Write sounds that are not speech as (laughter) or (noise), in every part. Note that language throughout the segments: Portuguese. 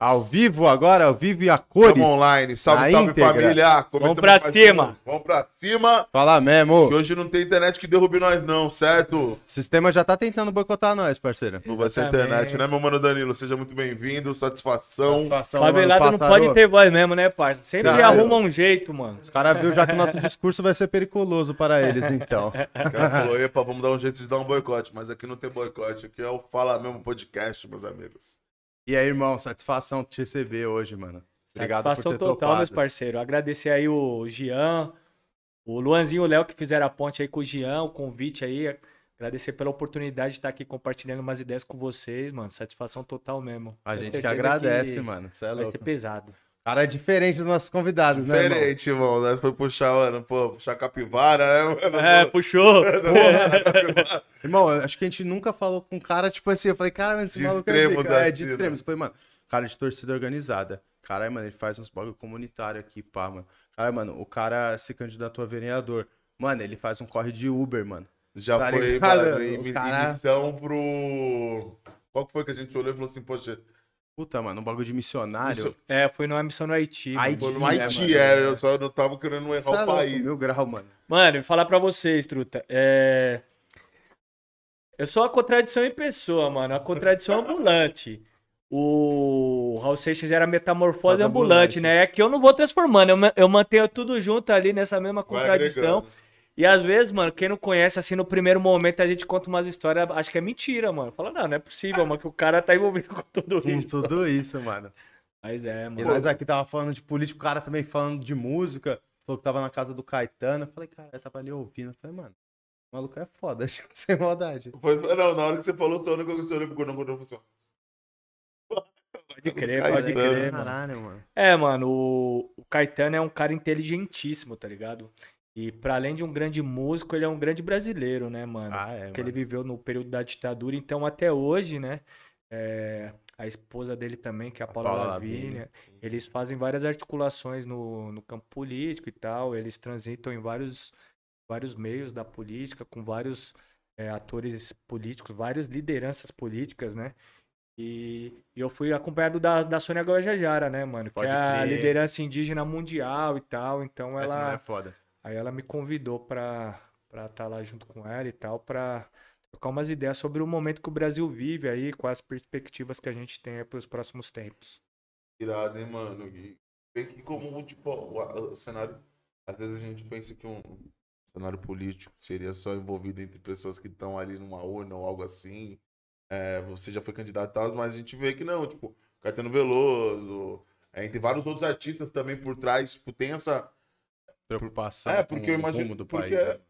Ao vivo agora, ao vivo e a cores. Tamo online. Salve, salve íntegra. família. Começamos pra mais cima. um. Vamos pra cima. Fala mesmo. E hoje não tem internet que derrube nós não, certo? O sistema já tá tentando boicotar nós, parceiro. Não vai ser internet, né, meu mano Danilo? Seja muito bem-vindo, satisfação. Satisfação, Favelado mano, não pode ter voz mesmo, né, parça? Sempre Caralho. arruma um jeito, mano. Os caras viram já que o nosso discurso vai ser periculoso para eles, então. (laughs) O cara falou, epa, vamos dar um jeito de dar um boicote, mas aqui não tem boicote, aqui é o Fala Mesmo Podcast, meus amigos. E aí, irmão, satisfação te receber hoje, mano. Obrigado Satisfação por ter total, topado. meus parceiros. Agradecer aí o Gian, o Luanzinho e o Léo que fizeram a ponte aí com o Gian, o convite aí. Agradecer pela oportunidade de estar aqui compartilhando umas ideias com vocês, mano. Satisfação total mesmo. A Tenho gente que agradece, que mano. Você é Vai louco. ser pesado. O cara é diferente dos nossos convidados, né, irmão? Diferente, irmão, né? Foi puxar, mano, pô, puxar capivara, né, mano? (laughs) É, puxou. (laughs) Irmão, eu acho que a gente nunca falou com um cara, tipo assim, eu falei, cara, mano, esse De maluco extremo é, da é de extremo. Eu falei, mano, cara de torcida organizada. Caralho, mano, ele faz uns bagulho comunitário aqui, pá, mano. Cara, mano, o cara se candidatou a vereador. Mano, ele faz um corre de Uber, mano. Já Tá foi, mano, em, cara- em missão pro... Qual que foi que a gente olhou e falou assim, poxa, Puta, mano, um bagulho de missionário. Isso- É, foi numa missão no Haiti. Haiti. foi no né, Haiti, mano? é, eu só não tava querendo errar é o louco, país. Mil grau, mano. Mano, falar pra vocês, truta. É... Eu sou a contradição em pessoa, mano. A contradição ambulante. O Raul Seixas era metamorfose ambulante, ambulante. né? É que eu não vou transformando. Eu, eu mantenho tudo junto ali nessa mesma Vai contradição. E às vezes, mano, quem não conhece, assim, no primeiro momento a gente conta umas histórias, acho que é mentira, mano. Fala, não, não é possível, mano, que o cara tá envolvido com tudo Com isso. tudo isso, mano. Mas é, E mano. nós aqui tava falando de político, o cara também falando de música. Falou que tava na casa do Caetano. Eu falei, cara, eu tava ali ouvindo. Eu falei, mano, o maluco é foda, (laughs) sem maldade. Foi, não, na hora que você falou, só eu pro Gordão, Gordão falou assim, Pode crer, Caetano. pode crer, mano. Caralho, mano. É, mano, o, o Caetano é um cara inteligentíssimo, tá ligado? E pra além de um grande músico, ele é um grande brasileiro, né, mano? Ah, é, Porque ele viveu no período da ditadura, então até hoje, né? é, a esposa dele também, que é a Paula, Paula Lavigne, Lavigne. eles fazem várias articulações no, no campo político e tal, eles transitam em vários, vários meios da política, com vários é, atores políticos, várias lideranças políticas, né? E, e eu fui acompanhado da, da Sônia Guajajara, né, mano? Pode que é a liderança indígena mundial e tal, então Essa mulher é ela... foda. Aí ela me convidou pra estar tá lá junto com ela e tal, pra trocar umas ideias sobre o momento que o Brasil vive aí, com as perspectivas que a gente tem para os próximos tempos. irado, hein, mano? E que como, tipo, o, o cenário, às vezes a gente pensa que um cenário político seria só envolvido entre pessoas que estão ali numa urna ou algo assim. É, você já foi candidato e tal, mas a gente vê que não, tipo, Caetano Veloso, é, tem vários outros artistas também por trás, tipo, tem essa, Preocupação. É, porque com eu o imagino- rumo do porque- país. né?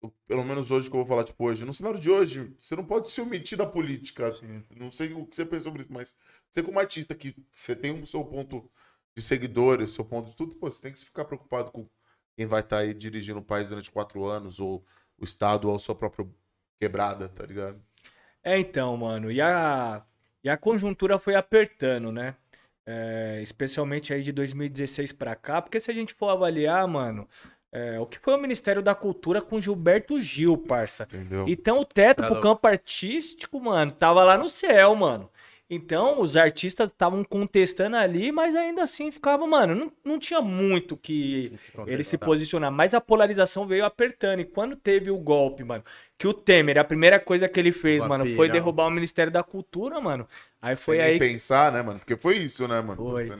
o- pelo menos hoje que eu vou falar, tipo, hoje, no cenário de hoje, você não pode se omitir da política. Sim. Não sei o que você pensa sobre isso, mas você como artista que você tem o seu ponto de seguidores, seu ponto de tudo, pô, você tem que ficar preocupado com quem vai estar aí dirigindo o país durante quatro anos, ou o Estado, ou a sua própria quebrada, tá ligado? É, então, mano, e a, e a conjuntura foi apertando, né? É, especialmente aí de 2016 pra cá, porque se a gente for avaliar, mano, é, o que foi o Ministério da Cultura com Gilberto Gil, parça? Entendeu? Então o teto Cê é pro campo artístico, mano, tava lá no céu, mano. Então os artistas estavam contestando ali, mas ainda assim ficava, mano, não, não tinha muito que ele se posicionar. Mas a polarização veio apertando. E quando teve o golpe, mano, que o Temer, a primeira coisa que ele fez, Uma mano, foi derrubar o Ministério da Cultura, mano. Aí foi Sem aí. pensar, né, mano? Porque foi isso, né, mano? Foi.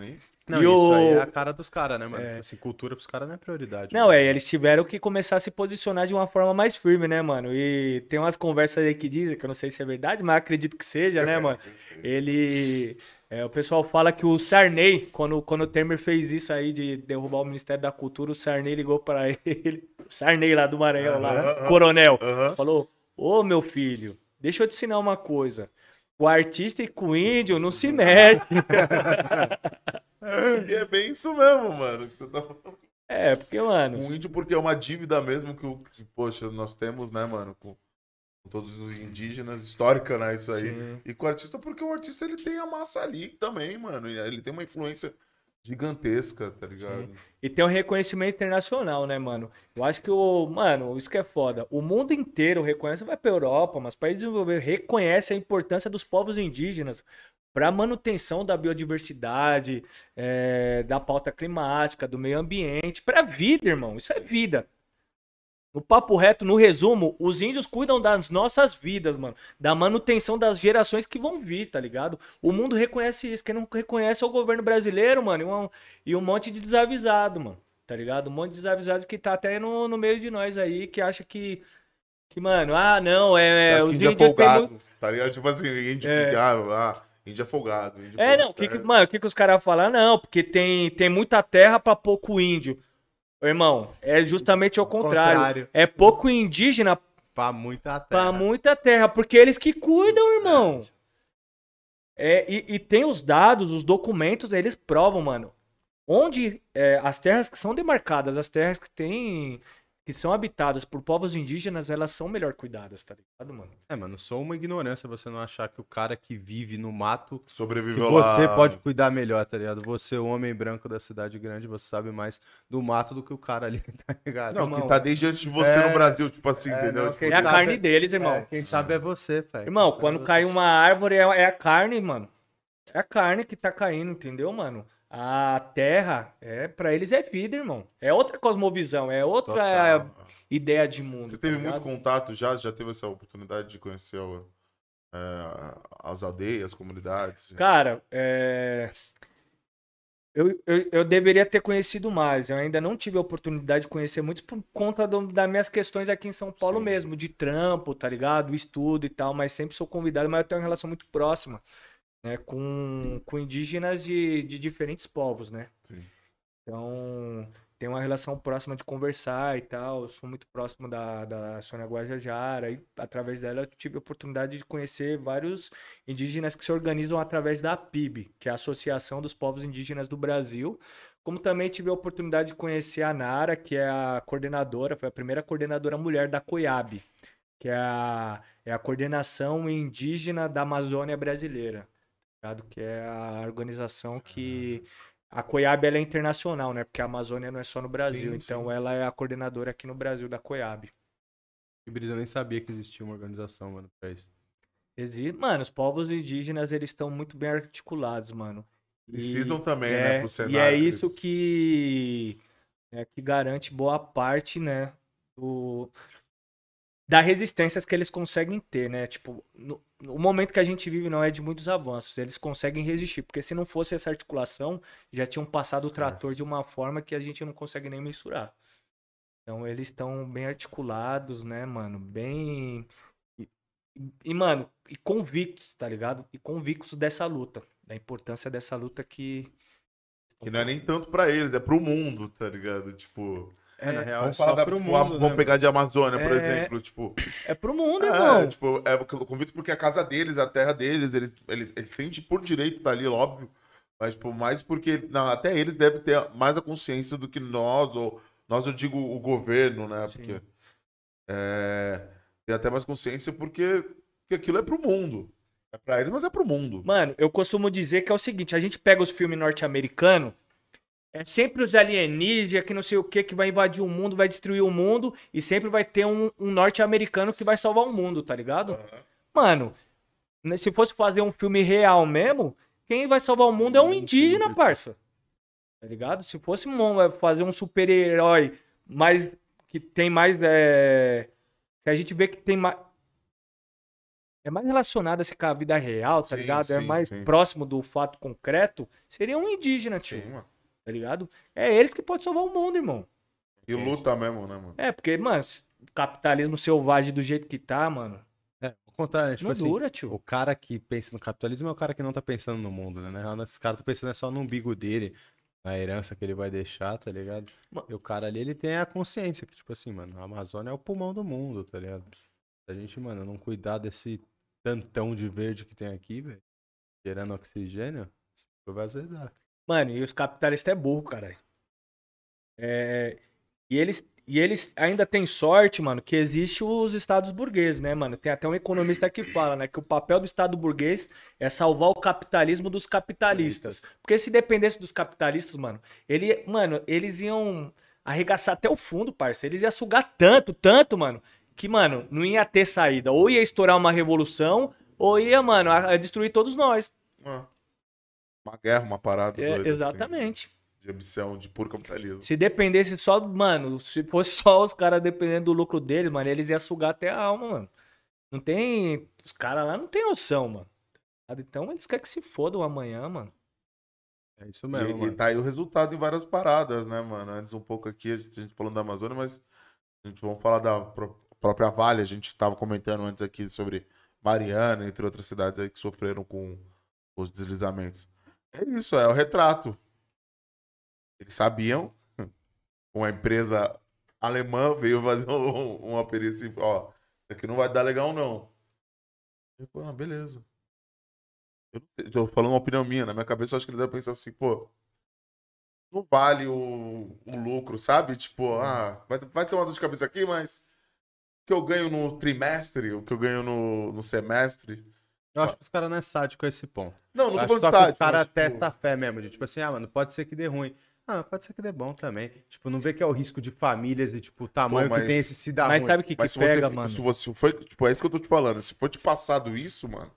Não, E isso aí o- é a cara dos caras, né, mano? Assim, cultura pros caras não é prioridade. Não, mano. é, eles tiveram que começar a se posicionar de uma forma mais firme, né, mano? E tem umas conversas aí que dizem, que eu não sei se é verdade, mas acredito que seja, né, (laughs) mano? Ele. é, o pessoal fala que o Sarney, quando, quando o Temer fez isso aí de derrubar o Ministério da Cultura, o Sarney ligou pra (laughs) ele. Sarney lá do Maranhão, lá, coronel. Falou: Ô meu filho, deixa eu te ensinar uma coisa. O artista e com o índio não se mexe. E (laughs) é bem isso mesmo, mano. que você tá falando. É, porque, mano. Um índio porque é uma dívida mesmo que, poxa, nós temos, né, mano, com, com todos os indígenas, histórica, né, isso aí. Sim. E com o artista porque o artista, ele tem a massa ali também, mano, e ele tem uma influência gigantesca, tá ligado? E tem um reconhecimento internacional, né, mano? Eu acho que o. Mano, isso que é foda. O mundo inteiro reconhece, vai pra Europa, mas países desenvolvidos reconhece a importância dos povos indígenas. para manutenção da biodiversidade, é, da pauta climática, do meio ambiente, para vida, irmão. Isso é vida. No papo reto, no resumo, os índios cuidam das nossas vidas, mano. Da manutenção das gerações que vão vir, tá ligado? O mundo reconhece isso. Quem não reconhece é o governo brasileiro, mano. E um, e um monte de desavisado, mano. Tá ligado? Um monte de desavisado que tá até no, no meio de nós aí, que acha que. Que, mano, ah, não, é. Os que índio é folgado, muito- tá ligado? Tipo assim, índio, É. ah, ah, índio é folgado. índio É, não, que que, mano, o que, que os caras falam? Não, porque tem, tem muita terra pra pouco índio. Irmão, é justamente o contrário. contrário. É pouco indígena Pra muita terra. pra muita terra, porque eles que cuidam, irmão. É, e, e tem os dados, os documentos, eles provam, mano. Onde é, as terras que são demarcadas, as terras que tem, que são habitadas por povos indígenas, elas são melhor cuidadas, tá ligado, mano? É, mano, sou uma ignorância você não achar que o cara que vive no mato, Sobreviveu você lá. pode cuidar melhor, tá ligado? Você, o homem branco da cidade grande, você sabe mais do mato do que o cara ali, (laughs) tá ligado? Não, irmão? que tá desde antes de você É. no Brasil, tipo assim, É, entendeu? não, Tipo, É a sabe- carne deles, irmão. É, quem sabe é você, pai. Irmão, quando é você. cai uma árvore, é, é a carne, mano. É a carne que tá caindo, entendeu, mano? A terra, é para eles é vida, irmão. É outra cosmovisão, é outra Total. ideia de mundo. Você tá teve ligado? muito contato já? Já teve essa oportunidade de conhecer o- é, as aldeias, as comunidades? Cara, é... eu, eu, eu deveria ter conhecido mais. Eu ainda não tive a oportunidade de conhecer muitos por conta do- das minhas questões aqui em São Paulo Sim. mesmo, de trampo, tá ligado? Estudo e tal, mas sempre sou convidado, mas eu tenho uma relação muito próxima, né? Com, com indígenas de, de diferentes povos, né? Sim. Então, tem uma relação próxima de conversar e tal. Eu sou muito próximo da, da Sônia Guajajara. E através dela eu tive a oportunidade de conhecer vários indígenas que se organizam através da PIB, que é a Associação dos Povos Indígenas do Brasil. Como também tive a oportunidade de conhecer a Nara, que é a coordenadora, foi a primeira coordenadora mulher da COIAB, que é a, é a coordenação indígena da Amazônia brasileira. Que é a organização que. A COIAB é internacional, né? Porque a Amazônia não é só no Brasil. Sim, então sim. ela é a coordenadora aqui no Brasil da COIAB. Que brisa, eu nem sabia que existia uma organização, mano, pra isso. Mano, os povos indígenas, eles estão muito bem articulados, mano. Precisam também, é, né, pro E cenário. é que isso que, é, que garante boa parte, né, do, da resistências que eles conseguem ter, né? Tipo, no, o momento que a gente vive não é de muitos avanços, eles conseguem resistir, porque se não fosse essa articulação, já tinham passado o trator de uma forma que a gente não consegue nem mensurar. Então eles estão bem articulados, né, mano? Bem. E, e, mano, e convictos, tá ligado? E convictos dessa luta. Da importância dessa luta que. Que não é nem tanto pra eles, é pro mundo, tá ligado? Tipo. É, na real, é Vamos só falar da. pro tipo, mundo, a- né, vamos pegar de Amazônia, por É. exemplo. Tipo. É pro mundo, É, irmão. tipo, é o convite porque é a casa deles, a terra deles, eles, eles, eles têm de, por direito tá ali, óbvio. Mas, tipo, mais porque não, até eles devem ter mais a consciência do que nós, ou nós eu digo o governo, né? Sim. Porque é, tem até mais consciência porque, porque aquilo é pro mundo. É pra eles, mas é pro mundo. Mano, eu costumo dizer que é o seguinte: a gente pega os filmes norte-americanos, é sempre os alienígenas, que não sei o que, que vai invadir o mundo, vai destruir o mundo, e sempre vai ter um, um norte-americano que vai salvar o mundo, tá ligado? Mano, né, se fosse fazer um filme real mesmo, quem vai salvar o mundo é um indígena, parça. Tá ligado? Se fosse um- é, fazer um super-herói mais. que tem mais. é, se a gente vê que tem mais. É mais relacionado assim com a vida real, tá Sim, ligado? é sim, mais sim. próximo do fato concreto. Seria um indígena, tio. Sim, mano. Tá ligado? É eles que podem salvar o mundo, irmão. E luta mesmo, né, mano? É, porque, mano, capitalismo selvagem do jeito que tá, mano. É, ao contrário, tipo não assim, dura, tio. o cara que pensa no capitalismo é o cara que não tá pensando no mundo, né? Na real, Esses caras tá pensando é só no umbigo dele, na herança que ele vai deixar, tá ligado? Ma- E o cara ali, ele tem a consciência que, tipo assim, mano, a Amazônia é o pulmão do mundo, tá ligado? Se a gente, mano, não cuidar desse tantão de verde que tem aqui, velho, gerando oxigênio, vai azedar. Mano, e os capitalistas é burro, caralho. É, e eles e eles ainda têm sorte, mano, que existe os estados burgueses, né, mano? Tem até um economista que fala, né, que o papel do estado burguês é salvar o capitalismo dos capitalistas. Porque se dependesse dos capitalistas, mano, ele, mano, eles iam arregaçar até o fundo, parça. Eles iam sugar tanto, tanto, mano, que, mano, não ia ter saída. Ou ia estourar uma revolução, ou ia, mano, a- a destruir todos nós. Ah. Uma guerra, uma parada. É, doida, assim, exatamente. de ambição, de puro capitalismo. Se dependesse só, mano, se fosse só os caras dependendo do lucro deles, mano, eles iam sugar até a alma, mano. Não tem. Os caras lá não tem noção, mano. Então eles querem que se fodam amanhã, mano. É isso E, mesmo, e mano. tá aí o resultado em várias paradas, né, mano? Antes um pouco aqui, a gente, a gente falando da Amazônia, mas a gente vamos falar da pró- própria Vale. A gente tava comentando antes aqui sobre Mariana, entre outras cidades aí que sofreram com os deslizamentos. É isso, é o retrato. Eles sabiam, (laughs) uma empresa alemã veio fazer um- uma perícia ó, isso aqui não vai dar legal, não. Eu falei, ah, beleza. Eu tô falando uma opinião minha, na minha cabeça eu acho que ele deve pensar assim, pô, não vale o, o lucro, sabe? Tipo, ah, vai, vai ter uma dor de cabeça aqui, mas o que eu ganho no trimestre, o que eu ganho no, no semestre. Eu acho que os caras não é sádico a esse ponto. Não, não tô falando os caras tipo, testam a fé mesmo. De tipo assim, ah, mano, pode ser que dê ruim. Ah, pode ser que dê bom também. Tipo, não vê que é o risco de famílias e, tipo, o tamanho Pô, mas- que tem esse se dar Mas ruim. sabe o que, que Mas se pega, você, mano? se você foi, tipo, é isso que eu tô te falando. Se for te passado isso, mano,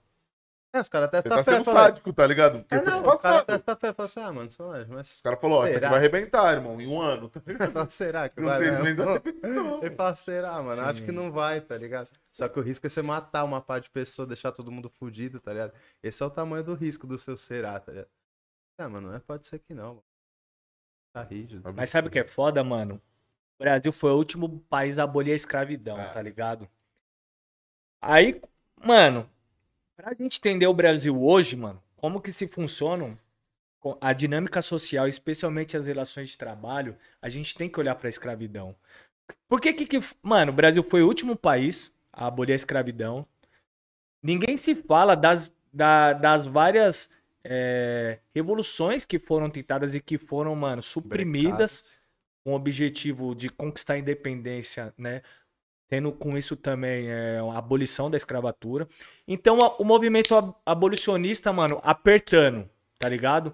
É, os caras você testam tá a fé. sendo falam, sádico, tá ligado? Porque É, não, o cara passado. testa a fé e fala assim, ah, mano, Solange, mas Os caras falaram, ó, isso aqui Será? vai arrebentar, irmão, em um ano. (laughs) Tá ligado? será que Não vai fez arrebentou. Ele fala, será, mano? Acho que não vai, tá ligado? Só que o risco é você matar uma parte de pessoa, deixar todo mundo fudido, tá ligado? Esse é o tamanho do risco do seu será, tá ligado? É, mano, não é, pode ser que não, mano. Tá rígido. Mas sabe o que é foda, mano? O Brasil foi o último país a abolir a escravidão, É. tá ligado? Aí, mano, pra gente entender o Brasil hoje, mano, como que se funcionam a dinâmica social, especialmente as relações de trabalho, a gente tem que olhar pra escravidão. Por que que, mano, o Brasil foi o último país a abolir a escravidão? Ninguém se fala das, da- das várias é, revoluções que foram tentadas e que foram, mano, suprimidas com o objetivo de conquistar a independência, né? Tendo com isso também é, a abolição da escravatura. Então, o movimento ab- abolicionista, mano, apertando, tá ligado?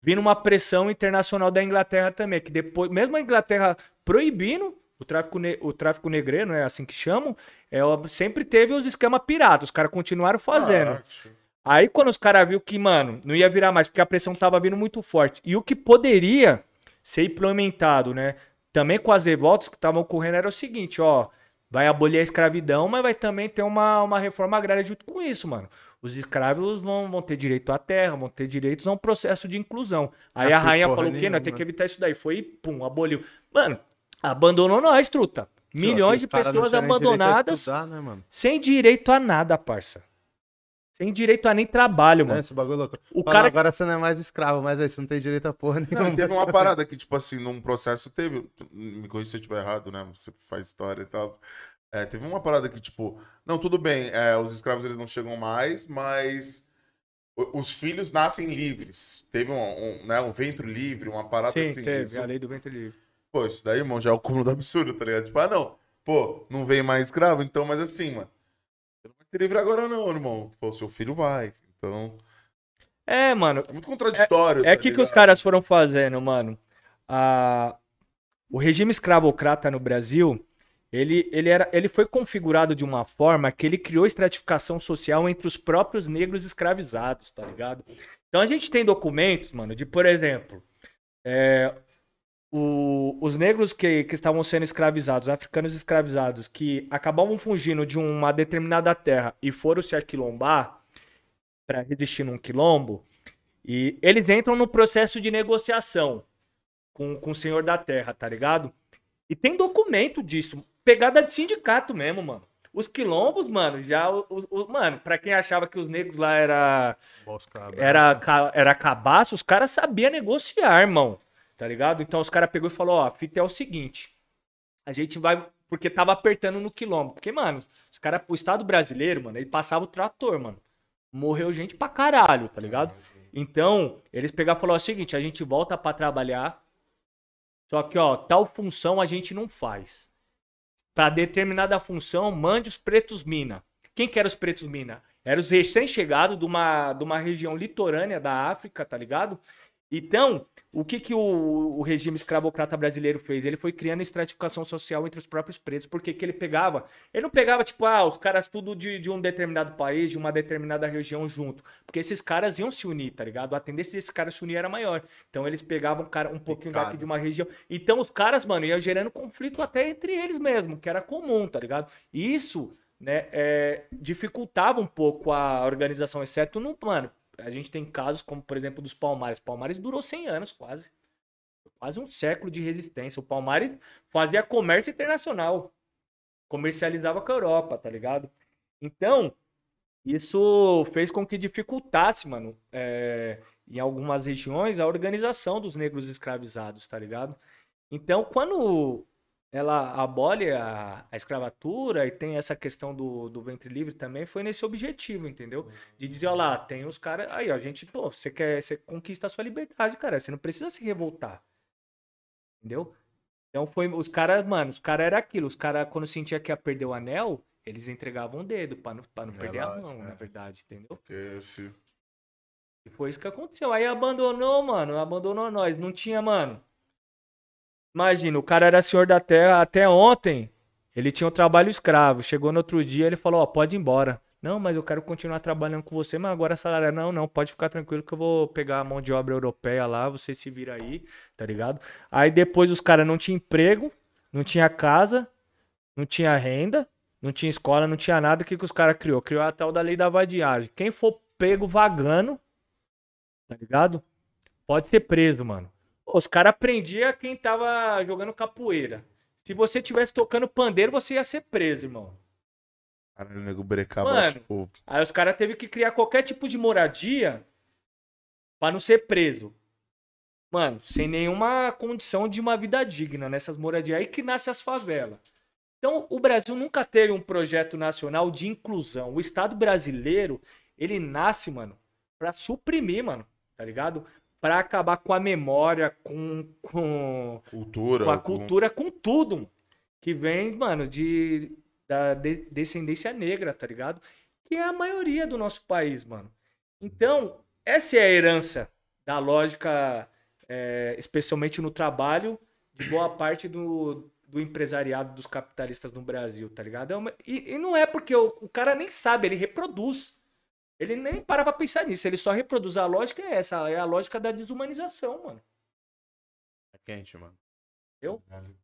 Vindo uma pressão internacional da Inglaterra também, que depois, mesmo a Inglaterra proibindo o tráfico, o tráfico negreiro, é assim que chamam, é, sempre teve os esquemas piratas, os caras continuaram fazendo. Ah, Aí quando os caras viu que, mano, não ia virar mais, porque a pressão tava vindo muito forte. E o que poderia ser implementado, né? Também com as revoltas que estavam ocorrendo era o seguinte, ó. Vai abolir a escravidão, mas vai também ter uma, uma reforma agrária junto com isso, mano. Os escravos vão, vão ter direito à terra, vão ter direitos a um processo de inclusão. Aí Ah, a que rainha falou o quê? Nós nenhuma. temos que evitar isso daí. Foi e pum, aboliu. Mano, abandonou nós, truta. Milhões de pessoas abandonadas estudar, né, sem direito a nada, parça. Sem direito a nem trabalho, mano. esse bagulho louco. O Fala, cara Agora você não é mais escravo, mas aí você não tem direito a porra Não, nenhuma. e teve uma parada (laughs) que, tipo assim, num processo teve. Me corrija se eu estiver errado, né? Você faz história e tal. É, teve uma parada que, tipo, não, tudo bem, é, os escravos eles não chegam mais, mas os filhos nascem livres. Teve um, um, né, um ventre livre, uma parada Sim, assim. teve, isso- a lei do ventre livre. Pô, isso daí, irmão, já é o cúmulo do absurdo, tá ligado? Tipo, ah, não, pô, não vem mais escravo, então, mas assim, mano, ser livre agora, não, irmão. Pô, seu filho vai. Então, É, mano. é muito contraditório. É tá aqui que ligado? os caras foram fazendo, mano. A... O regime escravocrata no Brasil, ele, ele, era, ele foi configurado de uma forma que ele criou estratificação social entre os próprios negros escravizados, tá ligado? Então a gente tem documentos, mano, de, por exemplo, é, o- os negros que, que estavam sendo escravizados, africanos escravizados, que acabavam fugindo de uma determinada terra e foram se aquilombar para resistir num quilombo, e eles entram no processo de negociação com, com o senhor da terra, tá ligado? E tem documento disso. Pegada de sindicato mesmo, mano. Os quilombos, mano, já. O, mano, pra quem achava que os negros lá era, era, ca- era cabaço, os caras sabiam negociar, irmão. Tá ligado? Então os caras pegou e falou: ó, a fita é o seguinte. A gente vai. Porque tava apertando no quilombo. Porque, mano, os cara, o Estado brasileiro, mano, ele passava o trator, mano. Morreu gente pra caralho, tá ligado? Então, eles pegaram e falaram o seguinte: a gente volta pra trabalhar. Só que, ó, tal função a gente não faz. Pra determinada função, mande os pretos mina. Quem que era os pretos mina? Eram os recém-chegados de uma, de uma região litorânea da África, tá ligado? Então, o que, que o, o regime escravocrata brasileiro fez? Ele foi criando estratificação social entre os próprios pretos. Por que, que ele pegava? Ele não pegava, tipo, ah, os caras tudo de, de um determinado país, de uma determinada região junto. Porque esses caras iam se unir, tá ligado? A tendência desses caras se unir era maior. Então eles pegavam um, cara, um pouquinho Picado. daqui de uma região. Então os caras, mano, iam gerando conflito até entre eles mesmo, que era comum, tá ligado? E isso, né, é, dificultava um pouco a organização, exceto no, mano, a gente tem casos como, por exemplo, dos Palmares. Palmares durou 100 anos quase. Quase um século de resistência. O Palmares fazia comércio internacional. Comercializava com a Europa, tá ligado? Então, isso fez com que dificultasse, mano, é, em algumas regiões, a organização dos negros escravizados, tá ligado? Então, quando ela abole a, a escravatura e tem essa questão do, do ventre livre também, foi nesse objetivo, entendeu? De dizer, ó lá, tem os caras. Aí, ó, a gente, pô, você quer, você conquista a sua liberdade, cara. Você não precisa se revoltar. Entendeu? Então foi. Os caras, mano, os caras era aquilo. Os caras, quando sentia que ia perder o anel, eles entregavam o dedo pra não, pra não É perder a mão, é. na verdade, entendeu? Porque se. E foi isso que aconteceu. Aí abandonou, mano. Abandonou nós. Não tinha, mano. Imagina, o cara era senhor da terra até ontem. Ele tinha um trabalho escravo. Chegou no outro dia, ele falou: Ó, pode ir embora. Não, mas eu quero continuar trabalhando com você, mas agora salário. Não, não, pode ficar tranquilo que eu vou pegar a mão de obra europeia lá, você se vira aí, tá ligado? Aí depois os caras não tinham emprego, não tinha casa, não tinha renda, não tinha escola, não tinha nada. O que, que os caras criou? Criou a tal da lei da vadiagem. Quem for pego vagando, tá ligado? Pode ser preso, mano. Os caras prendiam quem tava jogando capoeira. Se você tivesse tocando pandeiro, você ia ser preso, irmão. Caralho, o nego brecava, Mano. tipo. Aí os caras teve que criar qualquer tipo de moradia pra não ser preso. Mano, sem nenhuma condição de uma vida digna nessas moradias. Aí que nasce as favelas. Então, o Brasil nunca teve um projeto nacional de inclusão. O Estado brasileiro, ele nasce, mano, pra suprimir, mano, tá ligado? Pra acabar com a memória, com, com, Cultura. com a cultura, com tudo, mano, que vem, mano, de da de- descendência negra, tá ligado? Que é a maioria do nosso país, mano. Então, essa é a herança da lógica, é, especialmente no trabalho, de boa parte do, do empresariado dos capitalistas no Brasil, tá ligado? É uma- e, e não é porque o, o cara nem sabe, ele reproduz. Ele nem para pra pensar nisso, ele só reproduz. A lógica é essa, é a lógica da desumanização, mano. É quente, mano.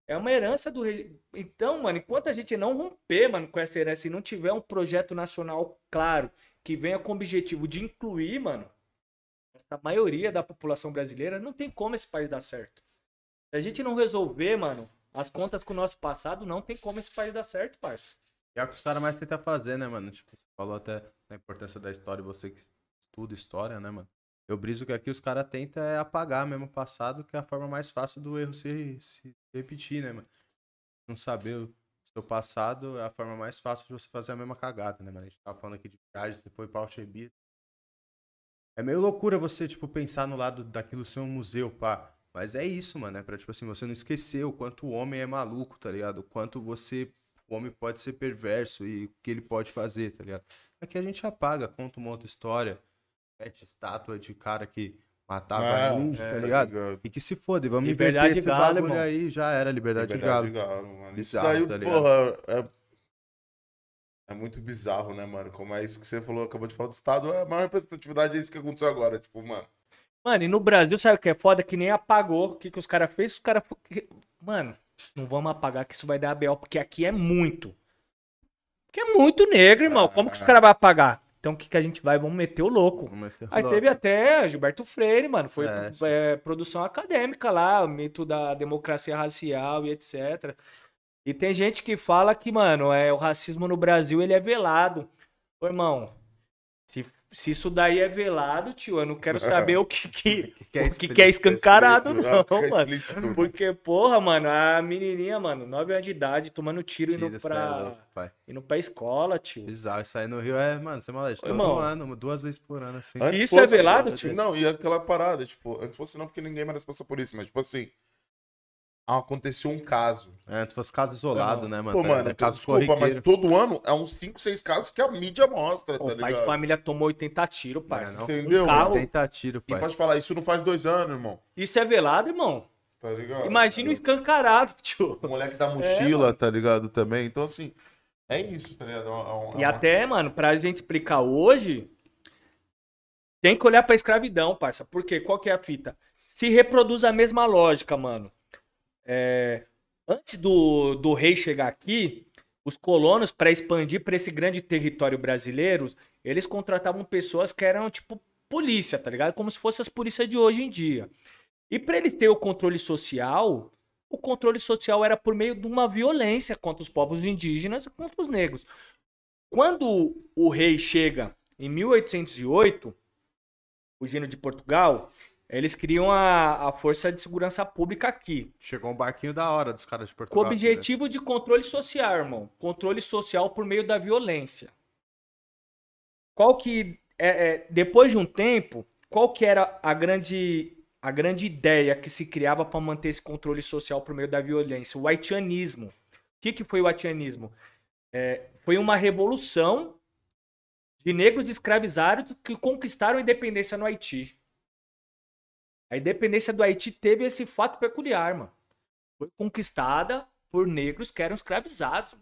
É uma herança do rei. Então, mano, enquanto a gente não romper, mano, com essa herança e não tiver um projeto nacional claro que venha com o objetivo de incluir, mano, essa maioria da população brasileira, não tem como esse país dar certo. Se a gente não resolver, mano, as contas com o nosso passado, não tem como esse país dar certo, parça. É o que os caras mais tentam fazer, né, mano? Tipo, você falou até da importância da história, você que estuda história, né, mano? Eu briso que aqui os caras tentam é apagar mesmo o passado, que é a forma mais fácil do erro se, se repetir, né, mano? Não saber o seu passado é a forma mais fácil de você fazer a mesma cagada, né, mano? A gente tava falando aqui de viagem, você foi pra Alchebi. É meio loucura você, tipo, pensar no lado daquilo ser um museu, pá. Mas é isso, mano. É pra, tipo assim, você não esquecer o quanto o homem é maluco, tá ligado? O quanto você o homem pode ser perverso e o que ele pode fazer, tá ligado? Aqui a gente apaga, conta uma outra história, mete estátua de cara que matava Ah, índio, é, tá ligado? E que se foda, vamos Liberdade inverter de esse galo, bagulho irmão. aí, já era liberdade, Liberdade de galo. mano. Isso Bizarro, daí, tá ligado? porra, é... é muito bizarro, né, mano? Como é isso que você falou, acabou de falar do Estado, a maior representatividade é isso que aconteceu agora. Tipo, mano, Mano, e no Brasil, sabe o que é foda? Que nem apagou. O que, que os caras fez? Os caras. Mano, não vamos apagar que isso vai dar BO, porque aqui é muito. Porque é muito negro, irmão. Como que os caras vão apagar? Então o que, que a gente vai? Vamos meter o louco. Meter Aí louco. teve até Gilberto Freire, mano. Foi É, é, produção acadêmica lá, o mito da democracia racial e etc. E tem gente que fala que, mano, é, o racismo no Brasil ele é velado. Ô, irmão, se, se isso daí é velado, tio, eu não quero (laughs) saber o que, que, que é o que, que é escancarado, explícito, não, (laughs) é mano. explícito. Porque, porra, mano, a menininha, mano, 9 anos de idade, tomando tiro, Tira, indo é pra, louco, pai. indo pra escola, tio. Bizarro, isso aí no Rio é, mano, você é maluco, todo irmão. ano, duas vezes por ano, assim. Antes Isso é fosse- velado, tio? Não, e aquela parada, tipo, antes fosse não, porque ninguém merece passar por isso, mas tipo assim. Aconteceu um caso. É, antes fosse caso isolado, né, mano? Pô, Tá mano, então, caso desculpa, mas corriqueiro. todo ano é uns 5, 6 casos que a mídia mostra, Pô, tá o pai de família tomou 80 tiros, parça. É, não. Entendeu? Um carro. Tenta tiro, E pai. pode falar, isso não faz dois anos, irmão. Isso é velado, irmão. Tá ligado? Imagina o escancarado, tio. O moleque da mochila, tá ligado? Também. Então, assim, é isso, tá ligado? É uma- é uma- E até, mano, pra gente explicar hoje, tem que olhar pra escravidão, parça. Porque qual que é a fita? Se reproduz a mesma lógica, mano. É, Antes do, do rei chegar aqui, os colonos, pra expandir pra esse grande território brasileiro, eles contratavam pessoas que eram, tipo, polícia, tá ligado? Como se fossem as polícias de hoje em dia. E pra eles terem o controle social, o controle social era por meio de uma violência contra os povos indígenas e contra os negros. Quando o rei chega em 1808, fugindo de Portugal, eles criam a, a Força de Segurança Pública aqui. Chegou um barquinho da hora dos caras de Com Portugal. o objetivo de controle social, irmão. Controle social por meio da violência. Qual que. É, é, depois de um tempo, qual que era a grande, a grande ideia que se criava para manter esse controle social por meio da violência? O haitianismo. O que, que foi o haitianismo? É, foi uma revolução de negros escravizados que conquistaram a independência no Haiti. A independência do Haiti teve esse fato peculiar, mano foi conquistada por negros que eram escravizados.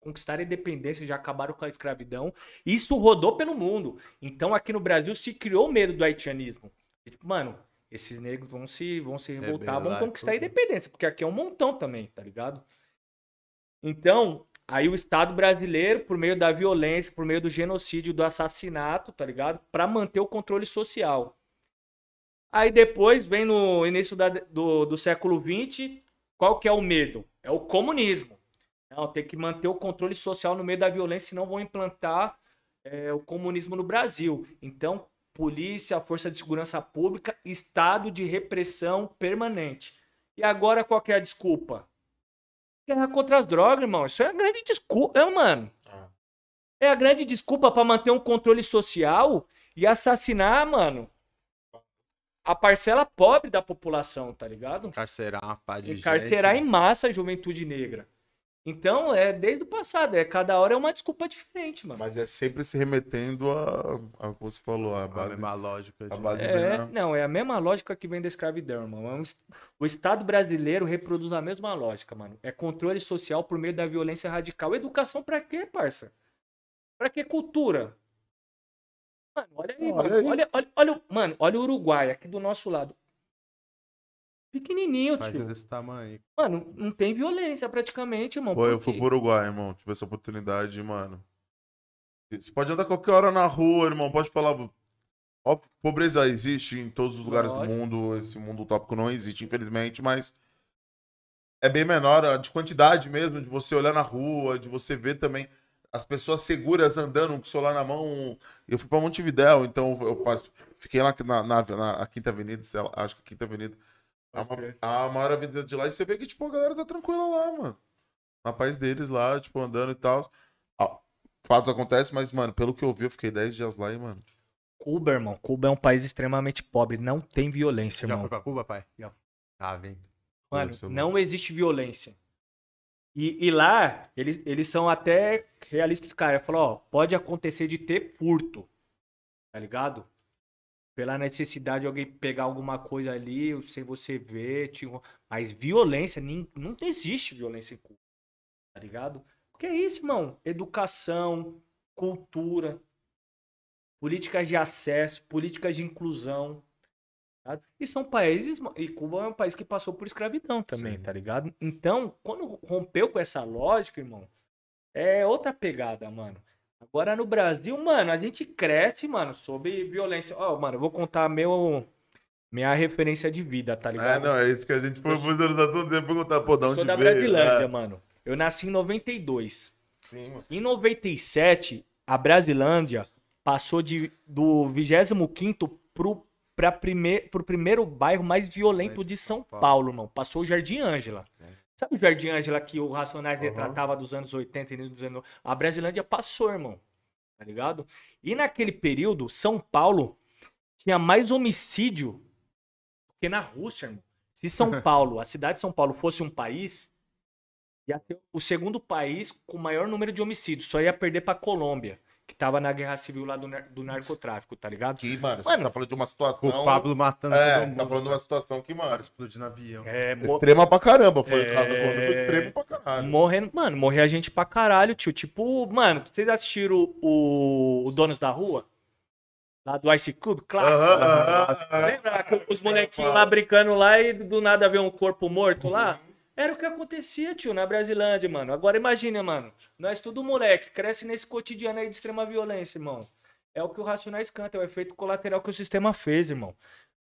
Conquistaram a independência, já acabaram com a escravidão. Isso rodou pelo mundo. Então aqui no Brasil se criou o medo do haitianismo. E, tipo, mano, esses negros vão se, vão se revoltar, vão Rebelar, conquistar a tudo. independência, porque aqui é um montão também, tá ligado? Então, aí o Estado brasileiro, por meio da violência, por meio do genocídio, do assassinato, tá ligado? Pra manter o controle social. Aí depois vem no início da- do, do século XX, qual que é o medo? É o comunismo. Não, tem que manter o controle social no meio da violência, senão vão implantar é, o comunismo no Brasil. Então, polícia, força de segurança pública, estado de repressão permanente. E agora qual que é a desculpa? Guerra contra as drogas, irmão. Isso é a grande desculpa, é, mano. Ah. É a grande desculpa pra manter um controle social e assassinar, mano, a parcela pobre da população, tá ligado? Encarcerar uma pá de encarcerar gente. em massa a juventude negra. Então, é desde o passado, é cada hora é uma desculpa diferente, mano. Mas é sempre se remetendo a, a como você falou, a A base. mesma lógica. a de- base É, não, é a mesma lógica que vem da escravidão, irmão. É um O Estado brasileiro reproduz a mesma lógica, mano. É controle social por meio da violência radical. Educação pra quê, parça? Pra que cultura? Mano, olha aí, Olha mano. aí. Olha, olha, olha, o- mano, olha o Uruguai aqui do nosso lado. Pequenininho, é tio. desse tamanho. Mano, não tem violência praticamente, irmão. Pô, eu fui pro Uruguai, irmão. Tive essa oportunidade, mano. Você pode andar qualquer hora na rua, irmão. Pode falar. Ó, pobreza existe em todos os lugares Lógico. do mundo. Esse mundo utópico não existe, infelizmente, mas é bem menor a de quantidade mesmo, de você olhar na rua, de você ver também as pessoas seguras andando com o celular na mão. Eu fui pra Montevidéu, então eu passo- fiquei lá na, na, na- na Quinta Avenida, lá, acho que Quinta Avenida. A, a maior avenida de lá, e você vê que, tipo, a galera tá tranquila lá, mano. Na paz deles lá, tipo, andando e tal. Ah, Fatos acontecem, mas, mano, pelo que eu vi, eu fiquei 10 dias lá e, mano. Cuba, irmão. Cuba é um país extremamente pobre. Não tem violência, Já irmão. foi pra Cuba, pai? Já. Tá, vem. Mano, não existe violência. E, e lá, eles, eles são até realistas, cara. Falam, ó, pode acontecer de ter furto. Tá ligado? Pela necessidade de alguém pegar alguma coisa ali, sem você ver. Mas violência, nin- não existe violência em Cuba. Tá ligado? Porque é isso, irmão. Educação, cultura, políticas de acesso, políticas de inclusão. Ligado? E são países. E Cuba é um país que passou por escravidão também, Sim. tá ligado? Então, quando rompeu com essa lógica, irmão, é outra pegada, mano. Agora no Brasil, mano, a gente cresce, mano, sobre violência. Ó, mano, eu vou contar meu. Minha referência de vida, tá É, ligado? não, é isso que a gente foi fazendo das assuntos e perguntar, pô, de Eu onde sou da veio? Brasilândia, É. mano. Eu nasci em 92. Sim, mano. Em 97, a Brasilândia passou de, do 25 pro, pra prime, pro primeiro bairro mais violento de São Paulo, irmão. Passou o Jardim Ângela. Sabe o Jardim Ângela que o Racionais Aham. retratava dos anos 80 e dos anos... A Brasilândia passou, irmão. Tá ligado? E naquele período, São Paulo tinha mais homicídio que na Rússia, irmão. Se São (laughs) Paulo, a cidade de São Paulo fosse um país, ia ser o segundo país com o maior número de homicídios. Só ia perder pra Colômbia, que tava na guerra civil lá do, nar- do narcotráfico, tá ligado? Que, mano, você Mano, tá falando de uma situação. o Pablo matando É, todo você mundo. tá falando de uma situação que, mano, explodindo avião. É, mo- extrema pra caramba. Foi o caso da É. Extremo pra caralho. morrendo. Mano, morria gente pra caralho, tio. Tipo, mano, vocês assistiram o, o Donos da Rua? Lá do Ice Cube? Clássico. Aham, aham, aham. Lembra que os molequinhos lá brincando lá e do nada vê um corpo morto lá? Era o que acontecia, tio, na Brasilândia, mano. Agora imagina, mano. Nós tudo moleque, cresce nesse cotidiano aí de extrema violência, irmão. É o que o Racionais canta, é o efeito colateral que o sistema fez, irmão.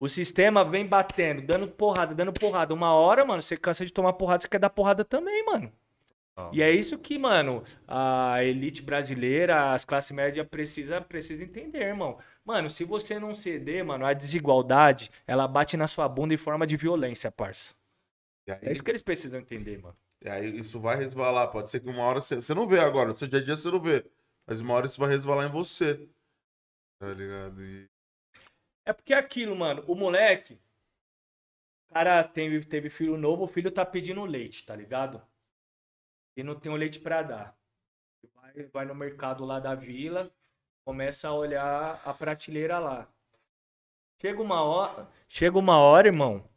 O sistema vem batendo, dando porrada, dando porrada. Uma hora, mano, você cansa de tomar porrada, você quer dar porrada também, mano. E é isso que, mano, a elite brasileira, as classes médias precisa, precisa entender, irmão. Mano, se você não ceder, mano, a desigualdade, ela bate na sua bunda em forma de violência, parça. E É aí, isso que eles precisam entender, mano. e aí isso vai resvalar. Pode ser que uma hora você, você não vê agora, no seu dia a dia você não vê. Mas uma hora isso vai resvalar em você. Tá ligado? E... É porque é aquilo, mano, o moleque, o cara teve, teve filho novo, o filho tá pedindo leite, tá ligado? E não tem o leite pra dar. Vai, vai no mercado lá da vila, começa a olhar a prateleira lá. Chega uma hora, chega uma hora, irmão,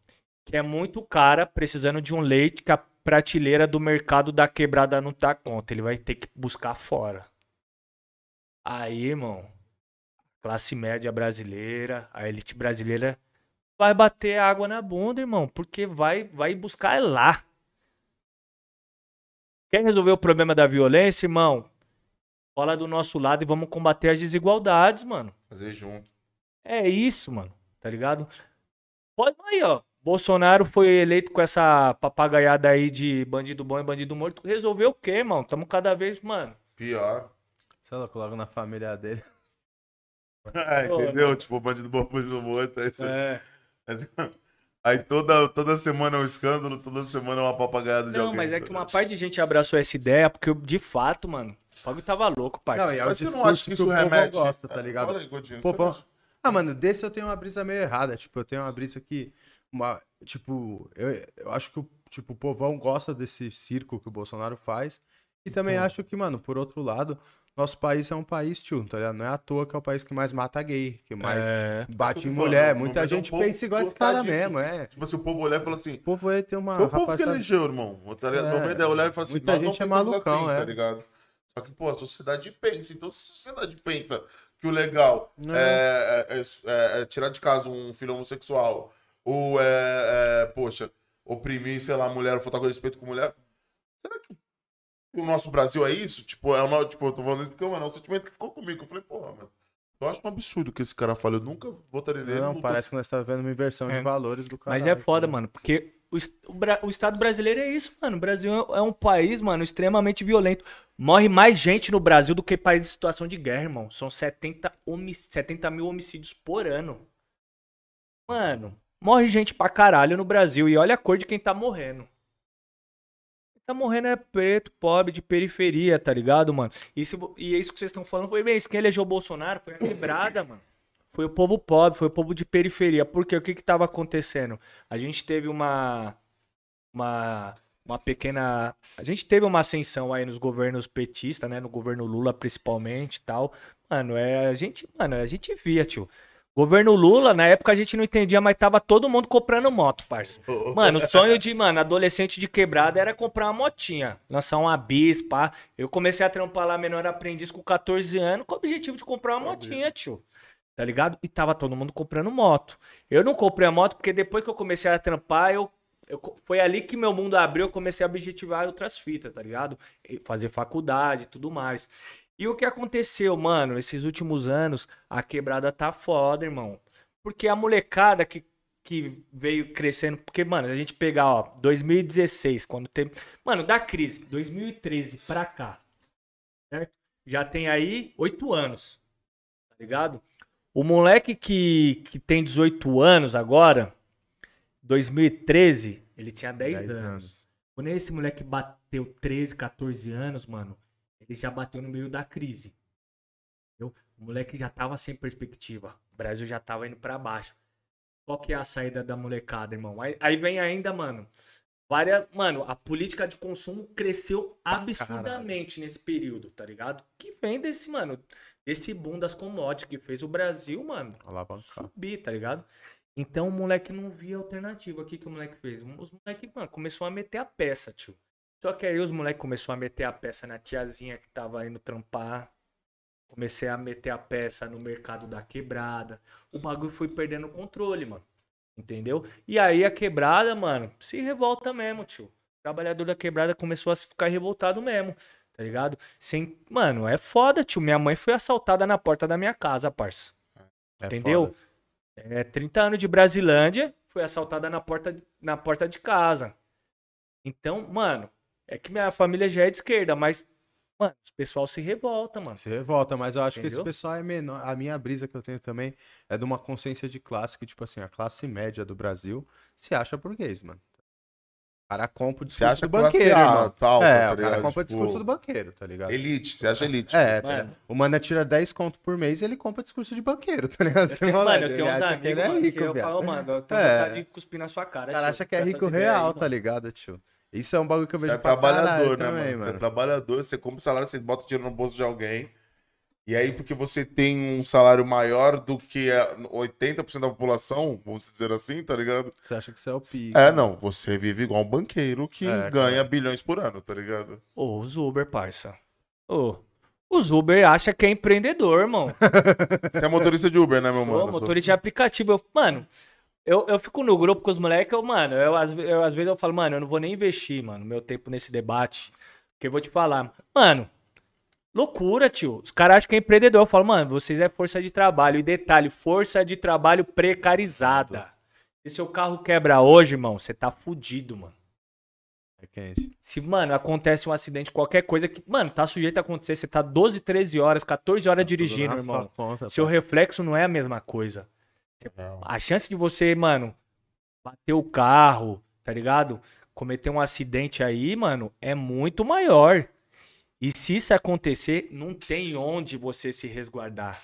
que é muito cara precisando de um leite que a prateleira do mercado da quebrada não tá conta. Ele vai ter que buscar fora. Aí, irmão, classe média brasileira, a elite brasileira vai bater água na bunda, irmão, porque vai vai buscar lá. Quer resolver o problema da violência, irmão? Cola do nosso lado e vamos combater as desigualdades, mano. Fazer junto. É isso, mano. Tá ligado? Pode aí, ó. Bolsonaro foi eleito com essa papagaiada aí de bandido bom e bandido morto. Resolveu o quê, mano? Tamo cada vez, mano. Pior. Sei lá, coloca na família dele. (laughs) É, entendeu? Tipo, bandido bom, bandido morto. Aí, você- É. Mas- (laughs) aí toda, toda semana é um escândalo, toda semana é uma papagaiada de Não, alguém. mas é que uma parte de gente abraçou essa ideia, porque eu, de fato, mano, o bagulho tava louco, parceiro. Não, e é Mas você não acha que isso remete? gosta, tá É, ligado? aí, Godinho, Pô, pô. Ah, mano, desse eu tenho uma brisa meio errada. Tipo, eu tenho uma brisa que. Uma, tipo, eu, eu acho que o, tipo, o povão gosta desse circo que o Bolsonaro faz. E também acho que, mano, por outro lado, nosso país é um país, tio, tá ligado? Não é à toa que é o país que mais mata gay, que mais É. bate que em mulher. falando, Muita é um gente povo pensa igual esse cara de- mesmo, é. Tipo assim, o povo olhar e fala assim, O povo aí tem uma Foi o povo que rapaziada- elegeu, irmão. Tá ligado? É, ideia olhar e falar assim, muita gente é pensamos malucão, assim, é. tá ligado? Só que, pô, a sociedade pensa. Então, se a sociedade pensa que o legal é, é- é- é tirar de casa um filho homossexual ou é, é, poxa, oprimir, sei lá, mulher, faltar com respeito com mulher, será que o nosso Brasil é isso? Tipo, é uma, tipo eu tô falando isso porque, mano, é um sentimento que ficou comigo. Eu falei, porra, mano, eu acho um absurdo que esse cara fala. Eu nunca votaria nele. Não, tô- parece que nós estamos vendo uma inversão É. de valores do cara. Mas é foda, mano, porque o, o o Estado brasileiro é isso, mano. O Brasil é um país, mano, extremamente violento. Morre mais gente no Brasil do que país em situação de guerra, irmão. São 70, homi 70 mil homicídios por ano. Mano, morre gente pra caralho no Brasil. E olha a cor de quem tá morrendo. Tá morrendo é preto, pobre, de periferia, tá ligado, mano? E, vo- e é isso que vocês estão falando. Foi bem, isso quem elegeu o Bolsonaro foi a quebrada, mano. Foi o povo pobre, foi o povo de periferia. Porque o que que tava acontecendo? A gente teve uma uma uma pequena, a gente teve uma ascensão aí nos governos petistas, né, no governo Lula principalmente, e tal. Mano, é a gente, mano, a gente via, tio. Governo Lula, na época a gente não entendia, mas tava todo mundo comprando moto, parça. Mano, o sonho de, mano, adolescente de quebrada era comprar uma motinha, lançar uma bis, pá. Eu comecei a trampar lá menor aprendiz com 14 anos com o objetivo de comprar uma motinha, tio. Tá ligado? E tava todo mundo comprando moto. Eu não comprei a moto porque depois que eu comecei a trampar, eu, eu foi ali que meu mundo abriu, eu comecei a objetivar outras fitas, tá ligado? E fazer faculdade e tudo mais. E o que aconteceu, mano, esses últimos anos, a quebrada tá foda, irmão. Porque a molecada que, que veio crescendo. Porque, mano, a gente pegar, ó, 2016, quando teve. Mano, da crise, 2013 pra cá. Certo? Já tem aí oito anos. Tá ligado? O moleque que, que tem 18 anos agora, 2013, ele tinha 10, 10 anos. anos. Quando esse moleque bateu 13, 14 anos, mano, ele já bateu no meio da crise. Entendeu? O moleque já tava sem perspectiva. O Brasil já tava indo pra baixo. Qual que é a saída da molecada, irmão? Aí, aí vem ainda, mano. Várias, mano, a política de consumo cresceu absurdamente nesse período, tá ligado? Que vem desse, mano, desse boom das commodities que fez o Brasil, mano, Alavancar. subir, tá ligado? Então o moleque não via alternativa. O que, que o moleque fez? Os moleques, mano, começou a meter a peça, tio. Só que aí os moleques começaram a meter a peça na tiazinha que tava indo trampar. Comecei a meter a peça no mercado da quebrada. O bagulho foi perdendo o controle, mano. Entendeu? E aí a quebrada, mano, se revolta mesmo, tio. O trabalhador da quebrada começou a ficar revoltado mesmo, tá ligado? Sem... Mano, é foda, tio. Minha mãe foi assaltada na porta da minha casa, parça. É Entendeu? foda. É 30 anos de Brasilândia, foi assaltada na porta, na porta de casa. Então, mano, é que minha família já é de esquerda, mas, mano, o pessoal se revolta, mano. Se revolta, mas eu acho que esse Entendeu? pessoal é menor. A minha brisa que eu tenho também é de uma consciência de classe que, tipo assim, a classe média do Brasil se acha burguês, mano. O cara compra o discurso acha do banqueiro, irmão. alta, é, tá o cara compra o Tipo, discurso do banqueiro, tá ligado? Elite, você acha elite. É, tá Mano. ligado? o mano tira 10 conto por mês e ele compra discurso de banqueiro, tá ligado? Eu Tem tenho, mano, leve, eu tenho uns amigos é mano, rico, que eu falo, mano, eu tenho É. vontade de cuspir na sua cara. O cara tio, acha que é rico aí, real, mano. tá ligado, tio? Isso é um bagulho que eu Você vejo é pra trabalhador, né, também, mano? Você mano. é trabalhador, você compra o salário, você bota o dinheiro no bolso de alguém. E aí, porque você tem um salário maior do que a 80% da população, vamos dizer assim, tá ligado? Você acha que você é o pico. É, não, você vive igual um banqueiro que É, ganha cara. bilhões por ano, tá ligado? Ô, os Uber, parça. Ô, os Uber acha que é empreendedor, irmão. (laughs) Você é motorista de Uber, né, meu Ô, mano? motorista de aplicativo. Eu, mano, eu, eu fico no grupo com os moleques, eu, mano, eu, eu, às vezes eu falo, mano, eu não vou nem investir, mano, meu tempo nesse debate. Porque eu vou te falar, mano, loucura, tio. Os caras acham que é empreendedor. Eu falo, mano, vocês é força de trabalho. E detalhe, força de trabalho precarizada. Se seu carro quebra hoje, irmão, você tá fudido, mano. É quente. Se, mano, acontece um acidente, qualquer coisa que, mano, tá sujeito a acontecer, você tá 12, 13 horas, 14 horas dirigindo, Tudo na irmão. conta, Seu reflexo não é a mesma coisa. A chance de você, mano, bater o carro, tá ligado? Cometer um acidente aí, mano, é muito maior. E se isso acontecer, não tem onde você se resguardar.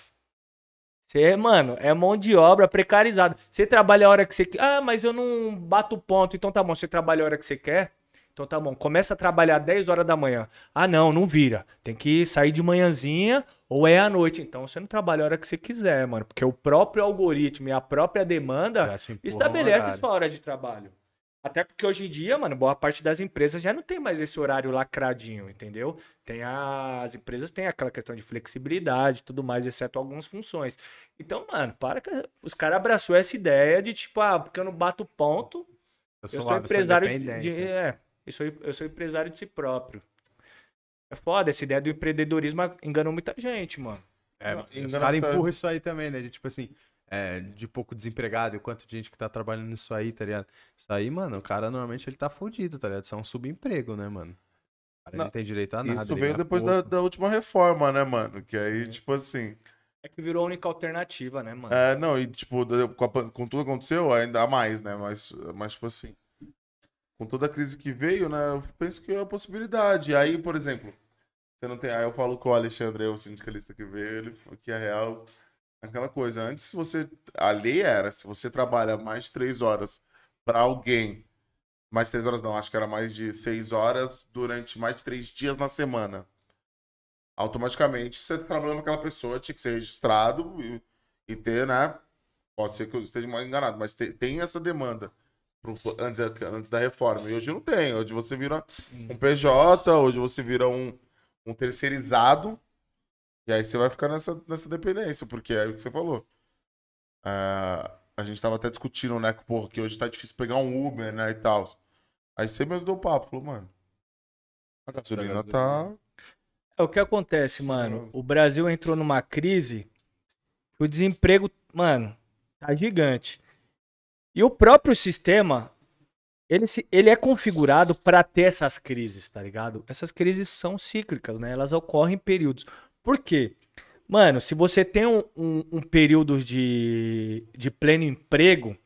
Você, mano, é mão de obra precarizada. Você trabalha a hora que você quer. Ah, mas eu não bato ponto. Então tá bom, você trabalha a hora que você quer. Então tá bom, começa a trabalhar 10 horas da manhã. Ah, não, não vira. Tem que sair de manhãzinha ou é à noite. Então você não trabalha a hora que você quiser, mano. Porque o próprio algoritmo e a própria demanda um estabelece sua hora de trabalho. Até porque hoje em dia, mano, boa parte das empresas já não tem mais esse horário lacradinho, entendeu? Tem a- as empresas têm aquela questão de flexibilidade e tudo mais, exceto algumas funções. Então, mano, para que os caras abraçou essa ideia de tipo, ah, porque eu não bato ponto, eu sou suave, empresário de, independente, de- né? é, eu sou, eu sou empresário de si próprio. É foda, essa ideia do empreendedorismo enganou muita gente, mano. É, os caras empurram isso aí também, né? De tipo assim, é, de pouco desempregado e o quanto de gente que tá trabalhando nisso aí, tá ligado? Isso aí, mano, o cara normalmente ele tá fudido, tá ligado? Isso é um subemprego, né, mano? O cara Não, não tem direito a nada. Isso ele veio depois da, da última reforma, né, mano? Que aí, tipo assim. É que virou a única alternativa, né, mano? É, não, e tipo, com, a com tudo que aconteceu, ainda mais, né? Mas, mas, tipo assim, com toda a crise que veio, né? Eu penso que é uma possibilidade. E aí, por exemplo, você não tem. Aí eu falo com o Alexandre, o sindicalista que veio, ele que é real. Aquela coisa, antes você. A lei era, se você trabalha mais de três horas pra alguém, mais três horas não, acho que era mais de seis horas durante mais de três dias na semana. Automaticamente você tá trabalhando com aquela pessoa, tinha que ser registrado e, e ter, né? Pode ser que eu esteja mal enganado, mas te- tem essa demanda antes, antes da reforma. E hoje não tem. Hoje você vira um PJ, hoje você vira um, um terceirizado. E aí você vai ficar nessa, nessa dependência, porque é o que você falou. Ah, a gente tava até discutindo, né? Que, porra, que hoje tá difícil pegar um Uber, né? E tal. Aí você mesmo deu o papo, falou, mano. A gasolina tá. É o que acontece, mano. O Brasil entrou numa crise o desemprego, mano, tá gigante. E o próprio sistema, ele, se- ele é configurado para ter essas crises, tá ligado? Essas crises são cíclicas, né? Elas ocorrem em períodos. Por quê? Mano, se você tem um, um- um período de, de pleno emprego,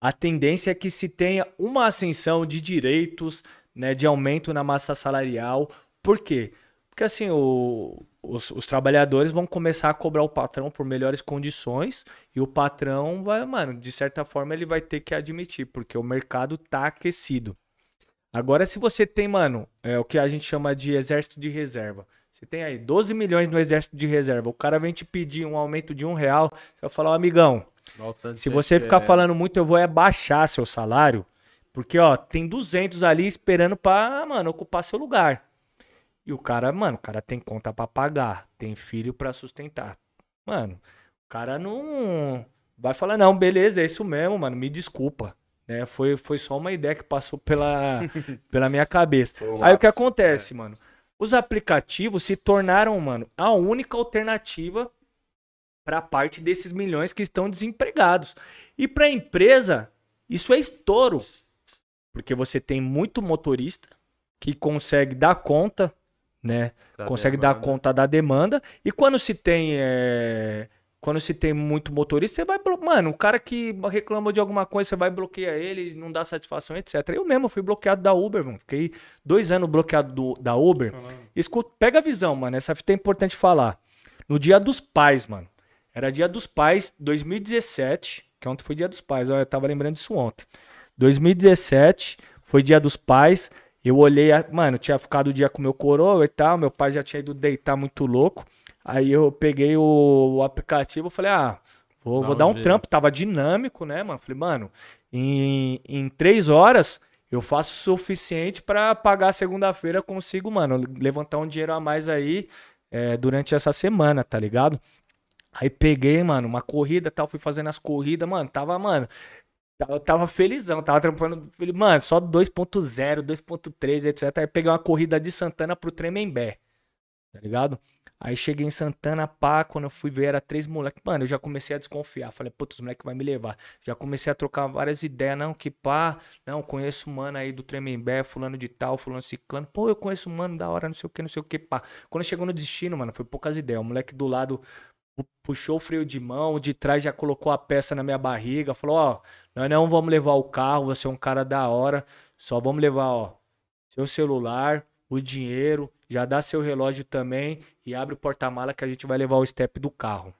a tendência é que se tenha uma ascensão de direitos, né, de aumento na massa salarial. Por quê? Porque assim, o, os, os trabalhadores vão começar a cobrar o patrão por melhores condições e o patrão vai, mano, de certa forma ele vai ter que admitir, porque o mercado tá aquecido. Agora, se você tem, mano, é o que a gente chama de exército de reserva. Você tem aí 12 milhões no exército de reserva. O cara vem te pedir um aumento de um real. Você vai falar, ó, amigão, se você ficar falando muito, eu vou é baixar seu salário. Porque, ó, tem 200 ali esperando pra, mano, ocupar seu lugar. E o cara, mano, o cara tem conta pra pagar, tem filho pra sustentar. Mano, o cara não vai falar, não, beleza, é isso mesmo, mano, me desculpa. Né? Foi, foi só uma ideia que passou pela, (laughs) pela minha cabeça. Um Aí o que acontece, é. mano? Os aplicativos se tornaram, mano, a única alternativa para parte desses milhões que estão desempregados. E para a empresa, isso é estouro. Porque você tem muito motorista que consegue dar conta né? Da Consegue demanda. dar conta da demanda. E quando se tem. É... Quando se tem muito motorista, você vai. Mano, o cara que reclama de alguma coisa, você vai bloquear ele, não dá satisfação, etc. Eu mesmo fui bloqueado da Uber, mano. Fiquei dois anos bloqueado do, da Uber. Escuta, pega a visão, mano. Essa fita é importante falar. No dia dos pais, mano. Era dia dos pais, 2017. Que ontem foi dia dos pais. Eu tava lembrando disso ontem. 2017 foi dia dos pais. Eu olhei, mano, tinha ficado o dia com meu coroa e tal, meu pai já tinha ido deitar muito louco. Aí eu peguei o, o aplicativo e falei, ah, vou, vou dar um trampo. Tava dinâmico, né, mano? Falei, mano, em, em três horas eu faço o suficiente para pagar segunda-feira, consigo, mano, levantar um dinheiro a mais aí é, durante essa semana, tá ligado? Aí peguei, mano, uma corrida tal, fui fazendo as corridas, mano, tava, mano, eu tava felizão, tava trampando. Mano, só 2.0, 2.3, etc. Aí peguei uma corrida de Santana pro Tremembé. Tá ligado? Aí cheguei em Santana, pá, quando eu fui ver era três moleques. Mano, eu já comecei a desconfiar. Falei, putz, os moleques vai me levar. Já comecei a trocar várias ideias. Não, que pá, não, conheço um mano aí do Tremembé, fulano de tal, fulano ciclano. Pô, eu conheço um mano da hora, não sei o que, não sei o que, pá. Quando chegou no destino, mano, foi poucas ideias. O moleque do lado puxou o freio de mão, de trás já colocou a peça na minha barriga, falou, ó, nós não vamos levar o carro, você é um cara da hora, só vamos levar, ó, seu celular, o dinheiro, já dá seu relógio também e abre o porta-mala que a gente vai levar o step do carro.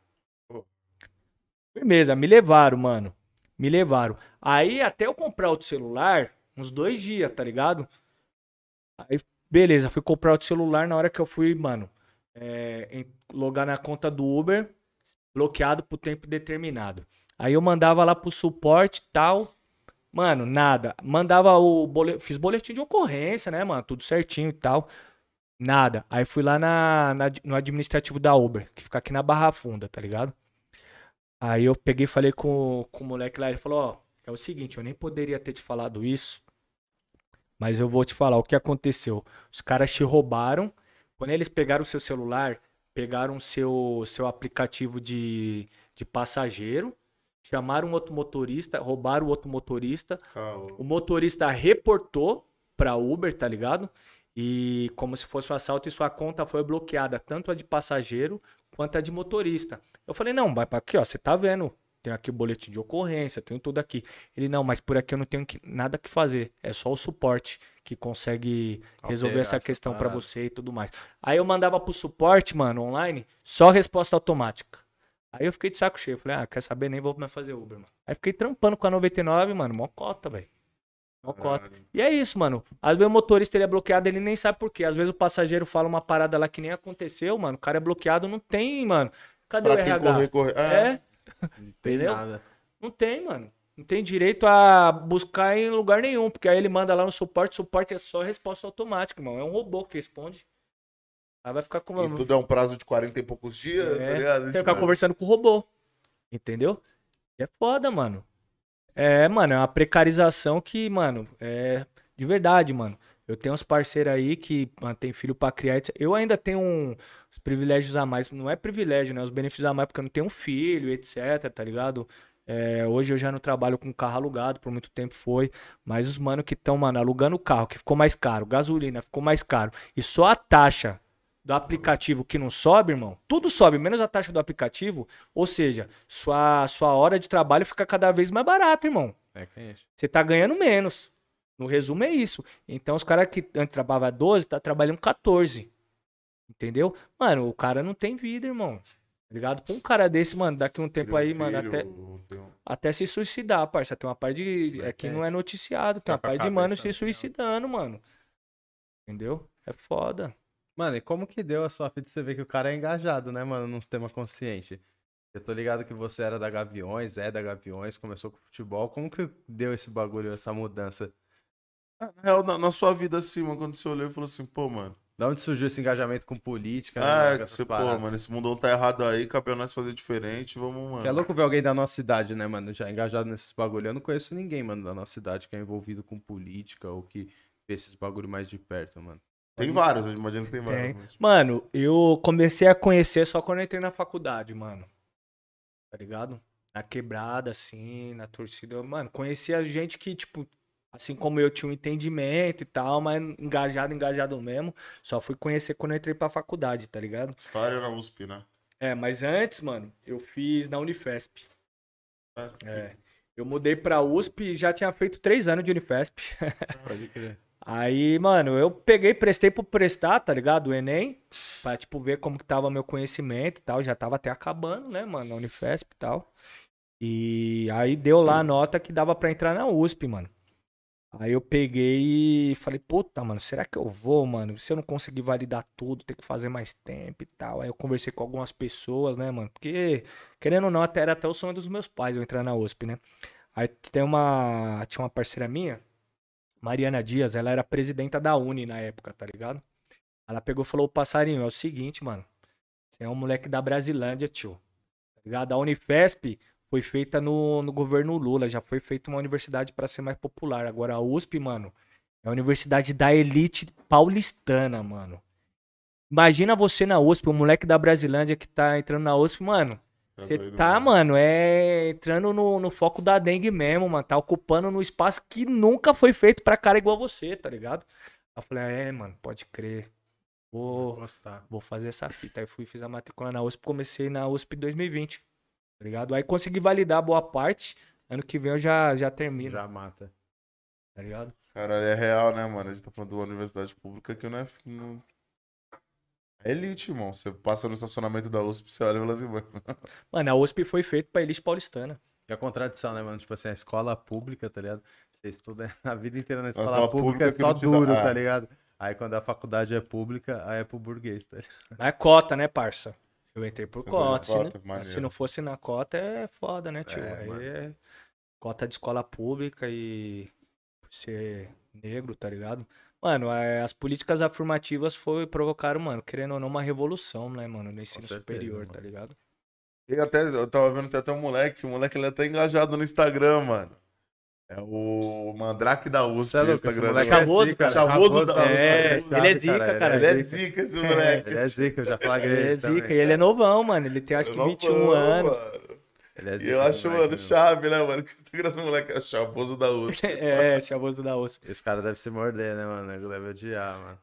Firmeza, me levaram, mano. Me levaram. Aí até eu comprar outro celular, uns dois dias, tá ligado? Aí, beleza, fui comprar outro celular na hora que eu fui, mano, é, logar na conta do Uber, bloqueado por tempo determinado. Aí eu mandava lá pro suporte tal. Mano, nada. Mandava o boletim. Fiz boletim de ocorrência, né, mano? Tudo certinho e tal. Nada. Aí fui lá na, na, no administrativo da Uber, que fica aqui na Barra Funda, tá ligado? Aí eu peguei e falei com, com o moleque lá. Ele falou: Ó, é o seguinte, eu nem poderia ter te falado isso. Mas eu vou te falar o que aconteceu. Os caras te roubaram quando eles pegaram o seu celular, pegaram o seu, seu aplicativo de, de passageiro, chamaram outro motorista, roubaram o outro motorista. O motorista reportou pra Uber, tá ligado? E como se fosse um assalto, e sua conta foi bloqueada, tanto a de passageiro quanto a de motorista. Eu falei, não, vai para aqui, ó, você tá vendo tenho aqui o boletim de ocorrência, tenho tudo aqui. Ele, não, mas por aqui eu não tenho que, nada que fazer. É só o suporte que consegue resolver essa questão para você e tudo mais. Aí eu mandava pro suporte, mano, online, só resposta automática. Aí eu fiquei de saco cheio. Falei, ah, quer saber? Nem vou mais fazer Uber, mano. Aí fiquei trampando com a 99, mano, mó cota, velho. Mó cota. E é isso, mano. Às vezes o motorista ele é bloqueado, ele nem sabe por quê. Às vezes o passageiro fala uma parada lá que nem aconteceu, mano. O cara é bloqueado, não tem, mano. Cadê pra o RH? Correr, correr. É. é. Entendeu? Nada. Não tem, mano. Não tem direito a buscar em lugar nenhum, porque aí ele manda lá no suporte, suporte é só resposta automática, irmão. É um robô que responde. Aí vai ficar com. E tudo é um prazo de 40 e poucos dias, é, tá ligado? Vai ficar conversando com o robô. Entendeu? é foda, mano. É, mano, é uma precarização que, mano, é de verdade, mano. Eu tenho uns parceiros aí que mano, tem filho para criar. Eu ainda tenho um, privilégios a mais. Não é privilégio, né? Os benefícios a mais porque eu não tenho um filho, etc, tá ligado? É, hoje eu já não trabalho com carro alugado, por muito tempo foi. Mas os mano que estão, mano, alugando o carro, que ficou mais caro, gasolina ficou mais caro. E só a taxa do aplicativo que não sobe, irmão, tudo sobe, menos a taxa do aplicativo. Ou seja, sua, sua hora de trabalho fica cada vez mais barata, irmão. É que é isso. Você tá ganhando menos. No resumo é isso. Então os caras que antes trabalhavam 12, tá trabalhando 14. Entendeu? Mano, o cara não tem vida, irmão. Tá ligado? Com um cara desse, mano, daqui um tempo aí, mano, até, até se suicidar, parça. Tem uma parte de. É que não é noticiado. Tem Tá uma parte de mano se suicidando, mano. Entendeu? É foda. Mano, e como que deu a sua fita? Você vê que o cara é engajado, né, mano, num sistema consciente. Eu tô ligado que você era da Gaviões, é da Gaviões, começou com futebol. Como que deu esse bagulho, essa mudança? Na real, na, na sua vida assim, mano, quando você olhou e falou assim, pô, mano. Da onde surgiu esse engajamento com política? né, Ah, com que essas você, pô, mano, esse mundão tá errado aí, cabe a nós fazer diferente, vamos, mano. Que é louco ver alguém da nossa cidade, né, mano, já engajado nesses bagulho. Eu não conheço ninguém, mano, da nossa cidade que é envolvido com política ou que vê esses bagulho mais de perto, mano. Tem vários, eu imagino que tem Tem. vários. mas- Mano, eu comecei a conhecer só quando eu entrei na faculdade, mano. Tá ligado? Na quebrada, assim, na torcida. Mano, conhecia gente que, tipo, assim como eu tinha um entendimento e tal, mas engajado, engajado mesmo. Só fui conhecer quando eu entrei pra faculdade, tá ligado? História na USP, né? É, mas antes, mano, eu fiz na Unifesp. É. É. Eu mudei pra USP e já tinha feito três anos de Unifesp. (laughs) Pode crer. Aí, mano, eu peguei, prestei pro prestar, tá ligado? O Enem, pra, tipo, ver como que tava meu conhecimento e tal. Já tava até acabando, né, mano, na Unifesp e tal. E aí deu lá a nota que dava pra entrar na USP, mano. Aí eu peguei e falei, puta, mano, será que eu vou, mano? Se eu não conseguir validar tudo, ter que fazer mais tempo e tal. Aí eu conversei com algumas pessoas, né, mano? Porque, querendo ou não, até era até o sonho dos meus pais eu entrar na USP, né? Aí tem uma. Tinha uma parceira minha, Mariana Dias, ela era presidenta da Uni na época, tá ligado? Ela pegou e falou, passarinho, é o seguinte, mano. Você é um moleque da Brasilândia, tio. Tá ligado? A Unifesp foi feita no, no governo Lula, já foi feita uma universidade pra ser mais popular. Agora a USP, mano, é a universidade da elite paulistana, mano. Imagina você na USP, um moleque da Brasilândia que tá entrando na USP, mano. Você doido, tá, mano, é entrando no, no foco da dengue mesmo, mano. Tá ocupando no espaço que nunca foi feito pra cara igual você, tá ligado? Aí eu falei, é, mano, pode crer. Vou, Gostar. vou fazer essa fita. Aí fui, fiz a matrícula na USP, comecei na USP 2020, tá ligado? Aí consegui validar boa parte. Ano que vem eu já, já termino, Já mata. tá ligado? Caralho, é real, né, mano? A gente tá falando de uma universidade pública que não é. Não... É elite, irmão. Você passa no estacionamento da USP, você olha e fala assim, mano. (laughs) Mano, a USP foi feita pra elite paulistana. E a contradição, né, mano? Tipo assim, a escola pública, tá ligado? Você estuda (laughs) a vida inteira na escola, escola pública, pública é só te dá- duro, ah. tá ligado? Aí quando a faculdade é pública, aí é pro burguês, tá ligado? Mas é cota, né, parça? Eu entrei por Você cota. Se, cota, maneiro. se não fosse na cota, é foda, né, tio? É, Aí é cota de escola pública e por ser negro, tá ligado? Mano, as políticas afirmativas foi, provocaram, mano, querendo ou não, uma revolução, né, mano, no ensino certeza, superior, mano. tá ligado? E até, eu tava vendo até um moleque, o moleque ele é até engajado no Instagram, mano. É o Mandrake da USP, Você é louco, esse moleque né? é cara. Chavoso da- É, chave, ele é zica, cara. Ele é zica, esse moleque. Ele é zica, eu já flagrei Ele é zica, e ele é novão, mano, ele tem acho que Eu não 21 vou, anos. é E zica, eu acho, mano, meu. chave, né, mano? Que o Instagram do moleque é chavoso da USP. é, chavoso da USP. Esse cara deve se morder, né, mano? Ele deve odiar, mano.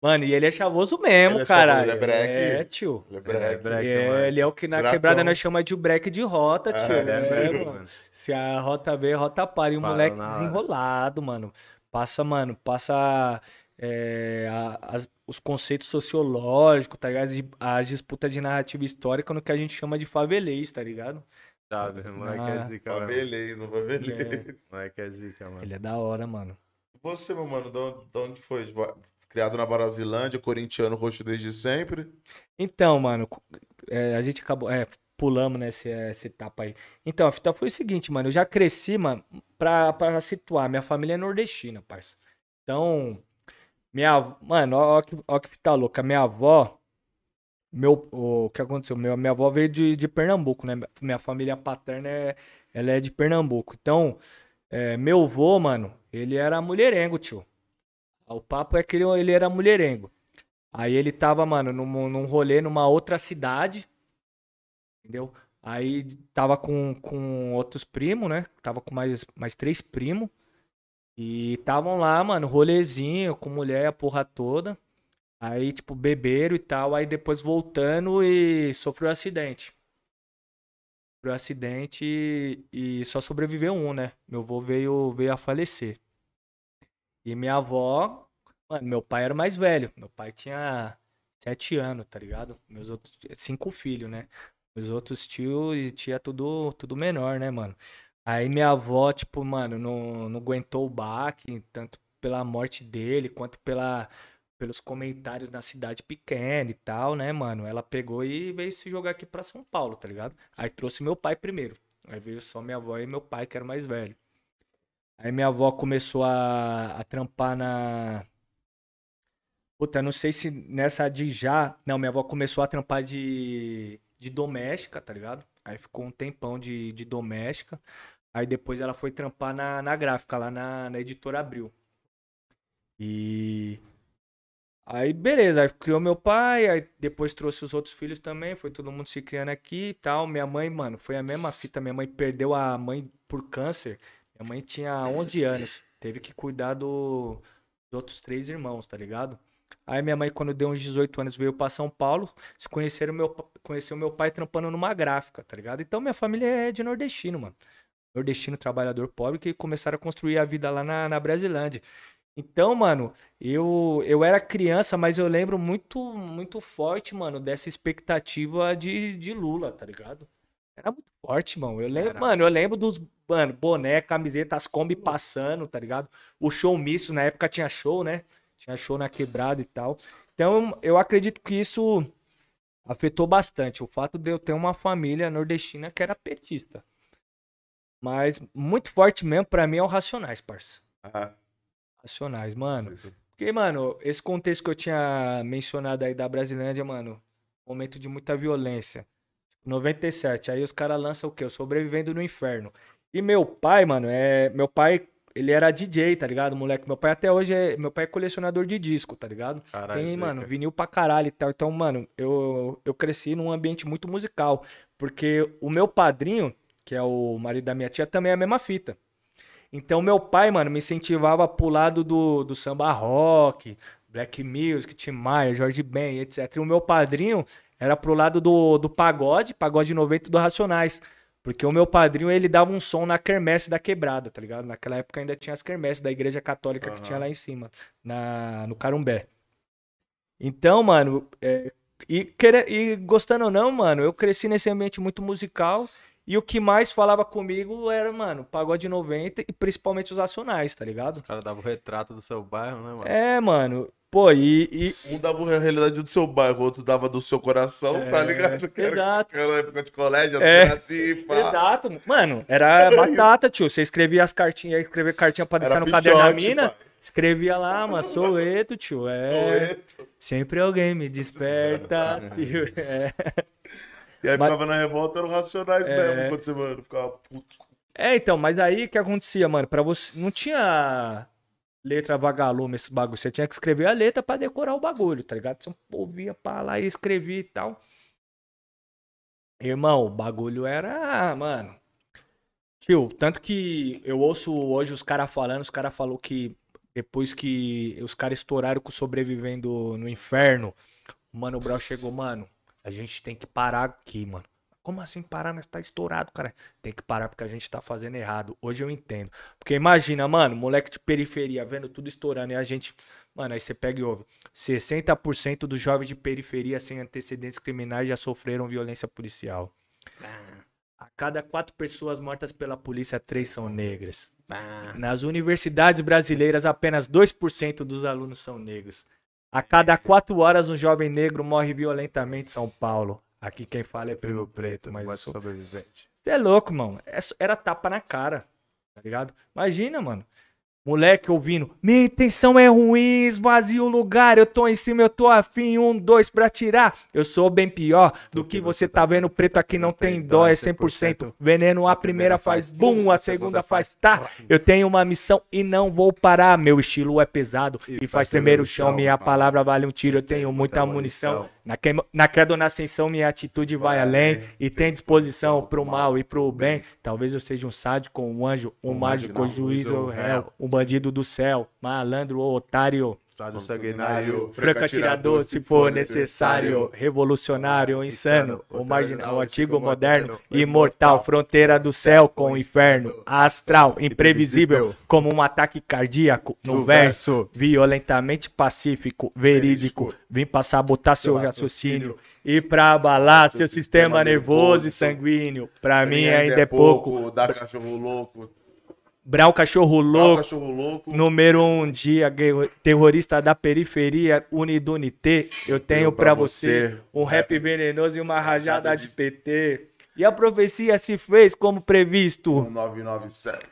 Mano, e ele é chavoso mesmo, Ele é cara. ele é breque. É, tio. Ele é Ele é breque. É, ele é o que na quebrada nós chamamos de break de rota, tio. É, Ele é É, mano. Se a rota B, a rota para. E o Parou moleque desenrolado, mano. Passa, mano, passa é, a- as- os conceitos sociológicos, tá ligado? As, as disputas de narrativa histórica no que a gente chama de favelês, tá ligado? O moleque Ah. é zica, mano. Favelês, não favelês. O moleque é zica, mano. Ele é da hora, mano. Você, meu mano, de onde, de onde foi? Criado na Brasilândia, corintiano roxo desde sempre. Então, mano, é, a gente acabou. É, pulamos nessa essa etapa aí. Então, a fita foi o seguinte, mano. Eu já cresci, mano, pra, pra situar. Minha família é nordestina, parça. Então, minha. Mano, ó, ó que, ó que fita louca. Minha avó. Meu, o que aconteceu? Meu, minha avó veio de, de Pernambuco, né? Minha família paterna é, ela é de Pernambuco. Então, é, meu avô, mano, ele era mulherengo, tio. O papo é que ele, ele era mulherengo. Aí ele tava, mano, num, num rolê numa outra cidade. Entendeu? Aí tava com, com outros primos, né? Tava com mais, mais três primos. E estavam lá, mano, rolezinho, com mulher, a porra toda. Aí, tipo, beberam e tal. Aí depois voltando e sofreu um acidente. Sofreu um acidente e, e só sobreviveu um, né? Meu avô veio, veio a falecer. E minha avó, mano, meu pai era o mais velho. Meu pai tinha sete anos, tá ligado? Meus outros. Cinco filhos, né? Meus outros tios e tia tudo, tudo menor, né, mano? Aí minha avó, tipo, mano, não, não aguentou o baque, tanto pela morte dele, quanto pela, pelos comentários na cidade pequena e tal, né, mano? Ela pegou e veio se jogar aqui pra São Paulo, tá ligado? Aí trouxe meu pai primeiro. Aí veio só minha avó e meu pai, que era mais velho. Aí minha avó começou a, a trampar na. Puta, não sei se nessa de já. Não, minha avó começou a trampar de, de doméstica, tá ligado? Aí ficou um tempão de, de doméstica. Aí depois ela foi trampar na, na gráfica, lá na, na editora Abril. E. Aí, beleza, aí criou meu pai, aí depois trouxe os outros filhos também, foi todo mundo se criando aqui e tal. Minha mãe, mano, foi a mesma fita. Minha mãe perdeu a mãe por câncer. Minha mãe tinha 11 anos, teve que cuidar do, dos outros três irmãos, tá ligado? Aí minha mãe, quando deu uns 18 anos, veio pra São Paulo, se conheceram meu, conheceu meu pai trampando numa gráfica, tá ligado? Então minha família é de nordestino, mano. Nordestino, trabalhador pobre, que começaram a construir a vida lá na, na Brasilândia. Então, mano, eu, eu era criança, mas eu lembro muito, muito forte, mano, dessa expectativa de, de Lula, tá ligado? Era muito forte, mano. Eu lembro, mano, eu lembro dos, mano, boné, camiseta, as Kombi passando, tá ligado? O show misto, na época tinha show, né? Tinha show na quebrada e tal. Então, eu acredito que isso afetou bastante. O fato de eu ter uma família nordestina que era petista. Mas muito forte mesmo pra mim é o Racionais, parça. Ah, Racionais, mano. Porque, mano, esse contexto que eu tinha mencionado aí da Brasilândia, mano, momento de muita violência. 97, aí os caras lançam o quê? O Sobrevivendo no Inferno. E meu pai, mano, é. Meu pai, ele era DJ, tá ligado? Moleque, meu pai até hoje é. Meu pai é colecionador de disco, tá ligado? Caralho, Tem, mano, vinil pra caralho e tal. Então, mano, eu, eu cresci num ambiente muito musical. Porque o meu padrinho, que é o marido da minha tia, também é a mesma fita. Então, meu pai, mano, me incentivava pro lado do, do samba rock, black music, Tim Maia, Jorge Ben, etc. E o meu padrinho era pro lado do, do pagode, pagode 90 do Racionais. Porque o meu padrinho, ele dava um som na quermesse da quebrada, tá ligado? Naquela época ainda tinha as quermesses da igreja católica que Aham. tinha lá em cima, na, no Carumbé. Então, mano, é, e, quere- e gostando ou não, mano, eu cresci nesse ambiente muito musical. E o que mais falava comigo era, mano, pagode 90 e principalmente os racionais, tá ligado? Os caras davam o retrato do seu bairro, né, mano? É, mano. Pô, e, e- Um dava a realidade do seu bairro, o outro dava do seu coração, tá ligado? Era exato. Aquela época de colégio, É. assim, assim, pá. Exato. Mano, era batata, tio. Você escrevia as cartinhas, escrevia cartinha pra deixar Era no caderno da mina. pai. Escrevia lá, mano, sou eto, tio. É. Sou Sempre alguém me desperta, tio. (laughs) É. E aí Mas- ficava na revolta, eram racionais É. mesmo, quando você, mano, ficava puto. É, então, mas aí o que acontecia, mano? Pra você. Não tinha letra vagalume esse bagulho. Você tinha que escrever a letra pra decorar o bagulho, tá ligado? Você ouvia pra lá e escrevia e tal. Irmão, o bagulho era. Mano. Tio, tanto que eu ouço hoje os caras falando, os caras falou que depois que os caras estouraram com sobrevivendo no inferno, o Mano Brown chegou, mano, a gente tem que parar aqui, mano. Como assim parar? Nós tá estourado, cara. Tem que parar porque a gente tá fazendo errado. Hoje eu entendo. Porque imagina, mano, moleque de periferia vendo tudo estourando e a gente. Mano, aí você pega e ouve. 60% dos jovens de periferia sem antecedentes criminais já sofreram violência policial. A cada quatro pessoas mortas pela polícia, três são negras. Nas universidades brasileiras, apenas 2% dos alunos são negros. A cada quatro horas, um jovem negro morre violentamente em São Paulo. Aqui quem fala é Primo Preto, mas sou sobrevivente. você é louco, mano. É Era tapa na cara, tá ligado? Imagina, mano. Moleque ouvindo, minha intenção é ruim, esvazia o lugar, eu tô em cima, eu tô afim, um, dois pra tirar. Eu sou bem pior do que você tá vendo, preto aqui não tem dó, é 100%. Veneno, a primeira faz bum, a segunda faz tá. Eu tenho uma missão e não vou parar, meu estilo é pesado e faz tremer o chão, minha palavra vale um tiro, eu tenho muita munição. Na, queima- na queda ou na ascensão, minha atitude vai além e tem disposição pro mal e pro bem. Talvez eu seja um sádico, um anjo, um, mágico, não, juiz ou réu, um bandido do céu, malandro ou otário. Estado sanguinário. Franco atirador, se for necessário, revolucionário, insano, o marginal, o antigo, moderno, imortal, fronteira do céu com o inferno, astral, imprevisível, como um ataque cardíaco, no verso, violentamente pacífico, verídico, vim pra sabotar seu raciocínio e pra abalar seu sistema nervoso e sanguíneo, pra mim ainda é pouco, Dá cachorro louco. Brau cachorro louco, cachorro louco. Número um dia, terrorista da periferia, Unidunité, eu tenho pra você um rap venenoso e uma rajada de PT. E a profecia se fez como previsto. Um 997.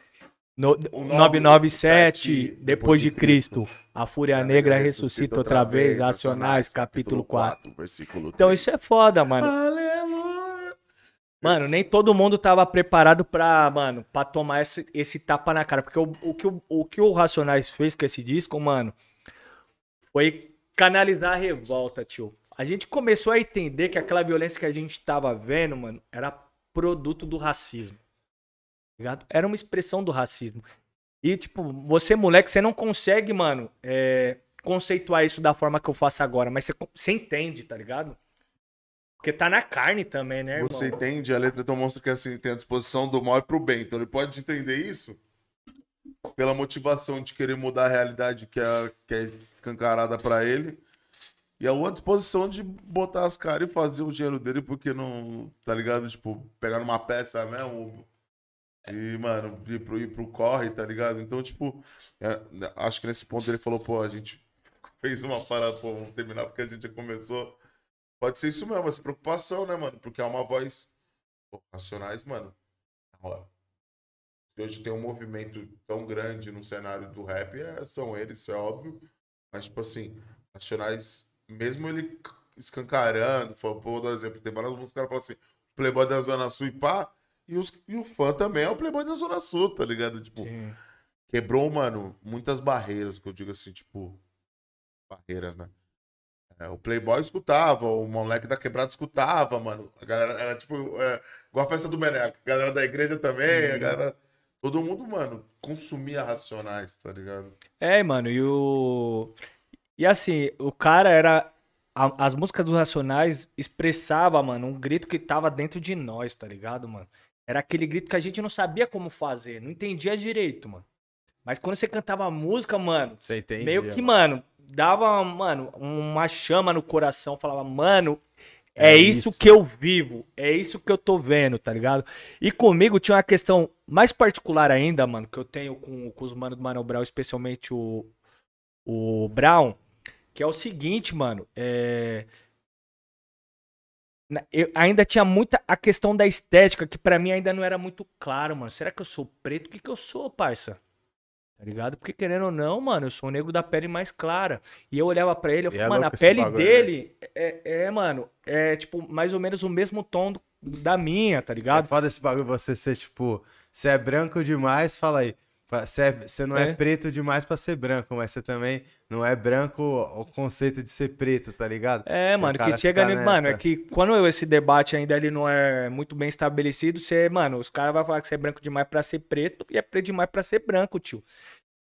No, Um 997, depois de Cristo. A Fúria Negra ressuscita outra vez, Racionais, capítulo 4. versículo Então isso é foda, mano. Aleluia. Mano, nem todo mundo tava preparado pra, mano, pra tomar esse, esse tapa na cara. Porque o, o, que o, o que o Racionais fez com esse disco, mano, foi canalizar a revolta, tio. A gente começou a entender que aquela violência que a gente tava vendo, mano, era produto do racismo. Ligado? Era uma expressão do racismo. E, tipo, você, moleque, você não consegue, mano, é, conceituar isso da forma que eu faço agora, mas você, você entende, tá ligado? Porque tá na carne também, né, irmão? Você entende? A letra então mostra que assim, tem a disposição do mal e pro bem. Então ele pode entender isso pela motivação de querer mudar a realidade que é, que é escancarada pra ele. E a outra disposição de botar as caras e fazer o dinheiro dele, porque não. Tá ligado? Tipo, pegar numa peça mesmo. E, mano, ir pro, ir pro corre, tá ligado? Então, tipo, é, acho que nesse ponto ele falou, pô, a gente (laughs) fez uma parada, pô, vamos terminar porque a gente já começou. Pode ser isso mesmo, essa preocupação, né, mano? Porque é uma voz. Pô, Racionais, mano. Se hoje tem um movimento tão grande no cenário do rap, é- são eles, isso é óbvio. Mas, tipo assim, Racionais, mesmo ele escancarando, foi- pô, vou dar um exemplo, tem várias músicas que o cara fala assim, Playboy da Zona Sul e pá, e, os, e o fã também é o Playboy da Zona Sul, tá ligado? Tipo, Sim. quebrou, mano, muitas barreiras, que eu digo assim, tipo, barreiras, né? É, o Playboy escutava, o moleque da quebrada escutava, mano. A galera era tipo, é, igual a festa do Meneco. A galera da igreja também, a galera. Todo mundo, mano, consumia racionais, tá ligado? É, mano, e o. E assim, o cara era. a- as músicas dos Racionais expressava, mano, um grito que tava dentro de nós, tá ligado, mano? Era aquele grito que a gente não sabia como fazer, não entendia direito, mano. Mas quando você cantava a música, mano, Você entende? meio que, mano, dava, mano, uma chama no coração, falava, mano, é, É isso, isso. que eu vivo, é isso que eu tô vendo, tá ligado? E comigo tinha uma questão mais particular ainda, mano, que eu tenho com, com os manos do Mano Brown, especialmente o, o Brown, que é o seguinte, mano, é... Eu ainda tinha muita a questão da estética, que pra mim ainda não era muito claro, mano. Será que eu sou preto? O que que eu sou, parça? Tá ligado? Porque querendo ou não, mano, eu sou o negro da pele mais clara. E eu olhava pra ele, eu E falei, é mano, a pele bagulho, né? dele é, é, mano, é tipo mais ou menos o mesmo tom do- da minha, tá É ligado? foda esse bagulho você ser, tipo, você é branco demais, fala aí. Você, é- não é. É. preto demais pra ser branco, mas você também não é branco o conceito de ser preto, tá ligado? É, mano, que chega, fica ne- mano, é nessa. que quando esse debate ainda ele não é muito bem estabelecido, você, mano, os caras vão falar que você é branco demais pra ser preto e é preto demais pra ser branco, tio.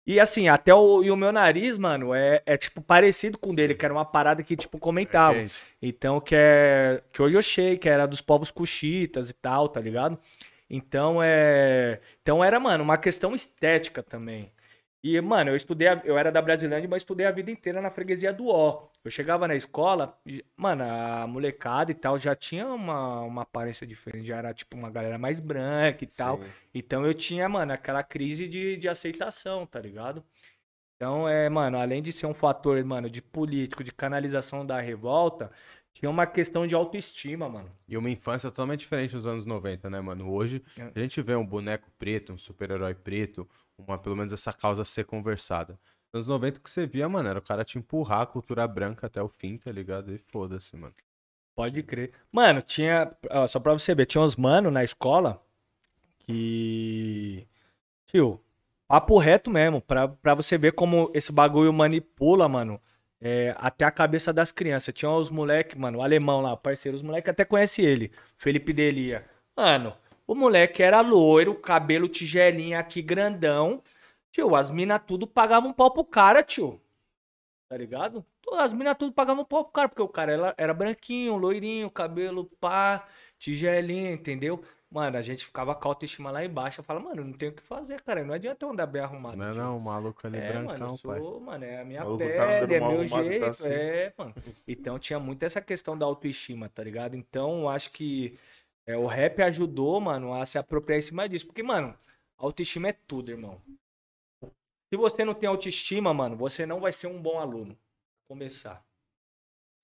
E assim, até o, e o meu nariz, mano, é, é tipo parecido com o dele, que era uma parada que, tipo, comentava. Então, que é. Que hoje eu achei, que era dos povos cuxitas e tal, tá ligado? Então é. Então era, mano, uma questão estética também. E, mano, eu estudei, a- eu era da Brasilândia, mas estudei a vida inteira na freguesia do Ó. Eu chegava na escola, e, mano, a molecada e tal já tinha uma, uma aparência diferente, já era tipo uma galera mais branca e tal. Sim. Então eu tinha, mano, aquela crise de, de aceitação, tá ligado? Então, é, mano, além de ser um fator, mano, de político, de canalização da revolta, tinha uma questão de autoestima, mano. E uma infância totalmente diferente dos anos 90, né, mano? Hoje É. a gente vê um boneco preto, um super-herói preto, uma, pelo menos essa causa ser conversada. Nos anos 90 o que você via, mano, era o cara te empurrar a cultura branca até o fim, tá ligado? E foda-se, mano. Pode crer. Mano, tinha. ó, só pra você ver, tinha uns mano na escola que. Tio, papo reto mesmo, pra, pra você ver como esse bagulho manipula, mano. É, até a cabeça das crianças. Tinha os moleque, mano, o alemão lá, parceiro, os moleque até conhece ele, Felipe Delia. Mano, o moleque era loiro, cabelo tigelinha aqui grandão. Tio, as minas tudo pagavam um pau pro cara, tio. Tá ligado? As meninas tudo pagavam pau pro cara, porque o cara era, era branquinho, loirinho, cabelo pá, tigelinha, entendeu? Mano, a gente ficava com a autoestima lá embaixo. Eu falo, mano, não tem o que fazer, cara. Não adianta eu andar bem arrumado. Não, é tio. não, o maluco ali É, mano, brancão, pai. sou, mano, é a minha O maluco tá pele, é meu arrumado, tá jeito, assim. é, mano. Então tinha muito essa questão da autoestima, tá ligado? Então eu acho que é, o rap ajudou, mano, a se apropriar em cima disso. Porque, mano, autoestima é tudo, irmão. Se você não tem autoestima, mano, você não vai ser um bom aluno. Pra Começar.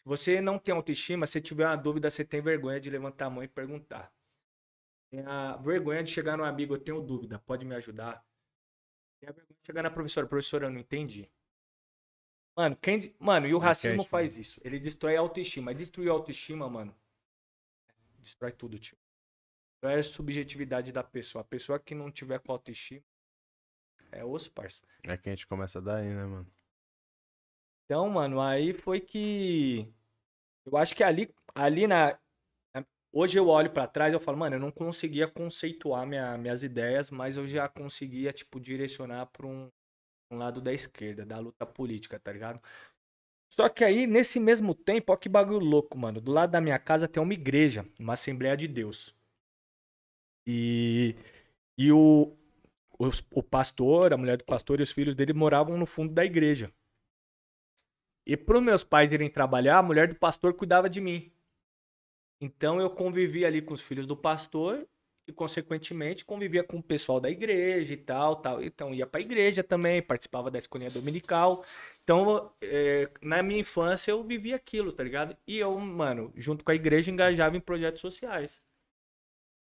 Se você não tem autoestima, se tiver uma dúvida, você tem vergonha de levantar a mão e perguntar. Tem a vergonha de chegar no amigo, eu tenho dúvida, pode me ajudar? Tem a vergonha de chegar na professora, professora, eu não entendi. Mano, quem. Mano, e o racismo faz isso. Ele destrói a autoestima. Destruir a autoestima, mano. Destrói tudo, tio. Destrói a subjetividade da pessoa. A pessoa que não tiver com autoestima é osso, parça. É que a gente começa daí, né, mano? Então, mano, aí foi que. Eu acho que ali, ali na. Hoje eu olho pra trás e eu falo, mano, eu não conseguia conceituar minha- minhas ideias, mas eu já conseguia, tipo, direcionar pra um, um lado da esquerda, da luta política, tá ligado? Só que aí, nesse mesmo tempo, ó que bagulho louco, mano. Do lado da minha casa tem uma igreja, uma Assembleia de Deus. E, e o, os- o pastor, a mulher do pastor e os filhos dele moravam no fundo da igreja. E para meus pais irem trabalhar, a mulher do pastor cuidava de mim. Então eu convivia ali com os filhos do pastor e, consequentemente, convivia com o pessoal da igreja e tal, tal. Então ia pra igreja também, participava da escolinha dominical. Então, é, na minha infância, eu vivia aquilo, tá ligado? E eu, mano, junto com a igreja, engajava em projetos sociais.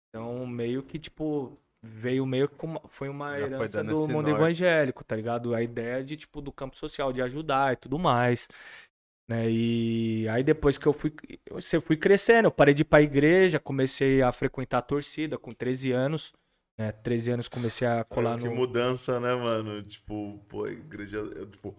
Então, meio que, tipo, veio meio que foi uma Já foi herança dando do mundo norte. evangélico, tá ligado? A ideia de, tipo, do campo social, de ajudar e tudo mais. Né? E aí depois que eu fui, eu fui crescendo, eu parei de ir pra igreja, comecei a frequentar a torcida com 13 anos. Né? 13 anos comecei a colar que no. mudança, né, mano? Tipo, pô, a igreja. é, Tipo,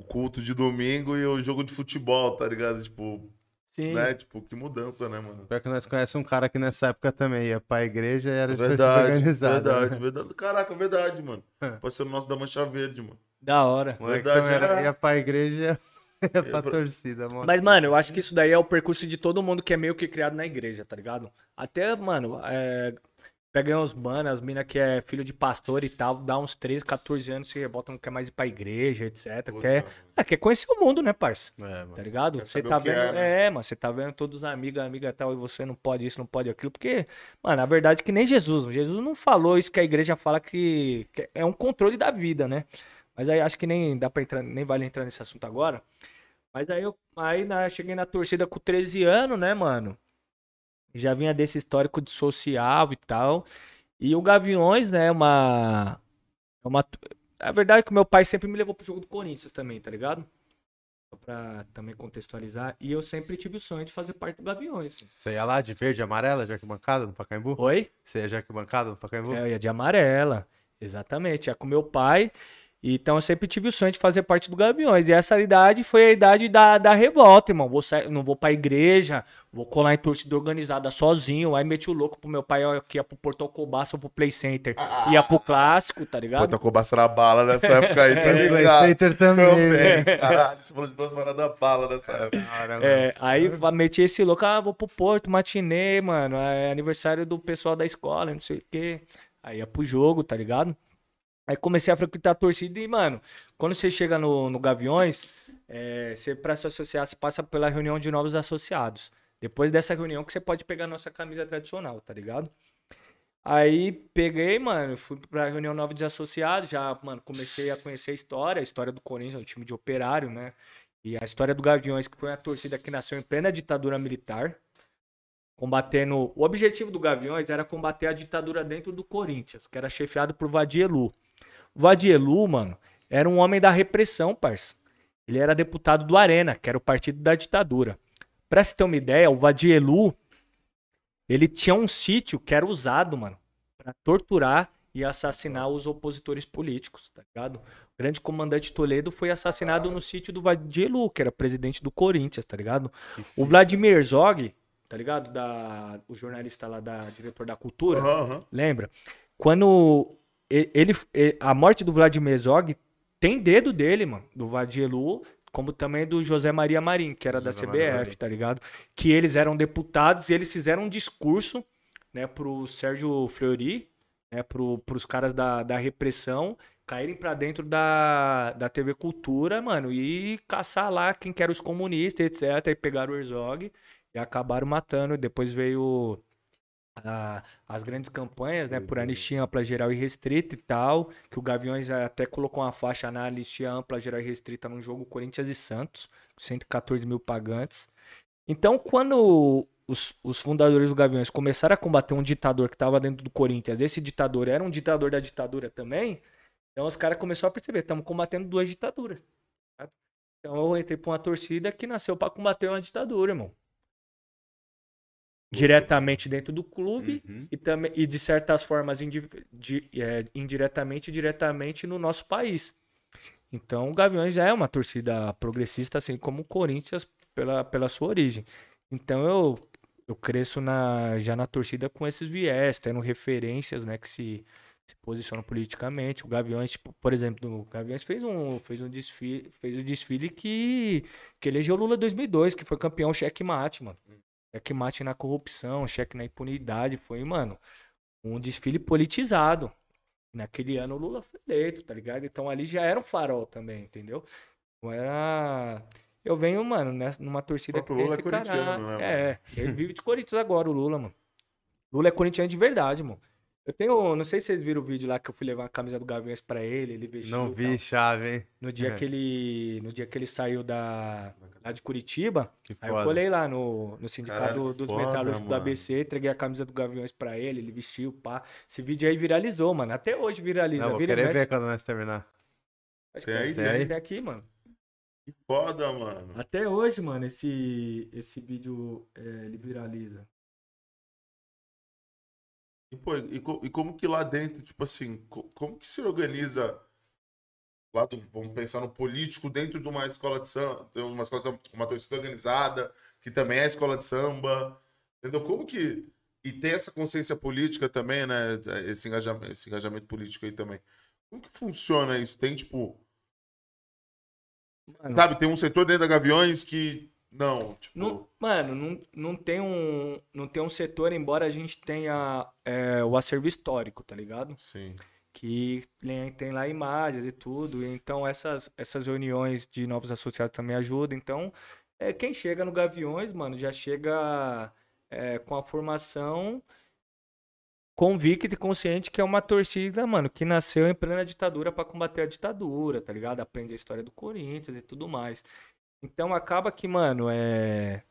o culto de domingo e o jogo de futebol, tá ligado? Tipo, Sim. né? Tipo, que mudança, né, mano? Pior que nós conhecemos um cara que nessa época também ia pra igreja e era de Verdade, organizada. verdade, né? verdade. Caraca, verdade, mano. Pode ser o nosso da Mancha Verde, mano. Da hora. Verdade, também era, ia pra igreja (laughs) pra pra- torcida, mano. Mas, mano, eu acho que isso daí é o percurso de todo mundo que é meio que criado na igreja, tá ligado? Até, mano, é... pega uns mano, as minas que é filho de pastor e tal, dá uns 13, 14 anos, você volta, não quer mais ir pra igreja, etc. Puta, Quer, ah, quer conhecer o mundo, né, parça? É, mano. Tá ligado? Você tá vendo. é, né? É, mano, você tá vendo todos os amigos, amiga e tal, e você não pode isso, não pode aquilo, porque, mano, a verdade é que nem Jesus. Jesus não falou isso que a igreja fala que é um controle da vida, né? Mas aí acho que nem dá pra entrar, nem vale entrar nesse assunto agora. Mas aí eu aí na, cheguei na torcida com 13 anos, né, mano? Já vinha desse histórico de social e tal. E o Gaviões, né, uma. é uma a verdade é que meu pai sempre me levou pro jogo do Corinthians também, tá ligado? Só pra também contextualizar. E eu sempre tive o sonho de fazer parte do Gaviões. Você ia lá de verde e amarela, de arquibancada no Pacaembu? Oi? Você ia de arquibancada no Pacaembu? É, eu ia de amarela. Exatamente. Ia com meu pai. Então eu sempre tive o sonho de fazer parte do Gaviões. E essa idade foi a idade da, da revolta, irmão. Vou sair, não vou pra igreja, vou colar em torcida organizada sozinho. Aí meti o louco pro meu pai ó, que ia pro Porto Alcobaça ou pro Play Center. Ia pro clássico, tá ligado? tá com na bala nessa época aí, (laughs) tá É, Play ligado? Center também, né? Caralho, você falou de duas paradas bala nessa época. Cara, É, aí meti esse louco, ah, vou pro Porto, matinê, mano. É aniversário do pessoal da escola, não sei o quê. Aí ia pro jogo, tá ligado? Aí comecei a frequentar a torcida e, mano, quando você chega no, no Gaviões, é, você, pra se associar, você passa pela reunião de novos associados. Depois dessa reunião que você pode pegar a nossa camisa tradicional, tá ligado? Aí peguei, mano, fui pra reunião nova de associados, já, mano, comecei a conhecer a história, a história do Corinthians, o time de operário, né? E a história do Gaviões, que foi uma torcida que nasceu em plena ditadura militar, combatendo. O objetivo do Gaviões era combater a ditadura dentro do Corinthians, que era chefiado por Vadielu. O Vadielu, mano, era um homem da repressão, parça. Ele era deputado do Arena, que era o partido da ditadura. Pra se ter uma ideia, o Vadielu, ele tinha um sítio que era usado, mano, pra torturar e assassinar os opositores políticos, tá ligado? O grande comandante Toledo foi assassinado no sítio do Vadielu, que era presidente do Corinthians, tá ligado? O Vladimir Herzog, tá ligado? Da, o jornalista lá, da diretor da cultura, aham. lembra? Quando ele, e- a morte do Vladimir Herzog tem dedo dele, mano, do Vadielu, como também do José Maria Marim, que era da José Maria CBF, tá ligado? Que eles eram deputados e eles fizeram um discurso, né, pro Sérgio Fleury, né, pro, pros caras da, da repressão caírem pra dentro da, da TV Cultura, mano, e caçar lá quem que eram os comunistas, etc. E pegaram o Herzog e acabaram matando. E depois veio a- as grandes campanhas, né, por anistia ampla, geral e restrita e tal, que o Gaviões até colocou uma faixa na anistia ampla, geral e restrita num jogo Corinthians e Santos, 114 mil pagantes. Então, quando os, os fundadores do Gaviões começaram a combater um ditador que estava dentro do Corinthians, esse ditador era um ditador da ditadura também, então os caras começaram a perceber, estamos combatendo duas ditaduras. tá? Então eu entrei pra uma torcida que nasceu para combater uma ditadura, irmão. Diretamente dentro do clube Uhum. e, também, e de certas formas indi- di- é, indiretamente e diretamente no nosso país. Então o Gaviões já é uma torcida progressista, assim como o Corinthians pela, pela sua origem. Então eu, eu cresço na, já na torcida com esses viés, tendo referências né, que se, se posicionam politicamente. O Gaviões, tipo, por exemplo, o Gaviões fez um, fez um desfile, fez um desfile que, que elegeu Lula 2002, que foi campeão checkmate, mano. Checkmate na corrupção, cheque na impunidade. Foi, mano, um desfile politizado. Naquele ano o Lula foi eleito, tá ligado? Então ali já era um farol também, entendeu? Não era. Eu venho, mano, nessa, numa torcida que Lula é né, É, ele vive de Corinthians agora, o Lula, mano. Lula é corintiano de verdade, mano. Eu tenho. Não sei se vocês viram o vídeo lá que eu fui levar a camisa do Gaviões pra ele, ele vestiu. Não vi tal. chave, hein? No dia, É. que (laughs) ele, no dia que ele saiu da, lá de Curitiba, Que aí eu foda. colei lá no, no sindicato Caralho, dos foda, metalúrgicos do. ABC, entreguei a camisa do Gaviões pra ele, ele vestiu, pá. Esse vídeo aí viralizou, mano. Até hoje viraliza. Não, vou Vira querer mexe. ver quando nós terminar. Acho Tem que aí, tem, aí? tem aqui, mano. Que foda, mano. Até hoje, mano, esse, esse vídeo é, ele viraliza. E, pô, e, co- e como que lá dentro, tipo assim, co- como que se organiza lá do, vamos pensar no político dentro de uma escola de samba, uma escola samba, uma torcida organizada, que também é escola de samba, entendeu? Como que e tem essa consciência política também, né? Esse engajamento, esse engajamento político aí também. Como que funciona isso? Tem tipo, Mano, sabe, tem um setor dentro da Gaviões que não, tipo, Não, mano, não, não, tem um, não tem um setor, embora a gente tenha é, o acervo histórico, tá ligado? sim. que tem, lá imagens e tudo. Então essas, essas reuniões de novos associados também ajudam. Então, é, quem chega no Gaviões, mano, já chega é, com a formação convicta e consciente que é uma torcida, mano, que nasceu em plena ditadura para combater a ditadura, tá ligado? Aprende a história do Corinthians e tudo mais. Então acaba que, mano, é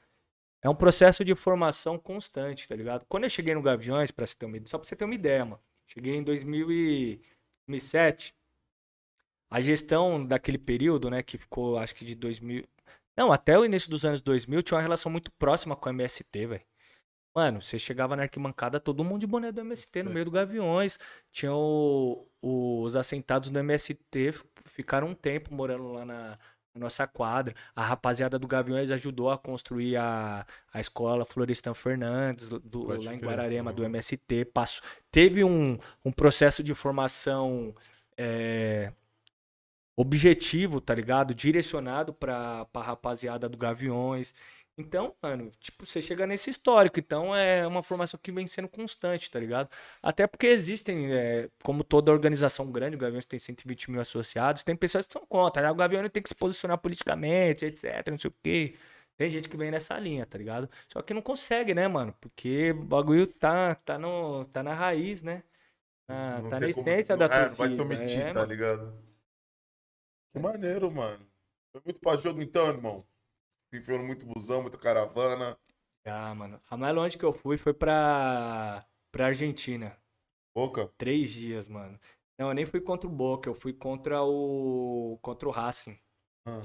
é um processo de formação constante, tá ligado? Quando eu cheguei no Gaviões, pra você ter uma, só pra você ter uma ideia, mano. Cheguei em 2007. A gestão daquele período, né, que ficou, acho que de 2000. Não, até o início dos anos 2000 tinha uma relação muito próxima com a MST, velho. Mano, você chegava na arquibancada, todo mundo de boné do MST no meio do Gaviões. Tinha o- os assentados do MST, ficaram um tempo morando lá na, na nossa quadra. A rapaziada do Gaviões ajudou a construir a, a escola Florestan Fernandes, do, Pode lá em. Guararema, do MST. Passou, teve um, um processo de formação é, objetivo, tá ligado? Direcionado pra, pra rapaziada do Gaviões. Então, mano, tipo, você chega nesse histórico. Então é uma formação que vem sendo constante, tá ligado? Até porque existem, é, como toda organização grande, o Gaviões tem 120 mil associados, tem pessoas que são contra. né? O Gaviões tem que se posicionar politicamente, etc, não sei o quê. Tem gente que vem nessa linha, tá ligado? Só que não consegue, né, mano? Porque o bagulho tá, tá, no, tá na raiz, né? Na- tá na como- essência da é, não vai te omitir, é, tá ligado? Que maneiro, mano. Foi muito pra jogo então, irmão. Se enfiou muito busão, muita caravana. Ah, mano. A mais longe que eu fui foi pra, pra Argentina. Boca. Três dias, mano. Não, eu nem fui contra o Boca, eu fui contra o. contra o Racing. Ah,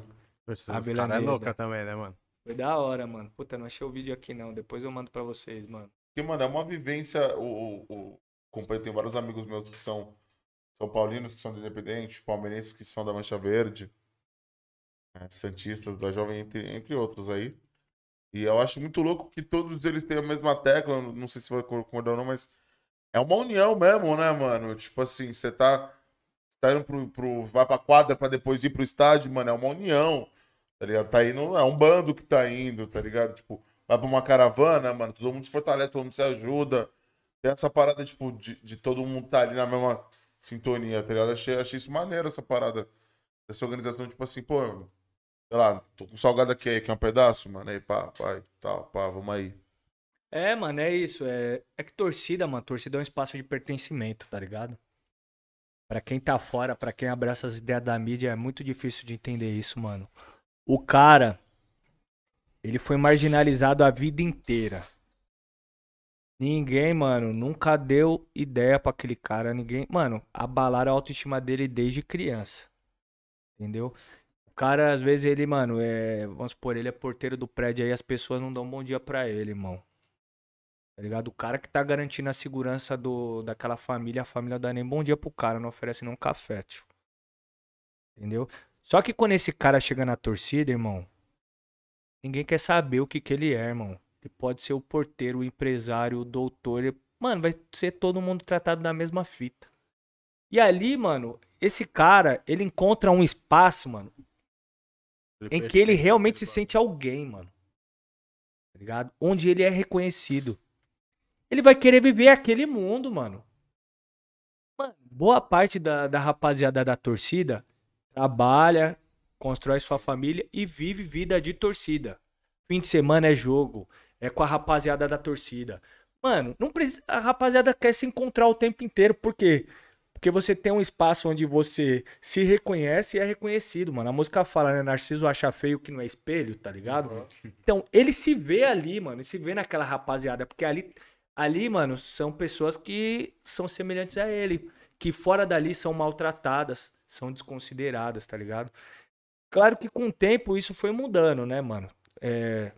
Os A caras é Belaneda. louca também, né, mano? Foi da hora, mano. Puta, não achei o vídeo aqui não. Depois eu mando pra vocês, mano. Porque, mano, é uma vivência. O, o, o companheiro tem vários amigos meus que são São Paulinos, que são do Independente, palmeirenses que são da Mancha Verde, né, Santistas da Jovem, entre, entre outros aí. E eu acho muito louco que todos eles têm a mesma tecla, não sei se vai concordar ou não, mas é uma união mesmo, né, mano? Tipo assim, você tá, tá indo pro, pro. vai pra quadra pra depois ir pro estádio, mano, é uma união. Tá ligado? Tá indo, é um bando que tá indo, tá ligado? Tipo, vai pra uma caravana, mano, todo mundo se fortalece, todo mundo se ajuda. Tem essa parada, tipo, de, de todo mundo tá ali na mesma sintonia, tá ligado? Achei, achei isso maneiro, essa parada. Essa organização, tipo assim, pô, sei lá, tô com salgado aqui quer um pedaço, mano? Aí, pá, pá, tal, pá, vamos aí. É, mano, é isso. É, é que torcida, mano, torcida é um espaço de pertencimento, tá ligado? Pra quem tá fora, pra quem abraça as ideias da mídia, é muito difícil de entender isso, mano. O cara, ele foi marginalizado a vida inteira. Ninguém, mano, nunca deu ideia pra aquele cara. Ninguém, mano, abalaram a autoestima dele desde criança. Entendeu? O cara, às vezes, ele, mano, é. Vamos supor, ele é porteiro do prédio aí, as pessoas não dão bom dia pra ele, irmão. Tá ligado? O cara que tá garantindo a segurança do, daquela família, a família dá nem bom dia pro cara, não oferece nem um café, tio. Entendeu? Só que quando esse cara chega na torcida, irmão, ninguém quer saber o que que ele é, irmão. Ele pode ser o porteiro, o empresário, o doutor. ele- Mano, vai ser todo mundo tratado da mesma fita. E ali, mano, esse cara, ele encontra um espaço, mano, em que ele realmente se sente alguém, mano. Tá ligado? Onde ele é reconhecido. Ele vai querer viver aquele mundo, mano. Mano, boa parte da, da rapaziada da torcida trabalha, constrói sua família e vive vida de torcida. Fim de semana é jogo, é com a rapaziada da torcida. Mano, não precisa, a rapaziada quer se encontrar o tempo inteiro, por quê? Porque você tem um espaço onde você se reconhece e é reconhecido, mano. A música fala, né? Narciso acha feio que não é espelho, tá ligado? Então, ele se vê ali, mano. Ele se vê naquela rapaziada. Porque ali, ali, mano, são pessoas que são semelhantes a ele. Que fora dali são maltratadas, são desconsideradas, tá ligado? Claro que com o tempo isso foi mudando, né, mano? É,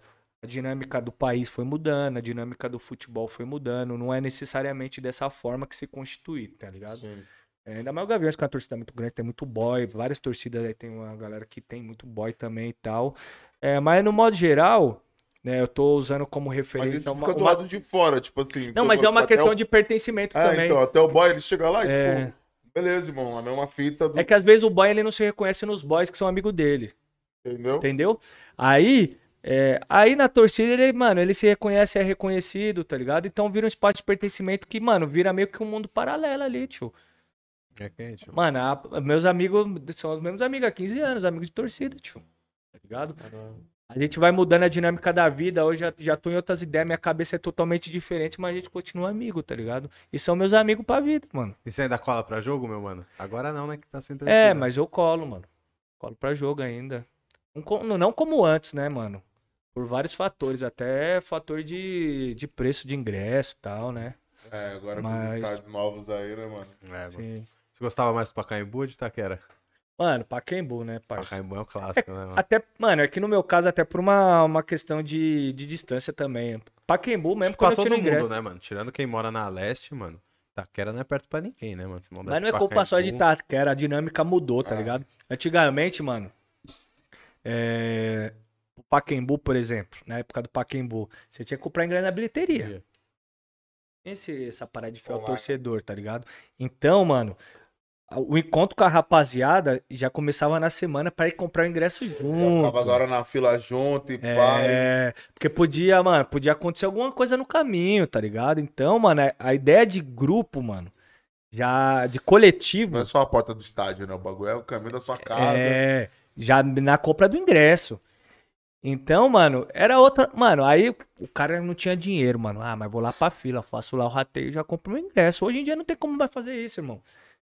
a dinâmica do país foi mudando, a dinâmica do futebol foi mudando. Não é necessariamente dessa forma que se constitui, tá ligado? Sim. É, ainda mais o Gaviões, que é uma torcida muito grande, tem muito boy, várias torcidas aí, tem uma galera que tem muito boy também e tal. É, mas no modo geral, né, eu tô usando como Mas referência ele uma, fica do uma- lado de fora, tipo assim. Não, mas é uma questão o- de pertencimento É, também. então, até o boy ele chega lá e, É. tipo, beleza, irmão, a mesma fita do. É que às vezes o boy ele não se reconhece nos boys que são amigos dele, Entendeu? entendeu? Aí, é, aí na torcida ele, mano, ele se reconhece, é reconhecido, tá ligado? Então vira um espaço de pertencimento que, mano, vira meio que um mundo paralelo ali, tio. É quente. mano. A- meus amigos são os mesmos amigos há 15 anos, amigos de torcida, tio. Tá ligado? A gente vai mudando a dinâmica da vida. Hoje já, já tô em outras ideias, minha cabeça é totalmente diferente, mas a gente continua amigo, tá ligado? E são meus amigos pra vida, mano. E você ainda cola pra jogo, meu mano? Agora não, né? Que tá sem torcida. É, mas eu colo, mano. Colo pra jogo ainda. Não, não como antes, né, mano? Por vários fatores, até fator de, de preço de ingresso e tal, né? É, agora com Mas- os estádios novos aí, né, mano? É, mano. Sim. Você gostava mais do Pacaembu ou de Itaquera? Mano, Pacaembu, né, parça? Pacaembu é um clássico, né, mano? Até, mano, é que no meu caso, até por uma, uma questão de, de distância também. Pacaembu mesmo, pra quando eu todo tiro ingresso. mundo, né, mano? Tirando quem mora na leste, mano. Itaquera não é perto pra ninguém, né, mano? Você Mas não é culpa só de Itaquera, a dinâmica mudou, tá Ah. ligado? Antigamente, mano, é... o Pacaembu, por exemplo, na época do Pacaembu, você tinha que comprar ingresso na bilheteria. Esse, essa parada de fiel Online. torcedor, tá ligado? Então, mano, o encontro com a rapaziada já começava na semana pra ir comprar o ingresso Já junto. ficava as horas na fila junto e pai. É, porque podia, mano, podia acontecer alguma coisa no caminho, tá ligado? Então, mano, a- a ideia de grupo, mano, já de coletivo, Não é só a porta do estádio, né? O bagulho é o caminho da sua casa. é, já na compra do ingresso. Então, mano, era outra. Mano, aí o- cara não tinha dinheiro, mano. Ah, mas vou lá pra fila, faço lá o rateio e já compro meu ingresso. Hoje em dia não tem como mais fazer isso, irmão.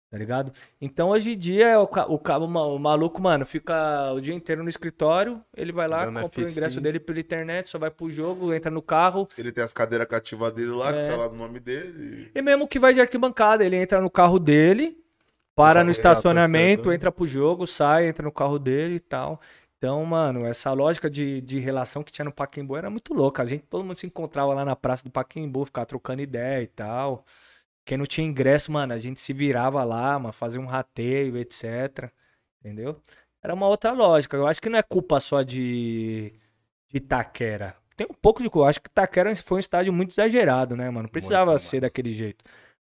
Tá ligado? Então, hoje em dia, o, o, o ma- o maluco, mano, fica o dia inteiro no escritório. Ele vai lá, Dando compra o F5. ingresso dele pela internet, só vai pro jogo, entra no carro. Ele tem as cadeiras cativas dele lá, É. que tá lá no nome dele. E mesmo que vai de arquibancada, ele entra no carro dele, para Vai no estacionamento, torcida. entra pro jogo, sai, entra no carro dele e tal. Então, mano, essa lógica de, de relação que tinha no Pacaembu era muito louca. A gente, todo mundo se encontrava lá na praça do Pacaembu, ficava trocando ideia e tal. Quem não tinha ingresso, mano, a gente se virava lá, mano, fazia um rateio, etc. Entendeu? Era uma outra lógica. Eu acho que não é culpa só de, de Itaquera. Tem um pouco de culpa. Eu acho que Itaquera foi um estádio muito exagerado, né, mano? Não precisava Muito ser daquele jeito.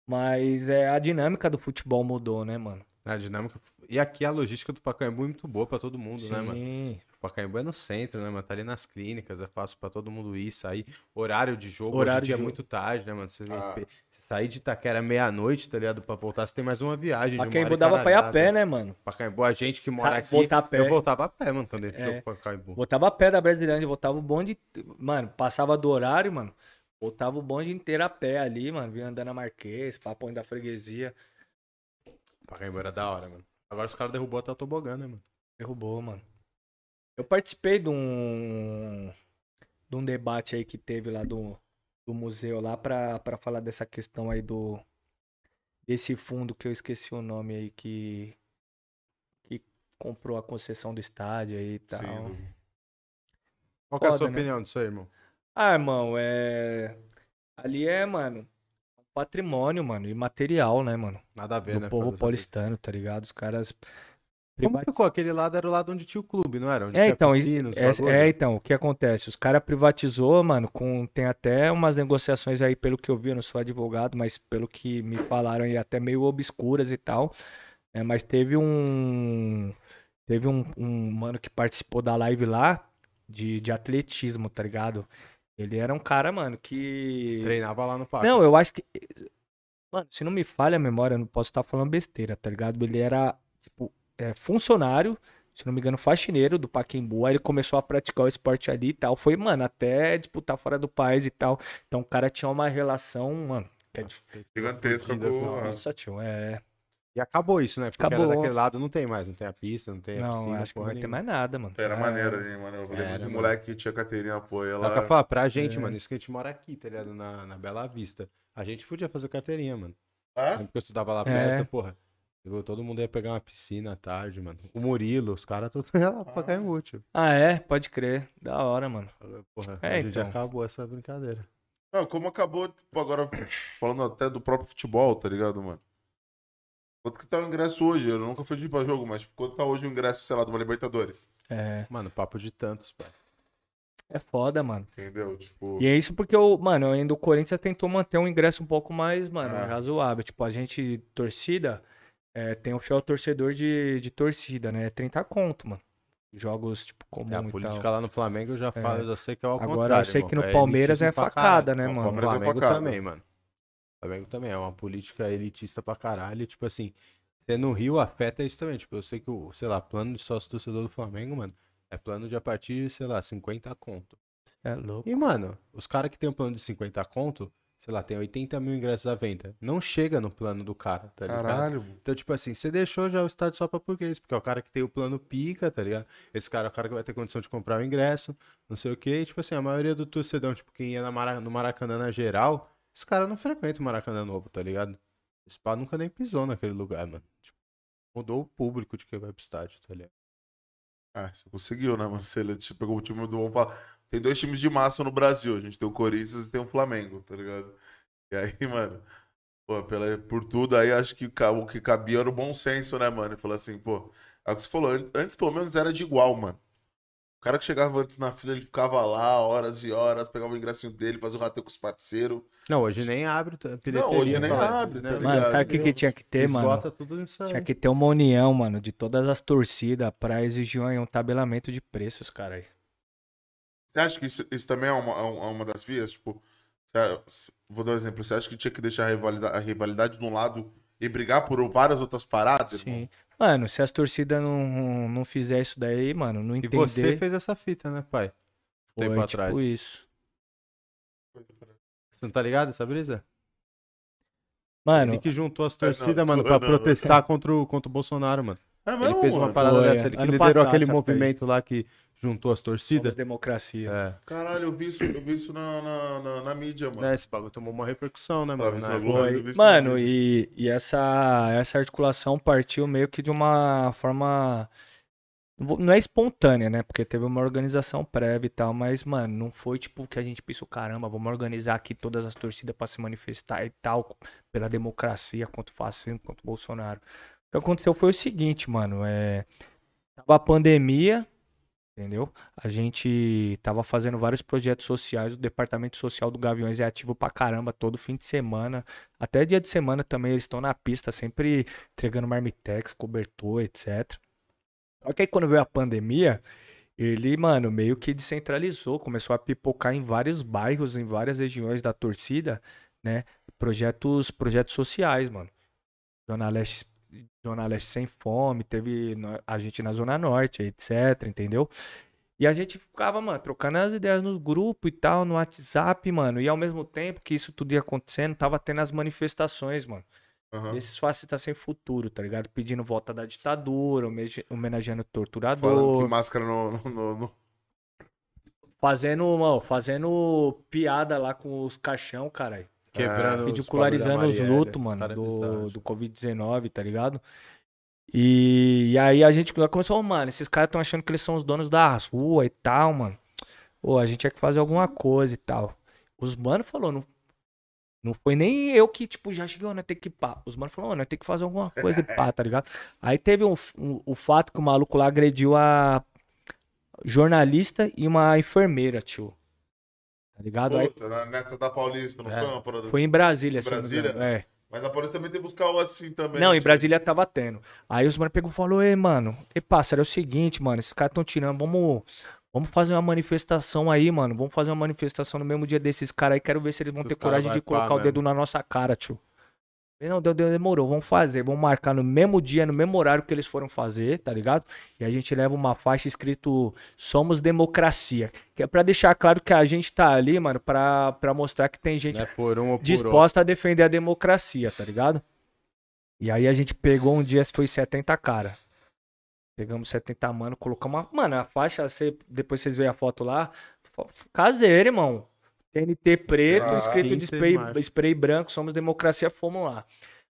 Mas é, a dinâmica do futebol mudou, né, mano? A dinâmica. E aqui a logística do Pacaembu é muito boa pra todo mundo, né, mano? Sim. O Pacaembu é no centro, né, mano? Tá ali nas clínicas, é fácil pra todo mundo ir, sair. Horário de jogo, Horário hoje em dia de é jogo. muito tarde, né, mano? Você, Ah. sair de Itaquera meia-noite, tá ligado? Pra voltar, você tem mais uma viagem. de uma hora Pacaembu dava pra ir a pé, né, mano? Pacaembu, a gente que mora aqui, voltar a pé. eu voltava a pé, mano, quando gente É. jogou Pacaembu. Voltava a pé da Brasilândia, voltava o bonde. Mano, passava do horário, mano. Voltava o bonde inteiro a pé ali, mano. Vinha andando a Marquês, papo da freguesia. Pacaembu era da hora, mano. Agora os caras derrubou até o tobogã, né, mano? Derrubou, mano. Eu participei de um. de um debate aí que teve lá do, do museu lá pra, pra falar dessa questão aí do. desse fundo que eu esqueci o nome aí que. que comprou a concessão do estádio aí e tal. Sim, Qual que é a sua né? opinião disso aí, irmão? Ah, irmão, é. Ali é, mano, patrimônio, mano, imaterial, né, mano? Nada a ver, Do né? povo fazer essa paulistano, tá ligado? Os caras. Como ficou? Aquele lado era o lado onde tinha o clube, não era? Onde É, tinha então, piscina, os é, é, então, o que acontece? Os caras privatizou, mano, com tem até umas negociações aí, pelo que eu vi, eu não sou advogado, mas pelo que me falaram aí, até meio obscuras e tal. É, mas teve um teve um, um mano que participou da live lá de, de atletismo, tá ligado? Ele era um cara, mano, que Treinava lá no parque. não, eu acho que. Mano, se não me falha a memória, eu não posso estar falando besteira, tá ligado? Ele era, tipo, é, funcionário, se não me engano, faxineiro do Pacaembu. Aí ele começou a praticar o esporte ali e tal. Foi, mano, até disputar fora do país e tal. Então o cara tinha uma relação, mano. Que é. Gigantesca com. não. Nossa, tio, é. E acabou isso, né? Porque era Acabou. daquele lado não tem mais, não tem a pista, não tem a Não, piscina, acho que não porra vai ter mais nada, mano. Era É, maneiro ali, mano. Eu lembro Era, de mano. moleque que tinha carteirinha apoio. Ela... falo, pra gente, É. mano, isso que a gente mora aqui, tá ligado? Na, na Bela Vista. A gente podia fazer carteirinha, mano. Ah? Lembra que eu estudava lá É. perto, porra. Eu- Todo mundo ia pegar uma piscina à tarde, mano. O Murilo, os caras todos (laughs) iam lá pra Caimbu, tio. Ah, é? Pode crer. Da hora, mano. Porra, É, a gente então. acabou essa brincadeira. Não, como acabou, tipo, agora falando até do próprio futebol, tá ligado, mano? Quanto que tá o ingresso hoje? Eu nunca fui de ir pra jogo, mas quanto tá hoje o ingresso, sei lá, de uma Libertadores? É. Mano, papo de tantos, pai. É foda, mano. Entendeu? Tipo. E é isso porque o, mano, ainda o Corinthians tentou manter um ingresso um pouco mais, mano, Ah. razoável. Tipo, a gente, torcida, é, tem o fiel torcedor de, de torcida, né? É 30 conto, mano. Jogos, tipo, comum É, a e política tal. lá no Flamengo eu já falo, eu já sei que é o Agora, eu sei irmão. que no É Palmeiras é facada, né, mano? Palmeiras é facada. também, mano. Flamengo também é uma política elitista pra caralho. Tipo assim, você no Rio afeta isso também. Tipo, eu sei que o, sei lá, plano de sócio torcedor do Flamengo, mano, é plano de a partir, sei lá, 50 conto. É louco. E, mano, os caras que tem um plano de 50 conto, sei lá, tem 80 mil ingressos à venda. Não chega no plano do cara, tá ligado? Caralho. Então, tipo assim, você deixou já o estádio só pra porquês, porque é o cara que tem o plano pica, tá ligado? Esse cara é o cara que vai ter condição de comprar o ingresso, não sei o quê. E, tipo assim, a maioria do torcedor, tipo, quem ia na Mara- no Maracanã na geral, esse cara não frequenta o Maracanã novo, tá ligado? Esse pá nunca nem pisou naquele lugar, mano. Tipo, mudou o público de quem vai pro estádio, tá ligado? Ah, você conseguiu, né, Marcelo? Você pegou o time do. Vamos falar. Tem dois times de massa no Brasil. A gente tem o Corinthians e tem o Flamengo, tá ligado? E aí, (laughs) mano, pô, pela, por tudo aí, acho que o que cabia era o bom senso, né, mano? E falar assim, pô, é o que você falou, an- antes pelo menos era de igual, mano. O cara que chegava antes na fila, ele ficava lá horas e horas, pegava o ingressinho dele, fazia o rateio com os parceiros. Não, hoje nem abre tá? bilheteria. hoje nem abre, tá né? Mano, ligado? sabe o que, que tinha que ter, mano? Esgota tudo isso aí. Tinha que ter uma união, mano, de todas as torcidas pra exigir um tabelamento de preços, cara. Você acha que isso, isso também é uma, é é uma das vias? Tipo, você- vou dar um exemplo. Você acha que tinha que deixar a rivalidade, a rivalidade de um lado e brigar por várias outras paradas? irmão? Mano, se as torcidas não, não fizer isso daí, mano, não E entender, você fez essa fita, né, pai? Um foi tempo tipo atrás. isso. Você não tá ligado essa brisa? Mano, Ele que juntou as É, não, torcidas, mano, pra não, não. protestar contra o, contra o Bolsonaro, mano. É Ele mesmo, fez uma parada Foi, dessa, ele que ano liderou passado, aquele movimento lá que juntou as somos torcidas. democracia. É. Caralho, eu vi isso, eu vi isso na, na, na, na mídia, mano. É, esse bagulho tomou uma repercussão, né, Ah, mano? na é isso Mano, no e, e essa, essa articulação partiu meio que de uma forma. não é espontânea, né? Porque teve uma organização prévia e tal, mas, mano, não foi tipo que a gente pensou, caramba, vamos organizar aqui todas as torcidas pra se manifestar e tal, pela democracia, contra o fascismo, contra o Bolsonaro. O que aconteceu foi o seguinte, mano, é. Tava a pandemia, Entendeu? A gente tava fazendo vários projetos sociais. O departamento social do Gaviões é ativo pra caramba todo fim de semana. Até dia de semana também eles estão na pista, sempre entregando marmitex, cobertor, etc. Só que aí quando veio a pandemia, ele, mano, meio que descentralizou, começou a pipocar em vários bairros, em várias regiões da torcida, né? Projetos, projetos sociais, mano. Zona Leste Zona Leste Sem Fome, teve a gente na Zona Norte, etc, entendeu? E a gente ficava, mano, trocando as ideias nos grupos e tal, no WhatsApp, mano. E ao mesmo tempo que isso tudo ia acontecendo, tava tendo as manifestações, mano. Uhum. Esses fascistas sem futuro, tá ligado? Pedindo volta da ditadura, homenageando o torturador. Falando que máscara no, no, no... Fazendo, mano, fazendo piada lá com os caixão, caralho. Quebrando ridicularizando os, lutos, mano, é do, do Covid-19, tá ligado? E, e, aí a gente começou, mano, esses caras estão achando que eles são os donos da rua e tal, mano. Pô, a gente tinha que fazer alguma coisa e tal. Os mano falou, não, não foi nem eu que, tipo, já cheguei, nós tem que pá. Os mano falou, nós tem que fazer alguma coisa e pá, tá ligado? Aí teve um, um, o fato que o maluco lá agrediu a jornalista e uma enfermeira, tio. Tá ligado? Puta, Aí... nessa da Paulista, não é. foi uma parada Foi em Brasília, em Brasília? É. Mas na Paulista também teve os carros assim também. Não, em Brasília tava tendo. Aí os mano pegou e falou, ei, mano, e pássaro, é o seguinte, mano, esses caras tão tirando, vamos. Vamos fazer uma manifestação aí, mano. Vamos fazer uma manifestação no mesmo dia desses caras aí. Quero ver se eles vão se ter coragem de colocar o dedo na nossa cara, tio. Não, deu, deu, demorou, vamos fazer, vamos marcar no mesmo dia, no mesmo horário que eles foram fazer, tá ligado? E a gente leva uma faixa escrito Somos Democracia, que é para deixar claro que a gente tá ali, mano, pra, pra mostrar que tem gente é um disposta a defender a democracia, tá ligado? E aí a gente pegou um dia, foi 70 cara. Pegamos 70 mano, colocamos uma. Mano, a faixa, você, depois vocês veem a foto lá, caseira, irmão. TNT preto, ah, escrito de spray, spray branco, somos democracia, fomos lá.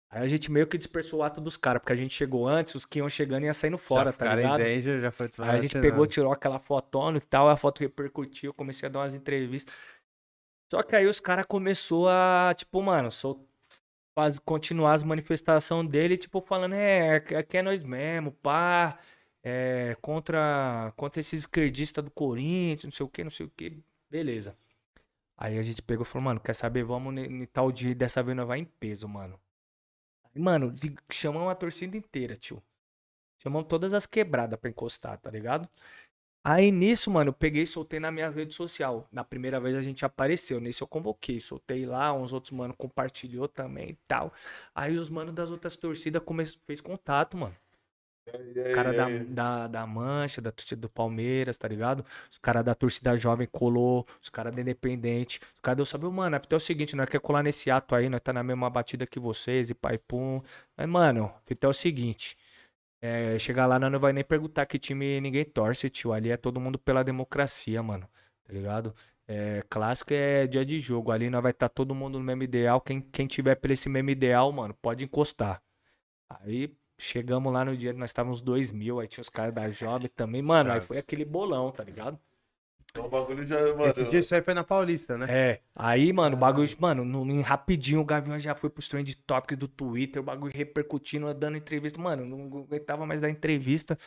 Aí a gente meio que dispersou o ato dos caras, porque a gente chegou antes, os que iam chegando iam saindo fora, já tá ligado? Danger, já foi Aí a gente pegou, tirou aquela fotona e tal, a foto repercutiu, comecei a dar umas entrevistas. Só que aí os caras começou a, tipo, mano, sou, faz, continuar as manifestações dele, tipo, falando, é, aqui é nós mesmo, pá, é, contra, contra esses esquerdistas do Corinthians, não sei o que, não sei o que, beleza. Aí a gente pegou e falou, mano, quer saber? Vamos em tal dia dessa vez nós vai em peso, mano. Mano, chamamos a torcida inteira, tio. Chamamos todas as quebradas pra encostar, tá ligado? Aí nisso, mano, eu peguei e soltei na minha rede social. Na primeira vez a gente apareceu, nesse eu convoquei. Soltei lá, uns outros mano compartilhou também e tal. Aí os manos das outras torcidas fez contato, mano. Os cara da, da, da Mancha, da torcida do Palmeiras, tá ligado? Os caras da torcida jovem colou, os caras da Independente. Os caras deu saber, mano, até é o seguinte, nós quer colar nesse ato aí, nós tá na mesma batida que vocês e pai pum. Mas, mano, até é o seguinte. É, chegar lá, nós não vai nem perguntar que time ninguém torce, tio. Ali é todo mundo pela democracia, mano. Tá ligado? É, clássico é dia de jogo. Ali nós vai estar tá todo mundo no mesmo ideal. Quem, quem tiver pelo esse mesmo ideal, mano, pode encostar. Aí, Chegamos lá no dia, nós estávamos dois mil, aí tinha os caras da Jovem também. Mano, aí foi aquele bolão, tá ligado? Então o bagulho já, mano. Esse dia isso aí foi na Paulista, né? É. Aí, mano, o bagulho, mano, no, no, rapidinho o Gavião já foi pros trend topics do Twitter, o bagulho repercutindo, dando entrevista. Mano, não aguentava mais dar entrevista.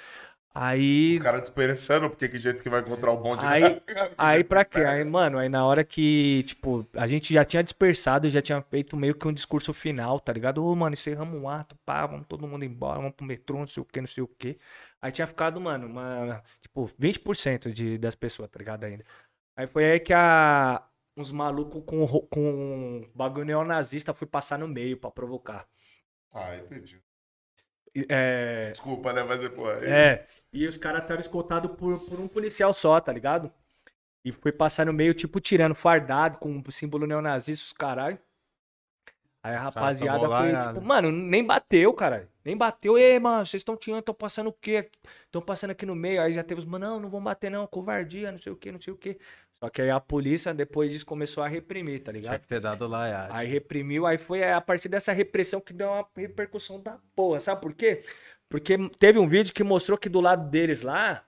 Aí. Os caras despereçando, porque que jeito que vai encontrar o bonde. Aí, (laughs) aí pra quê? Aí, mano, aí na hora que, tipo, a gente já tinha dispersado, já tinha feito meio que um discurso final, tá ligado? Ô, mano, encerramos um ato, pá, vamos todo mundo embora, vamos pro metrô, não sei o que, não sei o que. Aí tinha ficado, mano, uma, tipo, 20% de, das pessoas, tá ligado? Ainda. Aí foi aí que a, uns malucos com, com bagulho neonazista foi passar no meio pra provocar. Ai, pediu. É... Desculpa, né? Mas depois. É. E os caras estavam escoltados por, por um policial só, tá ligado? E foi passar no meio, tipo, tirando fardado, com o símbolo neonazista, os caralho. Aí a rapaziada foi, tipo, mano, nem bateu, cara. Nem bateu. Ei, mano, vocês estão tirando, estão passando o quê? Estão passando aqui no meio. Aí já teve os, mano, não, não vão bater não, covardia, não sei o quê, não sei o quê. Só que aí a polícia, depois disso, começou a reprimir, tá ligado? Tinha que ter dado lá, Aí reprimiu, aí foi a partir dessa repressão que deu uma repercussão da porra. Sabe por quê? Porque teve um vídeo que mostrou que do lado deles lá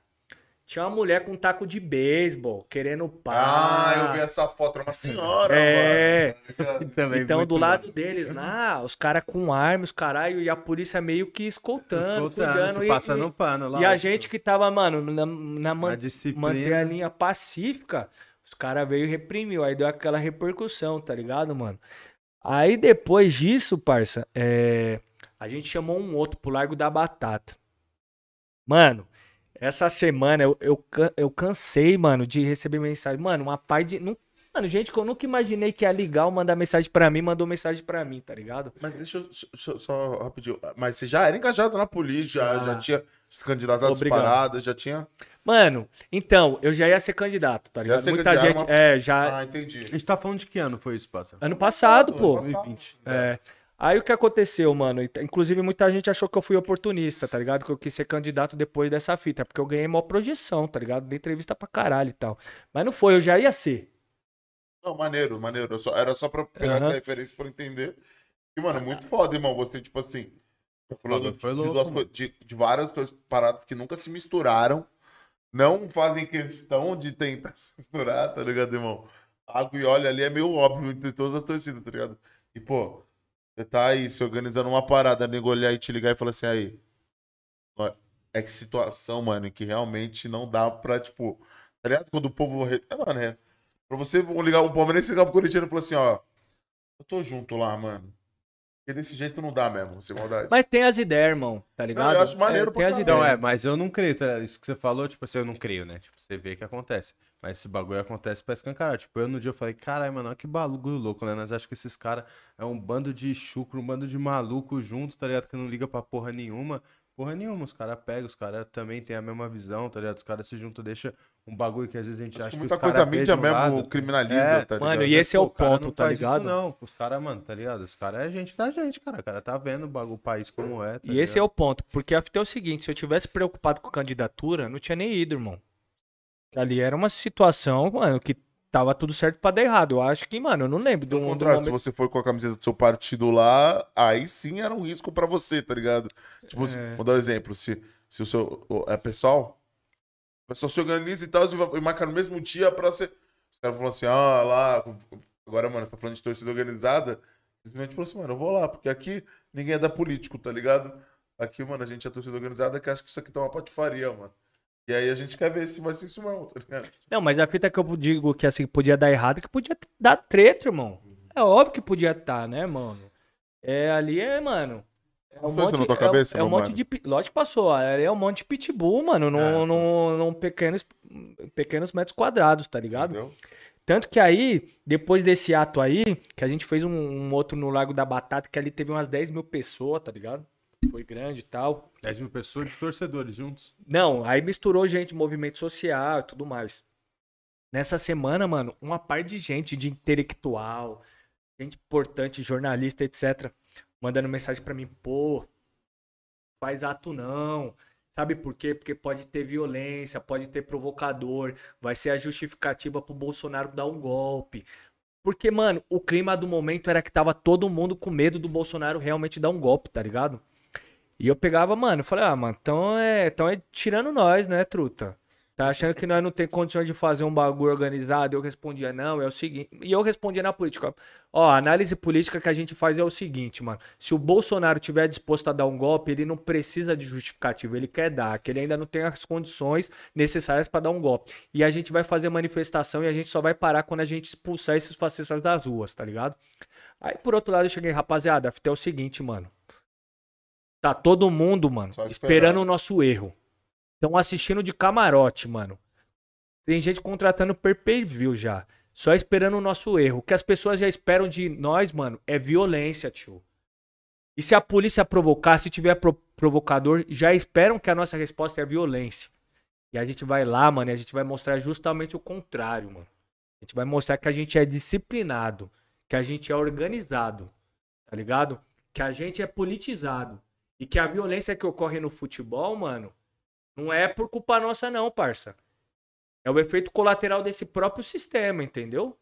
Tinha uma mulher com um taco de beisebol, querendo pá. Ah, eu vi essa foto, era uma senhora, É. (laughs) Também Então, do lado deles lá, os caras com armas, caralho, e a polícia meio que escoltando, Escoltando, cuidando. e- passando e, pano lá. e a gente que tava, mano, na, na man- Na disciplina. manter a linha pacífica, os caras veio e reprimiu. Aí deu aquela repercussão, tá ligado, mano? Aí depois disso, parça, é, a gente chamou um outro pro Largo da Batata. Mano, essa semana eu, eu, eu cansei, mano, de receber mensagem. Mano, uma pai de. não- mano, gente que eu nunca imaginei que ia ligar ou mandar mensagem pra mim, mandou mensagem pra mim, tá ligado? Mas deixa eu deixa eu só rapidinho. Mas você já era engajado na polícia, já, Ah. já tinha se candidato às paradas, já tinha. Mano, então, eu já ia ser candidato, tá Já ligado? ser Muita candidato, gente. uma- É, já. Ah, entendi. A gente tá falando de que ano foi isso, passa? Ano passado, Ano pô. passado. 2020. É. Aí o que aconteceu, mano? Inclusive, muita gente achou que eu fui oportunista, tá ligado? Que eu quis ser candidato depois dessa fita. Porque eu ganhei maior projeção, tá ligado? Dei entrevista pra caralho e tal. Mas não foi, eu já ia ser. Não, maneiro, maneiro. Eu só- era só pra pegar Aham. essa referência pra entender. E, mano, muito foda, irmão. Você, tipo assim. Você falou Foda, de, louco, de- de várias paradas que nunca se misturaram. Não fazem questão de tentar (laughs) se misturar, tá ligado, irmão? Água e óleo ali é meio óbvio entre todas as torcidas, tá ligado? E, pô, você tá aí se organizando uma parada, nego olhar e te ligar e falar assim, aí. É que situação, mano, em que realmente não dá pra, tipo. Tá ligado? Quando o povo. É, mano, é. Pra você ligar um palmeirense ligar pro corintiano e falar assim, ó. Eu tô junto lá, mano. Porque desse jeito não dá mesmo, sem maldade. Mas tem as ideias, irmão, tá ligado? eu acho maneiro é, Tem as ideias. Então, é, mas eu não creio, tá ligado? Isso que você falou, tipo assim, eu não creio, né? Tipo, você vê que acontece. Mas esse bagulho acontece pra escancarar. Tipo, eu no dia eu falei, caralho, mano, olha que bagulho louco, né? Nós achamos que esses caras é um bando de chucro, um bando de maluco juntos, tá ligado? Que não liga pra porra nenhuma. Porra nenhuma, os caras pegam, os caras também têm a mesma visão, tá ligado? Os caras se juntam, deixa um bagulho que às vezes a gente acha que Muita os coisa a mídia um mesmo lado. criminaliza, É, tá ligado? Mano, e esse é o Pô, ponto, não tá faz isso ligado? não, os caras, mano, tá ligado? Os caras é gente da gente, cara. O cara tá vendo o bagulho, o país como é. Tá E esse é o ponto, porque a fita é o seguinte, se eu tivesse preocupado com candidatura, não tinha nem ido, irmão. Ali era uma situação, mano, que tava tudo certo pra dar errado. Eu acho que, mano, eu não lembro do, do contrário, se momento... você for com a camiseta do seu partido lá, aí sim era um risco pra você, tá ligado? Tipo, se- vou dar um exemplo. Se, se o seu. É pessoal? O pessoal se organiza e tal, e e marca no mesmo dia pra ser. Os caras falam assim, ah, lá. Agora, mano, você tá falando de torcida organizada. Simplesmente falou assim, mano, eu vou lá, porque aqui ninguém é da político, tá ligado? Aqui, mano, a gente é torcida organizada que acha que isso aqui tá uma patifaria, mano. E aí a gente quer ver se vai ser isso mesmo, tá ligado? Não, mas a fita que eu digo que assim podia dar errado, é que podia dar treta, irmão. É óbvio que podia estar, né, mano? É ali é, mano. É um monte, na tua é- cabeça, é, um monte mano? de. Lógico que passou. Ali é um monte de pitbull, mano, num, É. num, num pequenos, pequenos metros quadrados, tá ligado? Entendeu? Tanto que aí, depois desse ato aí, que a gente fez um, um outro no Lago da Batata, que ali teve umas 10 mil pessoas, tá ligado? Foi grande e tal. 10 mil pessoas de torcedores juntos. Não, aí misturou gente, movimento social e tudo mais. Nessa semana, mano, uma par de gente, de intelectual, gente importante, jornalista, etc., mandando mensagem pra mim, pô, faz ato não. Sabe por quê? Porque pode ter violência, pode ter provocador, vai ser a justificativa pro Bolsonaro dar um golpe. Porque, mano, o clima do momento era que tava todo mundo com medo do Bolsonaro realmente dar um golpe, tá ligado? E eu pegava, mano, eu falei, ah, mano, então é, então é tirando nós, né, truta? Tá achando que nós não tem condições de fazer um bagulho organizado? Eu respondia, não, é o seguinte. E eu respondia na política. Ó, a análise política que a gente faz é o seguinte, mano. Se o Bolsonaro tiver disposto a dar um golpe, ele não precisa de justificativa, ele quer dar, que ele ainda não tem as condições necessárias pra dar um golpe. E a gente vai fazer manifestação e a gente só vai parar quando a gente expulsar esses fascistas das ruas, tá ligado? Aí, por outro lado, eu cheguei, rapaziada, a fita é o seguinte, mano. Tá todo mundo, mano, esperando o nosso erro. Estão assistindo de camarote, mano. Tem gente contratando per view já. Só esperando o nosso erro. O que as pessoas já esperam de nós, mano, é violência, tio. E se a polícia provocar, se tiver pro- provocador, já esperam que a nossa resposta é violência. E a gente vai lá, mano, e a gente vai mostrar justamente o contrário, mano. A gente vai mostrar que a gente é disciplinado, que a gente é organizado, tá ligado? Que a gente é politizado. E que a violência que ocorre no futebol, mano, não é por culpa nossa, não, parça. É o efeito colateral desse próprio sistema, entendeu?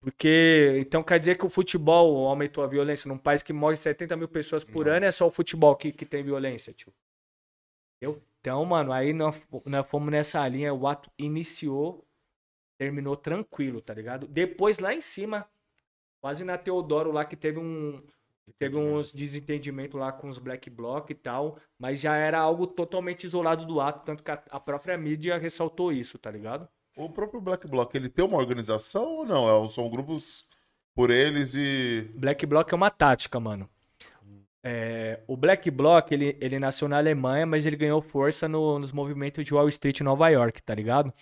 Porque, então quer dizer que o futebol aumentou a violência num país que morre 70 mil pessoas por Não. ano, é só o futebol que, que tem violência, tio. Entendeu? Então, mano, aí nós, nós fomos nessa linha, o ato iniciou, terminou tranquilo, tá ligado? Depois lá em cima, quase na Teodoro lá que teve um. Teve uns desentendimentos lá com os Black Bloc e tal, mas já era algo totalmente isolado do ato, tanto que a, a própria mídia ressaltou isso, tá ligado? O próprio Black Bloc, ele tem uma organização ou não? É, são grupos por eles e. Black Bloc é uma tática, mano. É, o Black Bloc, ele, ele nasceu na Alemanha, mas ele ganhou força no- nos movimentos de Wall Street em Nova York, tá ligado?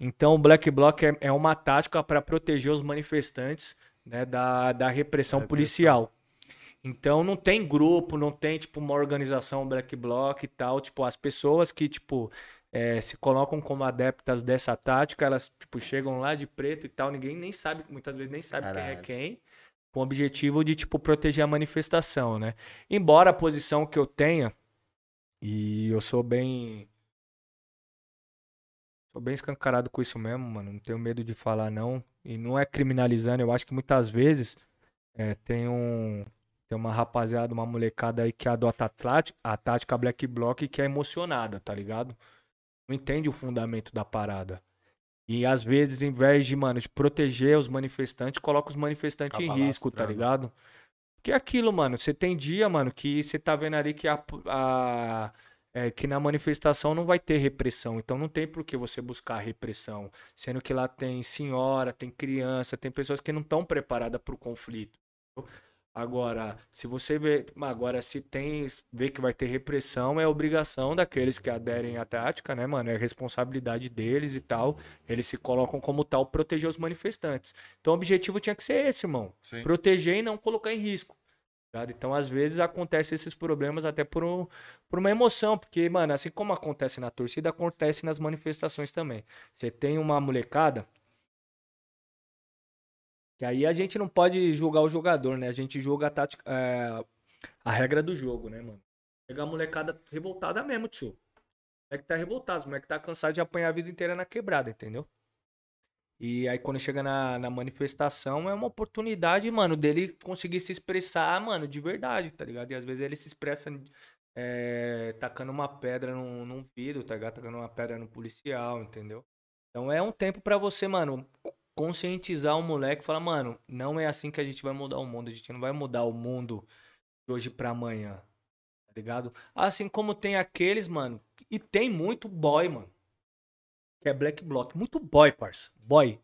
Então o Black Bloc é, é uma tática para proteger os manifestantes né, da, da repressão policial. Então não tem grupo, não tem tipo uma organização Black Bloc e tal. Tipo, as pessoas que, tipo, é, se colocam como adeptas dessa tática, elas, tipo, chegam lá de preto e tal, ninguém nem sabe, muitas vezes nem sabe quem é Caralho. quem, com o objetivo de, tipo, proteger a manifestação, né? Embora a posição que eu tenha, e eu sou bem. Sou bem escancarado com isso mesmo, mano. Não tenho medo de falar, não. E não é criminalizando, eu acho que muitas vezes é, tem um. Tem uma rapaziada, uma molecada aí que adota a, tática Black Bloc e que é emocionada, tá ligado? Não entende o fundamento da parada. E às vezes, em vez de, mano, de proteger os manifestantes, coloca os manifestantes em Acaba risco, tá ligado? Que é aquilo, mano. Você tem dia, mano, que você tá vendo ali que a, a- é, que na manifestação não vai ter repressão. Então não tem por que você buscar repressão. Sendo que lá tem senhora, tem criança, tem pessoas que não estão preparadas para o conflito. Agora, se você vê, agora se tem, vê que vai ter repressão, é obrigação daqueles que aderem à tática, né, mano? É responsabilidade deles e tal. Eles se colocam como tal proteger os manifestantes. Então o objetivo tinha que ser esse, irmão Sim. proteger e não colocar em risco. tá? Então, às vezes, acontece esses problemas até por, um- por uma emoção, porque, mano, assim como acontece na torcida, acontece nas manifestações também. Você tem uma molecada. Que aí a gente não pode julgar o jogador, né? A gente julga a tática, é, a regra do jogo, né, mano? Pegar a molecada revoltada mesmo, tio. O moleque tá revoltado, o moleque tá cansado de apanhar a vida inteira na quebrada, entendeu? E aí quando chega na, na manifestação é uma oportunidade, mano, dele conseguir se expressar, mano, de verdade, tá ligado? E às vezes ele se expressa é, tacando uma pedra num, num vidro, tá ligado? Tacando uma pedra no policial, entendeu? Então é um tempo pra você, mano, conscientizar o moleque e falar, mano, não é assim que a gente vai mudar o mundo. A gente não vai mudar o mundo de hoje pra amanhã, tá ligado? Assim como tem aqueles, mano, e tem muito boy, mano que é Black Bloc. Muito boy, parça. Boy.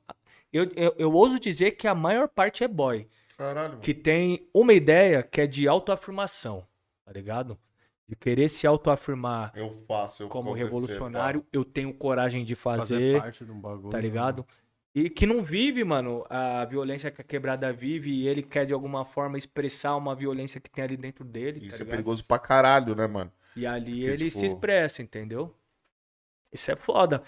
Eu, eu, eu ouso dizer que a maior parte é boy. Caralho, mano. Que tem uma ideia que é de autoafirmação, tá ligado? De querer se autoafirmar Eu faço, eu como revolucionário. Eu tenho coragem de Fazer fazer, parte de um bagulho. tá ligado? E que não vive, mano, a violência que a quebrada vive e ele quer de alguma forma expressar uma violência que tem ali dentro dele, tá Isso é ligado? perigoso pra caralho, né, mano? E ali Porque, ele tipo- se expressa, entendeu? Isso é foda.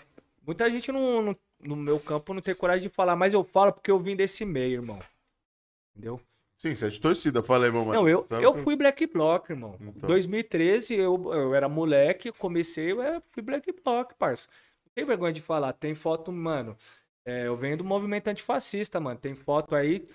Muita gente no, no, no meu campo não tem coragem de falar, mas eu falo porque eu vim desse meio, irmão. Entendeu? Sim, você é de torcida, falei, meu mano. não, eu, Sabe eu fui Black Bloc, irmão. Então. 2013, eu, eu era moleque, comecei, eu fui Black Bloc, parça. Não tem vergonha de falar. Tem foto, mano. É, eu venho do movimento antifascista, mano. Tem foto aí.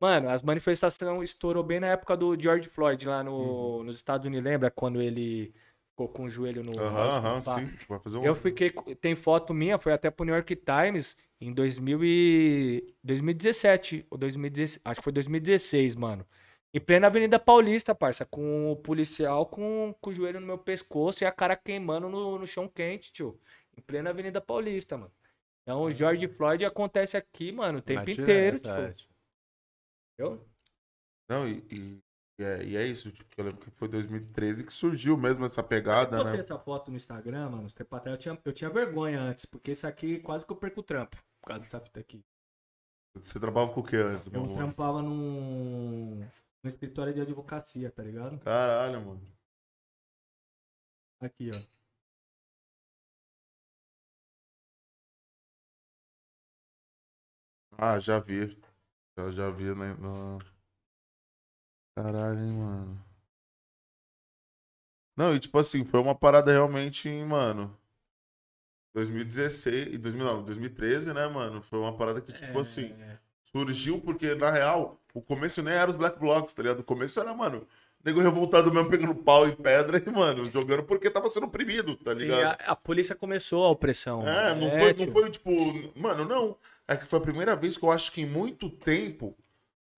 Mano, as manifestações estourou bem na época do George Floyd lá no, nos Estados Unidos. Lembra quando ele ficou com o joelho no. Aham, aham, sim. Vai fazer um. Eu fiquei. Tem foto minha, foi até pro New York Times em 2000 e 2017. Ou 2016, acho que foi 2016, mano. Em plena Avenida Paulista, parça. Com o policial com, com o joelho no meu pescoço e a cara queimando no, no chão quente, tio. Em plena Avenida Paulista, mano. Então o George Floyd acontece aqui, mano, o tempo inteiro, direta, é, tio. Entendeu? Não, e, e, e é, e é isso. Tipo, eu lembro que foi 2013 que surgiu mesmo essa pegada, Eu né? essa foto no Instagram, mano, uns tempo atrás. Eu tinha, eu tinha vergonha antes, porque isso aqui quase que eu perco o trampo. Por causa dessa fita aqui. Você trabalhava com o que antes, meu Eu amor? trampava num, num escritório de advocacia, tá ligado? Caralho, mano. Aqui, ó. Ah, já vi. Já, já vi, né? Caralho, hein, mano. Não, e tipo assim, foi uma parada realmente, em, mano. 2016, e 2000, não, 2013, né, mano? Foi uma parada que, tipo assim, É, surgiu porque, na real, o começo nem era os Black Blocs, tá ligado? O começo era, mano, nego revoltado mesmo, pegando pau e pedra e, mano, jogando porque tava sendo oprimido, tá Sim, ligado? a, a polícia começou a opressão. É, não, É, foi, tio. não foi tipo. Mano, não. É que foi a primeira vez que eu acho que em muito tempo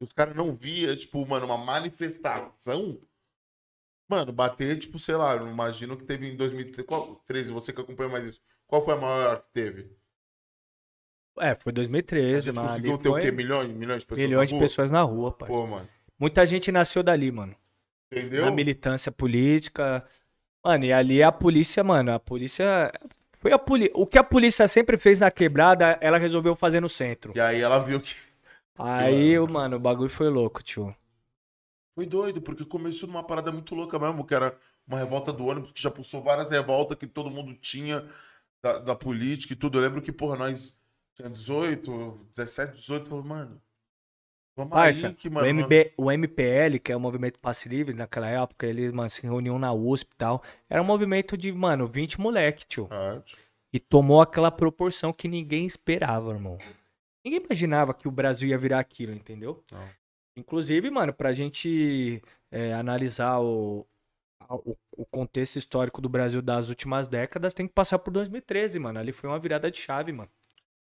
os caras não via, tipo, mano, uma manifestação. Mano, bater, tipo, sei lá, eu imagino que teve em 2013, você que acompanha mais isso. Qual foi a maior que teve? É, foi A 2013, gente mas conseguiu ter o foi quê? Milhões, milhões de pessoas? milhões de na rua? pessoas na rua, pai. Pô, mano. Muita gente nasceu dali, mano. Entendeu? Na militância política. Mano, e ali a polícia, mano, a polícia. Foi a poli... O que a polícia sempre fez na quebrada, ela resolveu fazer no centro. E aí ela viu que. Aí, mano, o bagulho foi louco, tio. Foi doido, porque começou numa parada muito louca mesmo, que era uma revolta do ônibus, que já pulsou várias revoltas que todo mundo tinha da, da política e tudo. Eu lembro que, porra, nós tinha 18, 17, 18, falou, mano. Vamos Parça, aí, que, o, mano. MB, o MPL, que é o Movimento Passe Livre, naquela época, eles, mano, se reuniam na USP e tal. Era um movimento de, mano, 20 moleque, tio. Ah, E tomou aquela proporção que ninguém esperava, irmão. Ninguém imaginava que o Brasil ia virar aquilo, entendeu? Não. Inclusive, mano, pra gente é, analisar o, o, o contexto histórico do Brasil das últimas décadas, tem que passar por 2013, mano. Ali foi uma virada de chave, mano.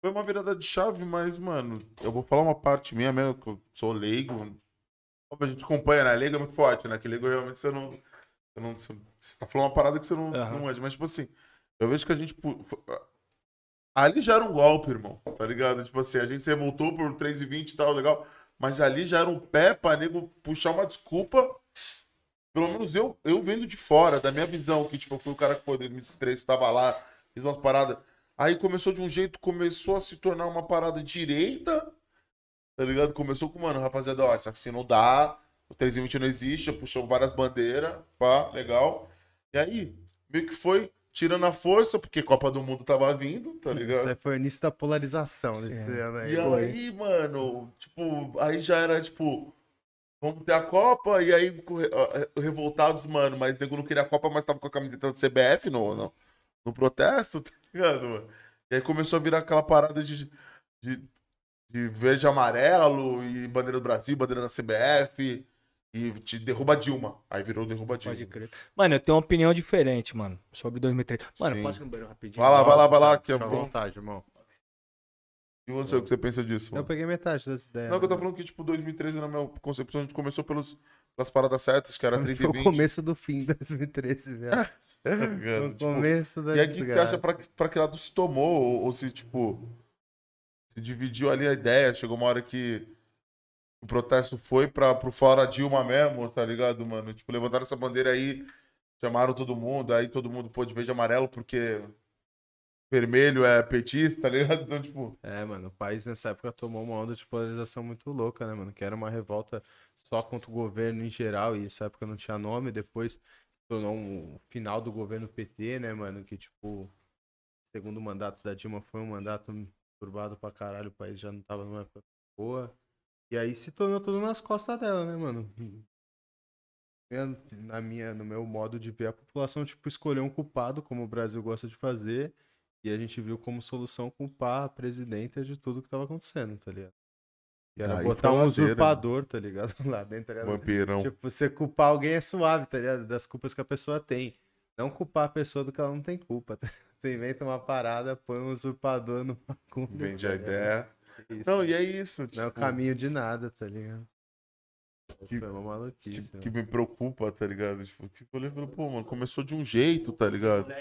Foi uma virada de chave, mas, mano, eu vou falar uma parte minha mesmo, que eu sou leigo. A gente acompanha, né? Leigo é muito forte, né? Que leigo realmente você não. Você, não, você, tá falando uma parada que você não, Aham. não manja. Mas, tipo assim, eu vejo que a gente. pu- Ali já era um golpe, irmão, tá ligado? Tipo assim, a gente se revoltou por 3,20 e tal, legal. Mas ali já era um pé pra nego puxar uma desculpa. Pelo menos eu, eu vendo de fora, da minha visão, que tipo, eu fui o cara que foi em 2013, tava lá, fiz umas paradas. Aí começou de um jeito, começou a se tornar uma parada direita, tá ligado? Começou com, mano, rapaziada, ó, isso assim não dá, o 320 não existe, puxou várias bandeiras, pá, legal. E aí, meio que foi tirando a força, porque Copa do Mundo tava vindo, tá Isso ligado? aí foi o início da polarização desse É. ano aí. E aí, mano, tipo, aí já era, tipo, vamos ter a Copa, e aí eh, revoltados, mano, mas o nego não queria a Copa, mas tava com a camiseta do CBF no, no, no protesto, (laughs) tá ligado, mano? E aí começou a virar aquela parada de, de, de verde e amarelo, e bandeira do Brasil, bandeira da CBF, e te derruba a Dilma. Aí virou derruba Dilma. Pode crer. Mano, eu tenho uma opinião diferente, mano, sobre 2013. Mano, Sim. posso ir no banheiro rapidinho? Vai lá, vai lá, vai lá, que é Fica bom. vontade, irmão. E você, o que você pensa disso? Eu Mano? peguei metade das ideias. Não, que eu tô falando que, tipo, 2013, na minha concepção, a gente começou pelos, pelas paradas certas, que era Foi 30 e o 20. começo do fim de 2013, (laughs) velho. tá ligado? No Tipo, começo da E aí, o que, acha pra, pra que lado se tomou? Ou, ou se, tipo, se dividiu ali a ideia? Chegou uma hora que o protesto foi pra, pro fora Dilma mesmo, tá ligado, mano? Tipo, levantaram essa bandeira aí, chamaram todo mundo, aí todo mundo pôde verde e amarelo, porque vermelho é petista, tá ligado? Então, tipo, É, mano, o país nessa época tomou uma onda de polarização muito louca, né, mano? Que era uma revolta só contra o governo em geral, e essa época não tinha nome, depois tornou um final do governo PT, né, mano? Que, tipo, segundo mandato da Dilma foi um mandato turbado pra caralho, o país já não tava numa época boa. E aí se tornou tudo nas costas dela, né, mano? Na minha, no meu modo de ver, a população, tipo, escolheu um culpado, como o Brasil gosta de fazer, e a gente viu como solução culpar a presidenta de tudo que tava acontecendo, tá ligado? E era botar um usurpador, tá ligado? (laughs) Lá dentro, tá vampirão. Tipo, você culpar alguém é suave, tá ligado? Das culpas que a pessoa tem. Não culpar a pessoa do que ela não tem culpa. tá? Você inventa uma parada, põe um usurpador no bagulho. Vende tá a ideia. Isso. Não, e é isso. Não é o tipo, caminho de nada, tá ligado? Que- Foi uma maluquice. que, mano. que me preocupa, tá ligado? Tipo, que eu falei, pô, mano, começou de um jeito, tá ligado?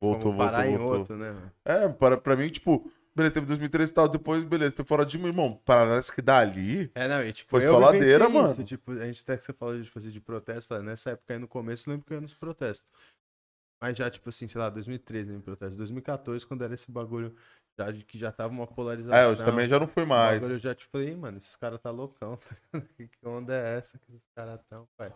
Voltou, parar voltou, em voltou. outro, né, mano? É, para, pra mim, tipo, beleza, teve 2013 e tal, depois, beleza, teve fora de mim, irmão, parece que dali. É, não, e tipo, Foi eu só ladeira, vivenciei mano. Isso, tipo, a gente até que você falou de, tipo, assim, de protesto, falei, nessa época aí no começo, eu lembro que eu ia nos protestos. Mas já, tipo assim, sei lá, 2013 em protesto. 2014, quando era esse bagulho já, que já tava uma polarização. É, eu também já não fui mais. bagulho, eu já, tipo, falei, "Ih, mano, esses caras tá loucão, tá (laughs) que onda é essa que esses caras tão, pai?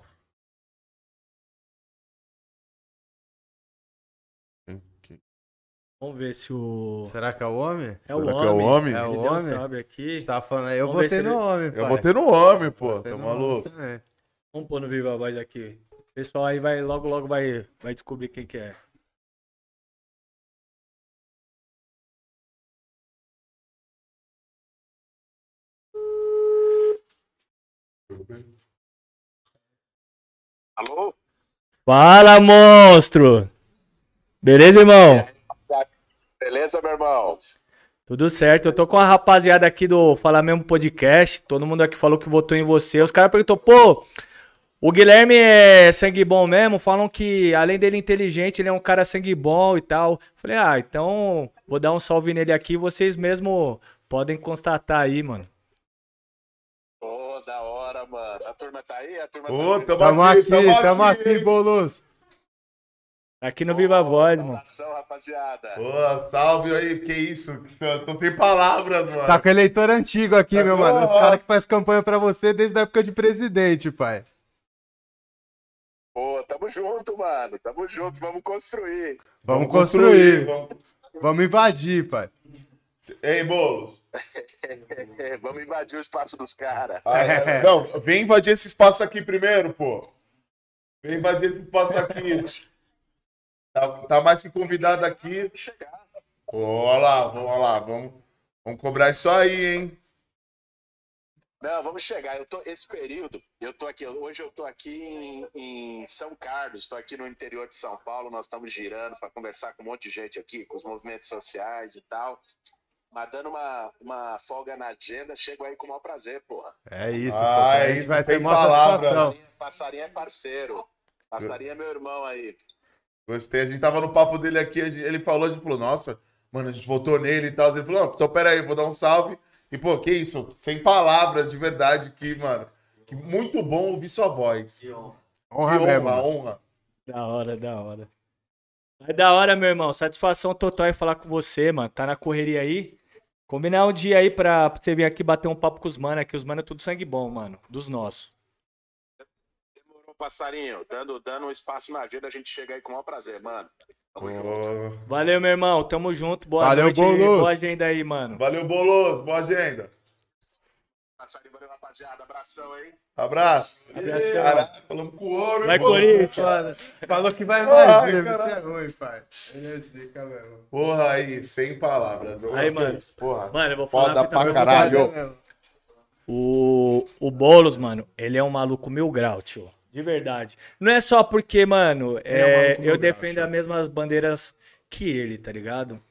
Vamos ver se o. Será que é o homem? É o Será homem. que é o homem? É o Ele deu um homem? salve aqui. Você tava falando aí, eu Vamos botei no ele- homem, pai. Eu botei no homem, pô, tá maluco? Vamos pôr no Viva Voz aqui. O pessoal aí vai, logo, logo vai, vai descobrir quem que é. Alô? Fala, monstro! Beleza, irmão? Beleza, meu irmão? Tudo certo. Eu tô com a rapaziada aqui do Fala Mesmo Podcast. Todo mundo aqui falou que votou em você. Os caras perguntou, pô, o Guilherme é sangue bom mesmo? Falam que, além dele inteligente, ele é um cara sangue bom e tal. Falei, ah, então vou dar um salve nele aqui. Vocês mesmo podem constatar aí, mano. Ô, da hora, mano. A turma tá aí? A turma tá Ô, aí? tamo, Tamo aqui, aqui, tamo tamo aqui. aqui, Boulos. Aqui no Viva Voz, mano. saudação, rapaziada. Pô, salve aí, que isso? (laughs) Tô sem palavras, mano. Tá com eleitor antigo aqui, Tá meu bom, mano. Os caras que faz campanha pra você desde a época de presidente, pai. Pô, tamo junto, mano. Tamo junto, vamos construir. Vamos, construir. Vamos... Vamos invadir, pai. Ei, Boulos. (laughs) vamos invadir o espaço dos caras. Ah, é. Não, vem invadir esse espaço aqui primeiro, pô. Vem invadir esse espaço aqui. (laughs) Tá, tá mais que convidado aqui. Olha lá, vamos lá, vamos, vamos cobrar isso aí, hein? Não, vamos chegar. Eu tô, esse período, eu tô aqui. Hoje eu tô aqui em, em São Carlos, tô aqui no interior de São Paulo. Nós estamos girando para conversar com um monte de gente aqui, com os movimentos sociais e tal. Mas dando uma, uma folga na agenda, chego aí com o maior prazer, porra. É isso, Ah, pô. É isso, vai ter uma palavras. satisfação. Passarinho, passarinho é parceiro. Passarinho é meu irmão aí. Gostei. A gente tava no papo dele aqui, gente- ele falou, a gente falou, nossa, mano, a gente votou nele e tal. Ele falou, não, então pera aí, vou dar um salve. E, pô, que isso? Sem palavras, de verdade, que, mano, que muito bom ouvir sua voz. Honra que mesmo. honra, mano. honra. Da hora, da hora. É da hora, meu irmão. Satisfação total em falar com você, mano. Tá na correria aí. Combinar um dia aí pra, pra você vir aqui bater um papo com os manos aqui. Os manos é tudo sangue bom, mano. Dos nossos. Passarinho. Dando, dando um espaço na agenda, a gente chega aí com o maior prazer, mano. Tamo junto. Valeu, meu irmão. Tamo junto. Boa Valeu, noite. Boulos. Boa agenda aí, mano. Valeu, Boloso, boa agenda. Passarinho, valeu, rapaziada. Abração aí. Abraço. Abração. Caralho, falamos com o homem. Vai. Corinthians. Falou que vai Ai, mais, mesmo. caralho. Isso é ruim, pai. É. Porra, aí, sem palavras. Aí, mano. isso, Porra. Mano, eu vou falar Foda pra caralho. você. O, o Boulos, mano, ele é um maluco mil grau, tio. De verdade. Não é só porque, mano, é é, eu defendo as mesmas bandeiras que ele, tá ligado?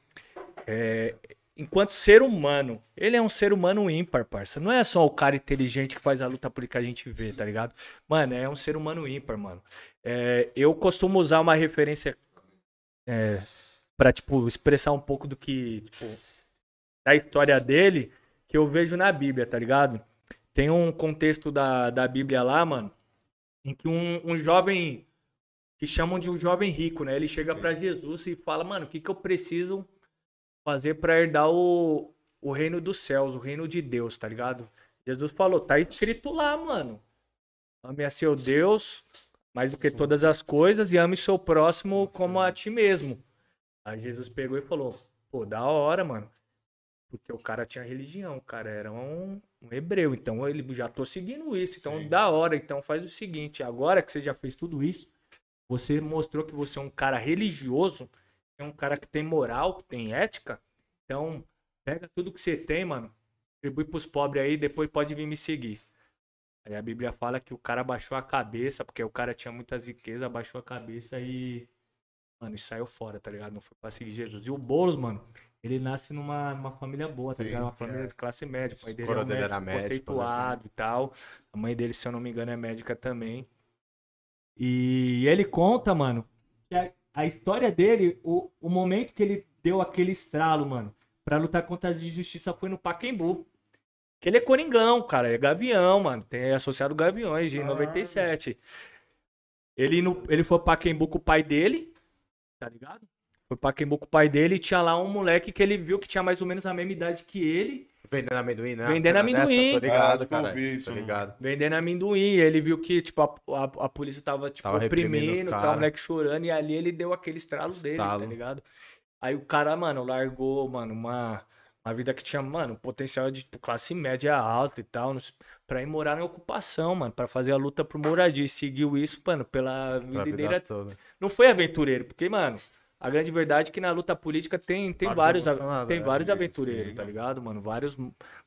É, enquanto ser humano, ele é um ser humano ímpar, parça. Não é só o cara inteligente que faz a luta por que a gente vê, tá ligado? Mano, é um ser humano ímpar, mano. É, eu costumo usar uma referência é, pra, tipo, expressar um pouco do que, tipo, da história dele que eu vejo na Bíblia, tá ligado? Tem um contexto da, da Bíblia lá, mano, em que um, um jovem, que chamam de um jovem rico, né? Ele chega pra Jesus e fala, mano, o que, que eu preciso fazer pra herdar o, o reino dos céus, o reino de Deus, tá ligado? Jesus falou, tá escrito lá, mano. Ame a seu Deus mais do que todas as coisas e ame seu próximo como a ti mesmo. Aí Jesus pegou e falou, pô, da hora, mano. Porque o cara tinha religião, o cara era um, um hebreu. Então ele já tô seguindo isso. Então, Sim. da hora. Então faz o seguinte: agora que você já fez tudo isso, você mostrou que você é um cara religioso, é um cara que tem moral, que tem ética. Então, pega tudo que você tem, mano, distribui pros pobres aí, depois pode vir me seguir. Aí a Bíblia fala que o cara baixou a cabeça, porque o cara tinha muitas riquezas, abaixou a cabeça e. Mano, e saiu fora, tá ligado? Não foi pra seguir Jesus. E o Boulos, mano, ele nasce numa, numa família boa, tá Sim, ligado? Uma família é. de classe média. O pai dele é um dele era médico, conceituado e tal. A mãe dele, se eu não me engano, é médica também. E ele conta, mano, que a, a história dele, o, o momento que ele deu aquele estralo, mano, pra lutar contra a injustiça foi no Pacaembu. Que ele é coringão, cara, é gavião, mano. Tem é associado Gaviões de 97. Ele, no, ele foi pra Pacaembu com o pai dele, tá ligado? Foi pra Pacaembu com o pai dele e tinha lá um moleque que ele viu que tinha mais ou menos a mesma idade que ele. Vendendo amendoim, né? Vendendo amendoim. Dessa, tô ligado, Ah, eu cara. isso, Tô ligado. vendendo amendoim. Ele viu que, tipo, a, a, a polícia tava, tipo, Tava oprimindo, tava o moleque chorando, e ali ele deu aquele estralo dele, tá ligado? Aí o cara, mano, largou, mano, uma, uma vida que tinha, mano, potencial de tipo, classe média alta e tal, nos- pra ir morar na ocupação, mano, pra fazer a luta por moradia. E seguiu isso, mano, pela vida inteira. toda. Não foi aventureiro, porque, mano, A grande verdade é que na luta política tem, tem Vários vários, tem né? vários Sim, aventureiros, sim. tá ligado, mano? Vários,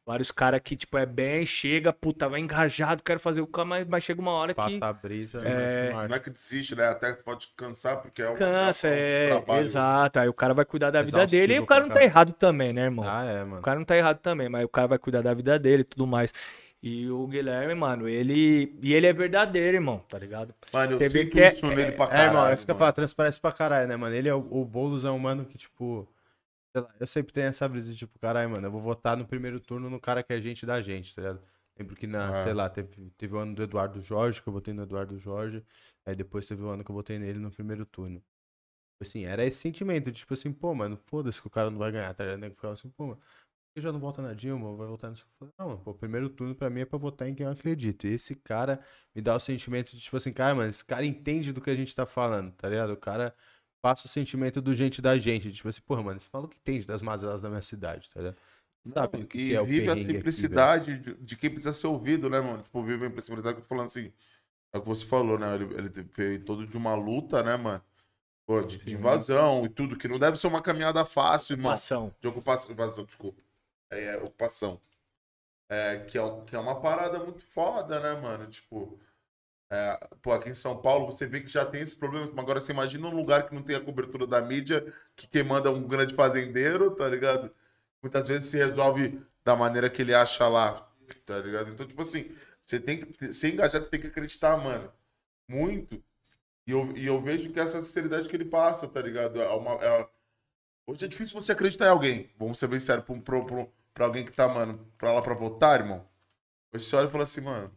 vários caras que, tipo, é bem, chega, puta, vai engajado, quero fazer o cara, mas, mas chega uma hora que Passa a brisa. É, marcha. Não é que desiste, né? Até pode cansar, porque é um, cansa, um é, trabalho. exato. Aí o cara vai cuidar da vida dele e o cara não tá caralho. errado também, né, irmão? Ah, é, O mano. cara não tá errado também, mas o cara vai cuidar da vida dele e tudo mais. E o Guilherme, mano, ele. E ele é verdadeiro, irmão, tá ligado? Mano, eu Você vê que é- isso nele pra É, caralho. irmão, é isso que eu falo, transparece pra caralho, né, mano? Ele é o, o Boulos é um mano que, tipo. sei lá, eu sempre tenho essa brisa, tipo, caralho, mano, eu vou votar no primeiro turno no cara que é gente da gente, tá ligado? Lembro que na, Ah. sei lá, teve, teve o ano do Eduardo Jorge, que eu votei no Eduardo Jorge, aí depois teve o ano que eu votei nele no primeiro turno. Assim, era esse sentimento, tipo assim, pô, mano, foda-se que o cara não vai ganhar, tá ligado? Nego ficava assim, pô, mano, já não vota na Dilma, vai votar nisso? Eu falei, Não, mano, pô, o primeiro turno pra mim é pra votar em quem eu acredito. E esse cara me dá o sentimento de, tipo assim, cara, mano, esse cara entende do que a gente tá falando, tá ligado? O cara passa o sentimento do gente da gente, tipo assim, porra, mano, esse maluco entende das mazelas da minha cidade, tá ligado? Sabe Não, o que, e que é o vive a perrengue aqui, simplicidade de, de quem precisa ser ouvido, né, mano? Tipo, vive a simplicidade que eu tô falando assim. É o que você falou, né? Ele, ele veio todo de uma luta, né, mano? Pô, de, de invasão e tudo, que não deve ser uma caminhada fácil, irmão. Ação. De ocupação, invasão, desculpa. É, é, ocupação. É, que, é, que é uma parada muito foda, né, mano? Tipo, é, pô, aqui em São Paulo você vê que já tem esses problemas, mas agora você imagina um lugar que não tem a cobertura da mídia, que quem manda é um grande fazendeiro, tá ligado? Muitas vezes se resolve da maneira que ele acha lá, tá ligado? Então, tipo assim, você tem que ser engajado, você tem que acreditar, mano, muito. E eu, e eu vejo que essa sinceridade que ele passa, tá ligado? É uma, é- Hoje é difícil você acreditar em alguém. Vamos ser bem sério, pra, um- pra, pra, alguém que tá, mano, pra lá pra votar, irmão. Hoje você olha e fala assim, mano.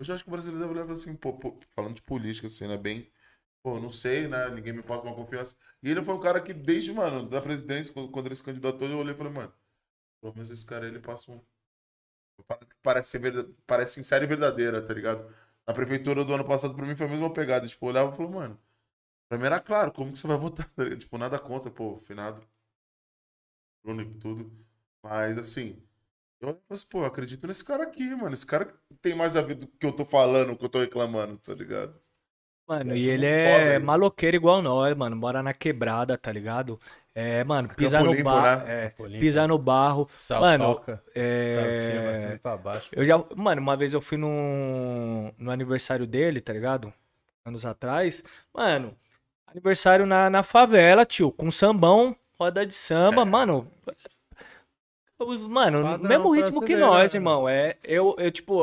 Hoje eu acho que o brasileiro deve olhar assim, pô, pô, falando de política, assim, né? Bem. Pô, não sei, né? Ninguém me passa uma confiança. E ele foi um cara que, desde, mano, da presidência, quando, ele se candidatou, eu olhei e falei, mano, pelo menos esse cara ele passa um. Parece, ser verda- parece sincera e verdadeira, tá ligado? Na prefeitura do ano passado, pra mim, foi a mesma pegada. Tipo, eu olhava e falei, mano, pra mim era claro, como que você vai votar? tá? Tipo, nada contra, pô, finado. Bruno e tudo. Mas, assim, eu e falei assim, pô, eu acredito nesse cara aqui, mano. Esse cara tem mais a ver do que eu tô falando, que eu tô reclamando, tá ligado? Mano, e ele é isso. maloqueiro igual nós, mano. Mora na quebrada, tá ligado? É, mano, pisar no barro. né? É, pisar no barro. Saltoca, É, saltinha pra cima e pra baixo. Eu já, mano, uma vez eu fui no, no aniversário dele, tá ligado? Anos atrás. Mano, aniversário na, na favela, tio, com sambão, roda de samba, mano. eu- Mano, Padrão mesmo ritmo que nós, né? irmão. É, eu, eu tipo,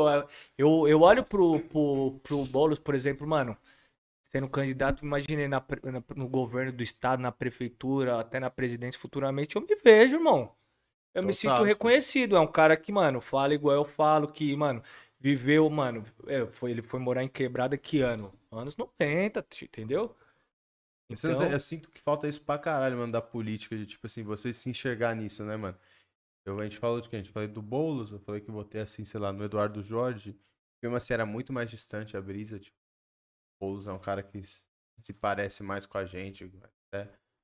eu, eu olho pro, pro, pro Boulos, por exemplo, mano, sendo candidato, imaginei na, na- no governo do estado, na prefeitura, até na presidência futuramente, eu me vejo, irmão. Eu me Total, sinto tio. reconhecido. É um cara que, mano, fala igual eu falo, que, mano, viveu, mano. é, foi, ele foi morar em quebrada que ano? Anos 90, t- entendeu? Isso eu- Então, Eu sinto que falta isso pra caralho, mano, da política, de tipo assim, você se enxergar nisso, né, mano? Eu, a gente falou de quem? A gente falou do Boulos, eu falei que votei assim, sei lá, no Eduardo Jorge. Mesmo assim, era muito mais distante a brisa, tipo. O Boulos é um cara que se parece mais com a gente, né?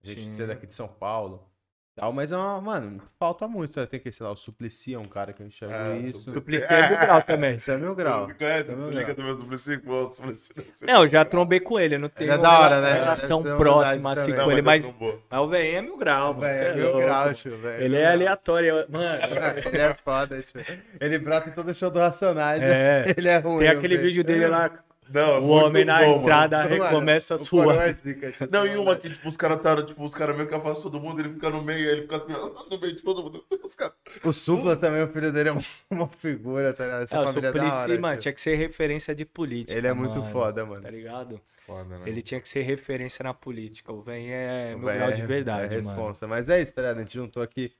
A gente é daqui de São Paulo. Tal, mas é uma, mano, falta muito. né? Tem que, sei lá, o Suplicy é um cara que eu enxergo É, isso. Suplicy. dupliquei mil grau também. Isso é meu (laughs) grau. Você conhece? Tu liga do meu Suplicy? Pô, Suplicy. Não, eu já trombei com ele, eu não tenho é da hora, né? relação próxima assim também. com ele, mas, é mas o velho é mil grau, mano. É é meu louco. grau, tio, velho. Ele é aleatório, mano. (laughs) Ele é foda, tio. Ele brota em todo show do Racionais. É. (laughs) Ele é ruim. Tem aquele vídeo dele lá, Não, é o homem na bom, entrada Mano, recomeça a o Coroa suar. é Não, e uma que, tipo, os caras tá, tipo, os caras meio que afastam todo mundo, ele fica no meio, ele fica assim, (laughs) no meio de todo mundo. Os caras... O Supla também, o filho dele é uma- figura, tá ligado? Essa É, o família é da hora, mano, tio. tinha que ser referência de política. Ele é muito mano, foda, mano. Tá ligado? Foda, né? Ele tinha que ser referência na política. O velho é meu Véi, grau de é- verdade, é responsa. Mas é isso, tá ligado? A gente juntou aqui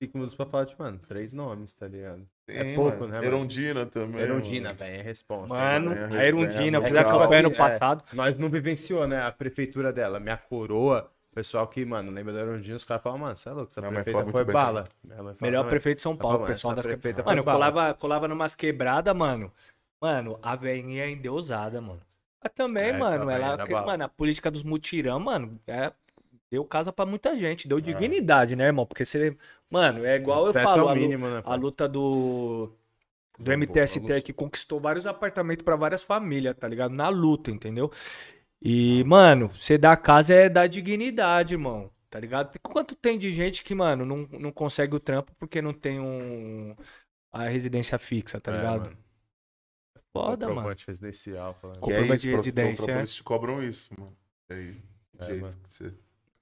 cinco minutos pra falar de, mano, três nomes, tá ligado? É pouco, mano. né, mano? Erondina também. Erundina, velho, é responsa. Mano, É, a Erundina, eu é fiz a campanha no é. passado. Nós não vivenciou, né, a prefeitura dela. Minha coroa, pessoal que, mano, lembra da Erundina, os caras falam, mano, você é louco, essa Minha mãe prefeita foi bala. Melhor também. prefeito de São Paulo, fala, pessoal das prefeita quebradas. Mano, foi eu bala. colava, colava numas quebradas, mano. Mano, a velhinha é endeusada, mano. Mas também, É, mano, a velhinha ela, mano, a política dos mutirão, mano, é, deu casa pra muita gente, deu dignidade, né, irmão? Porque você, mano, é igual eu falo, é o a, mínimo, né, a luta do do MTST que conquistou vários apartamentos pra várias famílias, tá ligado? Na luta, entendeu? E, mano, você dá casa é dar dignidade, irmão. Tá ligado? Quanto tem de gente que, mano, não, não consegue o trampo porque não tem um. a residência fixa, tá É, ligado? mano. Foda, mano. Residencial. falando. É Comprovante isso, de residência, é. eles cobram isso, mano. Aí, É, jeito mano. que você...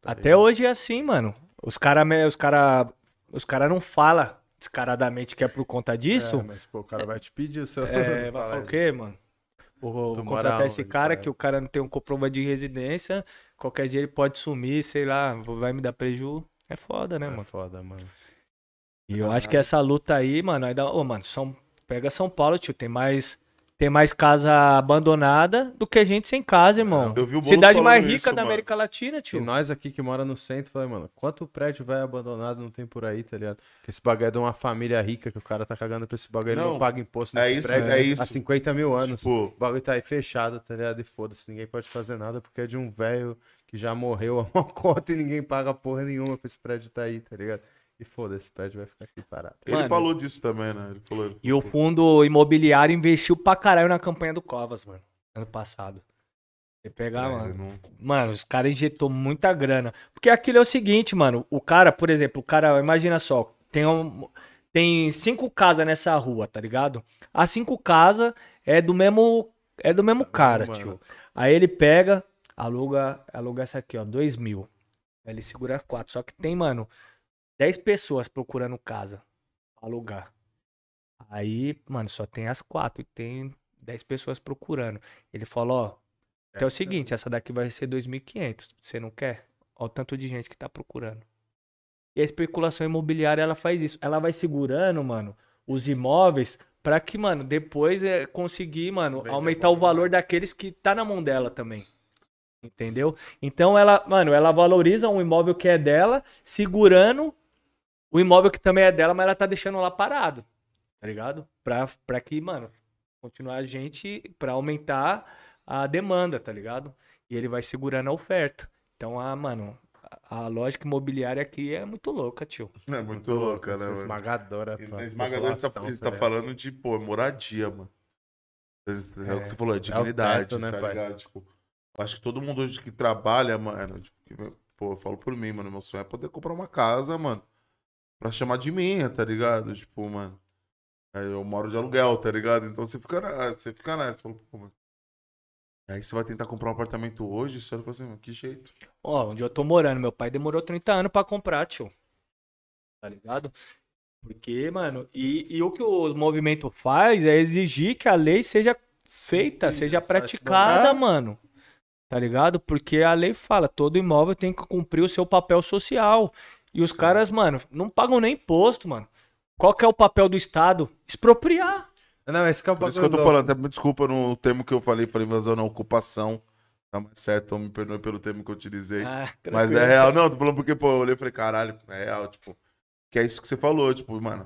tá Até ligado? hoje é assim, mano. Os caras os cara, os cara não falam descaradamente que é por conta disso. É, mas pô, o cara vai te pedir o seu. É, (laughs) vai Fala falar o quê, mano? Vou contratar esse cara que o cara não tem um comprovante de residência. Qualquer dia ele pode sumir, sei lá, vai me dar preju. É foda, né, É mano? foda, mano. E eu acho que essa luta aí, mano, dá, ô, mano, São, pega São Paulo, tio, tem mais tem mais casa abandonada do que gente sem casa, irmão. Eu vi o Boulos Cidade mais rica isso, da mano. América Latina, E tio. nós aqui que mora no centro, falei, mano, quanto prédio vai abandonado não tem por aí, tá ligado? Que esse bagulho é de uma família rica que o cara tá cagando pra esse bagulho, ele não Não, paga imposto é nesse isso, prédio é isso. há 50 mil anos. Tipo, O bagulho tá aí fechado, tá ligado? E foda-se, ninguém pode fazer nada porque é de um velho que já morreu a (laughs) uma conta e ninguém paga porra nenhuma pra esse prédio tá aí, tá ligado? E foda-se, esse prédio vai ficar aqui parado. ele Mano. falou disso também, né? Ele falou... ele E o falou- fundo imobiliário investiu pra caralho na campanha do Covas, mano. Ano passado. Você pegar, É, mano. não- Mano, os caras injetou muita grana. Porque aquilo é o seguinte, mano. O cara, por exemplo, o cara, imagina só, tem, um, tem cinco casas nessa rua, tá ligado? As cinco casas é do mesmo. É do mesmo cara, mano. tio. Aí ele pega, aluga, aluga essa aqui, ó, dois mil. Aí ele segura as quatro. Só que tem, mano, dez pessoas procurando casa pra alugar. Aí, mano, só tem as quatro e tem dez pessoas procurando. Ele falou, ó, então é o seguinte, essa daqui vai ser 2.500. Você não quer? Olha o tanto de gente que tá procurando. E a especulação imobiliária, ela faz isso. Ela vai segurando, mano, os imóveis pra que, mano, depois é conseguir, mano, Vender aumentar o valor daqueles que tá na mão dela também. Entendeu? Então ela, mano, ela valoriza um imóvel que é dela, segurando o imóvel que também é dela, mas ela tá deixando lá parado. Tá ligado? Pra, pra que, mano, continuar a gente, pra aumentar a demanda, tá ligado? E ele vai segurando a oferta. Então, a, mano, a, a lógica imobiliária aqui é muito louca, tio. (laughs) É muito louca, né, mano? Esmagadora. Pra esmagadora você tá, tá falando de, pô, moradia, mano. É, o que você falou, é dignidade, teto, né, tá pai? ligado? Tipo, eu acho que todo mundo hoje que trabalha, mano, tipo, que, pô, eu falo por mim, mano, meu sonho é poder comprar uma casa, mano, pra chamar de minha, tá ligado? Tipo, mano, aí eu moro de aluguel, tá ligado? Então você fica nessa, você fica nessa, fala, pô, mano. Aí você vai tentar comprar um apartamento hoje, você fala assim, mano, que jeito. Ó, onde eu tô morando, meu pai demorou 30 anos pra comprar, tio. Tá ligado? Porque, mano, e, e o que o movimento faz é exigir que a lei seja feita, Sim, seja essa praticada, mano. Tá ligado? Porque a lei fala, todo imóvel tem que cumprir o seu papel social. E os caras, mano, não pagam nem imposto, mano. Qual que é o papel do Estado? Expropriar. Não, esse que é o Por isso que eu tô falando, até me desculpa no termo que eu falei, falei invasão na ocupação. Tá mais certo, então me perdoe pelo termo que eu utilizei. Ah, Mas é real, não, tô falando porque, pô, eu olhei e falei, caralho, é real, tipo, que é isso que você falou, tipo, mano,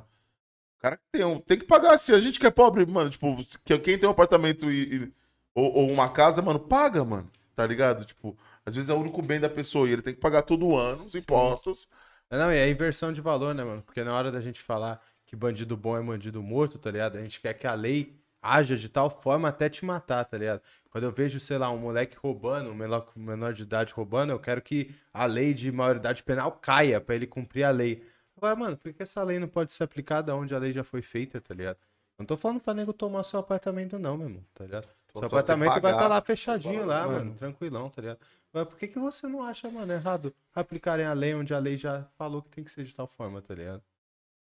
o cara tem, um, tem que pagar, se a gente que é pobre, mano, tipo, que, quem tem um apartamento e, e- ou, ou uma casa, mano, paga, mano, tá ligado? Tipo, às vezes é o único bem da pessoa e ele tem que pagar todo ano os impostos. Não, e é inversão de valor, né, mano? Porque na hora da gente falar que bandido bom é bandido morto, tá ligado? A gente quer que a lei haja de tal forma até te matar, tá ligado? Quando eu vejo, sei lá, um moleque roubando, um menor, de idade roubando, eu quero que a lei de maioridade penal caia pra ele cumprir a lei. Agora, mano, por que essa lei não pode ser aplicada onde a lei já foi feita, tá ligado? Não tô falando pra nego tomar seu apartamento, não, meu irmão, tá ligado? Só Seu apartamento vai estar lá fechadinho lá, mano, tranquilão, tá ligado? Mas por que, que você não acha, mano, errado aplicarem a lei onde a lei já falou que tem que ser de tal forma, tá ligado?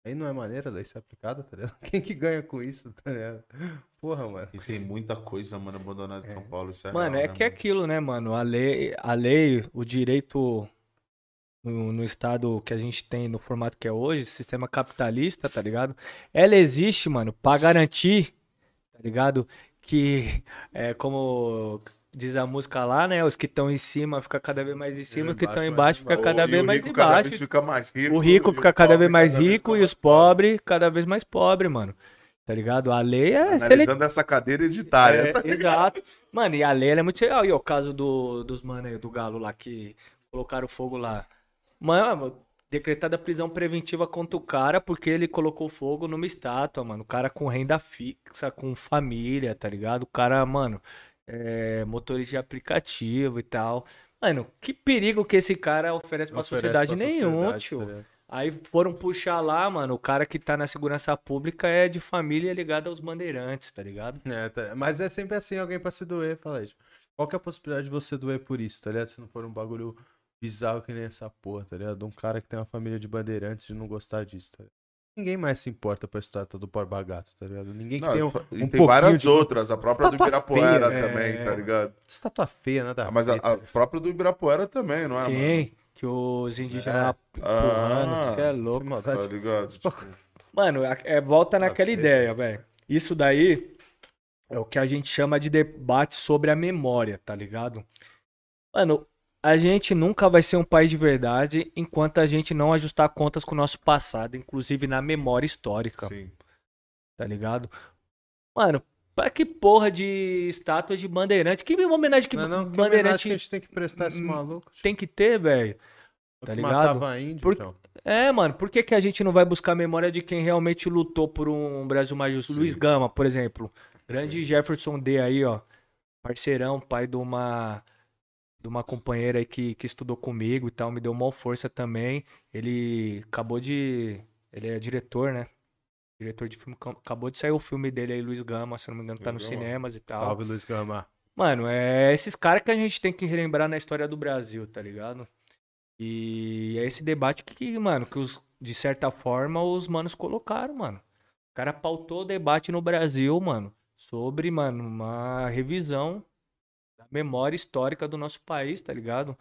Aí não é maneira lei ser aplicada, tá ligado? (laughs) Quem que ganha com isso, tá ligado? Porra, mano. E tem muita coisa, mano, abandonada em São Paulo, isso é Mano, real, é né, que é aquilo, né, mano? A lei, a lei, o direito no, no estado que a gente tem, no formato que é hoje, sistema capitalista, tá ligado? Ela existe, mano, pra garantir, tá ligado? Que, é como diz a música lá, né? Os que estão em cima ficam cada vez mais em cima, os que estão embaixo ficam O- cada vez mais rico cada embaixo. vez fica mais rico. O rico fica cada vez mais rico e os pobres cada vez mais pobres, mano. Tá ligado? A lei é Analisando essa cadeira editária. é, tá exato. Mano, e a lei ela é muito legal. E o caso do, dos mano aí, do Galo lá, que colocaram fogo lá. Mano, decretada prisão preventiva contra o cara porque ele colocou fogo numa estátua, mano. O cara com renda fixa, com família, tá ligado? O cara, mano, é, motorista de aplicativo e tal. Mano, que perigo que esse cara oferece pra Oferece sociedade pra nenhum, sociedade, tio. tá? Aí foram puxar lá, mano, o cara que tá na segurança pública é de família ligada aos bandeirantes, tá ligado? É, tá- Mas é sempre assim, alguém pra se doer, fala isso. Qual que é a possibilidade de você doer por isso, tá ligado? Se não for um bagulho bizarro que nem essa porra, tá ligado? Um cara que tem uma família de bandeirantes de não gostar disso, tá ligado? Ninguém mais se importa pra história do Borba Gato, tá ligado? Ninguém que Não, tem um, e um tem pouquinho várias de outras. A própria do Estátua Ibirapuera feia, também, é. tá ligado? estátua feia, nada a Mas a, tá a própria do Ibirapuera também, não é, mano? Quem? Que os indígenas É. empurrando, Ah. que é Que louco. maldade. Tá ligado? Tipo, Mano, é, é- volta naquela feio. ideia, velho. Isso daí é o que a gente chama de debate sobre a memória, tá ligado? Mano, a gente nunca vai ser um país de verdade enquanto a gente não ajustar contas com o nosso passado, inclusive na memória histórica, sim. tá ligado? Mano, pra que porra de estátuas de bandeirante? Que homenagem que Não, não, que homenagem bandeirante que a gente tem que prestar a esse Hum, maluco. tem que ter, velho? Tá que ligado? Matava índio, Por- então. É, mano, por que, que a gente não vai buscar a memória de quem realmente lutou por um Brasil mais justo? Sim. Luiz Gama, por exemplo. Grande Jefferson D aí, ó. Parceirão, pai de uma de uma companheira aí que, que estudou comigo e tal, me deu uma força também. Ele acabou de. Ele é diretor, né? Diretor de filme. Acabou de sair o filme dele aí, Luiz Gama, se eu não me engano, tá Luiz nos Gama. cinemas e tal. Salve, Luiz Gama. Mano, é esses caras que a gente tem que relembrar na história do Brasil, tá ligado? E é esse debate que, mano, que os, de certa forma os manos colocaram, mano. O cara pautou o debate no Brasil, mano, sobre, mano, uma revisão memória histórica do nosso país, tá ligado?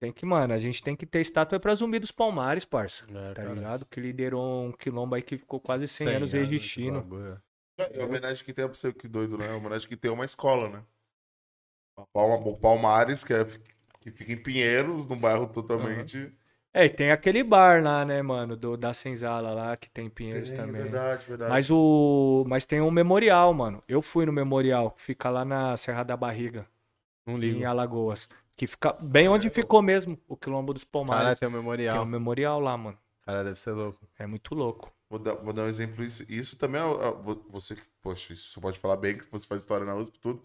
Tem que, mano, a gente tem que ter estátua pra Zumbi dos Palmares, parça. É, Tá cara, ligado? Que liderou um quilombo aí que ficou quase 100, 100 anos resistindo. É a homenagem que tem pra você, que doido, né? É a homenagem que tem uma escola, né? Palma, o Palmares, que, é, que fica em Pinheiros, num bairro totalmente. É, e tem aquele bar lá, né, mano, do, da Senzala lá, que tem em Pinheiros Tem, também. Verdade, verdade. Mas o. Mas tem um memorial, mano. Eu fui no memorial, que fica lá na Serra da Barriga, Não em ligo. Alagoas. Que fica bem onde ficou mesmo o Quilombo dos Cara, Palmares. tem um Tem memorial. um memorial lá, mano. Cara, deve ser louco. É muito louco. Vou dar, vou dar um exemplo. Isso, isso também é. é, vo- Você que, poxa, isso você pode falar bem que você faz história na USP e tudo.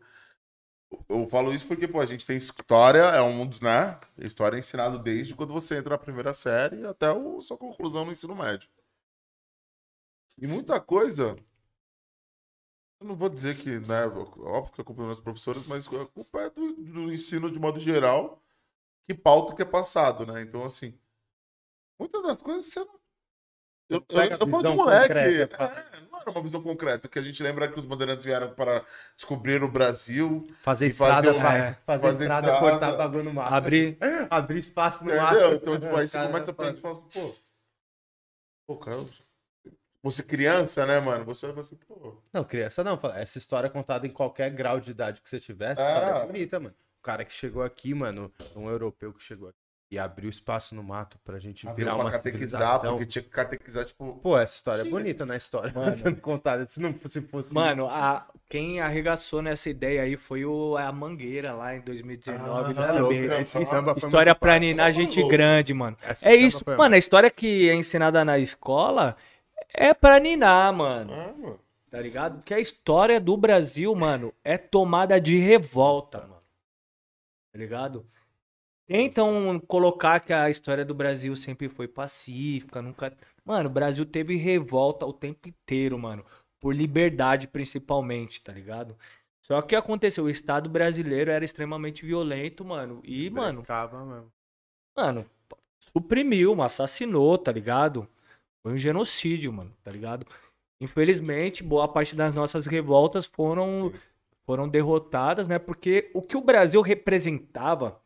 Eu falo isso porque, pô, a gente tem história, é um dos, né? História é ensinado desde quando você entra na primeira série até a sua conclusão no ensino médio. E muita coisa. Eu não vou dizer que, né? Óbvio que a culpa é dos nossos professores, mas a culpa é do, do ensino de modo geral, que pauta que é passado, né? Então, assim, muitas das coisas você não. Eu, eu, eu falo de moleque. concreta, é, não era uma visão concreta, que a gente lembra que os bandeirantes vieram para descobrir o Brasil. Fazer fazer estrada, vai. é, fazer, fazer estrada, estrada. cortar bagulho no mato. Abrir. (laughs) Abrir espaço no mato. Entendeu? Então, tipo, aí você Cara, começa a faz- pensar e fala assim, pô. Pô, cara. Você criança, né, mano? Você vai assim, pô. Não, criança não. Essa história é contada em qualquer grau de idade que você tivesse, cara, é bonita, mano. O cara que chegou aqui, mano, um europeu que chegou aqui e abriu espaço no mato pra gente Abriu virar pra uma catequizar, porque tinha que catequizar, tipo. Pô, essa história é Tinha. bonita na história. Mano. (laughs) Sendo contada. Se não se fosse Mano, a, quem arregaçou nessa ideia aí foi o, a Mangueira lá em 2019. Ah, sabe? louco, Esse esse samba foi História pra ninar gente louco. grande, mano. Esse É isso, foi mano, a história que é ensinada na escola é pra ninar, mano. Ah, mano. Tá ligado? Porque a história do Brasil, mano, é tomada de revolta, mano. Tá ligado? Tentam colocar que a história do Brasil sempre foi pacífica, nunca. Mano, o Brasil teve revolta o tempo inteiro, mano. Por liberdade, principalmente, tá ligado? Só que aconteceu, o Estado brasileiro era extremamente violento, mano. E, mano, Brecava mesmo. mano, suprimiu, assassinou, tá ligado? Foi um genocídio, mano, tá ligado? Infelizmente, boa parte das nossas revoltas foram, Sim. foram derrotadas, né? Porque o que o Brasil representava,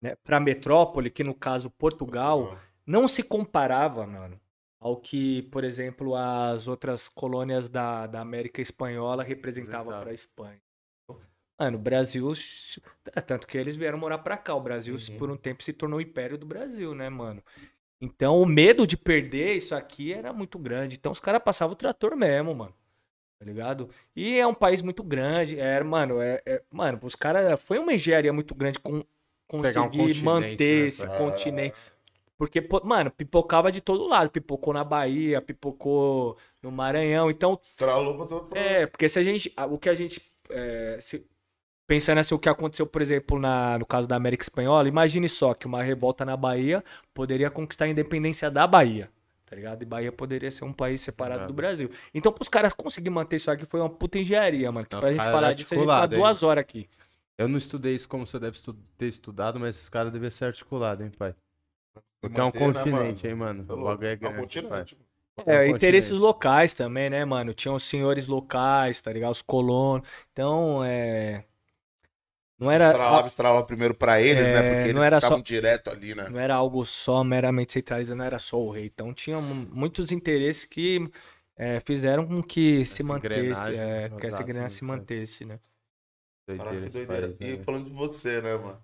né, pra metrópole, que no caso Portugal, não se comparava, mano, ao que, por exemplo, as outras colônias da, da América Espanhola representavam Representava. para a Espanha. Mano, o Brasil. é, Tanto que eles vieram morar pra cá. O Brasil, Uhum. por um tempo, se tornou o império do Brasil, né, mano? Então, o medo de perder isso aqui era muito grande. Então, os caras passavam o trator mesmo, mano. Tá ligado? E é um país muito grande. É, mano, é, é- mano, os caras. Foi uma engenharia muito grande com, Um conseguir continente, manter né, esse cara? continente. Porque, mano, pipocava de todo lado. Pipocou na Bahia, pipocou no Maranhão. Então, Estralou pra todo é, porque se a gente. O que a gente é, se- pensando assim, o que aconteceu, por exemplo, na, no caso da América Espanhola, imagine só que uma revolta na Bahia poderia conquistar a independência da Bahia. Tá ligado? E Bahia poderia ser um país separado do Exato. Brasil. Então, pros caras conseguirem manter isso aqui foi uma puta engenharia, mano. Que Não, pra gente falar disso, a gente hein? duas horas aqui. Eu não estudei isso como você deve estu- ter estudado, mas esses caras devem ser articulados, hein, pai? Porque é um Manter, né, continente, hein, mano? Tá O bagulho é É um grande, pai. continente. É um É, interesses continente. locais também, né, mano? Tinham os senhores locais, tá ligado? Os colonos. Então, é. Não Se era, Estralava, estralava primeiro pra eles, É, né? Porque eles não era ficavam só- direto ali, né? não era algo só meramente centralizado, não era só o rei. Então, tinha mu- muitos interesses que é, fizeram com que se Essa mantesse, engrenagem é, que essa engrenagem se né? mantesse, né? Doideira Caraca, que doideira. país, né, E velho? falando de você, né, mano?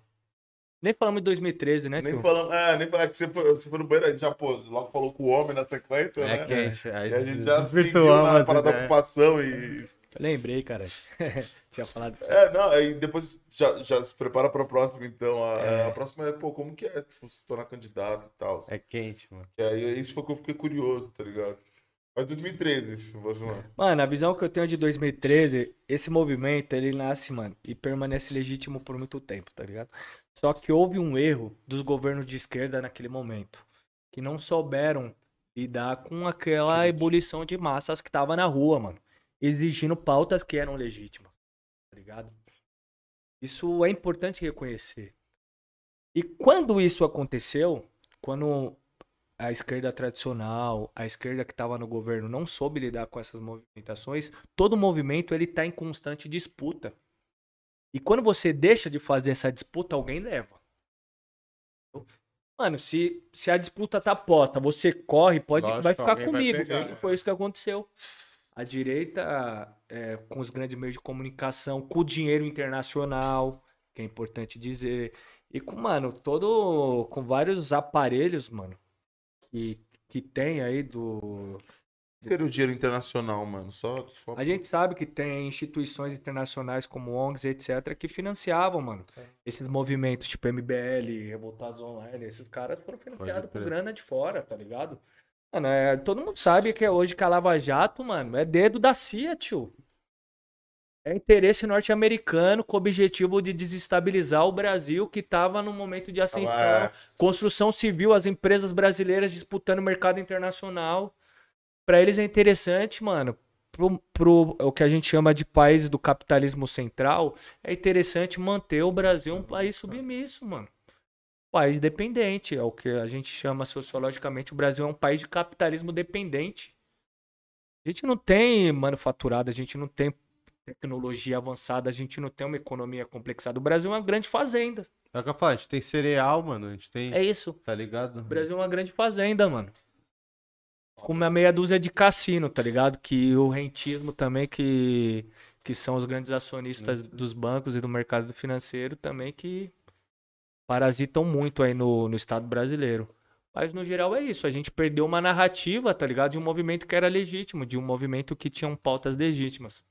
Nem falamos de 2013, né, Nem tio? falando, é, nem falar que você foi, você foi no banheiro, a gente já, pô, logo falou com o homem na sequência, É né? quente. Aí E a gente já seguiu desvirtuamos na parada da ocupação e... Eu lembrei, cara. (laughs) Tinha falado. É, não, aí depois já, já se prepara pra próxima, então. A, É. a próxima é, pô, como que é, tipo, se tornar candidato e tal. É quente, mano. E aí, isso foi que eu fiquei curioso, tá ligado? Mas 2013, se você, mano. Mano, a visão que eu tenho de 2013, esse movimento, ele nasce, mano, e permanece legítimo por muito tempo, tá ligado? Só que houve um erro dos governos de esquerda naquele momento, que não souberam lidar com aquela ebulição de massas que tava na rua, mano, exigindo pautas que eram legítimas, tá ligado? Isso é importante reconhecer. E quando isso aconteceu, quando a esquerda tradicional, a esquerda que estava no governo não soube lidar com essas movimentações, todo movimento ele tá em constante disputa. E quando você deixa de fazer essa disputa, alguém leva. Mano, se, se a disputa tá posta, você corre, pode, Lógico, vai ficar alguém vai comigo. pegar, né? Foi isso que aconteceu. A direita, é, com os grandes meios de comunicação, com o dinheiro internacional, que é importante dizer, e com, mano, todo. com vários aparelhos, mano, que, que tem aí do. O que seria o dinheiro internacional, mano? Só, só... A gente sabe que tem instituições internacionais como ONGs, etc., que financiavam, mano, esses movimentos, tipo MBL, Revoltados Online, esses caras foram financiados por grana de fora, tá ligado? Mano, é, todo mundo sabe que hoje que a Lava Jato, mano, é dedo da CIA, tio. É interesse norte-americano com o objetivo de desestabilizar o Brasil, que tava no momento de ascensão. é. Construção civil, as empresas brasileiras disputando o mercado internacional. Pra eles é interessante, mano. Pro, pro o que a gente chama de país do capitalismo central, é interessante manter o Brasil um país submisso, mano. País dependente, é o que a gente chama sociologicamente. O Brasil é um país de capitalismo dependente. A gente não tem manufaturado, a gente não tem tecnologia avançada, a gente não tem uma economia complexada. O Brasil é uma grande fazenda. É falo, a gente tem cereal, mano. A gente tem. É isso. Tá ligado? O Brasil é uma grande fazenda, mano. Com uma meia dúzia de cassino, tá ligado? Que o rentismo também, que, que são os grandes acionistas dos bancos e do mercado financeiro também, que parasitam muito aí no, no Estado brasileiro. Mas no geral é isso, a gente perdeu uma narrativa, tá ligado? De um movimento que era legítimo, de um movimento que tinha pautas legítimas.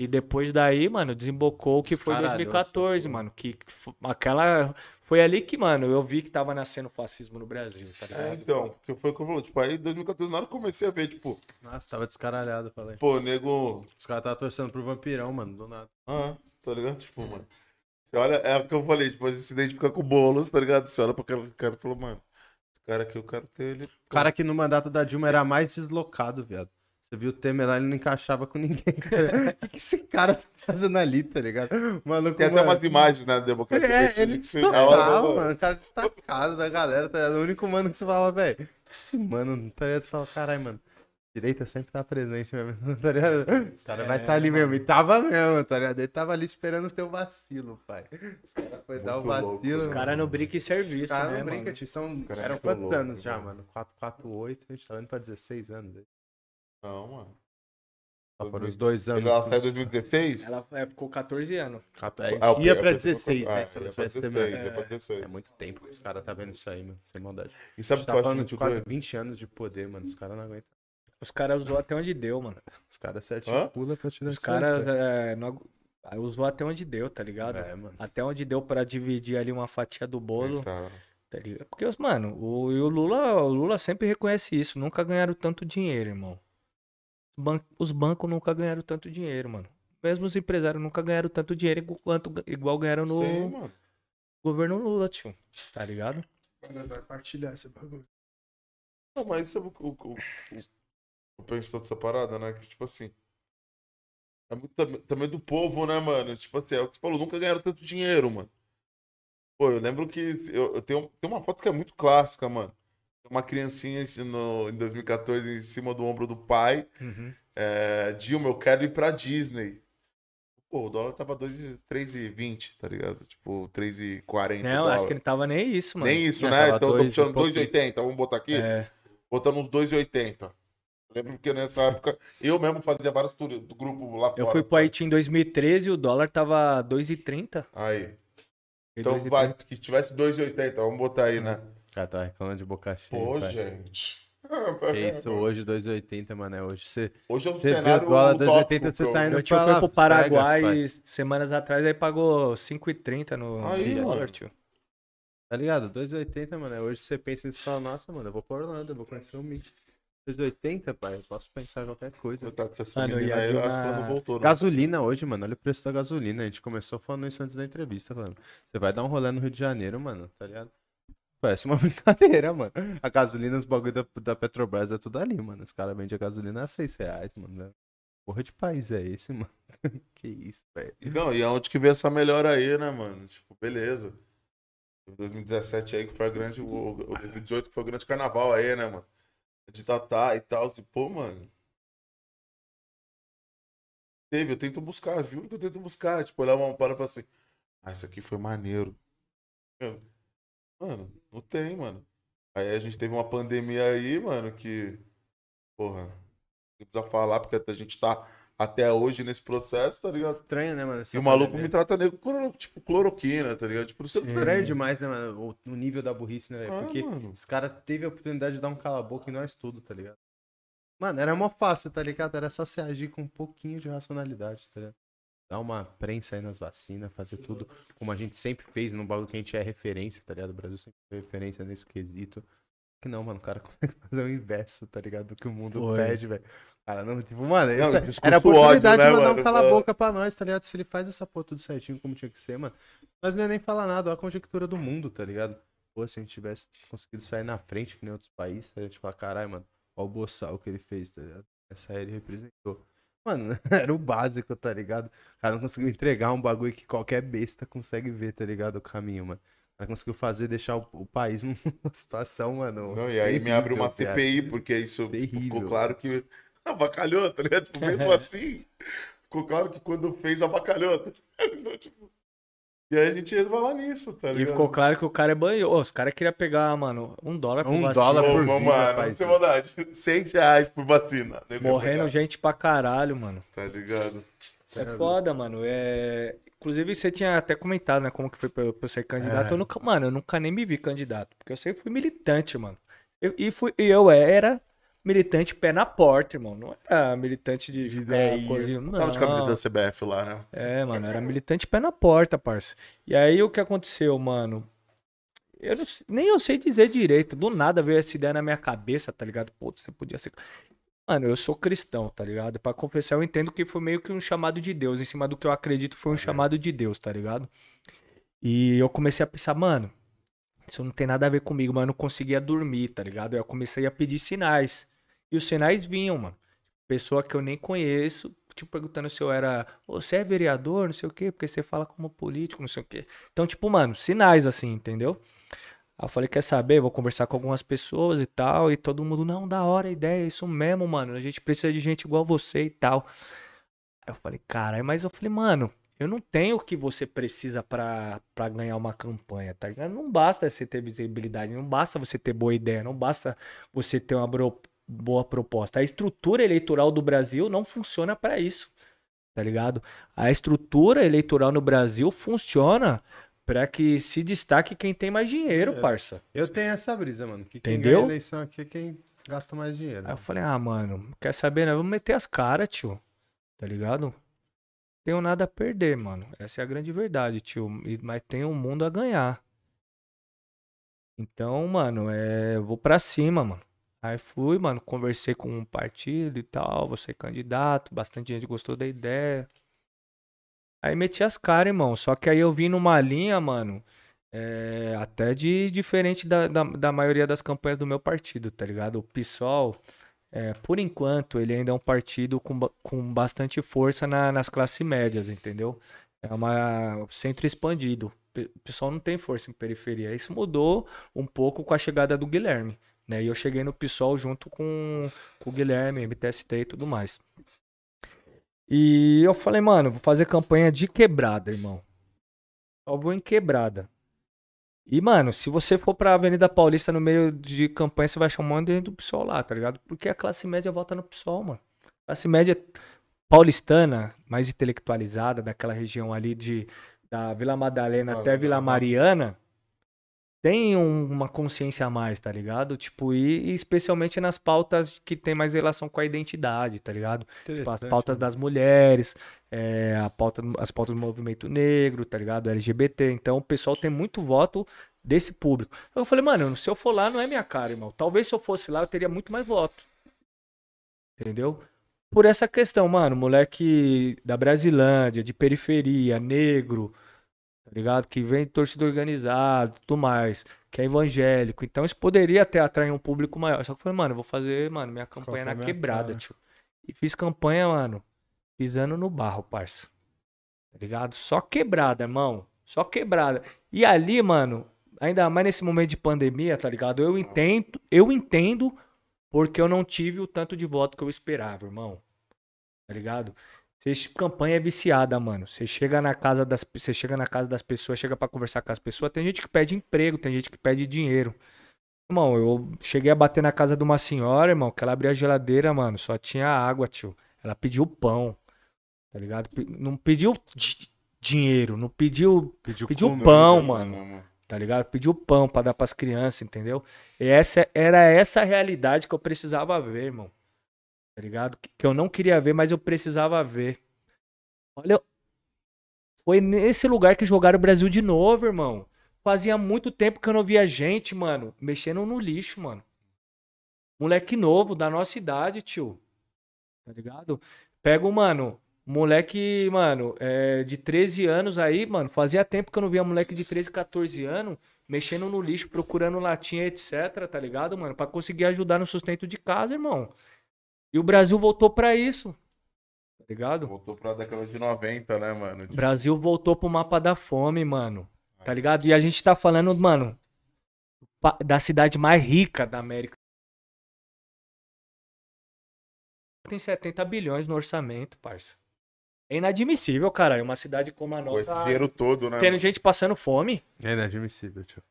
E depois daí, mano, desembocou o que foi Descaralhou 2014, essa porra. mano. Que que fo- aquela. Foi ali que, mano, eu vi que tava nascendo fascismo no Brasil, tá ligado? É, então, porque foi o que eu falei, tipo, aí em 2014, na hora que eu comecei a ver, tipo, Nossa, tava descaralhado, falei. pô, nego, Os caras estavam torcendo pro vampirão, mano, do nada. ah, tá ligado? Tipo, mano, você olha, é o que eu falei, tipo, a gente se identifica com o Boulos, tá ligado? Você olha pra aquele cara e fala, mano, esse cara aqui eu quero ter ele. O cara que no mandato da Dilma era mais deslocado, viado. Você viu o Temer lá, ele não encaixava com ninguém, (laughs) cara. O que, que esse cara tá fazendo ali, tá ligado? Maluco, Tem até mano, umas imagens, né, democracia. É, ele que você- a hora, destacava, mano, mano. O cara destacado da galera, tá ligado? O único mano que você fala, velho, esse mano, tá ligado? Você fala, caralho, mano. Direita sempre tá presente mesmo, (laughs) tá ligado? Os caras vai É, estar tá ali mesmo. E tava mesmo, tá ligado? Ele tava ali esperando o teu vacilo, pai. Os caras foi dar o Muito louco, vacilo. O cara não brinca em serviço, Os caras né, não brincam, mano? tio. São... caras é Eram muito quantos louco, anos já, mano. mano? 4, 4, 8, a gente tá indo pra 16 anos. Não, mano. Só foram os dois anos. Ela saiu em 2016? Ela é, ficou 14 anos. Ah, É, o ia Pedro- pra o Pedro 16, colocou- né? ah, Se pra tivesse 16, terminado. ia pra 16. É muito tempo que os caras tá vendo isso aí, mano. Sem maldade. E sabe gente o que tá eu acho de quase doido? 20 anos de poder, mano. Os caras não aguentam. Os caras usou até onde deu, mano. Os caras certinho pula pra tirar Os caras cara. é, não usou até onde deu, tá ligado? É, mano. Até onde deu pra dividir ali uma fatia do bolo, Tá. tá ligado? Porque, os- mano, o, e o Lula, o Lula sempre reconhece isso. Nunca ganharam tanto dinheiro, irmão. Ban- os bancos nunca ganharam tanto dinheiro, mano. mesmo os empresários nunca ganharam tanto dinheiro quanto igual ganharam no Sim, governo Lula, tio. Tá ligado? Vai partilhar esse bagulho. Não, mas sabe o que o, o, o- eu penso toda essa parada, né? Que, tipo assim. É muito tam- também do povo, né, mano? Tipo assim, é o que você falou, nunca ganharam tanto dinheiro, mano. Pô, eu lembro que eu, eu tenho, tem uma foto que é muito clássica, mano. Uma criancinha em- no, em 2014 em cima do ombro do pai. Uhum. É, Dilma, eu quero ir pra Disney. Pô, o dólar tava 2 3,20, tá ligado? Tipo, 3,40. Não, acho que não tava nem isso, mano. Nem isso, né? Então eu tô dois puxando pouquinho. 2,80. Vamos botar aqui? É. Botando uns 2,80. Eu lembro que nessa época eu mesmo fazia vários tours do grupo lá fora. Eu fui pro Haiti em 2013 e o dólar tava 2,30. Aí. Então 2,30. vai, que tivesse 2,80, vamos botar aí, né? O cara tá reclamando de boca cheia. Pô, pai. gente. Que (laughs) isso, hoje 2,80, mano. É hoje você. Hoje é um Você vê o cenário dólar utópico 2,80, você que eu- tá indo Meu tio pra foi pro Paraguai Vegas, semanas atrás, aí pagou 5,30 no Aí, dólar, mano. tio. Tá ligado? 2,80, mano. é Hoje você pensa nisso e fala, nossa, mano, eu vou pra Orlando, eu vou conhecer o Mickey. 2,80, pai, eu posso pensar em qualquer coisa. Coitado dessa Mano, menina e a aí, eu acho que Dilma- ela não voltou, né? Gasolina hoje, mano, olha o preço da gasolina. A gente começou falando isso antes da entrevista, falando. Você vai dar um rolê no Rio de Janeiro, mano, tá ligado? Parece uma (laughs) brincadeira, mano. A gasolina, os bagulho da, da Petrobras é tudo ali, mano. Os caras vendem a gasolina a 6 reais, mano. né? Porra de país é esse, (laughs) mano? que isso, velho. Não, e aonde que veio essa melhora aí, né, mano? Tipo, beleza. 2017 aí que foi a grande. O, o 2018 que foi o grande carnaval aí, né, mano? De Tatá e tal. E, pô, mano. Teve, eu tento buscar, juro que eu tento buscar. Tipo, olhar uma para e falar assim. Ah, isso aqui foi maneiro. Mano, não tem, mano. Aí a gente teve uma pandemia aí, mano, que. Porra. Não precisa falar, porque a gente tá até hoje nesse processo, tá ligado? Estranho, né, mano? essa E o maluco pandemia. me trata nego tipo, cloroquina, tá ligado? Tipo, você Estranho demais, né, mano? O, o nível da burrice, né, velho? Ah, Porque mano. os caras teve a oportunidade de dar um cala-boca em nós tudo, tá ligado? Mano, era mó fácil, tá ligado? Era só se agir com um pouquinho de racionalidade, tá ligado? Dar uma prensa aí nas vacinas, fazer tudo como a gente sempre fez no bagulho que a gente é referência, tá ligado? O Brasil sempre foi referência nesse quesito. Que não, mano, o cara (laughs) consegue fazer o inverso, tá ligado? Do que o mundo Foi. pede, velho. Cara, não, tipo, mano, Não, essa- discurso era a oportunidade ódio, né, de mandar mano? um cala-boca pra nós, tá ligado? Se ele faz essa porra tudo certinho como tinha que ser, mano. Nós não ia nem falar nada, olha a conjectura do mundo, tá ligado? Pô, se a gente tivesse conseguido sair na frente, que nem outros países, tá ligado? Tipo, caralho, mano, olha o boçal que ele fez, tá ligado? Essa aí ele representou. Mano, (laughs) era o básico, tá ligado? O cara não conseguiu entregar um bagulho que qualquer besta consegue ver, tá ligado? O caminho, mano. O cara conseguiu fazer, deixar o, o país (laughs) numa situação, mano. Não, e aí me abre uma CPI, porque isso Terrível. ficou claro que (laughs) abacalhou, tá ligado? Tipo, mesmo assim, ficou claro que quando fez, abacalhou. tá ligado? Então, tipo, e aí a gente ia falar nisso, tá E ligado? ficou claro que o cara é banhou. Os caras queriam pegar, mano, um dólar por Um vacina. dólar Ô, por mano, vida, mano, tem maldade. (laughs) 100 reais por vacina. Morrendo gente pra caralho, mano. Tá ligado? É foda, mano. É... Inclusive, você tinha até comentado, né, como que foi pra eu, pra eu ser candidato. É. Eu nunca, mano, eu nunca nem me vi candidato. Porque eu sempre fui militante, mano. Eu, e fui, e eu era militante pé na porta, irmão. Não era militante de coisinha. Não. Tava de camiseta da CBF lá, né? É, mano, era militante pé na porta, parça. E aí o que aconteceu, mano? Eu não nem eu sei dizer direito. Do nada veio essa ideia na minha cabeça, tá ligado? Putz, você podia ser. Mano, eu sou cristão, tá ligado? Pra confessar, eu entendo que foi meio que um chamado de Deus. Em cima do que eu acredito, foi um chamado de Deus, tá ligado? E eu comecei a pensar, mano, isso não tem nada a ver comigo, mas eu não conseguia dormir, tá ligado? Eu comecei a pedir sinais. E os sinais vinham, mano. Pessoa que eu nem conheço, tipo, perguntando se eu era. "Ô, Você é vereador, não sei o quê, porque você fala como político, não sei o quê. Então, tipo, mano, sinais assim, entendeu? Aí eu falei, quer saber? Vou conversar com algumas pessoas e tal. E todo mundo, não, da hora a ideia, é isso mesmo, mano. A gente precisa de gente igual você e tal. Aí eu falei, caralho, mas eu falei, mano, eu não tenho o que você precisa pra ganhar uma campanha, tá ligado? Não basta você ter visibilidade, não basta você ter boa ideia, não basta você ter uma boa proposta. A estrutura eleitoral do Brasil não funciona pra isso, tá ligado? A estrutura eleitoral no Brasil funciona pra que se destaque quem tem mais dinheiro, É. parça. Eu tenho essa brisa, mano. Que quem Entendeu? ganha eleição aqui é quem gasta mais dinheiro. Aí eu falei, ah, mano, quer saber, né? Vamos meter as caras, tio. Tá ligado? Tenho nada a perder, mano. Essa é a grande verdade, tio. Mas tem um mundo a ganhar. Então, mano, é. Vou pra cima, mano. Aí fui, mano, conversei com um partido e tal, vou ser candidato, bastante gente gostou da ideia. Aí meti as caras, irmão. Só que aí eu vim numa linha, mano, é, até de diferente da, da, da maioria das campanhas do meu partido, tá ligado? O PSOL, é, por enquanto, ele ainda é um partido com, com bastante força na- nas classes médias, entendeu? É uma centro expandido. O pessoal não tem força em periferia. Isso mudou um pouco com a chegada do Guilherme, né? E eu cheguei no PSOL junto com, com o Guilherme, MTST e tudo mais. E eu falei, mano, vou fazer campanha de quebrada, irmão. Só vou em quebrada. E, mano, se você for pra Avenida Paulista no meio de campanha, você vai achar um monte de gente do PSOL lá, tá ligado? Porque a classe média vota no PSOL, mano. A classe média paulistana, mais intelectualizada, daquela região ali de da Vila Madalena Ah, até. Vila Mariana, tem um- uma consciência a mais, tá ligado? Tipo, e, e especialmente nas pautas que tem mais relação com a identidade, tá ligado? Tipo, as pautas né? das mulheres, é, a pauta, as pautas do movimento negro, tá ligado? LGBT. Então o pessoal tem muito voto desse público. Eu falei, mano, se eu for lá, não é minha cara, irmão. Talvez se eu fosse lá, eu teria muito mais voto. Entendeu? Por essa questão, mano, moleque da Brasilândia, de periferia, negro, tá ligado? Que vem torcida organizada, tudo mais, que é evangélico. Então isso poderia até atrair um público maior. Só que eu falei, mano, eu vou fazer, mano, minha campanha na quebrada, cara? tio. E fiz campanha, mano, pisando no barro, parça. Tá ligado? Só quebrada, irmão. Só quebrada. E ali, mano, ainda mais nesse momento de pandemia, tá ligado? Eu entendo, eu entendo porque eu não tive o tanto de voto que eu esperava, irmão. Tá ligado? Você, campanha é viciada, mano. Você chega na casa das, você chega na casa das pessoas, chega pra conversar com as pessoas, tem gente que pede emprego, tem gente que pede dinheiro. Irmão, eu cheguei a bater na casa de uma senhora, irmão, que ela abriu a geladeira, mano, só tinha água, tio. Ela pediu pão. Tá ligado? Não pediu di- dinheiro, não pediu Pediu Pediu comida. pão, mano. tá ligado? Pediu pão pra dar pras crianças, entendeu? E essa era essa a realidade que eu precisava ver, irmão. Tá ligado? Que eu não queria ver, mas eu precisava ver. Olha, foi nesse lugar que jogaram o Brasil de novo, irmão. Fazia muito tempo que eu não via gente, mano, mexendo no lixo, mano. Moleque novo, da nossa idade, tio. Tá ligado? Pega o, mano, moleque, mano, é, de 13 anos aí, mano. Fazia tempo que eu não via moleque de 13, 14 anos mexendo no lixo, procurando latinha, etc, tá ligado, mano? Pra conseguir ajudar no sustento de casa, irmão. E o Brasil voltou pra isso. Tá ligado? Voltou pra década de 90, né, mano? O Brasil voltou pro mapa da fome, mano. Tá ligado? E a gente tá falando, mano, da cidade mais rica da América. Tem 70 bilhões no orçamento, parça. É inadmissível, cara. Uma cidade como a Com esse nossa. dinheiro todo, né? Tendo gente passando fome. É inadmissível, tio.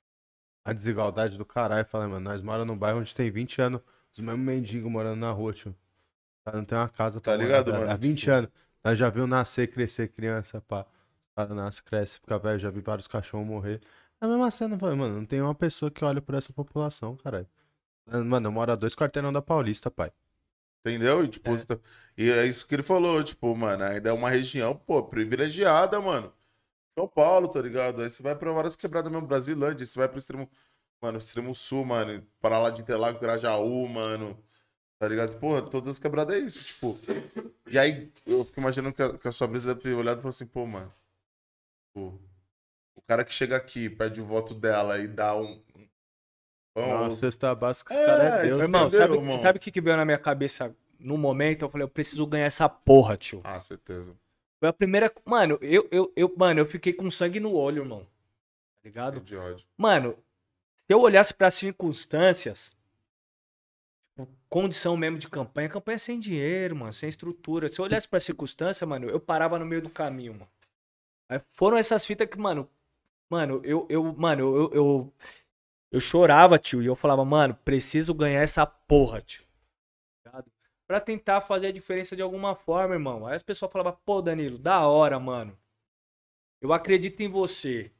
A desigualdade do caralho. Fala, mano, nós moramos num bairro onde tem 20 anos, os mesmos mendigos morando na rua, tio. Cara não tem uma casa pra Tá ligado, morar, mano? Há 20 Tipo- anos. Nós já viu nascer, crescer criança, pá. Os caras nascem, crescem, fica velho, já vi vários cachorros morrer. É a mesma cena, mano, não tem uma pessoa que olha por essa população, caralho. Mano, eu moro a dois quarteirão da Paulista, pai. Entendeu? E, tipo, você tá- e é isso que ele falou, tipo, mano, ainda é uma região, pô, privilegiada, mano. São Paulo, tá ligado? Aí você vai pra várias quebradas mesmo, Brasilândia, você vai pro extremo, mano, extremo sul, mano, para lá de Interlagos, Grajaú, mano, tá ligado? Porra, todas as quebradas é isso, tipo. E aí, eu fico imaginando que a, que a sua brisa deve ter olhado e falado assim, pô, mano, pô, o cara que chega aqui, pede o voto dela e dá um... pão, Uma cesta básica, É, cara é tipo, Deus. Meu irmão, sabe, o que, que veio na minha cabeça no momento? Eu falei, eu preciso ganhar essa porra, tio. Ah, certeza. Foi a primeira. Mano, eu, eu, eu, mano, eu fiquei com sangue no olho, irmão. Tá ligado? De ódio. Mano, se eu olhasse para circunstâncias, tipo, condição mesmo de campanha, campanha sem dinheiro, mano, sem estrutura. Se eu olhasse pra circunstância, mano, eu parava no meio do caminho, mano. Aí foram essas fitas que, mano, mano, eu, eu mano, eu, eu, eu chorava, tio, e eu falava, mano, preciso ganhar essa porra, tio. Pra tentar fazer a diferença de alguma forma, irmão. Aí as pessoas falavam, pô, Danilo, da hora, mano. Eu acredito em você.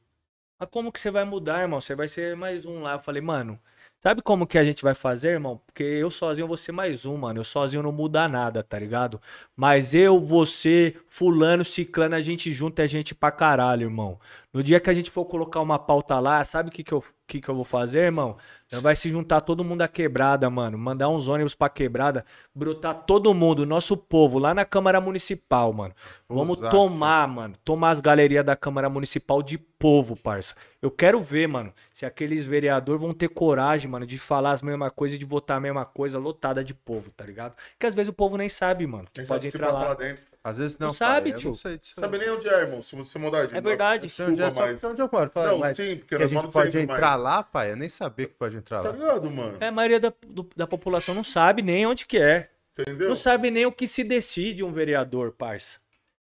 Mas como que você vai mudar, irmão? Você vai ser mais um lá. Eu falei, mano, sabe como que a gente vai fazer, irmão? Porque eu sozinho vou ser mais um, mano. Eu sozinho não muda nada, tá ligado? Mas eu, você, fulano, ciclano, a gente junta é gente pra caralho, irmão. No dia que a gente for colocar uma pauta lá, sabe o que, que, eu, que, que eu vou fazer, irmão? Vai se juntar todo mundo à quebrada, mano. Mandar uns ônibus pra quebrada, brotar todo mundo, nosso povo, lá na Câmara Municipal, mano. Vamos Exato. tomar, mano. Tomar as galerias da Câmara Municipal de povo, parça. Eu quero ver, mano, se aqueles vereadores vão ter coragem, mano, de falar as mesmas coisas e de votar a mesma coisa, lotada de povo, tá ligado? Porque às vezes o povo nem sabe, mano. Quem Pode sabe se entrar passa lá. lá dentro. Às vezes não, sabe, pai, eu tio. Não sei disso. Sabe nem onde é, irmão. Se você mudar de É verdade. Eu sei onde é mas... porque onde eu moro. Fala, Não, mas sim, porque que a nós gente vamos pode entrar mais. lá, pai. Eu nem sabia que pode entrar Tá lá. ligado, mano? É, a maioria da, do- da população não sabe nem onde que é. Entendeu? Não sabe nem o que se decide um vereador, parça.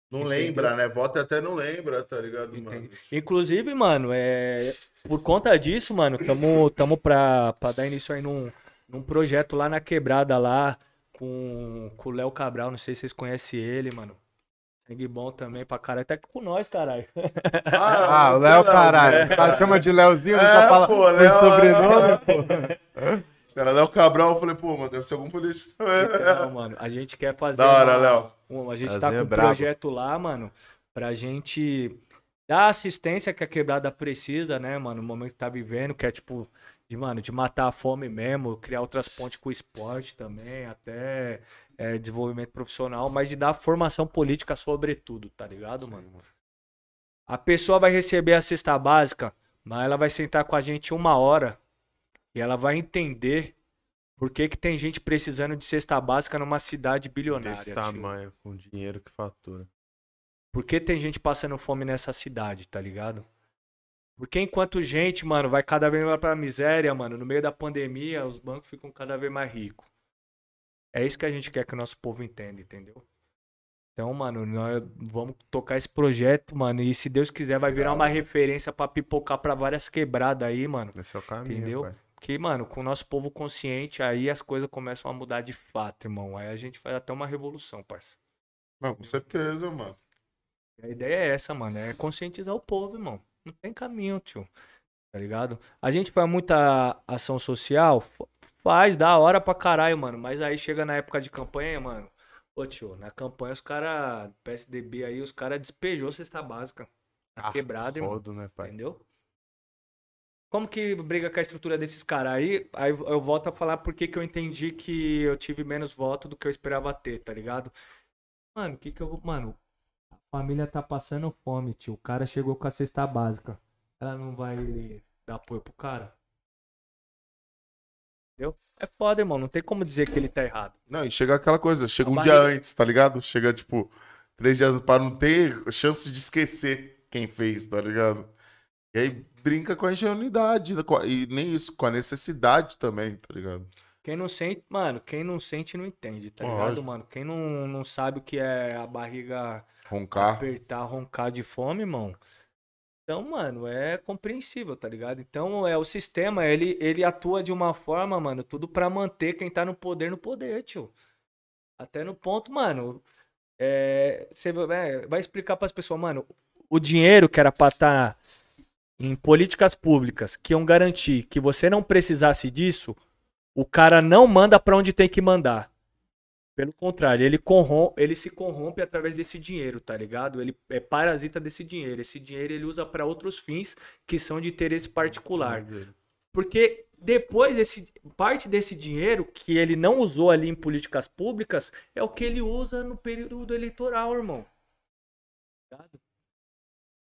Não lembra, né? Vota até não lembra, tá ligado, mano? Inclusive, mano, é... por conta disso, mano, tamo, tamo pra, pra dar início aí num, num projeto lá na quebrada lá com, com o Léo Cabral. Não sei se vocês conhecem ele, mano. Sangue bom também pra caralho. Até com nós, caralho. Ah, o Léo, caralho. O cara chama de Léozinho, É, só fala pô, com Léo, sobrenome, é. pô. (laughs) Os caras Léo Cabral, eu falei, pô, mano, deve ser algum político também. Não, mano, a gente quer fazer. Da hora, Léo. uma- a gente tá com um brabo. projeto lá, mano, pra gente dar a assistência que a quebrada precisa, né, mano, no momento que tá vivendo, que é tipo, de, mano, de matar a fome mesmo, criar outras pontes com o esporte também, até é, desenvolvimento profissional, mas de dar formação política sobretudo, tá ligado, mano? A pessoa vai receber a cesta básica, mas ela vai sentar com a gente uma hora e ela vai entender por que, que tem gente precisando de cesta básica numa cidade bilionária. Desse tio. tamanho, com dinheiro que fatura. Por que tem gente passando fome nessa cidade, tá ligado? Porque enquanto gente, mano, vai cada vez mais pra miséria, mano, no meio da pandemia, os bancos ficam cada vez mais ricos. É isso que a gente quer que o nosso povo entenda, entendeu? Então, mano, nós vamos tocar esse projeto, mano, e se Deus quiser vai virar uma referência pra pipocar pra várias quebradas aí, mano. Esse é o caminho, Entendeu? pai. Porque, mano, com o nosso povo consciente, aí as coisas começam a mudar de fato, irmão. Aí a gente faz até uma revolução, parça. Não, com certeza, mano. A ideia é essa, mano. É conscientizar o povo, irmão. Não tem caminho, tio. Tá ligado? A gente faz muita ação social, fa- faz, da hora pra caralho, mano. Mas aí chega na época de campanha, mano. Ô, tio, na campanha os caras, PSDB aí, os caras despejou cesta básica. Na Ah, quebrada, irmão. Rodo, né, pai? Entendeu? Como que briga com a estrutura desses caras aí? Aí eu volto a falar porque que eu entendi que eu tive menos voto do que eu esperava ter, tá ligado? Mano, o que que eu vou. Mano, família tá passando fome, tio. O cara chegou com a cesta básica. Ela não vai dar apoio pro cara? Entendeu? É foda, irmão. Não tem como dizer que ele tá errado. Não, e chega aquela coisa, chega A um barriga- dia antes, tá ligado? Chega, tipo, três dias pra não ter chance de esquecer quem fez, tá ligado? E aí brinca com a ingenuidade, e nem isso, com a necessidade também, tá ligado? Quem não sente, mano, quem não sente não entende, tá ligado, Lógico. mano? Quem não, não sabe o que é a barriga Roncar. apertar, roncar de fome, irmão. Então, mano, é compreensível, tá ligado? Então, é o sistema, ele, ele atua de uma forma, mano, tudo pra manter quem tá no poder no poder, tio. Até no ponto, mano, é, você vai- explicar pras pessoas, mano, o dinheiro que era pra estar em políticas públicas que iam garantir que você não precisasse disso, o cara não manda pra onde tem que mandar. Pelo contrário, ele, corrom ele se corrompe através desse dinheiro, tá ligado? Ele é parasita desse dinheiro. Esse dinheiro ele usa para outros fins que são de interesse particular. Porque depois esse parte desse dinheiro que ele não usou ali em políticas públicas é o que ele usa no período eleitoral, irmão.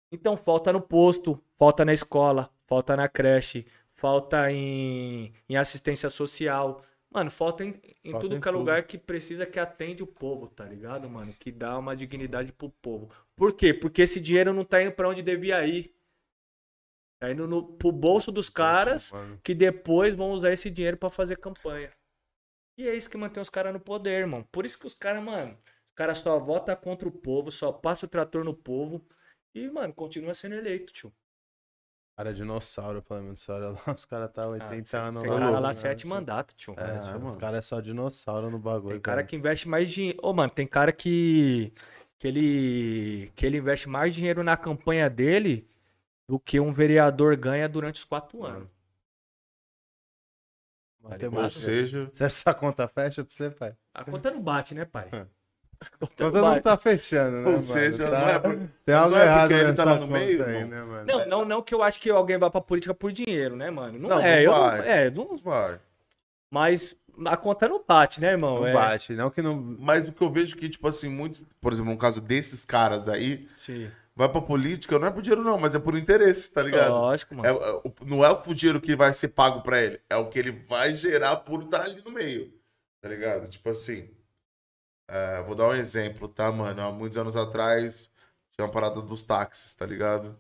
Então falta no posto, falta na escola, falta na creche, falta em, em assistência social. Mano, falta em, em Falta tudo em que é tudo. lugar que precisa que atende o povo, tá ligado, mano? Que dá uma dignidade pro povo. Por quê? Porque esse dinheiro não tá indo pra onde devia ir. Tá indo no, pro bolso dos caras Mano, que depois vão usar esse dinheiro pra fazer campanha. E é isso que mantém os caras no poder, irmão. Por isso que os caras, mano, os caras só votam contra o povo, só passa o trator no povo e, mano, continua sendo eleito, tio. Cara, dinossauro, pelo menos. Olha lá, (laughs) os caras tá 80 Ah, anos Tem lá. cara no- lá sete tio? mandatos, tio. É, tio, mano. os caras é só dinossauro no bagulho. Tem cara cara. que investe mais dinheiro. Ô, mano, tem cara que. Que ele. Que ele investe mais dinheiro na campanha dele do que um vereador ganha durante os quatro anos. Matemática. Ou seja, Se essa conta fecha pra você, pai. A conta não bate, né, pai? É. Conta não tá fechando, né, ou mano? seja, Tá- não é por- Tem algo não é errado porque ele nessa tá lá no meio, aí, né, mano? Não, não, não que eu acho que alguém vai pra política por dinheiro, né, mano? Não, Não, é, não eu vai. não, é, não, vai. mas a conta não bate, né, irmão? Não é, bate, não que não... Mas o que eu vejo que, tipo assim, muitos, por exemplo, no caso desses caras aí, Sim. vai pra política, não é por dinheiro não, mas é por interesse, tá ligado? Lógico, mano. É, é, o- não é o dinheiro que vai ser pago pra ele, é o que ele vai gerar por estar ali no meio, tá ligado? Tipo assim, é, vou dar um exemplo, tá, mano? Há muitos anos atrás, tinha uma parada dos táxis, tá ligado?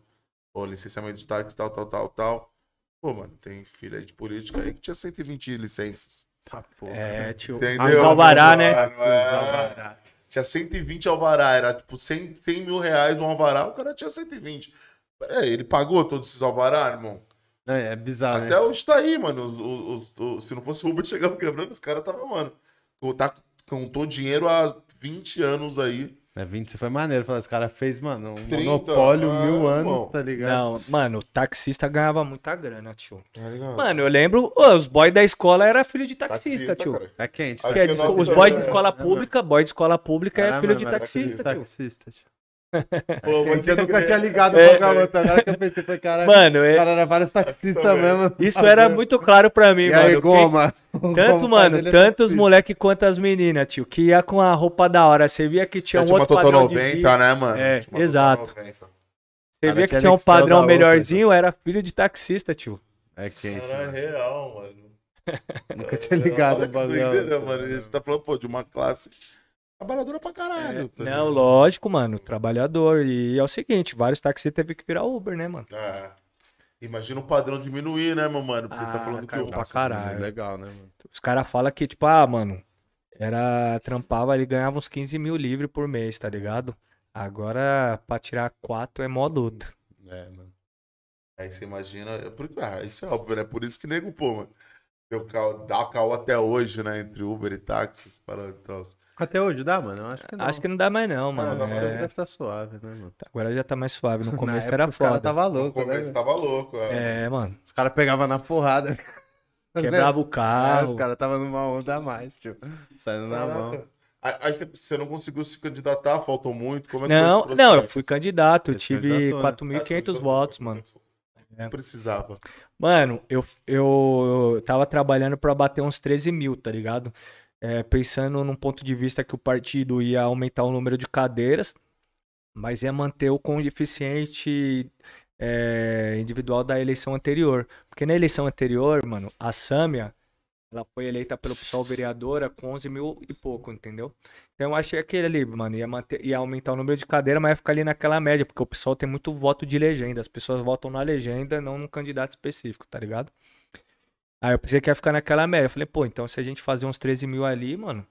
Pô, licenciamento de táxi, tal, tal, tal, tal. Pô, mano, tem filho aí de política aí que tinha 120 licenças. Tá, porra. É, tio. Entendeu? Alvará, né? Mano, é. Tinha 120 alvará, era tipo 100, 100 mil reais um alvará, o cara tinha 120. Peraí, ele pagou todos esses alvará, irmão? É, é bizarro, Até né? hoje tá aí, mano. O, o- o- se não fosse o Uber (laughs) chegava quebrando, os caras tava, mano. Tá, contou dinheiro há 20 anos aí. É, 20, você foi maneiro. Falar, esse cara fez, mano, um 30, monopólio ah, mil anos, irmão. tá ligado? Não, mano, o taxista ganhava muita grana, tio. Tá ligado? Mano, eu lembro, os boys da escola era filho de taxista, tio. cara. É quente, Que é é os boys de escola É, pública, boy de escola pública é Caramba, filho de taxista, tio. taxista, tio. Pô, Gente, eu (laughs) nunca tinha ligado É. qual que é o outro. Agora que eu pensei, foi cara. Mano, o é- cara era vários taxistas mesmo. (laughs) isso era (laughs) muito claro pra mim, E mano. aí, goma? O Tanto, Goma, mano, dele é tanto os moleque quanto as meninas, tio, que ia com a roupa da hora. Você via que tinha Já um tinha uma outro padrão de 90, vida. né, mano? É, exato. 90. Você Cara, via que tinha um padrão outra, melhorzinho, era filho de taxista, tio. É quente. É mano. real, mano. Nunca tinha ligado o bagulho. mano. A gente tá falando, pô, de uma classe trabalhadora pra caralho. tá Não, lógico, mano, trabalhador. E é o seguinte, vários taxistas teve que virar Uber, né, mano? É. Imagina o padrão diminuir, né, meu mano? Porque você tá Ah, falando que o. pra caralho. Legal, né, mano? Os caras falam que, tipo, ah, mano, era. Trampava ali, ganhava uns 15 mil livre por mês, tá ligado? Agora, pra tirar 4 é mó luta. É, mano. Aí você imagina. é Porque, ah, isso é óbvio, né? Por isso que nego, pô, mano. Deu cal, dá cal até hoje, né? Entre Uber e táxis para e tal. Até hoje dá, mano? Eu acho que não. Acho que não dá mais, não, Ah, mano. não, É, deve estar suave, né, mano? Agora já tá mais suave. No (laughs) Na começo época era os caras foda. tava No louco, né? começo velho? tava louco, é. É, mano. Os caras pegavam na porrada. (laughs) Quebrava o Ah, carro. os caras tava numa onda a mais, tio. Saindo na mão. Caraca. Aí você, não conseguiu se candidatar, faltou muito. Como é que foi Não, processo? não, eu fui candidato. Eu tive candidatou, né? 4.500 votos, mano. Não precisava. Mano, eu, eu, eu tava trabalhando pra bater uns 13 mil, tá ligado? É, pensando num ponto de vista que o partido ia aumentar o número de cadeiras, mas ia manter o coeficiente é, individual da eleição anterior. Porque na eleição anterior, mano, a Sâmia, ela foi eleita pelo pessoal vereadora com 11 mil e pouco, entendeu? Então eu achei aquele ali, mano, ia, manter, ia aumentar o número de cadeira, mas ia ficar ali naquela média, porque o pessoal tem muito voto de legenda. As pessoas votam na legenda, não num candidato específico, tá ligado? Aí eu pensei que ia ficar naquela média. Eu falei, pô, então se a gente fazer uns 13 mil ali, mano,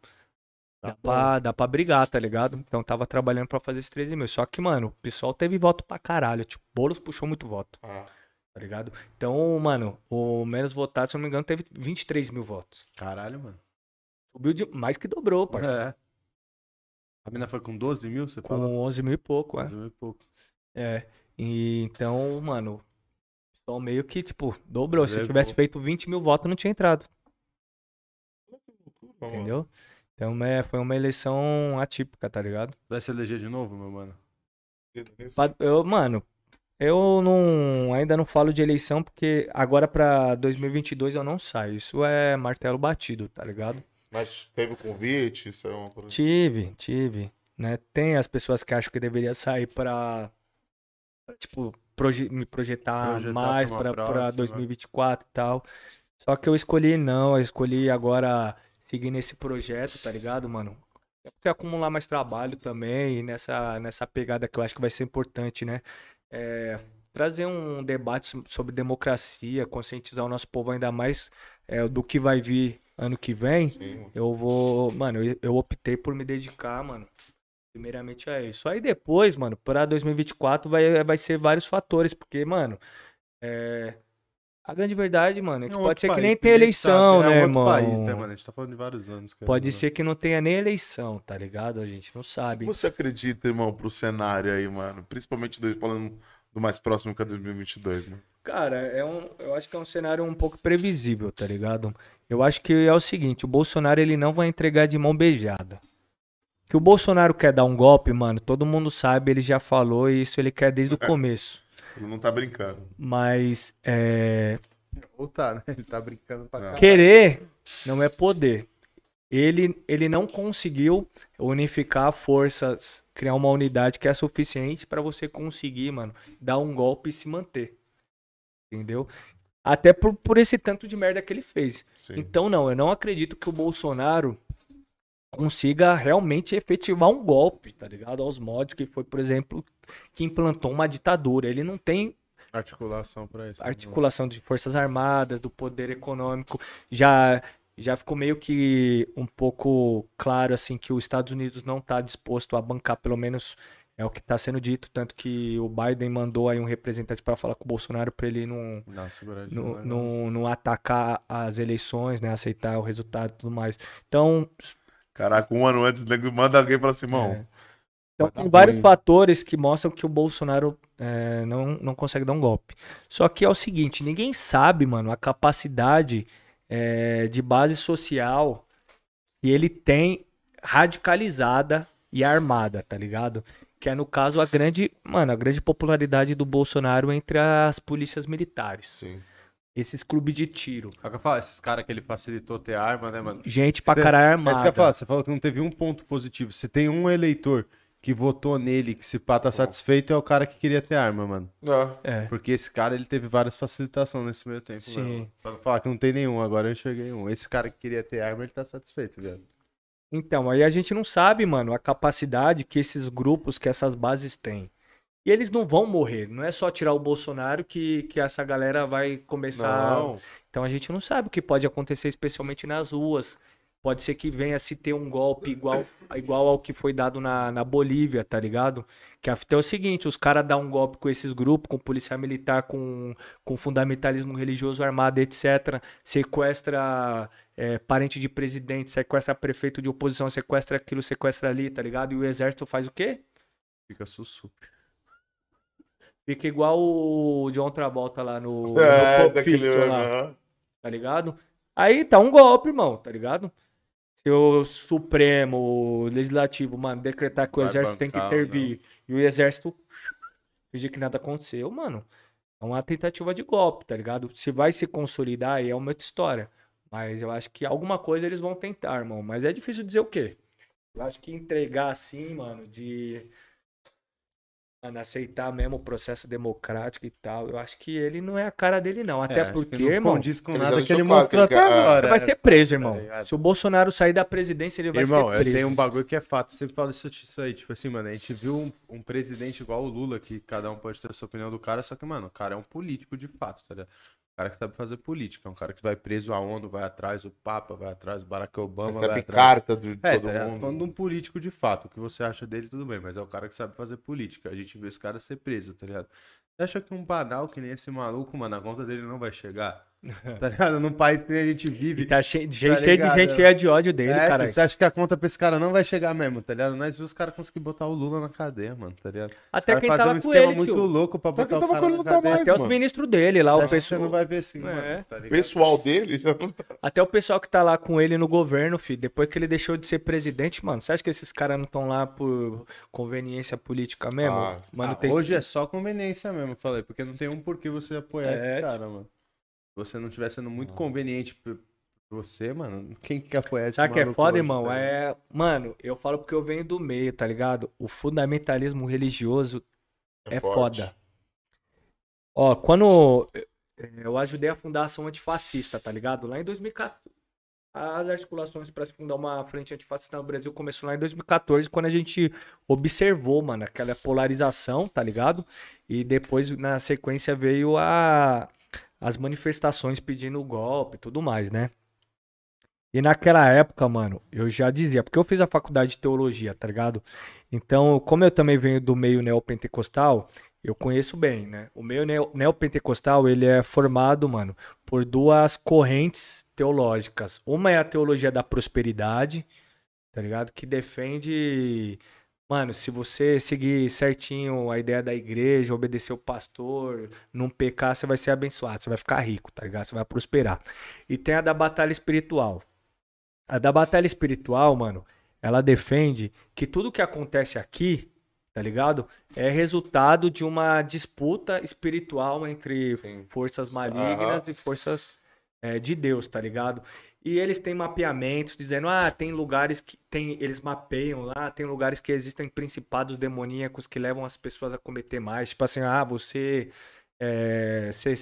Tá dá pra, dá pra brigar, tá ligado? Então eu tava trabalhando pra fazer esses 13 mil. Só que, mano, o pessoal teve voto pra caralho. Tipo, Boulos puxou muito voto, Ah, tá ligado? Então, mano, o menos votado, se eu não me engano, teve 23 mil votos. Caralho, mano. Subiu de mais que dobrou, parceiro. É. A mina foi com 12 mil, você Com falou? 11 mil e pouco, é. 11 mil e pouco. É. E então, mano, só meio que, tipo, dobrou. Se eu tivesse feito 20 mil votos, não tinha entrado, entendeu? Então, é, foi uma eleição atípica, tá ligado? Vai se eleger de novo, meu mano? Eu, mano, eu não, ainda não falo de eleição porque agora pra 2022 eu não saio. Isso é martelo batido, tá ligado? Mas teve o convite, isso é uma coisa. Tive, tive, né? Tem as pessoas que acham que deveria sair pra, pra, tipo, proje- me projetar Projetar mais próxima. 2024 e tal. Só que eu escolhi não, eu escolhi agora seguir nesse projeto, tá ligado, mano? É porque acumular mais trabalho também e nessa, nessa pegada que eu acho que vai ser importante, né? É, trazer um debate so- sobre democracia, conscientizar o nosso povo ainda mais é, do que vai vir ano que vem. Sim. Eu vou, mano, eu, eu optei por me dedicar, mano. Primeiramente a isso. Aí depois, mano, pra 2024 vai, vai ser vários fatores, porque, mano, é. A grande verdade, mano, é que É um pode ser que nem tenha eleição, sabe. né, É um outro irmão? país, né, mano? A gente tá falando de vários anos. querendo Pode não. ser que não tenha nem eleição, tá ligado? A gente não O que sabe. você acredita, irmão, pro cenário aí, mano? Principalmente do- falando do mais próximo que é 2022, mano? Cara, é um, eu acho que é um cenário um pouco previsível, tá ligado? Eu acho que é o seguinte, o Bolsonaro ele não vai entregar de mão beijada. Que o Bolsonaro quer dar um golpe, mano, todo mundo sabe, ele já falou e isso ele quer desde o começo. Ele não tá brincando. Mas é, Ou tá, né? Ele tá brincando pra cá. querer não é poder. Ele, ele não conseguiu unificar forças, criar uma unidade que é suficiente pra você conseguir, mano, dar um golpe e se manter. Entendeu? Até por, por esse tanto de merda que ele fez. Sim. Então, não, eu não acredito que o Bolsonaro consiga realmente efetivar um golpe, tá ligado? Aos mods que foi, por exemplo, que implantou uma ditadura. Ele não tem Articulação pra isso. né? articulação de forças armadas, do poder econômico. Já já ficou meio que um pouco claro assim que os Estados Unidos não está disposto a bancar, pelo menos é o que está sendo dito, tanto que o Biden mandou aí um representante para falar com o Bolsonaro para ele não seguradinha. não, né? não, não atacar as eleições, né, aceitar o resultado e tudo mais. Então, Caraca, um ano antes, nego manda alguém pra Simão. É. Então, tem vários ruim. fatores que mostram que o Bolsonaro é, não, não consegue dar um golpe. Só que é o seguinte, ninguém sabe, mano, a capacidade é, de base social que ele tem radicalizada e armada, tá ligado? Que é, no caso, a grande, mano, a grande popularidade do Bolsonaro entre as polícias militares. Sim. Esses clubes de tiro. É o que eu falo, esses caras que ele facilitou ter arma, né, mano? Gente pra Cê- caralho É isso que eu ia armada. falar, você falou que não teve um ponto positivo. Se tem um eleitor que votou nele, que se pá tá satisfeito, é o cara que queria ter arma, mano. Ah, É. Porque esse cara, ele teve várias facilitações nesse meio tempo, Sim. mano. Pra não falar que não tem nenhum, agora eu enxerguei um. Esse cara que queria ter arma, ele tá satisfeito, viado. Então, aí a gente não sabe, mano, a capacidade que esses grupos, que essas bases têm. E eles não vão morrer. Não é só tirar o Bolsonaro que, que essa galera vai começar. não. Então a gente não sabe o que pode acontecer, especialmente nas ruas. Pode ser que venha se ter um golpe igual, igual ao que foi dado na, na Bolívia, tá ligado? Que a fita é o seguinte: os caras dão um golpe com esses grupos, com polícia militar, com, com fundamentalismo religioso armado, etc. Sequestra é, parente de presidente, sequestra prefeito de oposição, sequestra aquilo, sequestra ali, tá ligado? E o exército faz o quê? Fica sussu. Fica igual o John Travolta lá no, no É, Pulp daquele. Fiction lá. tá ligado? Aí tá um golpe, irmão, tá ligado? Se o Supremo, o Legislativo, mano, decretar que o Vai exército tem que bancar ou intervir e o exército fingir que nada aconteceu, mano, é uma tentativa de golpe, tá ligado? Se vai se consolidar, aí é uma outra história. Mas eu acho que alguma coisa eles vão tentar, irmão. Mas é difícil dizer o quê. Eu acho que entregar assim, mano, de. Mano, aceitar mesmo o processo democrático e tal. Eu acho que ele não é a cara dele, não. Até É, acho que porque, não irmão. condiz com Ele nada que ele mostrou até agora. Vai ser preso, irmão. Tá? Se o Bolsonaro sair da presidência, ele vai Irmão, ser eu preso. tenho um bagulho que é fato. Eu sempre falo isso, isso aí. Tipo assim, mano, a gente viu um, um presidente igual o Lula, que cada um pode ter a sua opinião do cara, só que, mano, o cara é um político de fato, tá ligado? Cara que sabe fazer política. É um cara que vai preso, a ONU vai atrás, o Papa vai atrás, o Barack Obama vai Recebe atrás. carta de É, todo ligado? mundo. Falando de um político de fato, o que você acha dele, tudo bem, mas é o cara que sabe fazer política. A gente vê esse cara ser preso, tá ligado? Você acha que um banal que nem esse maluco, mano, a conta dele não vai chegar? (laughs) Tá ligado? Num país que nem a gente vive. E tá cheio, Tá cheio de gente cheia de ódio dele, É, cara. Você acha que a conta pra esse cara não vai chegar mesmo, tá ligado? Nós vimos os caras conseguir botar o Lula na cadeia, mano, tá ligado? Os Até quem tava um com ele, muito tio. louco pra Até botar que o cara na tá cadeia. mais, Até os mano. ministros dele lá, Você o que pessoal. Você não vai ver assim, É. mano, tá pessoal dele já não tá. Até o pessoal que tá lá com ele no governo, filho, depois que ele deixou de ser presidente, mano, você acha que esses caras não estão lá por conveniência política mesmo? Ah, mano, Ah, tem... Hoje é só conveniência mesmo, eu falei, porque não tem um porquê você apoiar É. esse cara, mano. Se você não estiver sendo muito conveniente pra você, mano, quem que quer apoiar esse Sabe que é foda, hoje, irmão? tá? É. Mano, eu falo porque eu venho do meio, tá ligado? O fundamentalismo religioso é, forte. foda. Ó, quando eh, eu ajudei a fundar a ação antifascista, tá ligado? Lá em 2014. As articulações para se fundar uma frente antifascista no Brasil começou lá em 2014, quando a gente observou, mano, aquela polarização, tá ligado? E depois, na sequência, veio a, as manifestações pedindo o golpe e tudo mais, né? E naquela época, mano, eu já dizia, porque eu fiz a faculdade de teologia, tá ligado? Então, como eu também venho do meio neopentecostal, eu conheço bem, né? O meio neo- neopentecostal, ele é formado, mano, por duas correntes teológicas. Uma é a teologia da prosperidade, tá ligado? Que defende Mano, se você seguir certinho a ideia da igreja, obedecer o pastor, não pecar, você vai ser abençoado, você vai ficar rico, tá ligado? Você vai prosperar. E tem a da batalha espiritual. A da batalha espiritual, mano, ela defende que tudo que acontece aqui, tá ligado? É resultado de uma disputa espiritual entre Sim. forças malignas Aham. e forças é, de Deus, tá ligado? E eles têm mapeamentos dizendo, ah, tem lugares que tem, eles mapeiam lá, tem lugares que existem principados demoníacos que levam as pessoas a cometer mais. Tipo assim, ah, você, é, você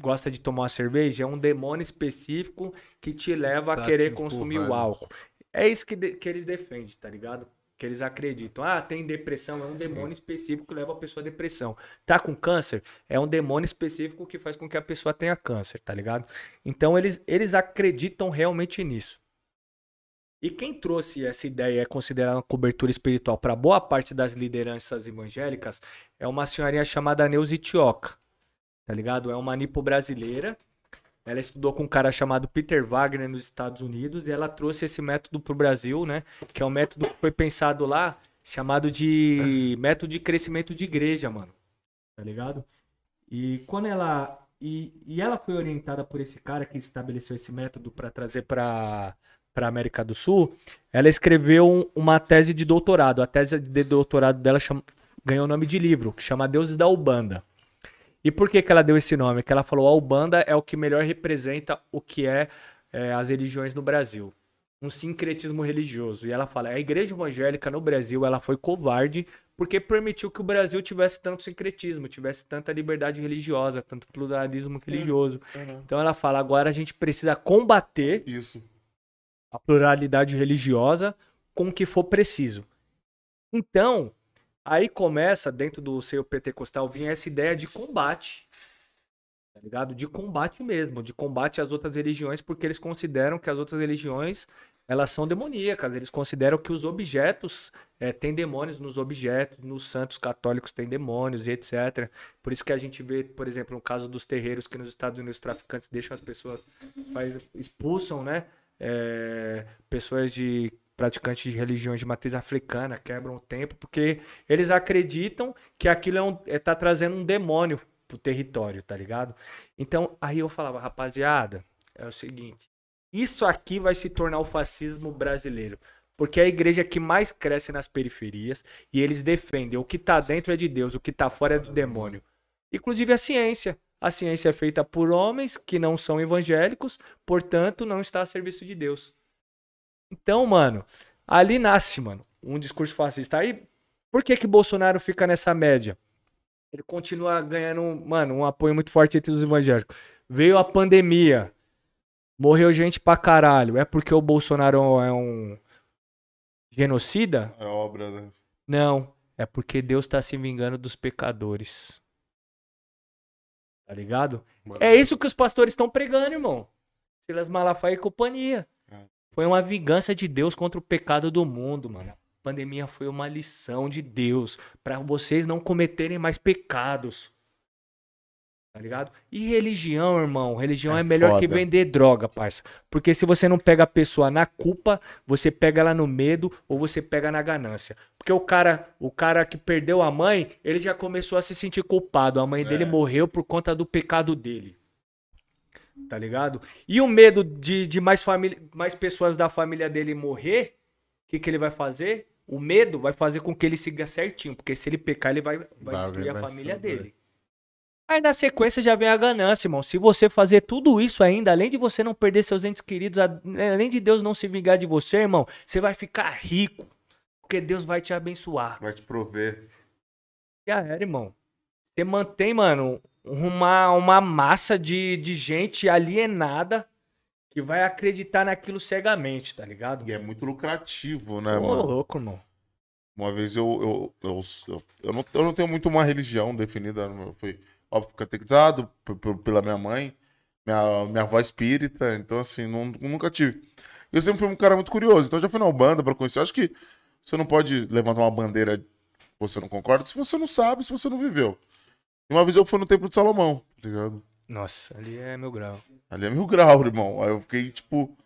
gosta de tomar uma cerveja, é um demônio específico que te leva a Tá querer te consumir o álcool. É isso que, de- que eles defendem, tá ligado? Que eles acreditam. Ah, tem depressão, é um demônio específico que leva a pessoa a depressão. Tá com câncer? É um demônio específico que faz com que a pessoa tenha câncer, tá ligado? Então eles, eles acreditam realmente nisso. E quem trouxe essa ideia é considerar uma cobertura espiritual para boa parte das lideranças evangélicas é uma senhorinha chamada Neuza Tioca, tá ligado? É uma nipo brasileira. Ela estudou com um cara chamado Peter Wagner nos Estados Unidos e ela trouxe esse método pro Brasil, né? Que é um método que foi pensado lá, chamado de método de crescimento de igreja, mano. Tá ligado? E quando ela e, e ela foi orientada por esse cara que estabeleceu esse método para trazer para para América do Sul, ela escreveu um- uma tese de doutorado. A tese de doutorado dela chama- ganhou o nome de livro, que chama Deuses da Ubanda. E por que, que ela deu esse nome? Que ela falou a Ubanda é o que melhor representa o que é, é, as religiões no Brasil. Um sincretismo religioso. E ela fala, a igreja evangélica no Brasil ela foi covarde porque permitiu que o Brasil tivesse tanto sincretismo, tivesse tanta liberdade religiosa, tanto pluralismo religioso. Então ela fala, agora a gente precisa combater Isso. a pluralidade religiosa com o que for preciso. Então, aí começa, dentro do seu pentecostal, vir essa ideia de combate. Tá ligado? De combate mesmo, de combate às outras religiões, porque eles consideram que as outras religiões elas são demoníacas. Eles consideram que os objetos eh, têm demônios nos objetos, nos santos católicos tem demônios e etc. Por isso que a gente vê, por exemplo, no caso dos terreiros que nos Estados Unidos os traficantes deixam as pessoas, expulsam, né? eh, pessoas de praticantes de religiões de matriz africana quebram o templo porque eles acreditam que aquilo é um, é, tá trazendo um demônio pro território, tá ligado? Então, aí eu falava, rapaziada, é o seguinte, isso aqui vai se tornar o fascismo brasileiro. Porque é a igreja que mais cresce nas periferias e eles defendem o que tá dentro é de Deus, o que tá fora é do demônio. Inclusive a ciência. A ciência é feita por homens que não são evangélicos, portanto, não está a serviço de Deus. Então, mano, ali nasce, mano, um discurso fascista. Aí, por que que Bolsonaro fica nessa média? Ele continua ganhando, mano, um apoio muito forte entre os evangélicos. Veio a pandemia. Morreu gente pra caralho. É porque o Bolsonaro é um genocida? É obra, né? Não. É porque Deus tá se vingando dos pecadores. Tá ligado? É isso que os pastores estão pregando, irmão. Silas Malafaia e companhia. Foi uma vingança de Deus contra o pecado do mundo, mano. A pandemia foi uma lição de Deus pra vocês não cometerem mais pecados. Tá ligado? E religião, irmão, religião é, É melhor que foda. vender droga, parça. Porque se você não pega a pessoa na culpa, você pega ela no medo ou você pega na ganância. Porque o cara, o cara que perdeu a mãe, ele já começou a se sentir culpado. A mãe dele É. morreu por conta do pecado dele. Tá ligado? E o medo de, de mais, família, mais pessoas da família dele morrer, o que, que ele vai fazer? O medo vai fazer com que ele siga certinho. Porque se ele pecar, ele vai, vai Vai, destruir a família sofrer. dele. Aí na sequência já vem a ganância, irmão. Se você fazer tudo isso ainda, além de você não perder seus entes queridos, a- além de Deus não se vingar de você, irmão, você vai ficar rico. Porque Deus vai te abençoar. Vai te prover. Já era, irmão. Você mantém, mano, uma, uma massa de, de gente alienada que vai acreditar naquilo cegamente, tá ligado? E é muito lucrativo, né, Ô, mano? louco, irmão. Uma vez eu. Eu, eu, eu, eu não, eu não tenho muito uma religião definida. Eu fui, óbvio, catequizado pela minha mãe, minha, minha avó espírita. Então, assim, não, nunca tive. Eu sempre fui um cara muito curioso. Então, já fui na Ubanda pra conhecer. Eu acho que você não pode levantar uma bandeira que você não concorda se você não sabe, se você não viveu. Uma vez eu fui no Templo de Salomão, tá ligado? Nossa, ali é meu grau. Ali é mil grau, irmão. Aí eu fiquei, tipo,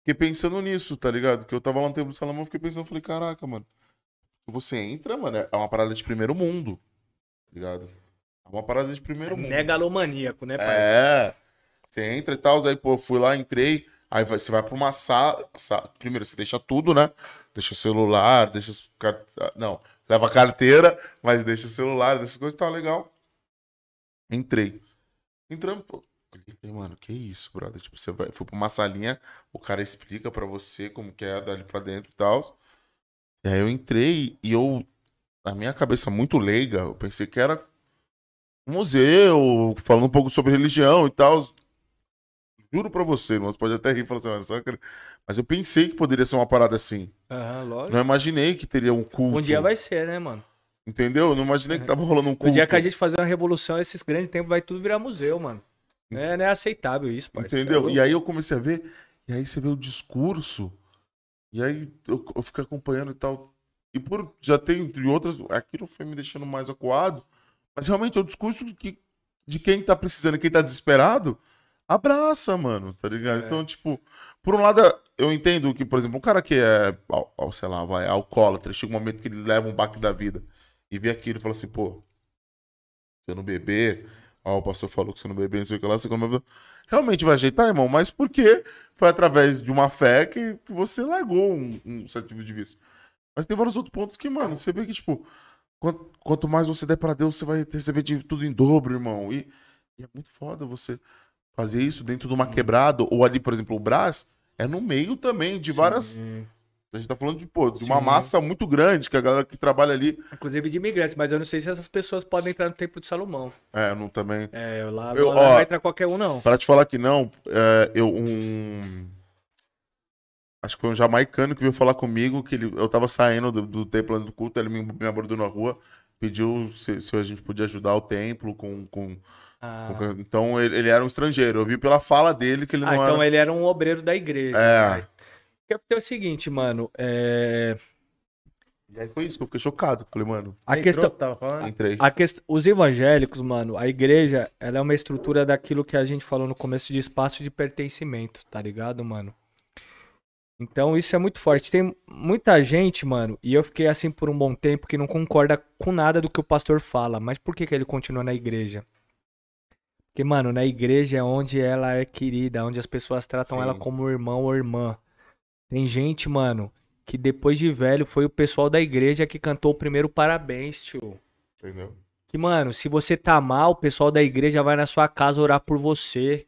fiquei pensando nisso, tá ligado? Que eu tava lá no Templo de Salomão, fiquei pensando, falei, caraca, mano. você entra, mano, é uma parada de primeiro mundo. Tá ligado? É uma parada de primeiro mundo. Megalomaníaco, né, pai? É. Você entra e tal, aí, pô, fui lá, entrei. Aí você vai pra uma sala, sa- Primeiro, você deixa tudo, né? Deixa o celular, deixa Não, leva a carteira, mas deixa o celular, deixa as coisas e tal, legal. Entrei. Entrando, pô. Olhei e falei, mano, que isso, brother? Tipo, você vai, fui pra uma salinha, o cara explica pra você como que é dali pra dentro e tal. E aí eu entrei e eu, na minha cabeça muito leiga, eu pensei que era um museu, falando um pouco sobre religião e tal. Juro pra você, mas pode até rir e falar assim, "Mano, só que-" mas eu pensei que poderia ser uma parada assim. Aham, lógico. Não imaginei que teria um culto. Um dia vai ser, né, mano? Entendeu? Eu não imaginei que tava rolando um culto. O dia que a gente fazer uma revolução, esses grandes tempos vai tudo virar museu, mano. Não é, não é aceitável isso, parceiro. Entendeu? E aí eu comecei a ver, e aí você vê o discurso, e aí eu, eu fiquei acompanhando e tal. E por já tem entre outras, aquilo foi me deixando mais acuado, mas realmente é o discurso que, de quem tá precisando, quem tá desesperado, abraça, mano, tá ligado? Então, tipo, por um lado, eu entendo que, por exemplo, um cara que é, sei lá, vai, alcoólatra, chega um momento que ele leva um baque da vida e vê aquilo e fala assim, pô, você não beber, ó, o pastor falou que você não beber, não sei o que lá, você não beber. Realmente vai ajeitar, irmão, mas porque foi através de uma fé que, você largou um, um certo tipo de vício. Mas tem vários outros pontos que, mano, você vê que, tipo, quanto, quanto mais você der pra Deus, você vai receber de tudo em dobro, irmão. E, e é muito foda você fazer isso dentro de uma quebrada, ou ali, por exemplo, o Brás, é no meio também de várias. Sim. A gente tá falando de, pô, de uma Sim. massa muito grande, que a galera que trabalha ali. Inclusive de imigrantes, mas eu não sei se essas pessoas podem entrar no Templo de Salomão. É, não também. É, lá, Eu- lá não ó, vai entrar qualquer um, não. Para te falar que não, é, eu um. Acho que foi um jamaicano que veio falar comigo que ele, eu tava saindo do, do templo antes do culto, ele me, me abordou na rua, pediu se, se a gente podia ajudar o templo com. com, Ah, com- então ele, ele era um estrangeiro. Eu vi pela fala dele que ele não Ah, então era. ele era um obreiro da igreja. É. né? Porque é o seguinte, mano. É... E aí foi isso que eu fiquei chocado. Falei, mano, A Você questão. entrou, tava falando? entrei. A quest... Os evangélicos, mano, a igreja, ela é uma estrutura daquilo que a gente falou no começo de espaço de pertencimento, tá ligado, mano? Então isso é muito forte. Tem muita gente, mano, e eu fiquei assim por um bom tempo que não concorda com nada do que o pastor fala. Mas por que, que ele continua na igreja? Porque, mano, na igreja é onde ela é querida, onde as pessoas tratam Sim. ela como irmão ou irmã. Tem gente, mano, que depois de velho foi o pessoal da igreja que cantou o primeiro parabéns, tio. Entendeu? Que, mano, se você tá mal, o pessoal da igreja vai na sua casa orar por você.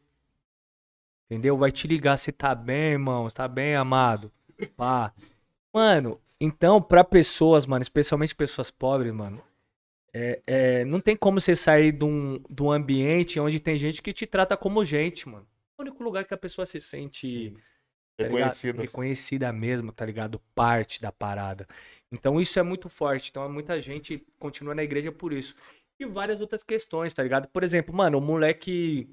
Entendeu? Vai te ligar se tá bem, irmão. Se tá bem, amado. Pá. Mano, então, pra pessoas, mano, especialmente pessoas pobres, mano, é, é, não tem como você sair de um, de um ambiente onde tem gente que te trata como gente, mano. É o único lugar que a pessoa se sente tá ligado? Reconhecido. Reconhecida mesmo, tá ligado? Parte da parada. Então isso é muito forte. Então muita gente continua na igreja por isso. E várias outras questões, tá ligado? Por exemplo, mano, o moleque.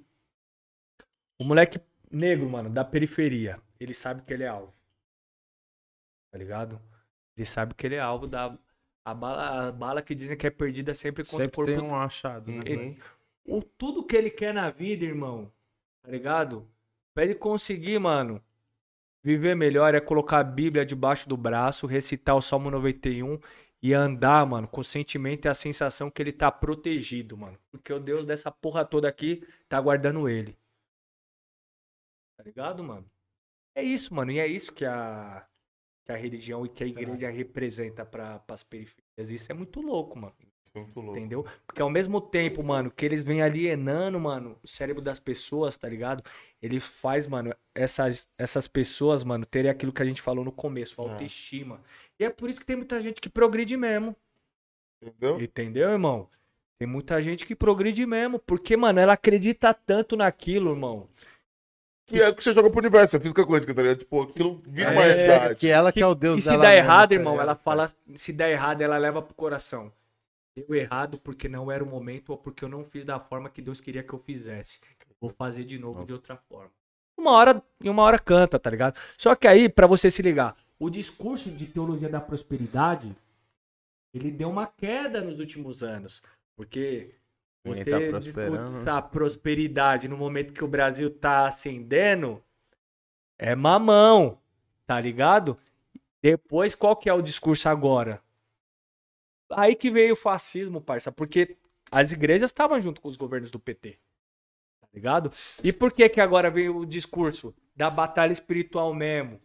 O moleque negro, mano, da periferia. Ele sabe que ele é alvo. Tá ligado? Ele sabe que ele é alvo da. A bala, a bala que dizem que é perdida sempre contra Sempre o corpo tem um achado, né? Uhum. o tudo que ele quer na vida, irmão, tá ligado? Pra ele conseguir, mano, viver melhor é colocar a Bíblia debaixo do braço, recitar o Salmo 91 e andar, mano, com o sentimento e a sensação que ele tá protegido, mano. Porque o Deus dessa porra toda aqui tá guardando ele. Tá ligado, mano? É isso, mano. E é isso que a, que a religião e que a igreja representa para as periferias. Isso é muito louco, mano. É muito louco. Entendeu? Porque ao mesmo tempo, mano, que eles vêm alienando, mano, o cérebro das pessoas, tá ligado? Ele faz, mano, essas, essas pessoas, mano, terem aquilo que a gente falou no começo, a É. autoestima. E é por isso que tem muita gente que progride mesmo. Entendeu? Entendeu, irmão? Tem muita gente que progride mesmo. Porque, mano, ela acredita tanto naquilo, irmão. Que é o que você joga pro universo, a física quântica, tá ligado? Tipo, aquilo vira uma É, realidade. que ela que é o Deus E se dá mesmo, errado, tá irmão, ela fala. Se dá errado, ela leva pro coração. Deu errado porque não era o momento ou porque eu não fiz da forma que Deus queria que eu fizesse. Vou fazer de novo de outra forma. Uma hora e uma hora canta, tá ligado? Só que aí, pra você se ligar, o discurso de teologia da prosperidade, ele deu uma queda nos últimos anos. Porque você tá né? disputar prosperidade no momento que o Brasil tá ascendendo, é mamão, tá ligado? Depois, qual que é o discurso agora? Aí que veio o fascismo, parça, porque as igrejas estavam junto com os governos do PT. Tá ligado? E por que que agora veio o discurso da batalha espiritual mesmo?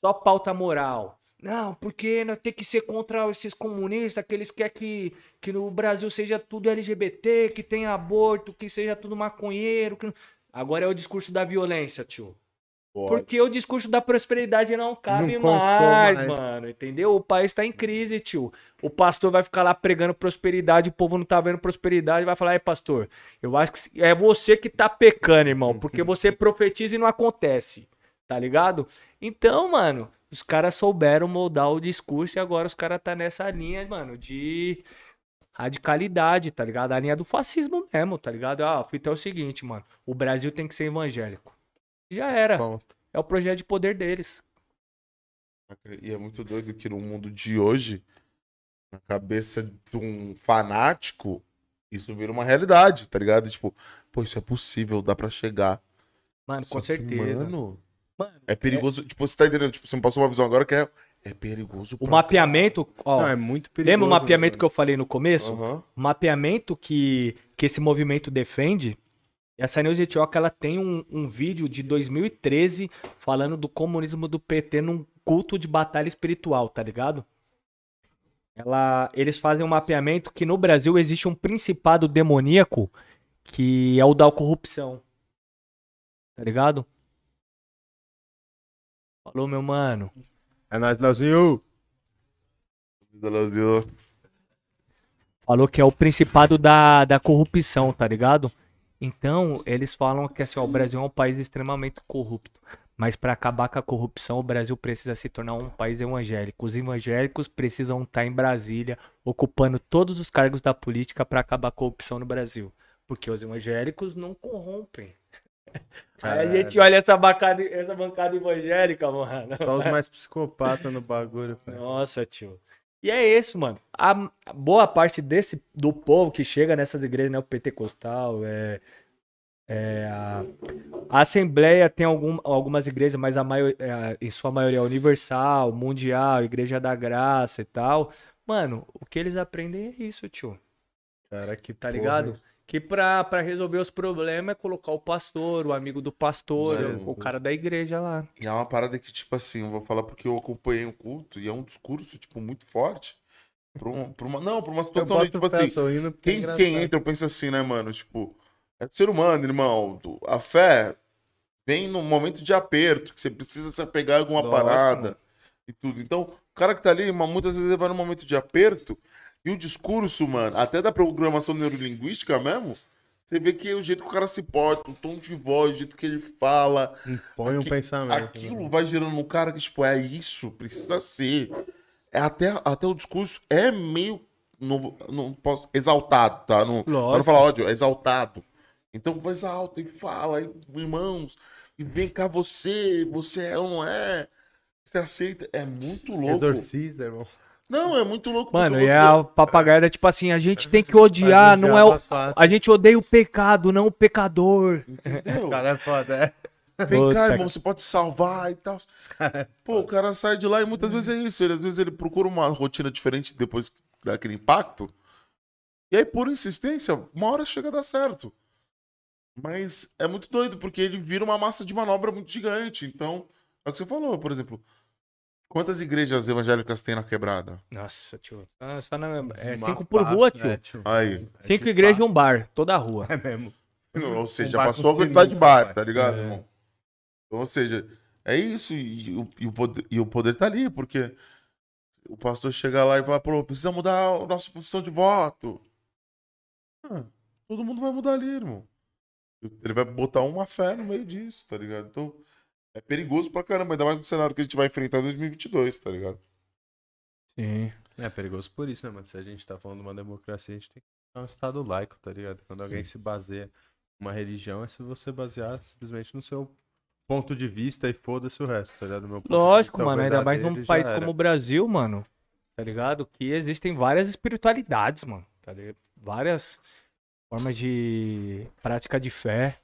Só pauta moral. Não, porque nós tem que ser contra esses comunistas, que eles querem que, que no Brasil seja tudo LGBT, que tenha aborto, que seja tudo maconheiro. Que... Agora é o discurso da violência, tio. Pode. Porque o discurso da prosperidade não cabe Não mais, mais. mano. Entendeu? O país tá em crise, tio. O pastor vai ficar lá pregando prosperidade, o povo não tá vendo prosperidade, vai falar, é pastor, eu acho que é você que tá pecando, irmão, porque você (laughs) profetiza e não acontece. Tá ligado? Então, mano, os caras souberam moldar o discurso e agora os caras tá nessa linha, mano, de radicalidade, tá ligado? A linha do fascismo mesmo, tá ligado? Ah, a fita é o seguinte, mano. O Brasil tem que ser evangélico. Já era. Ponto. É o projeto de poder deles. E é muito doido que no mundo de hoje, na cabeça de um fanático, isso vira uma realidade, tá ligado? Tipo, pô, isso é possível, dá pra chegar. Mano, Só com que, certeza. Mano, Mano, é perigoso. Tipo, você tá entendendo? Tipo, você me passou uma visão agora que é, é perigoso. o mapeamento, ó, Não, é muito perigoso. lembra o mapeamento né? que eu falei no começo? Aham. O mapeamento que, que esse movimento defende, essa News Etioca, ela tem um, um vídeo de 2013 falando do comunismo do PT num culto de batalha espiritual, tá ligado? Ela, eles fazem um mapeamento que no Brasil existe um principado demoníaco que é o da corrupção. Tá ligado? Falou, meu mano. É nóis, Leozinho. Falou que é o principado da, da corrupção, tá ligado? Então, eles falam que assim, ó, o Brasil é um país extremamente corrupto. Mas para acabar com a corrupção, o Brasil precisa se tornar um país evangélico. Os evangélicos precisam estar em Brasília, ocupando todos os cargos da política para acabar a corrupção no Brasil. Porque os evangélicos não corrompem. (laughs) Aí a gente olha essa bancada, essa bancada evangélica, mano. Só os mais psicopatas no bagulho, pai. Nossa, tio. E é isso, mano. A boa parte desse do povo que chega nessas igrejas, né, o pentecostal, é, é a, a Assembleia tem algum, algumas igrejas, mas a maior, é, em sua maioria é universal, mundial, Igreja da Graça e tal. Mano, o que eles aprendem é isso, tio. Cara, que Tá porra, ligado? Que pra, pra resolver os problemas é colocar o pastor, o amigo do pastor, o cara da igreja lá. E é uma parada que, tipo assim, eu vou falar porque eu acompanhei um culto e é um discurso, tipo, muito forte. Pra uma, pra uma- não, pra uma situação, de, tipo assim, porque é quem, quem entra, eu penso assim, né, mano? Tipo, é ser humano, irmão. A fé vem num momento de aperto, que você precisa se apegar a alguma Lógico, parada mano. e tudo. Então, o cara que tá ali, mas muitas vezes ele vai num momento de aperto e o discurso, mano, até da programação neurolinguística mesmo, você vê que é o jeito que o cara se porta, o tom de voz, o jeito que ele fala, Põe um pensamento. aquilo né? vai gerando no cara que, tipo, é isso, precisa ser. É até, até o discurso é meio. Não, não posso, exaltado, tá? Não, não Lógico. falar ódio, é exaltado. Então voz alta e fala, e, irmãos, e vem cá você, você é ou não é? Você aceita? É muito louco. Exorcista, irmão. Não, é muito louco. Mano, e você- a papagaia era tipo assim, a gente tem que (laughs) odiar, não é o, a gente odeia o pecado, não o pecador. Entendeu? O cara é foda, é. Vem Puta cá, que- irmão, você pode salvar e tal. Pô, o cara sai de lá e muitas vezes é isso. Ele, às vezes ele procura uma rotina diferente depois daquele impacto. E aí, por insistência, uma hora chega a dar certo. Mas é muito doido, porque ele vira uma massa de manobra muito gigante. Então, é o que você falou, por exemplo. Quantas igrejas evangélicas tem na quebrada? Nossa, tio. Ah, só na, é cinco por rua, tio. é, tio. Aí. É Cinco de igrejas e um bar, toda a rua. É mesmo. Ou seja, Um passou a quantidade de bar, tá ligado, É. irmão? Então, ou seja, é isso. E, o, e o poder, e o poder tá ali, porque o pastor chega lá e fala, pô, precisa mudar a nossa profissão de voto. Ah, todo mundo vai mudar ali, irmão. Ele vai botar uma fé no meio disso, tá ligado? Então, é perigoso pra caramba, ainda mais no cenário que a gente vai enfrentar em 2022, tá ligado? Sim. É perigoso por isso, né, mano? Se a gente tá falando de uma democracia, a gente tem que ter um estado laico, tá ligado? Quando alguém se baseia numa religião, é se você basear simplesmente no seu ponto de vista e foda-se o resto, tá ligado? Do meu ponto de Lógico, vista, é mano, ainda mais verdadeiro num país era. como o Brasil, mano. Tá ligado? Que existem várias espiritualidades, mano. Tá ligado? Várias formas de prática de fé.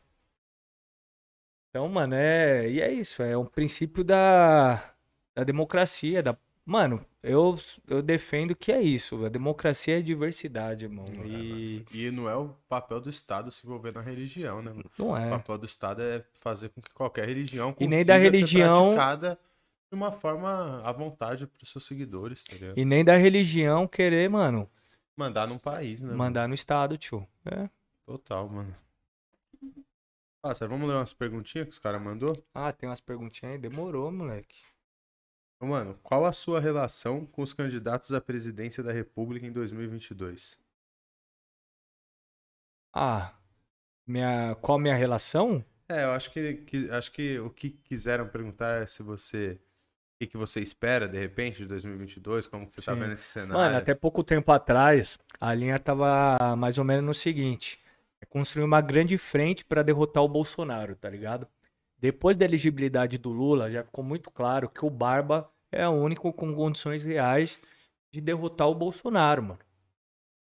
Então, mano, é. E é isso. É um princípio da, da democracia, da, Mano, eu, eu defendo que é isso. A democracia é diversidade, irmão. É, E E não é o papel do Estado se envolver na religião, né? mano? não O é. papel do Estado é fazer com que qualquer religião E nem consiga da ser religião- de uma forma à vontade pros seus seguidores, tá ligado? E nem da religião querer, mano, Mandar num país, né? mano? mandar no estado, tio. É. Total, mano. Passa, vamos ler umas perguntinhas que os caras mandou? Ah, tem umas perguntinhas aí? Demorou, moleque. Mano, qual a sua relação com os candidatos à presidência da República em 2022? Ah, minha, qual a minha relação? É, eu acho que, que- acho que o que quiseram perguntar é se você o que, que você espera de repente de 2022, como que você tá Sim. vendo esse cenário? Mano, até pouco tempo atrás, a linha tava mais ou menos no seguinte: é construir uma grande frente para derrotar o Bolsonaro, tá ligado? Depois da elegibilidade do Lula, já ficou muito claro que o Barba é o único com condições reais de derrotar o Bolsonaro, mano.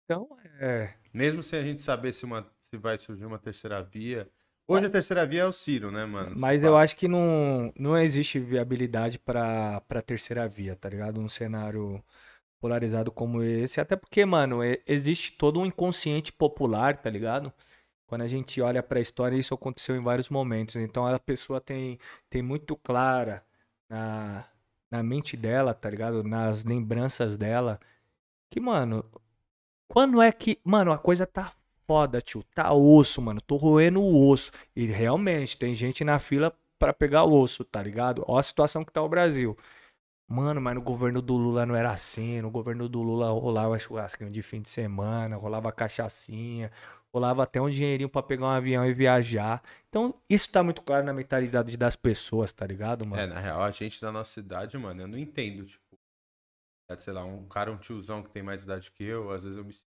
Então, é. Mesmo sem a gente saber se uma se vai surgir uma terceira via. Hoje a terceira via é o Ciro, né, mano? Mas eu acho que não, não existe viabilidade para para terceira via, tá ligado? Um cenário polarizado como esse, até porque, mano, existe todo um inconsciente popular, tá ligado? Quando a gente olha pra história, isso aconteceu em vários momentos. Então a pessoa tem tem muito clara na na mente dela, tá ligado? Nas lembranças dela que, mano, quando é que, mano, a coisa tá foda, tio. Tá osso, mano. Tô roendo o osso. E realmente, tem gente na fila pra pegar o osso, tá ligado? Ó a situação que tá o Brasil. Mano, mas no governo do Lula não era assim. No governo do Lula rolava churrasquinho de fim de semana, rolava cachaçinha, rolava até um dinheirinho pra pegar um avião e viajar. Então, isso tá muito claro na mentalidade das pessoas, tá ligado, mano? É, na real, a gente da nossa idade, mano, eu não entendo, tipo, sei lá, um cara, um tiozão que tem mais idade que eu, às vezes eu me sinto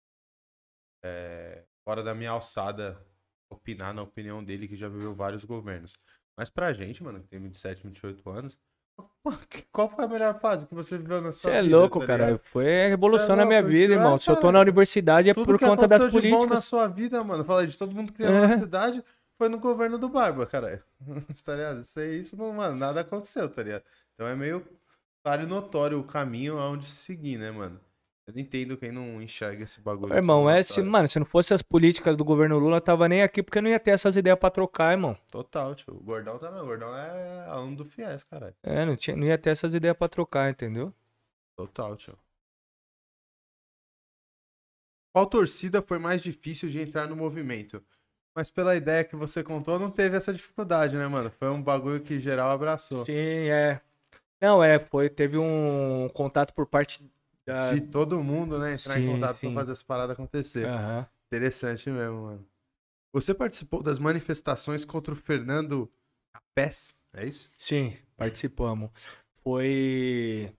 é, fora da minha alçada opinar na opinião dele, que já viveu vários governos. Mas pra gente, mano, que tem 27, 28 anos, (laughs) qual foi a melhor fase que você viveu na Você sua é vida, louco, tá cara. Foi a revolução Cê é na minha vida, tio. irmão. É, Se eu tô na universidade é Tudo por conta das aconteceu de bom na políticas. sua vida, mano, fala de todo mundo que tem É. na cidade, foi no governo do Barba, cara. (laughs) tá ligado? Isso aí, isso não, mano, nada aconteceu, tá ligado? Então é meio claro e notório o caminho aonde seguir, né, mano? Eu não entendo quem não enxerga esse bagulho. Irmão, é se, mano, se não fosse as políticas do governo Lula, tava nem aqui porque não ia ter essas ideias pra trocar, irmão. Total, tio. O Gordão também. O Gordão é aluno do Fies, caralho. É, não, tinha, não ia ter essas ideias pra trocar, entendeu? Total, tio. Qual torcida foi mais difícil de entrar no movimento? Mas pela ideia que você contou, não teve essa dificuldade, né, mano? Foi um bagulho que geral abraçou. Sim, é. Não, é, foi, teve um contato por parte da. De todo mundo, né? Entrar em Sim, contato sim. pra fazer essa parada acontecer. Aham. Interessante mesmo, mano. Você participou das manifestações contra o Fernando Capés? É isso? Sim, participamos. Foi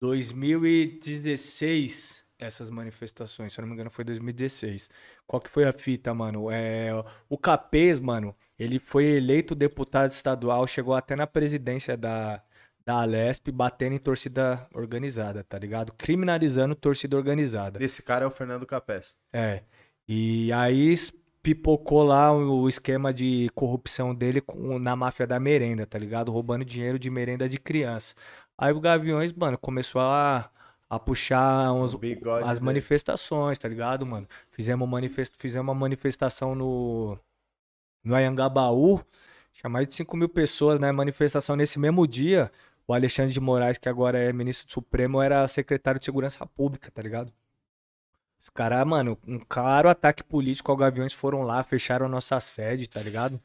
2016 essas manifestações, se eu não me engano foi 2016. Qual que foi a fita, mano? É, o Capês, mano, ele foi eleito deputado estadual, chegou até na presidência da, da Alesp, batendo em torcida organizada, tá ligado? Criminalizando torcida organizada. Esse cara é o Fernando Capés. É. E aí pipocou lá o esquema de corrupção dele com- na máfia da merenda, tá ligado? Roubando dinheiro de merenda de criança. Aí o Gaviões, mano, começou a, a puxar uns, as dele. manifestações, tá ligado, mano? Fizemos, manifest, fizemos uma manifestação no, no Ayangabaú, tinha mais de 5 mil pessoas na manifestação nesse mesmo dia. O Alexandre de Moraes, que agora é ministro do Supremo, era secretário de Segurança Pública, tá ligado? Os caras, mano, um claro ataque político ao Gaviões foram lá, fecharam a nossa sede, tá ligado?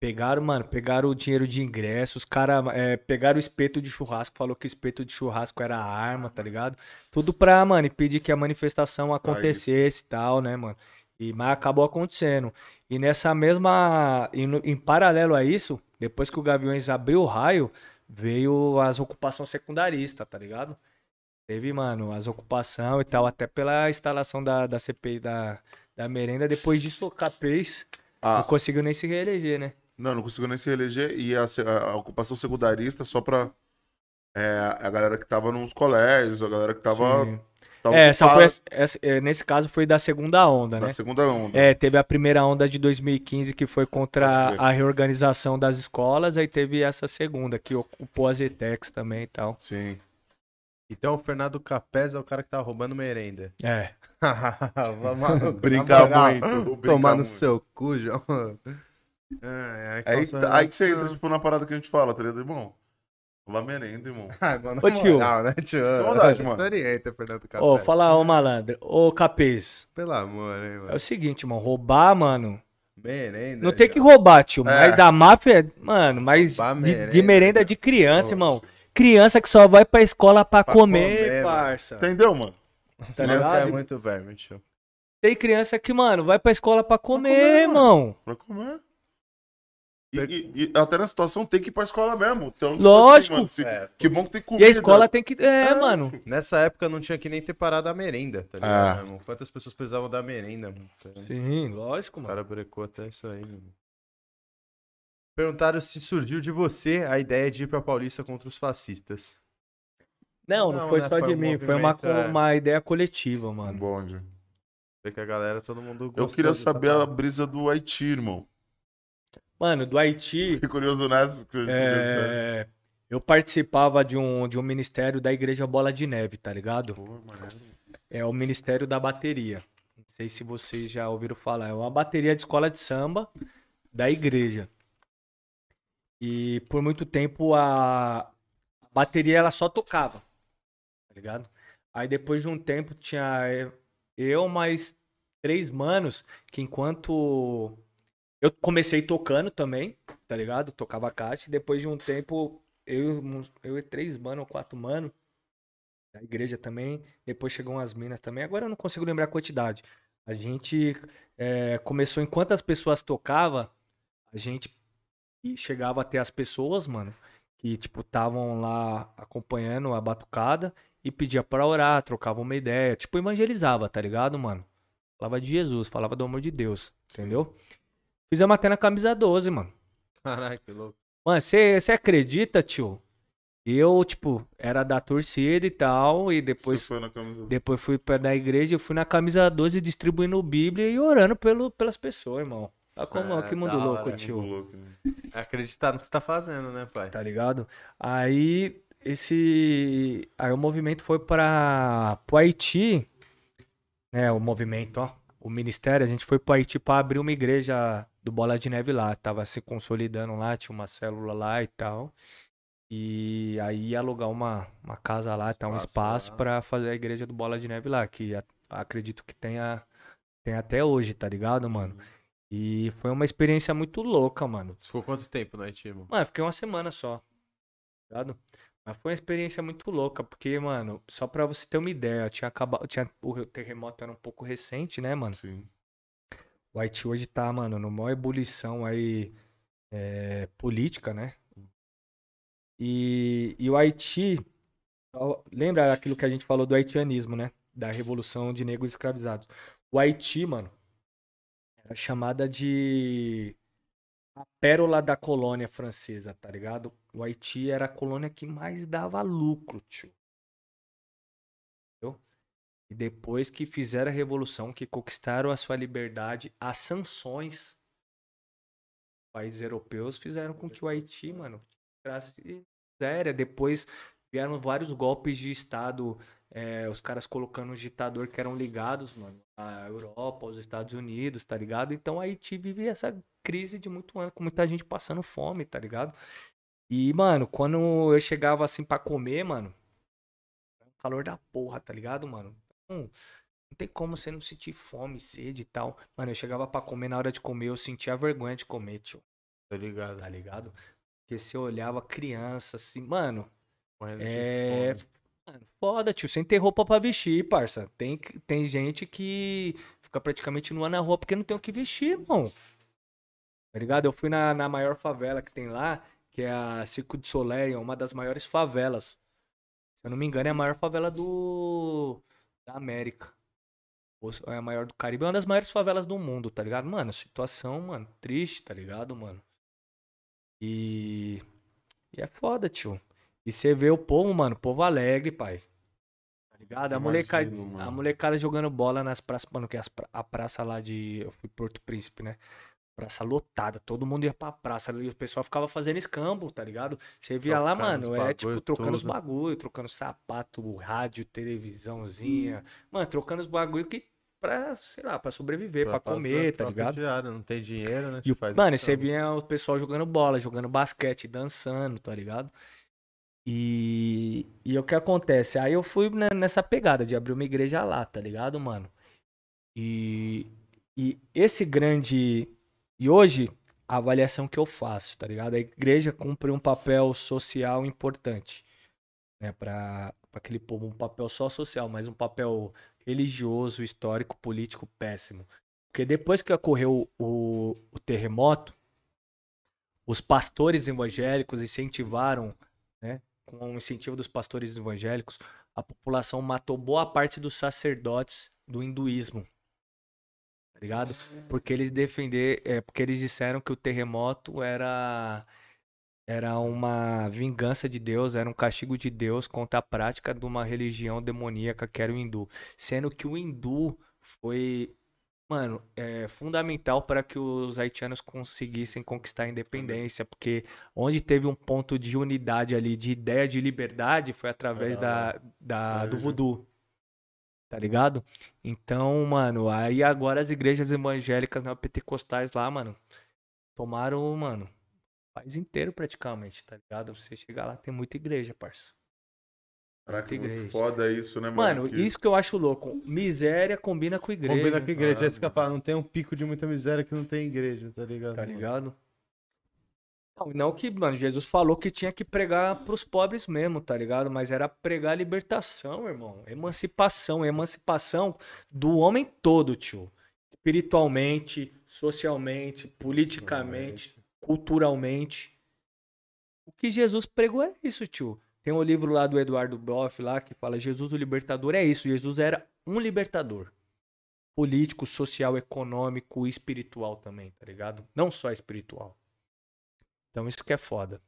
Pegaram, mano, pegaram o dinheiro de ingresso, os caras pegaram o espeto de churrasco, falou que o espeto de churrasco era arma, tá ligado? Tudo pra, mano, impedir que a manifestação acontecesse e tal, né, mano? E, mas acabou acontecendo. E nessa mesma. e no- em paralelo a isso, depois que o Gaviões abriu o raio, veio as ocupações secundaristas, tá ligado? Teve, mano, as ocupação e tal, até pela instalação da, da CPI da, da merenda. Depois disso, o Capês não Ah, conseguiu nem se reeleger, né? não, não conseguiu nem se eleger. E a- a ocupação secundarista só pra é, a galera que tava nos colégios, a galera que tava. Sim. Tava É, essa foi, essa- é, nesse caso foi da segunda onda, da né? segunda onda. É, teve a primeira onda de 2015 que foi contra a reorganização das escolas, aí teve essa segunda que ocupou as ETECs também e tal. Sim. Então o Fernando Capés é o cara que tá roubando merenda. É. (laughs) Vamos (laughs) Brincar muito, vou brincar Tomar no muito. seu cu, João. (laughs) Ai, ai, Aí, calça aí que você entra, tipo, na parada que a gente fala, tá ligado, irmão? Uma merenda, irmão. (laughs) Ai, mano, Ô, tio. moral, né, tio? Saudade, mano. Orienta, Fernando Capés. Ô, fala, ô malandro. Ô, Capês. Pelo amor, hein, É mano. o seguinte, mano. Roubar, mano. Merenda. Não tem que roubar, tio. É. Mas da máfia, mano, mas Roubar de, de merenda, merenda de criança, Ô, irmão. Criança que só vai pra escola pra, Pra comer, comer, mano. parça. Entendeu, mano? Tá ligado? é muito verme, tio. Tem criança que, mano, vai pra escola pra comer, comer, irmão. Pra comer. E, e- e até na situação tem que ir pra escola mesmo. Então, tipo Lógico. mano, se- É, que bom que tem E comida. a escola tem que. É, É, mano. Nessa época não tinha que nem ter parado a merenda, tá ligado, Ah. meu irmão? Quantas pessoas precisavam da merenda, mano? Tá? Sim, lógico, O mano. cara brecou até isso aí, mano. Perguntaram se surgiu de você a ideia de ir pra Paulista contra os fascistas. Não, não, Não, foi né, só foi de um mim. Foi uma, é. uma ideia coletiva, Um mano. bonde. Sei que a galera, todo mundo Eu gostou queria saber a brisa do Haiti, irmão. Mano, do Haiti. Fiquei curioso que você- É, eu participava de um, de um ministério da Igreja Bola de Neve, tá ligado? Pô. É o Ministério da Bateria. Não sei se vocês já ouviram falar. É uma bateria de escola de samba da igreja. E por muito tempo a a bateria ela só tocava, tá ligado? Aí depois de um tempo tinha eu mais três manos que enquanto eu comecei tocando também, tá ligado? Tocava caixa e depois de um tempo eu, eu e três manos, quatro manos da igreja também. Depois chegou umas minas também. Agora eu não consigo lembrar a quantidade. A gente é, começou enquanto as pessoas tocavam, a gente chegava até as pessoas, mano, que tipo estavam lá acompanhando a batucada e pedia pra orar, trocava uma ideia, tipo evangelizava, tá ligado, mano? Falava de Jesus, falava do amor de Deus, entendeu? Fizemos até na camisa 12, mano. Caralho, que louco. Mano, você acredita, tio? Eu, tipo, era da torcida e tal, e depois Você foi na camisa. depois fui pra da igreja, eu fui na camisa 12 distribuindo Bíblia e orando pelo, pelas pessoas, irmão. Tá como Ah, que mundo da louco, hora, tio. Muito louco, né? É acreditar no que você tá fazendo, né, pai? Tá ligado? Aí esse aí o movimento foi para pro Haiti, né, o movimento, ó, o ministério, a gente foi pro Haiti para abrir uma igreja do Bola de Neve lá, tava se consolidando lá, tinha uma célula lá e tal. E aí ia alugar uma, uma casa lá, tá um Espaço espaço para fazer a igreja do Bola de Neve lá, que a- acredito que tenha tem até hoje, tá ligado, mano? E foi uma experiência muito louca, mano. Ficou quanto tempo no Haiti, mano? Mano, fiquei uma semana só. tá Ligado? Mas foi uma experiência muito louca, porque, mano, só pra você ter uma ideia, tinha acabado, tinha, o terremoto era um pouco recente, né, mano? Sim. O Haiti hoje tá, mano, numa maior ebulição aí é, política, né? E, e o Haiti, lembra aquilo que a gente falou do haitianismo, né? Da revolução de negros escravizados. O Haiti, mano, era chamada de a pérola da colônia francesa, tá ligado? O Haiti era a colônia que mais dava lucro, tio. Entendeu? E depois que fizeram a revolução, que conquistaram a sua liberdade, as sanções países europeus fizeram com que o Haiti, mano, entrasse séria. Depois vieram vários golpes de Estado, é, os caras colocando um ditador que eram ligados, mano, à Europa, aos Estados Unidos, tá ligado? Então Haiti vive essa crise de muito ano, com muita gente passando fome, tá ligado? E, mano, quando eu chegava assim pra comer, mano, calor da porra, tá ligado, mano? Então, não tem como você não sentir fome, sede e tal. Mano, eu chegava pra comer, na hora de comer, eu sentia vergonha de comer, tio. Tá ligado? Tá ligado? Porque você olhava criança assim, mano, é. Mano, foda, tio. Sem ter roupa pra vestir, parça. Tem, tem gente que fica praticamente nua na rua porque não tem o que vestir, irmão. Tá ligado? Eu fui na, na maior favela que tem lá, que é a Circo de Soleil, é uma das maiores favelas. Se eu não me engano, é a maior favela do. da América. É a maior do Caribe. É uma das maiores favelas do mundo, tá ligado? Mano, situação, mano, triste, tá ligado, mano? E. E é foda, tio. E você vê o povo, mano, povo alegre, pai. Tá ligado? A, mano. a molecada jogando bola nas praças. Mano, que é pra- a praça lá de. Eu fui Porto Príncipe, né? praça lotada, todo mundo ia pra praça e o pessoal ficava fazendo escambo, tá ligado? Você via lá, Trocando os mano, é tipo trocando os tudo. bagulho, trocando sapato, rádio, televisãozinha. Mano, trocando os bagulho que pra, sei lá, pra sobreviver, pra, fazer comer, tá ligado? diária, não tem dinheiro, né? E mano, e você via o pessoal jogando bola, jogando basquete, dançando, tá ligado? E, e o que acontece? Aí eu fui né, nessa pegada de abrir uma igreja lá, tá ligado, mano? E, e esse grande. E hoje, a avaliação que eu faço, tá ligado? A igreja cumpre um papel social importante, né? Pra aquele povo, um papel só social, mas um papel religioso, histórico, político péssimo. Porque depois que ocorreu o, o terremoto, os pastores evangélicos incentivaram, com o incentivo dos pastores evangélicos, a população matou boa parte dos sacerdotes do hinduísmo. Tá ligado? Porque eles defender, é, porque eles disseram que o terremoto era era uma vingança de Deus, era um castigo de Deus contra a prática de uma religião demoníaca que era o hindu, sendo que o hindu foi Mano, é fundamental para que os haitianos conseguissem conquistar a independência, porque onde teve um ponto de unidade ali, de ideia de liberdade, foi através da, da, do Uhum. voodoo. Tá ligado? Então, mano, aí agora as igrejas evangélicas neopentecostais lá, mano, tomaram, mano, o país inteiro praticamente, tá ligado? Você chegar lá, tem muita igreja, parça. Caraca, Igreja. muito foda isso, né, mano? Mano, Que- isso que eu acho louco. Miséria combina com igreja. Combina com a igreja. Ah, É isso que eu falo, não tem um pico de muita miséria que não tem igreja, tá ligado? Tá mano? ligado? Não, não que, mano, Jesus falou que tinha que pregar pros pobres mesmo, tá ligado? Mas era pregar libertação, irmão. Emancipação, emancipação do homem todo, tio. Espiritualmente, socialmente, politicamente, culturalmente. O que Jesus pregou é isso, tio. Tem um livro lá do Eduardo Boff lá que fala Jesus o libertador é isso. Jesus era um libertador. Político, social, econômico e espiritual também, tá ligado? Não só espiritual. Então isso que é foda.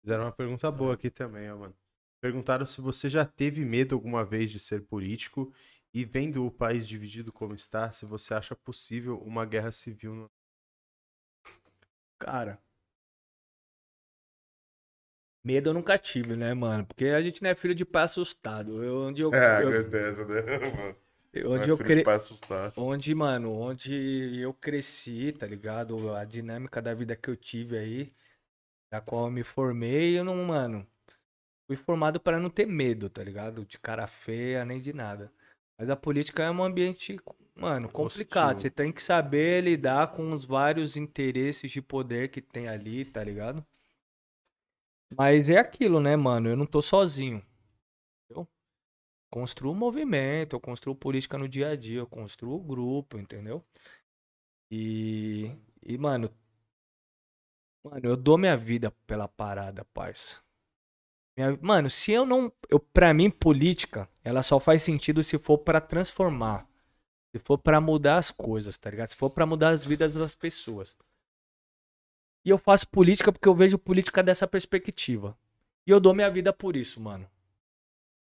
Fizeram uma pergunta boa aqui também, ó, mano. Perguntaram se você já teve medo alguma vez de ser político e vendo o país dividido como está, se você acha possível uma guerra civil no... Cara. Medo eu nunca tive, né, mano? Porque a gente não é filho de pai assustado. Eu, onde eu, É, eu- dessa, né? (laughs) mano? onde é eu de cre... onde, mano, onde eu cresci, tá ligado? A dinâmica da vida que eu tive aí, da qual eu me formei, eu não, mano, fui formado para não ter medo, tá ligado? De cara feia, nem de nada. Mas a política é um ambiente, mano, complicado. Hostil. Você tem que saber lidar com os vários interesses de poder que tem ali, tá ligado? Mas é aquilo, né, mano? Eu não tô sozinho. Entendeu? Construo movimento, eu construo política no dia a dia, eu construo grupo, entendeu? E, e mano, mano, eu dou minha vida pela parada, parça. Minha- mano, se eu não, eu para mim política, ela só faz sentido se for pra transformar, se for pra mudar as coisas, tá ligado? Se for pra mudar as vidas das pessoas. E eu faço política porque eu vejo política dessa perspectiva. E eu dou minha vida por isso, mano.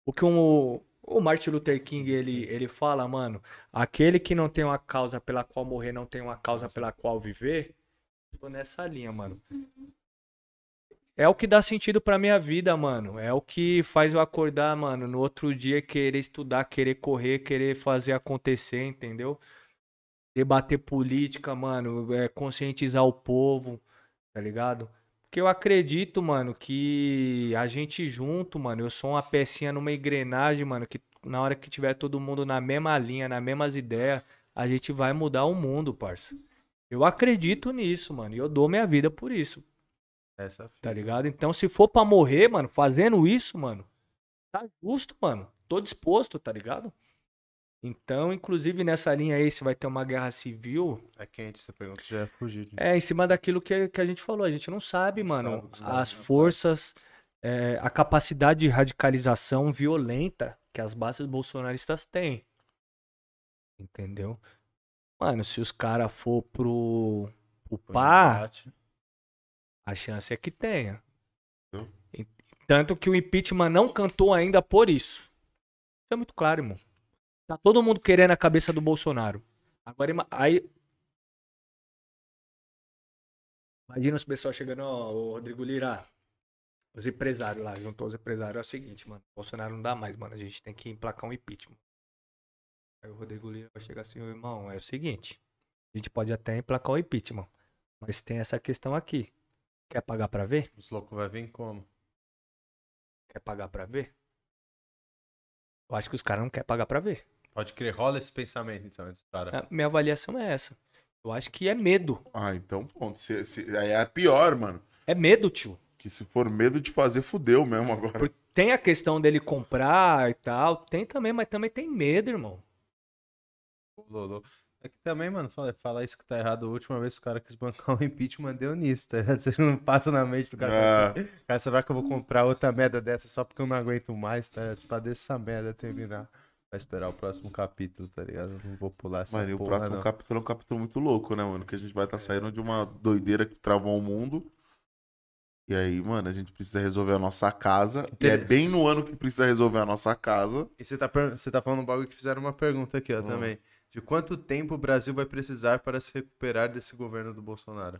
O que o, o Martin Luther King ele, ele fala, mano, aquele que não tem uma causa pela qual morrer, não tem uma causa pela qual viver. Tô nessa linha, mano. É o que dá sentido pra minha vida, mano. É o que faz eu acordar, mano, no outro dia querer estudar, querer correr, querer fazer acontecer, entendeu? Debater política, mano, é, conscientizar o povo, tá ligado? Porque eu acredito, mano, que a gente junto, mano, eu sou uma pecinha numa engrenagem, mano, que na hora que tiver todo mundo na mesma linha, nas mesmas ideias, a gente vai mudar o mundo, parça. Eu acredito nisso, mano, e eu dou minha vida por isso, Essa tá ligado? Então, se for pra morrer, mano, fazendo isso, mano, tá justo, mano. Tô disposto, tá ligado? Então, inclusive nessa linha aí, se vai ter uma guerra civil, é quente essa pergunta, já ia fugir. é, em cima daquilo que, que a gente falou, a gente não sabe, mano, sabe, as não forças, é, a capacidade de radicalização violenta que as bases bolsonaristas têm. Entendeu? Mano, se os caras for pro, um pá, a chance é que tenha. Hum. E- Tanto que o impeachment não cantou ainda por isso. Isso é muito claro, irmão. Tá todo mundo querendo a cabeça do Bolsonaro. Agora, aí. Imagina os pessoal chegando, ó, o Rodrigo Lira, os empresários lá, juntou os empresários, é o seguinte, mano, Bolsonaro não dá mais, mano, a gente tem que emplacar um impeachment. Aí o Rodrigo Lira vai chegar assim, irmão, é o seguinte, a gente pode até emplacar o impeachment, mas tem essa questão aqui. Quer pagar pra ver? Os loucos vai vir como? Quer pagar pra ver? Eu acho que os caras não querem pagar pra ver. Pode crer, rola esse pensamento então, esse cara. A minha avaliação é essa. Eu acho que é medo. Ah, então pronto. Se, se, aí é pior, mano. É medo, tio. Que se for medo de fazer, fudeu mesmo agora. Porque tem a questão dele comprar e tal. Tem também, mas também tem medo, irmão. Lolo. É que também, mano, fala, fala isso que tá errado. A última vez que o cara quis bancar um impeachment deu nisso, tá ligado? (laughs) Você não passa na mente do cara. Ah. Cara, será que eu vou comprar outra merda dessa só porque eu não aguento mais, tá? ligado? Pra deixar essa merda terminar. Vai esperar o próximo capítulo, tá ligado? Eu não vou pular essa Mano, e o porra, próximo não. capítulo é um capítulo muito louco, né, mano? Que a gente vai estar saindo de uma doideira que travou o mundo. E aí, mano, a gente precisa resolver a nossa casa. E é bem no ano que precisa resolver a nossa casa. E você tá, per- você tá falando um bagulho que fizeram uma pergunta aqui, ó, Hum. também. De quanto tempo o Brasil vai precisar para se recuperar desse governo do Bolsonaro?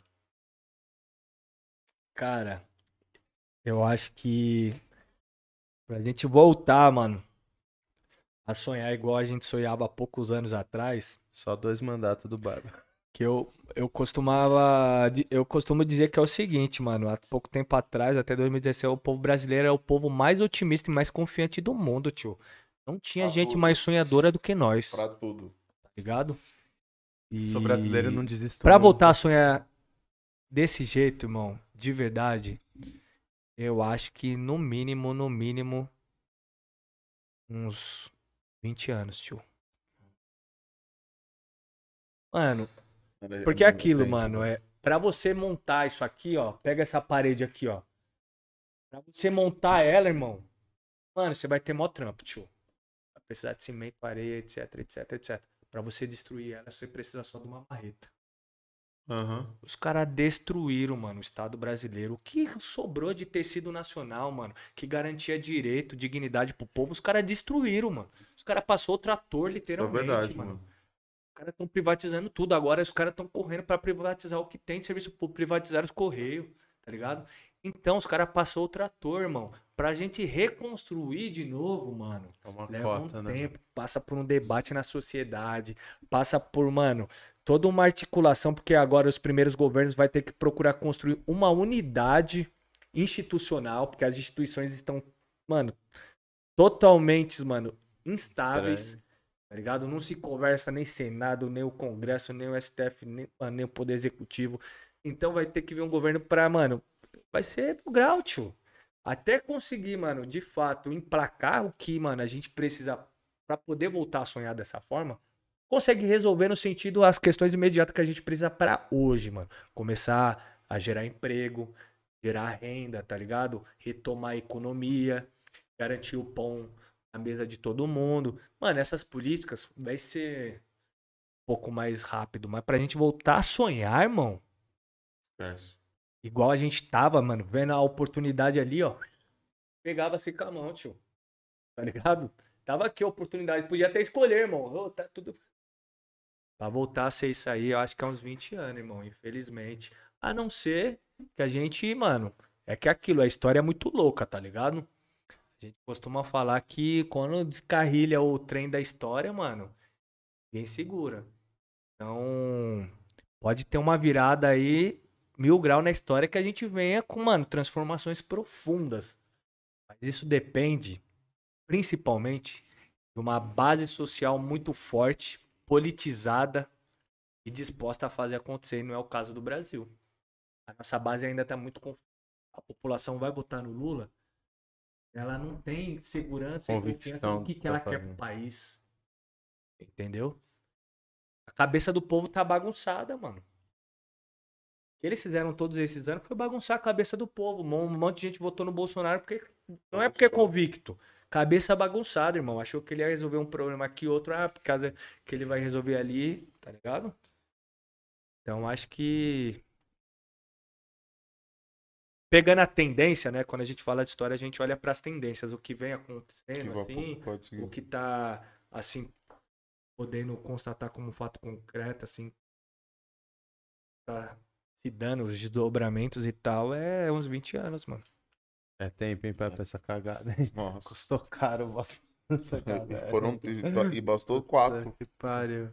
Cara, eu acho que pra gente voltar, mano, a sonhar igual a gente sonhava há poucos anos atrás, Só dois mandatos do Barba. que eu, eu costumava. Eu costumo dizer que é o seguinte, mano. Há pouco tempo atrás, até 2016, o povo brasileiro é o povo mais otimista e mais confiante do mundo, tio. Não tinha Pra gente tudo. mais sonhadora do que nós, tá Pra tudo. ligado? E... Sou brasileiro e não desisto. Pra nunca. voltar a sonhar desse jeito, irmão, de verdade, eu acho que no mínimo, no mínimo, uns 20 anos, tio. Mano, porque é aquilo, mano, é pra você montar isso aqui, ó, pega essa parede aqui, ó. Pra você montar ela, irmão, mano, você vai ter mó trampo, tio. Vai precisar de cimento, areia, etc, etc, etc. Pra você destruir ela, você precisa só de uma marreta. Aham. Os caras destruíram, mano, o Estado brasileiro. O que sobrou de tecido nacional, mano? Que garantia direito, dignidade pro povo, os caras destruíram, mano. Os caras passou o trator, Isso é literalmente, verdade, mano. mano. Os caras estão privatizando tudo. Agora os caras estão correndo pra privatizar o que tem de serviço público, privatizar os correios, tá ligado? Então os caras passou o trator, irmão. Pra gente reconstruir de novo, mano. É Leva cota, um né? tempo, passa por um debate na sociedade, passa por, mano, toda uma articulação, porque agora os primeiros governos vai ter que procurar construir uma unidade institucional, porque as instituições estão, mano, totalmente, mano, instáveis, tá ligado? Não se conversa nem Senado, nem o Congresso, nem o STF, nem, mano, nem o Poder Executivo. Então vai ter que vir um governo pra, mano, vai ser no grau, tio. Até conseguir, mano, de fato, emplacar o que, mano, a gente precisa pra poder voltar a sonhar dessa forma, consegue resolver no sentido as questões imediatas que a gente precisa pra hoje, mano. Começar a gerar emprego, gerar renda, tá ligado? Retomar a economia, garantir o pão na mesa de todo mundo. Mano, essas políticas vai ser um pouco mais rápido, mas pra gente voltar a sonhar, irmão, Esquece. igual a gente tava, mano, vendo a oportunidade ali, ó. Pegava assim com a mão, tio. Tá ligado? Tava aqui a oportunidade. Podia até escolher, irmão. Ô, tá tudo. Pra voltar a ser isso aí, eu acho que é uns 20 anos, irmão. Infelizmente. A não ser que a gente, mano. É que aquilo, a história é muito louca, tá ligado? A gente costuma falar que quando descarrilha o trem da história, mano, ninguém segura. Então, pode ter uma virada aí mil grau na história que a gente venha com, mano, transformações profundas. Mas isso depende, principalmente, de uma base social muito forte, politizada e disposta a fazer acontecer. E não é o caso do Brasil. A nossa base ainda está muito confusa. A população vai votar no Lula, ela não tem segurança e confiança Convicção no que, que ela quer pro país. Entendeu? A cabeça do povo tá bagunçada, mano. O que eles fizeram todos esses anos foi bagunçar a cabeça do povo. Um monte de gente votou no Bolsonaro porque. Não é porque é convicto. Cabeça bagunçada, irmão. Achou que ele ia resolver um problema aqui, outro, ah, por causa que ele vai resolver ali, tá ligado? Então acho que. Pegando a tendência, né? Quando a gente fala de história, a gente olha para as tendências, o que vem Que acontecendo, vai- assim, o que tá, assim, podendo constatar como um fato concreto, assim, tá se dando, os desdobramentos e tal, é uns 20 anos, mano. É tempo, hein, pra, pra essa cagada, hein? Nossa. Custou caro botar essa (laughs) cagada. Foram, e, e bastou (laughs) quatro. Que pariu.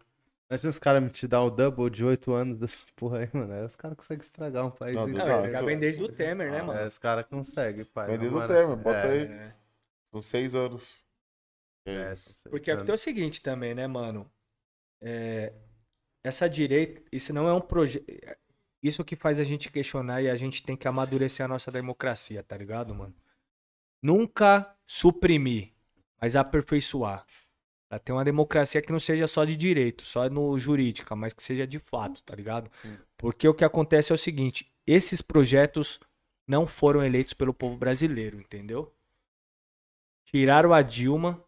Imagina os caras me te dar o double de 8 anos dessa (laughs) porra aí, mano. Aí os caras conseguem estragar um país. Não, inteiro. não, já vem desde o Temer, né, Ah, mano? É, os caras conseguem, pai. Vem desde o Temer, bota É, aí. É. São seis anos. é, É, seis Porque é anos. tem o seguinte também, né, mano? É, essa direita, isso não é um projeto. Isso que faz a gente questionar e a gente tem que amadurecer a nossa democracia, tá ligado, mano? Nunca suprimir, mas aperfeiçoar. Pra ter uma democracia que não seja só de direito, só no jurídica, mas que seja de fato, tá ligado? Sim. Porque o que acontece é o seguinte: esses projetos não foram eleitos pelo povo brasileiro, entendeu? Tiraram a Dilma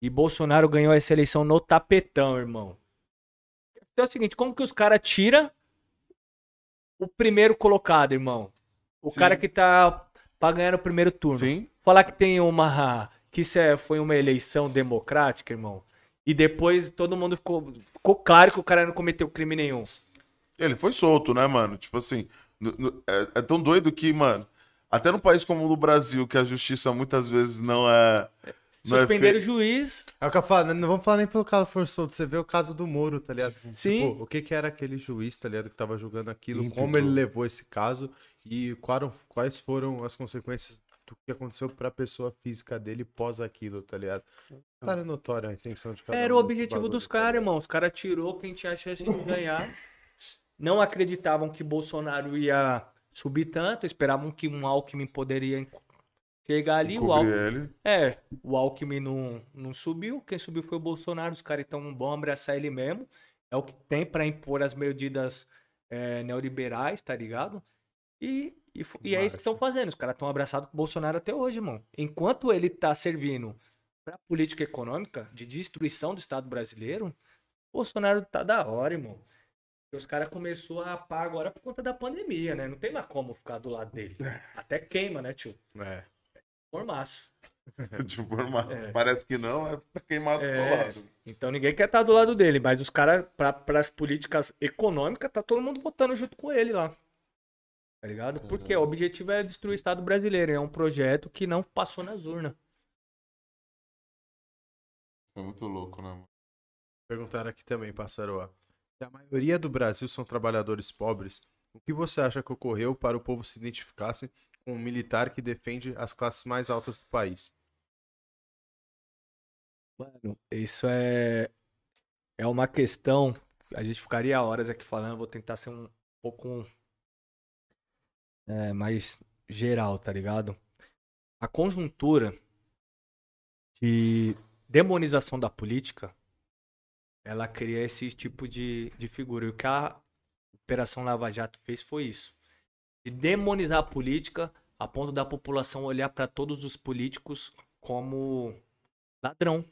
e Bolsonaro ganhou essa eleição no tapetão, irmão. Então é o seguinte, como que os caras tiram o primeiro colocado, irmão? O Sim. cara que tá pra ganhar no primeiro turno. Sim. Falar que tem uma. que isso é- foi uma eleição democrática, irmão. E depois todo mundo ficou. Ficou claro que o cara não cometeu crime nenhum. Ele foi solto, né, mano? Tipo assim, é, é tão doido que, mano, até no país como o Brasil, que a justiça muitas vezes não é. É Suspenderam o juiz. É o que eu falo, não vamos falar nem pelo cara for solto, você vê o caso do Moro, tá ligado? Sim. Tipo, o que que era aquele juiz, tá ligado, que tava julgando aquilo, como ele levou esse caso e quais foram as consequências do que aconteceu pra pessoa física dele pós aquilo, tá ligado? O cara é notório a intenção de cada Era um o objetivo bagulho, dos tá caras, irmão. Os caras tirou quem tinha chance de ganhar. Não acreditavam que Bolsonaro ia subir tanto. Esperavam que um Alckmin poderia chegar ali. O ele. é, o Alckmin não, não subiu. Quem subiu foi o Bolsonaro. Os caras então vão abraçar ele mesmo. É o que tem pra impor as medidas é, neoliberais, tá ligado? E, e, e é isso que estão fazendo. Os caras estão abraçados com o Bolsonaro até hoje, irmão. Enquanto ele tá servindo pra política econômica de destruição do Estado brasileiro, o Bolsonaro tá da hora, irmão. E os caras começaram a pá agora por conta da pandemia, né? Não tem mais como ficar do lado dele. Até queima, né, tio? É. Formaço. (laughs) tipo, mas É. parece que não, é tá queimado do É. lado. Então ninguém quer estar do lado dele, mas os caras, para as políticas econômicas, tá todo mundo votando junto com ele lá. Tá ligado? Porque o objetivo é destruir o Estado brasileiro. É um projeto que não passou nas urnas. Isso é muito louco, né, mano? Perguntaram aqui também, Passaroa. Se a maioria do Brasil são trabalhadores pobres, o que você acha que ocorreu para o povo se identificasse um militar que defende as classes mais altas do país? Mano, isso é é uma questão. A gente ficaria horas aqui falando, vou tentar ser um pouco é, mais geral, tá ligado? A conjuntura de demonização da política, ela cria esse tipo de, de figura. E o que a Operação Lava Jato fez foi isso. De demonizar a política a ponto da população olhar para todos os políticos como ladrão,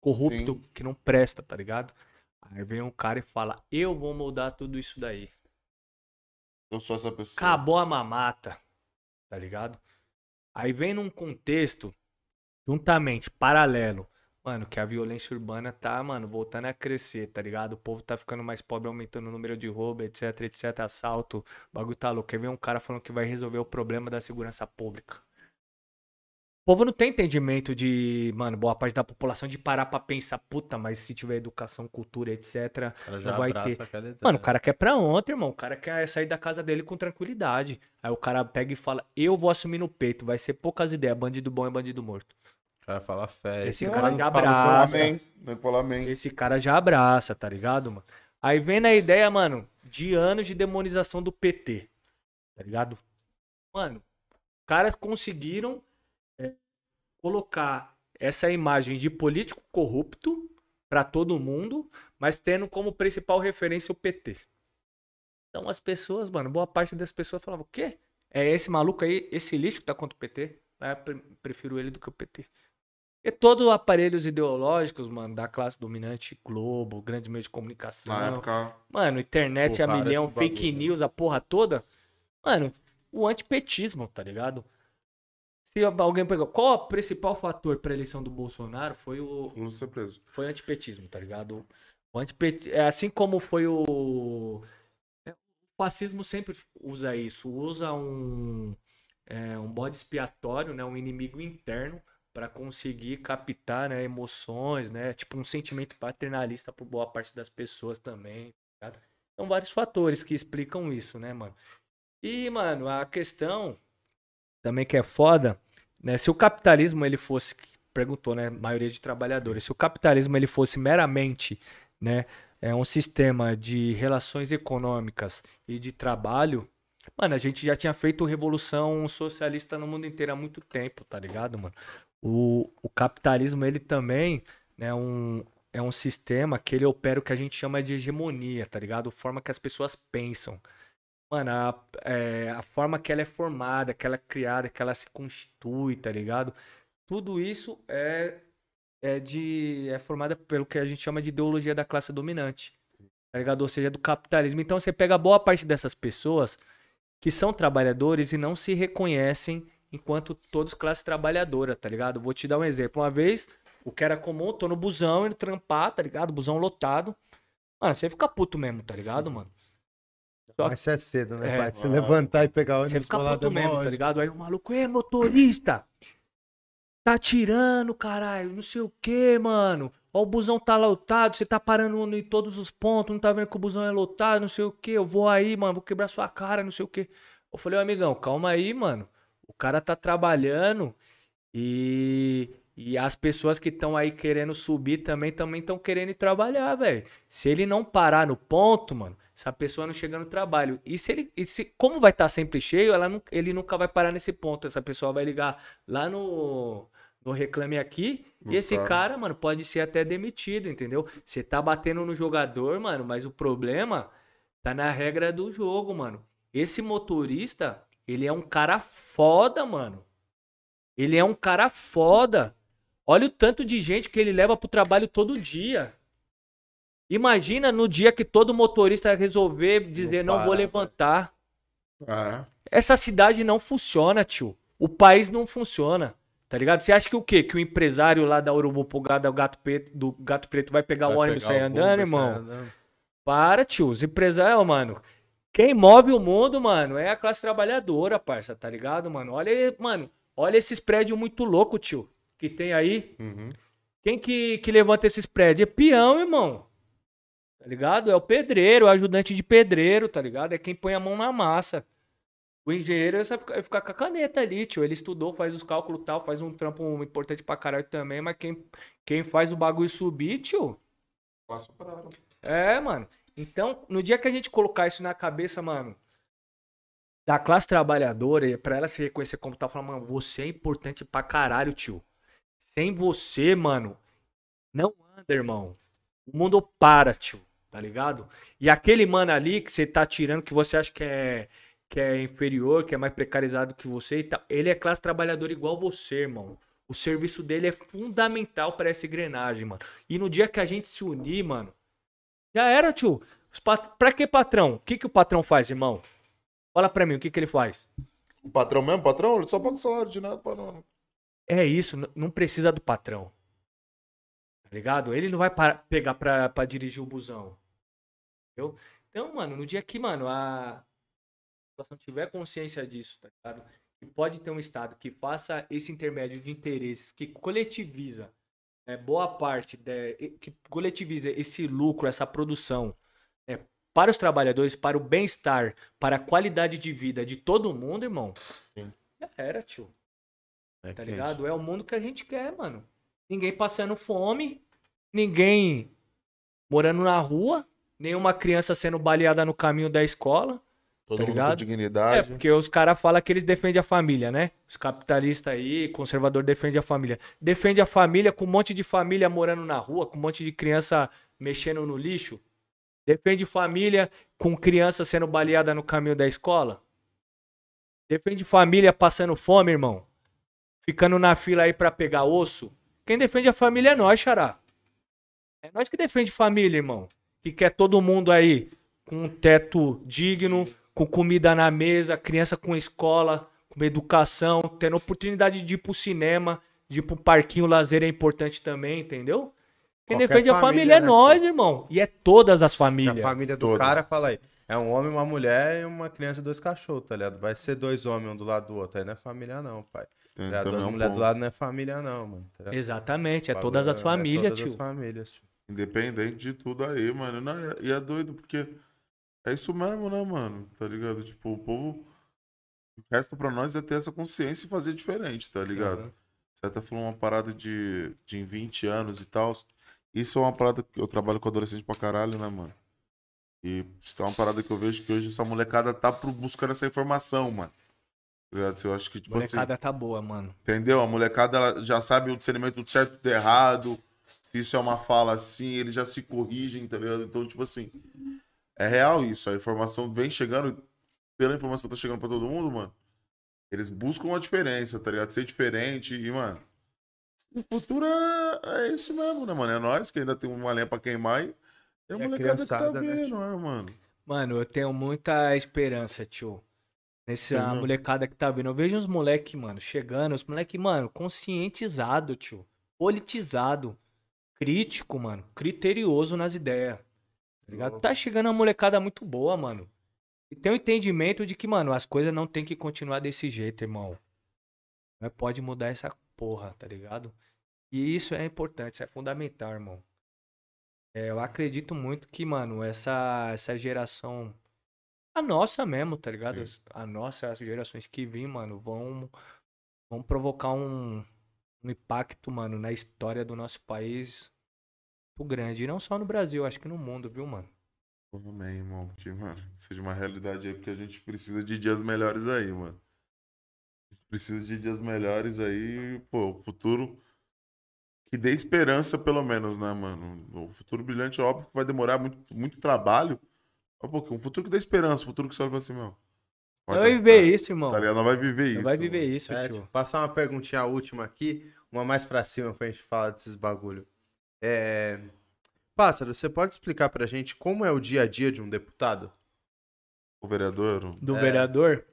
corrupto, Sim. que não presta, tá ligado? Aí vem um cara e fala: Eu vou mudar tudo isso daí. Eu sou essa pessoa. Acabou a mamata, tá ligado? Aí vem num contexto, juntamente, paralelo, mano, que a violência urbana tá, mano, voltando a crescer, tá ligado? O povo tá ficando mais pobre, aumentando o número de roubo, etc, etc, assalto, o bagulho tá louco. Aí vem um cara falando que vai resolver o problema da segurança pública. O povo não tem entendimento de, mano, boa parte da população de parar pra pensar, puta, mas se tiver educação, cultura, etc, Não vai ter. Mano, o cara quer pra ontem, irmão. O cara quer sair da casa dele com tranquilidade. Aí o cara pega e fala: Eu vou assumir no peito. Vai ser poucas ideias. Bandido bom é bandido morto. Cara fala fé. Esse cara não já abraça. amém. Amém. Esse cara já abraça, tá ligado, mano? Aí vem na ideia, mano, de anos de demonização do PT. Tá ligado? Mano, caras conseguiram é, colocar essa imagem de político corrupto pra todo mundo, mas tendo como principal referência o PT. Então as pessoas, mano, boa parte das pessoas falavam, o quê? É esse maluco aí, esse lixo que tá contra o PT? Ah, eu pre- prefiro ele do que o PT. E todos os aparelhos ideológicos, mano, da classe dominante, Globo, grandes meios de comunicação. Na época. Mano, internet a Porra, milhão, esse bagulho, fake né? news, a porra toda. Mano, o antipetismo, tá ligado? Se alguém perguntar, qual o principal fator pra eleição do Bolsonaro foi o, ser preso. foi o antipetismo, tá ligado? O antipet... é assim como foi o é, fascismo sempre usa isso, usa um, é, um bode expiatório, né, um inimigo interno para conseguir captar né, emoções, né, tipo um sentimento paternalista por boa parte das pessoas também. Tá? São vários fatores que explicam isso, né, mano? E, mano, a questão também que é foda, né, se o capitalismo ele fosse perguntou, né, maioria de trabalhadores, se o capitalismo ele fosse meramente, né, é um sistema de relações econômicas e de trabalho, mano, a gente já tinha feito revolução socialista no mundo inteiro há muito tempo, tá ligado, mano? O, o capitalismo, ele também né, um, é um sistema que ele opera o que a gente chama de hegemonia, tá ligado? A forma que as pessoas pensam. Mano, a, é, a forma que ela é formada, que ela é criada, que ela se constitui, tá ligado? Tudo isso é, é, de, é formada pelo que a gente chama de ideologia da classe dominante. Tá ligado? Ou seja, do capitalismo. Então você pega boa parte dessas pessoas que são trabalhadores e não se reconhecem enquanto todos classe trabalhadora, tá ligado? Vou te dar um exemplo. Uma vez, o que era comum, tô no busão, indo trampar, tá ligado? Busão lotado. Mano, você fica puto mesmo, tá ligado, mano? Só... Mas é cedo, né, É. pai? Se levantar e pegar o Você ônibus fica colado puto mesmo, mó- tá ligado? Aí o maluco, é motorista, tá tirando, caralho, não sei o que, mano. Ó, o busão tá lotado, você tá parando em todos os pontos, não tá vendo que o busão é lotado, não sei o que. Eu vou aí, mano, vou quebrar sua cara, não sei o que. Eu falei, ô amigão, calma aí, mano. O cara tá trabalhando e, e as pessoas que estão aí querendo subir também também estão querendo ir trabalhar, velho. Se ele não parar no ponto, mano, essa pessoa não chega no trabalho. E se ele, e se, como vai estar sempre cheio, ela não, ele nunca vai parar nesse ponto. Essa pessoa vai ligar lá no, no Reclame Aqui. E esse Buscar. cara, mano, pode ser até demitido, entendeu? Você tá batendo no jogador, mano, mas o problema tá na regra do jogo, mano. Esse motorista, ele é um cara foda, mano. Ele é um cara foda. Olha o tanto de gente que ele leva pro trabalho todo dia. Imagina no dia que todo motorista resolver dizer não, vou parar, levantar. Ah, Essa cidade não funciona, tio. O país não funciona. Tá ligado? Você acha que o quê? Que o empresário lá da Urubupugada, do Gato Preto, do Gato Preto vai pegar vai o ônibus e sair o andando, irmão? andando. Para, tio. Os empresários, mano. Quem move o mundo, mano, é a classe trabalhadora, parça, tá ligado, mano? Olha, aí, mano, olha esses prédios muito loucos, tio, que tem aí. uhum. Quem que, que levanta esses prédios? É peão, irmão. Tá ligado? É o pedreiro, é o ajudante de pedreiro, tá ligado? É quem põe a mão na massa. O engenheiro é só ficar, ficar com a caneta ali, tio. Ele estudou, faz os cálculos e tal, faz um trampo importante pra caralho também, mas quem, quem faz o bagulho subir, tio, Classe operária. é, mano. Então, no dia que a gente colocar isso na cabeça, mano, da classe trabalhadora, e pra ela se reconhecer como tal, falar, mano, você é importante pra caralho, tio. Sem você, mano, não anda, irmão. O mundo para, tio, tá ligado? E aquele mano ali que você tá tirando, que você acha que é, que é inferior, que é mais precarizado que você e tal, ele é classe trabalhadora igual você, irmão. O serviço dele é fundamental pra essa engrenagem, mano. E no dia que a gente se unir, mano, já era, tio. Os pat... Pra que patrão? O que, que o patrão faz, irmão? Fala pra mim, o que, que ele faz? O patrão mesmo, patrão, ele só paga o salário de nada pra não. É isso, não precisa do patrão. Tá ligado? Ele não vai pegar pra, pra dirigir o busão. Entendeu? Então, mano, no dia que, mano, a população tiver consciência disso, tá ligado? Que pode ter um Estado que faça esse intermédio de interesses, que coletiviza né, boa parte, de- que coletiviza esse lucro, essa produção né, para os trabalhadores, para o bem-estar, para a qualidade de vida de todo mundo, irmão. Sim. Já era, tio É tá ligado? É o mundo que a gente quer, mano. Ninguém passando fome, ninguém morando na rua, nenhuma criança sendo baleada no caminho da escola. Todo Tá mundo ligado? com É, dignidade. porque os caras falam que eles defendem a família, né? Os capitalistas aí, conservador defende a família. Defende a família com um monte de família morando na rua, com um monte de criança mexendo no lixo. Defende família com criança sendo baleada no caminho da escola. Defende família passando fome, irmão. Ficando na fila aí pra pegar osso. Quem defende a família é nós, xará. É nós que defende família, irmão. Que quer todo mundo aí com um teto digno, com comida na mesa, criança com escola, com educação, tendo oportunidade de ir pro cinema, de ir pro parquinho lazer é importante também, entendeu? Quem Qualquer defende a família, família é né, nós, irmão. E é todas as Se a famílias. família do Todas. cara fala aí. É um homem, uma mulher e uma criança e dois cachorros, tá ligado? Vai ser dois homens um do lado do outro. Aí não é família, não, pai. Tem Tá ligado? também Duas um mulheres do ponto. lado não é família, não, mano. tá ligado? Exatamente, é todas as famílias, todas tio. as famílias, tio. Independente de tudo aí, mano. Não, e é doido, porque é isso mesmo, né, mano? Tá ligado? Tipo, o povo. Resta pra nós é ter essa consciência e fazer diferente, tá ligado? Uhum. Você até falou uma parada de, de em 20 anos e tal. Isso é uma parada que eu trabalho com adolescente pra caralho, né, mano? E isso é uma parada que eu vejo que hoje essa molecada tá pro- buscando essa informação, mano. Tá ligado? Eu acho que, tipo assim. Molecada tá boa, mano. Entendeu? A molecada ela já sabe o discernimento do certo e do errado. Se isso é uma fala assim, eles já se corrigem, tá ligado? Então, tipo assim, é real isso. A informação vem chegando, pela informação tá chegando pra todo mundo, mano. Eles buscam a diferença, tá ligado? Ser diferente e, mano. O futuro é, é isso mesmo, né, mano? É nós que ainda tem uma lenha pra queimar e é a E a molecada que tá né, vendo, né, mano? Mano, eu tenho muita esperança, tio. Nessa Entendeu? molecada que tá vindo. Eu vejo uns moleque, mano, chegando, os moleque, mano, conscientizado, tio. Politizado. Crítico, mano. Criterioso nas ideias. Tá ligado? Tá chegando uma molecada muito boa, mano. E tem o entendimento de que, mano, as coisas não tem que continuar desse jeito, irmão. Não pode mudar essa porra, tá ligado? E isso é importante, isso é fundamental, irmão. É, eu acredito muito que, mano, essa, essa geração. A nossa mesmo, tá ligado? Sim. A nossa, as gerações que vêm, mano, vão, vão provocar um, um impacto, mano, na história do nosso país muito grande. E não só no Brasil, acho que no mundo, viu, mano? Amém, irmão. Que, mano, seja uma realidade aí, porque a gente precisa de dias melhores aí, mano. A gente precisa de dias melhores aí, pô, o futuro que dê esperança, pelo menos, né, mano? O futuro brilhante, óbvio que vai demorar muito, muito trabalho. Mas, pô, um futuro que dê esperança, um futuro que você olha fala assim, meu. Vai viver isso, irmão. Tá ligado? Não vai viver isso. Vai viver mano. isso, É, tio. tipo, passar uma perguntinha última aqui, uma mais pra cima pra gente falar desses bagulho. É... Pássaro, você pode explicar pra gente como é o dia a dia de um deputado? O vereador, do É. vereador.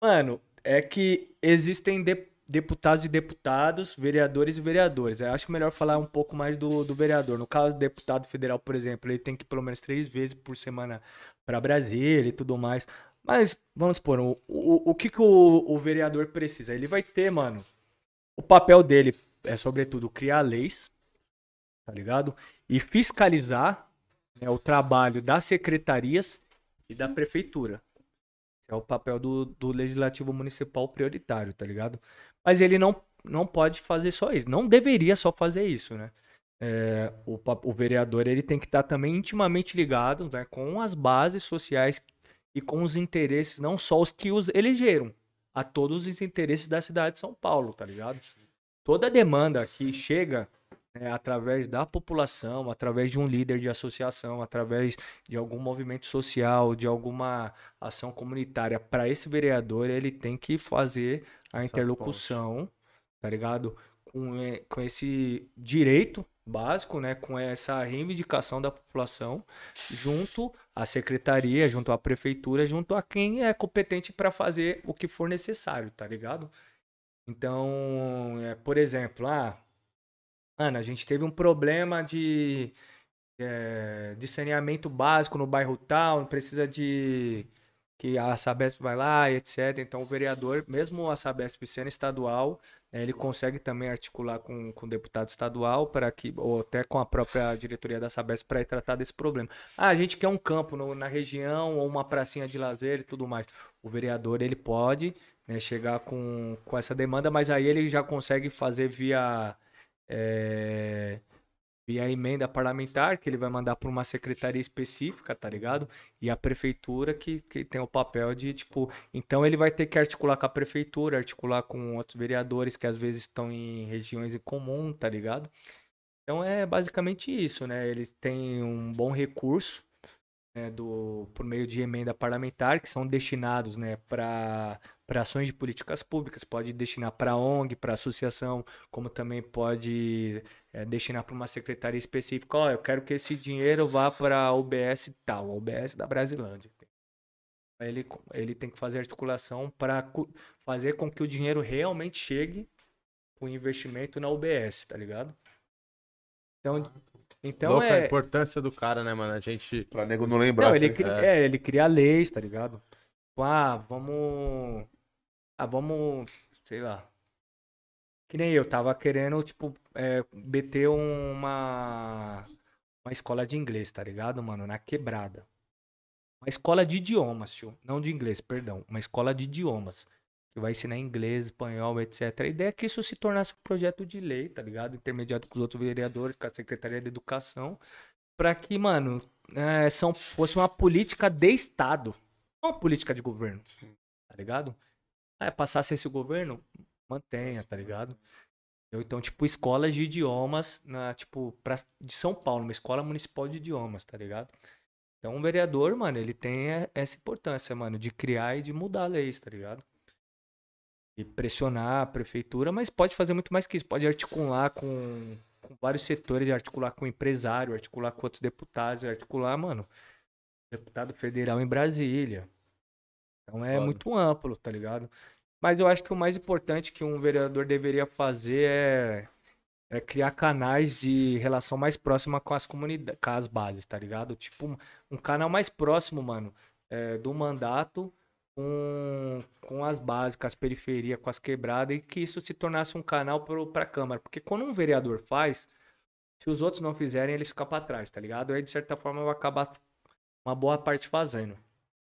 Mano, é que existem de- deputados e deputados, vereadores e vereadores. Eu acho melhor falar um pouco mais do, do vereador. No caso do deputado federal, por exemplo, ele tem que ir pelo menos três vezes por semana para Brasília e tudo mais. Mas, vamos supor, o, o, o que, que o, o vereador precisa? Ele vai ter, mano, o papel dele é, sobretudo, criar leis, tá ligado? E fiscalizar né, o trabalho das secretarias e da prefeitura. Esse é o papel do, do legislativo municipal prioritário, tá ligado? Mas ele não, não pode fazer só isso. Não deveria só fazer isso, né? É, o, o vereador ele tem que estar também intimamente ligado né, com as bases sociais e com os interesses, não só os que os elegeram, a todos os interesses da cidade de São Paulo, tá ligado? Toda demanda que chega né, através da população, através de um líder de associação, através de algum movimento social, de alguma ação comunitária para esse vereador, ele tem que fazer a Essa interlocução, tá ligado? Com, com esse direito básico, né? Com essa reivindicação da população, junto à secretaria, junto à prefeitura, junto a quem é competente para fazer o que for necessário, tá ligado? Então, é, por exemplo, ah, Ana, a gente teve um problema de, eh, de saneamento básico no bairro tal, precisa de que a Sabesp vai lá e etc. Então o vereador, mesmo a Sabesp sendo estadual, né, ele consegue também articular com, com o deputado estadual para que, ou até com a própria diretoria da Sabesp para tratar desse problema. Ah, a gente quer um campo no- na região ou uma pracinha de lazer e tudo mais. O vereador ele pode né, chegar com, com essa demanda, mas aí ele já consegue fazer via é, via emenda parlamentar, que ele vai mandar para uma secretaria específica, tá ligado? E a prefeitura que, que tem o papel de, tipo. Então ele vai ter que articular com a prefeitura, articular com outros vereadores que às vezes estão em regiões em comum, tá ligado? Então é basicamente isso, né? Eles têm um bom recurso. né, do, por meio de emenda parlamentar, que são destinados né, para ações de políticas públicas, pode destinar para ONG, para associação, como também pode é, destinar para uma secretaria específica. Ó, eu quero que esse dinheiro vá para a UBS tal, a UBS da Brasilândia. Ele, ele tem que fazer articulação para fazer com que o dinheiro realmente chegue o investimento na UBS, tá ligado? Então, Então Louca a é. importância do cara, né, mano? A gente. Pra nego não lembrar. Não, ele tá cria, É. é, ele cria leis, tá ligado? Tipo, ah, vamos. Ah, vamos. Sei lá. Que nem eu, tava querendo, tipo, é, meter uma. Uma escola de inglês, tá ligado, mano? Na quebrada. Uma escola de idiomas, tio. Não de inglês, perdão. Uma escola de idiomas. Que vai ensinar inglês, espanhol, etc. A ideia é que isso se tornasse um projeto de lei, tá ligado? Intermediado com os outros vereadores, com a Secretaria de Educação. Pra que, mano, é, são, fosse uma política de Estado. Não uma política de governo. Tá ligado? É, passasse esse governo, mantenha, tá ligado? Eu, Então, tipo, escolas de idiomas, na, tipo, pra, de São Paulo, uma escola municipal de idiomas, tá ligado? Então, o vereador, mano, ele tem essa importância, mano, de criar e de mudar leis, tá ligado? E pressionar a prefeitura, mas pode fazer muito mais que isso. Pode articular com, com vários setores, articular com empresário, articular com outros deputados, articular, mano, deputado federal em Brasília. Então é Foda. muito amplo, tá ligado? Mas eu acho que o mais importante que um vereador deveria fazer é, é criar canais de relação mais próxima com as comunidades, com as bases, tá ligado? Tipo, um, canal mais próximo, mano, é, do mandato com, com as bases, com as periferias, com as quebradas, e que isso se tornasse um canal pro, pra Câmara. Porque quando um vereador faz, se os outros não fizerem, eles ficam pra trás, tá ligado? Aí, de certa forma, vai acabar uma boa parte fazendo.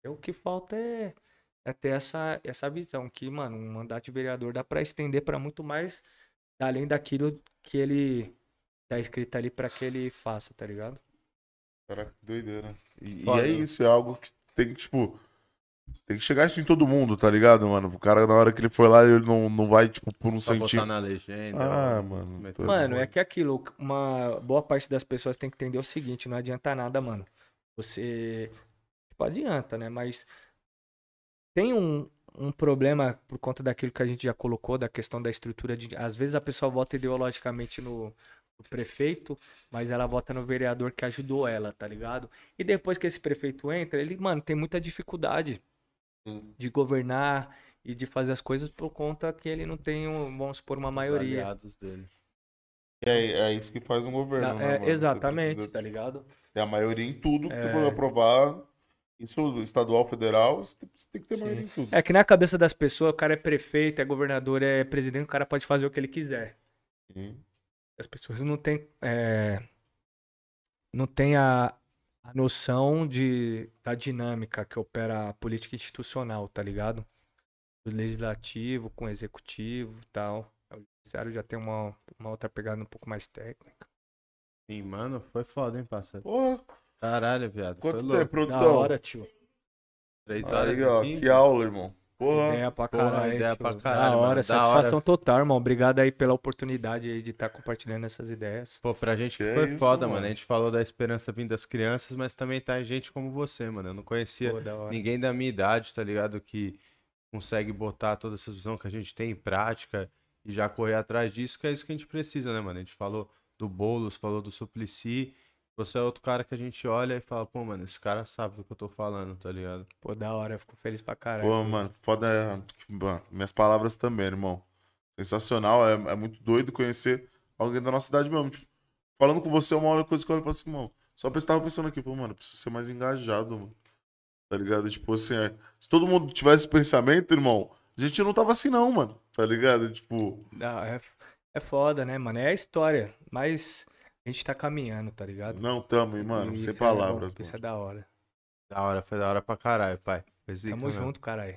O que falta é, é ter essa, essa visão que, mano, um mandato de vereador dá pra estender pra muito mais além daquilo que ele tá escrito ali pra que ele faça, tá ligado? Caraca, que doideira. E, e é isso, é algo que tem que, tipo. Tem que chegar isso em todo mundo, tá ligado, mano? O cara, na hora que ele foi lá, ele não, não vai, tipo, por um sentido. na legenda. Ah, mano, Mano, é que aquilo, uma boa parte das pessoas tem que entender o seguinte, não adianta nada, mano. Você. Tipo, adianta, né? Mas tem um, um problema por conta daquilo que a gente já colocou, da questão da estrutura de. Às vezes a pessoa vota ideologicamente no, no prefeito, mas ela vota no vereador que ajudou ela, tá ligado? E depois que esse prefeito entra, ele, mano, tem muita dificuldade Sim. de governar e de fazer as coisas por conta que ele não tem, um, vamos supor, uma Os maioria. aliados dele. É, é isso que faz um governo, Da- né, é? Você exatamente, precisa tá ligado? ter a maioria em tudo que você É. for aprovar. Isso estadual, federal, você tem, que ter maioria em tudo. É que na cabeça das pessoas, o cara é prefeito, é governador, é presidente, o cara pode fazer o que ele quiser. Sim. As pessoas não têm, é, não têm a, a noção de, da dinâmica que opera a política institucional, tá ligado? Do legislativo com o executivo e tal. O judiciário já tem uma, uma outra pegada um pouco mais técnica. Sim, mano, foi foda, hein, parceiro? Porra, Caralho, viado. Foi quanto tempo, Da produção? hora, tio. Três horas Aí, ó, e que aula, irmão. Porra. Ideia pra porra, caralho. ideia tio. pra Da caralho, hora, mano. Da satisfação hora. total, irmão. Obrigado aí pela oportunidade aí de estar compartilhando essas ideias. Pô, pra gente que foi isso, foda, mano. mano. A gente falou da esperança vindo das crianças, mas também tá gente como você, mano. Eu não conhecia Pô, da ninguém da minha idade, tá ligado? Que consegue botar toda essa visão que a gente tem em prática e já correr atrás disso, que é isso que a gente precisa, né, mano? A gente falou do Boulos, falou do Suplicy. Você é outro cara que a gente olha e fala, pô, mano, esse cara sabe do que eu tô falando, tá ligado? Pô, da hora, eu fico feliz pra caralho. Pô, mano, foda é. mano, Minhas palavras também, irmão. Sensacional, é, é muito doido conhecer alguém da nossa cidade mesmo. Tipo, falando com você, uma hora coisa que eu olho e falo assim, irmão. Só que eu tava pensando aqui, pô, mano, eu preciso ser mais engajado, mano. Tá ligado? Tipo assim, é, se todo mundo tivesse esse pensamento, irmão, a gente não tava assim, não, mano. Tá ligado? Tipo, Não, é, é foda, né, mano? É a história, mas a gente tá caminhando, tá ligado? não tamo, hein, mano, E sem isso é bom, palavras, Isso é da hora. Da hora, foi da hora pra caralho, pai. Foi zica Tamo mesmo. junto, caralho.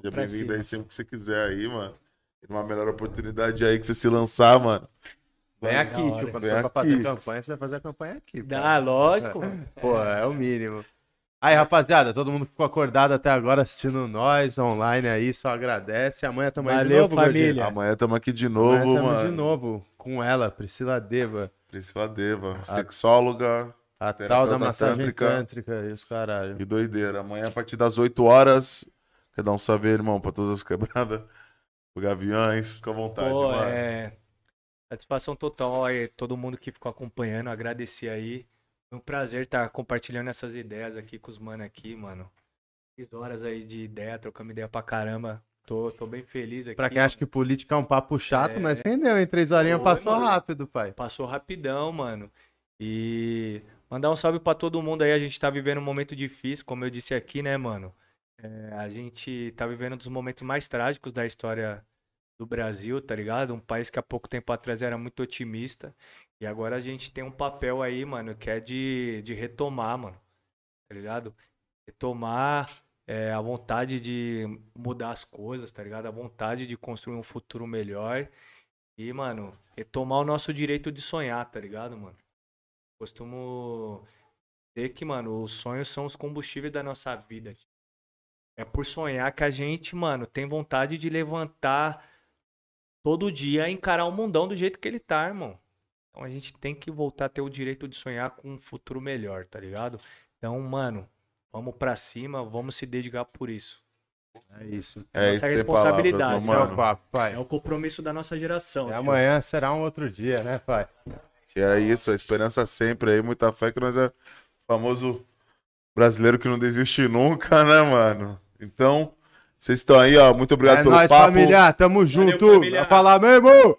Seja bem-vindo aí sempre que você quiser aí, mano. Tem uma melhor oportunidade aí que você se lançar, mano. Vem aqui, tio. Quando Vem for pra fazer campanha, você vai fazer a campanha aqui. Dá, pai. lógico. (laughs) Pô, é o mínimo. Aí, rapaziada, todo mundo que ficou acordado até agora assistindo nós online aí, só agradece. Amanhã tamo aí de Valeu, novo, Gordinho. família. Amanhã tamo aqui de Amanhã novo, tamo mano. de novo com ela, Priscila Deva, Priscila Deva, sexóloga a tal da massagem tântrica. tântrica e os caralho. e doideira. Amanhã, a partir das 8 horas, quer dar um salve, aí, irmão, pra todas as quebradas, (laughs) pro Gaviões, fica à vontade, Pô, mano. é. Satisfação total aí, todo mundo que ficou acompanhando, agradecer aí. Foi um prazer estar compartilhando essas ideias aqui com os mano aqui, mano. Três horas aí de ideia, trocando ideia pra caramba. Tô, tô bem feliz aqui. Pra quem acha que política é um papo chato, É. mas rendeu, em três horinhas passou mano. rápido, pai. Passou rapidão, mano. E mandar um salve pra todo mundo aí. A gente tá vivendo um momento difícil, como eu disse aqui, né, mano? É, a gente tá vivendo um dos momentos mais trágicos da história do Brasil, tá ligado? Um país que há pouco tempo atrás era muito otimista. E agora a gente tem um papel aí, mano, que é de, de retomar, mano. Tá ligado? Retomar é, a vontade de mudar as coisas, tá ligado? A vontade de construir um futuro melhor. E, mano, retomar o nosso direito de sonhar, tá ligado, mano? Costumo dizer que, mano, os sonhos são os combustíveis da nossa vida. É por sonhar que a gente, mano, tem vontade de levantar todo dia e encarar o mundão do jeito que ele tá, irmão. Então a gente tem que voltar a ter o direito de sonhar com um futuro melhor, tá ligado? Então, mano, vamos pra cima, vamos se dedicar por isso. É isso. É isso, nossa tem responsabilidade, palavras, meu Esse é o mano. papo, pai. É o compromisso da nossa geração. E amanhã será um outro dia, né, pai? Que é isso, a esperança sempre aí, muita fé que nós é famoso brasileiro que não desiste nunca, (laughs) né, mano? Então, vocês estão aí, ó. Muito obrigado é pelo nóis, papo. família. Tamo junto. família. Vai falar mesmo.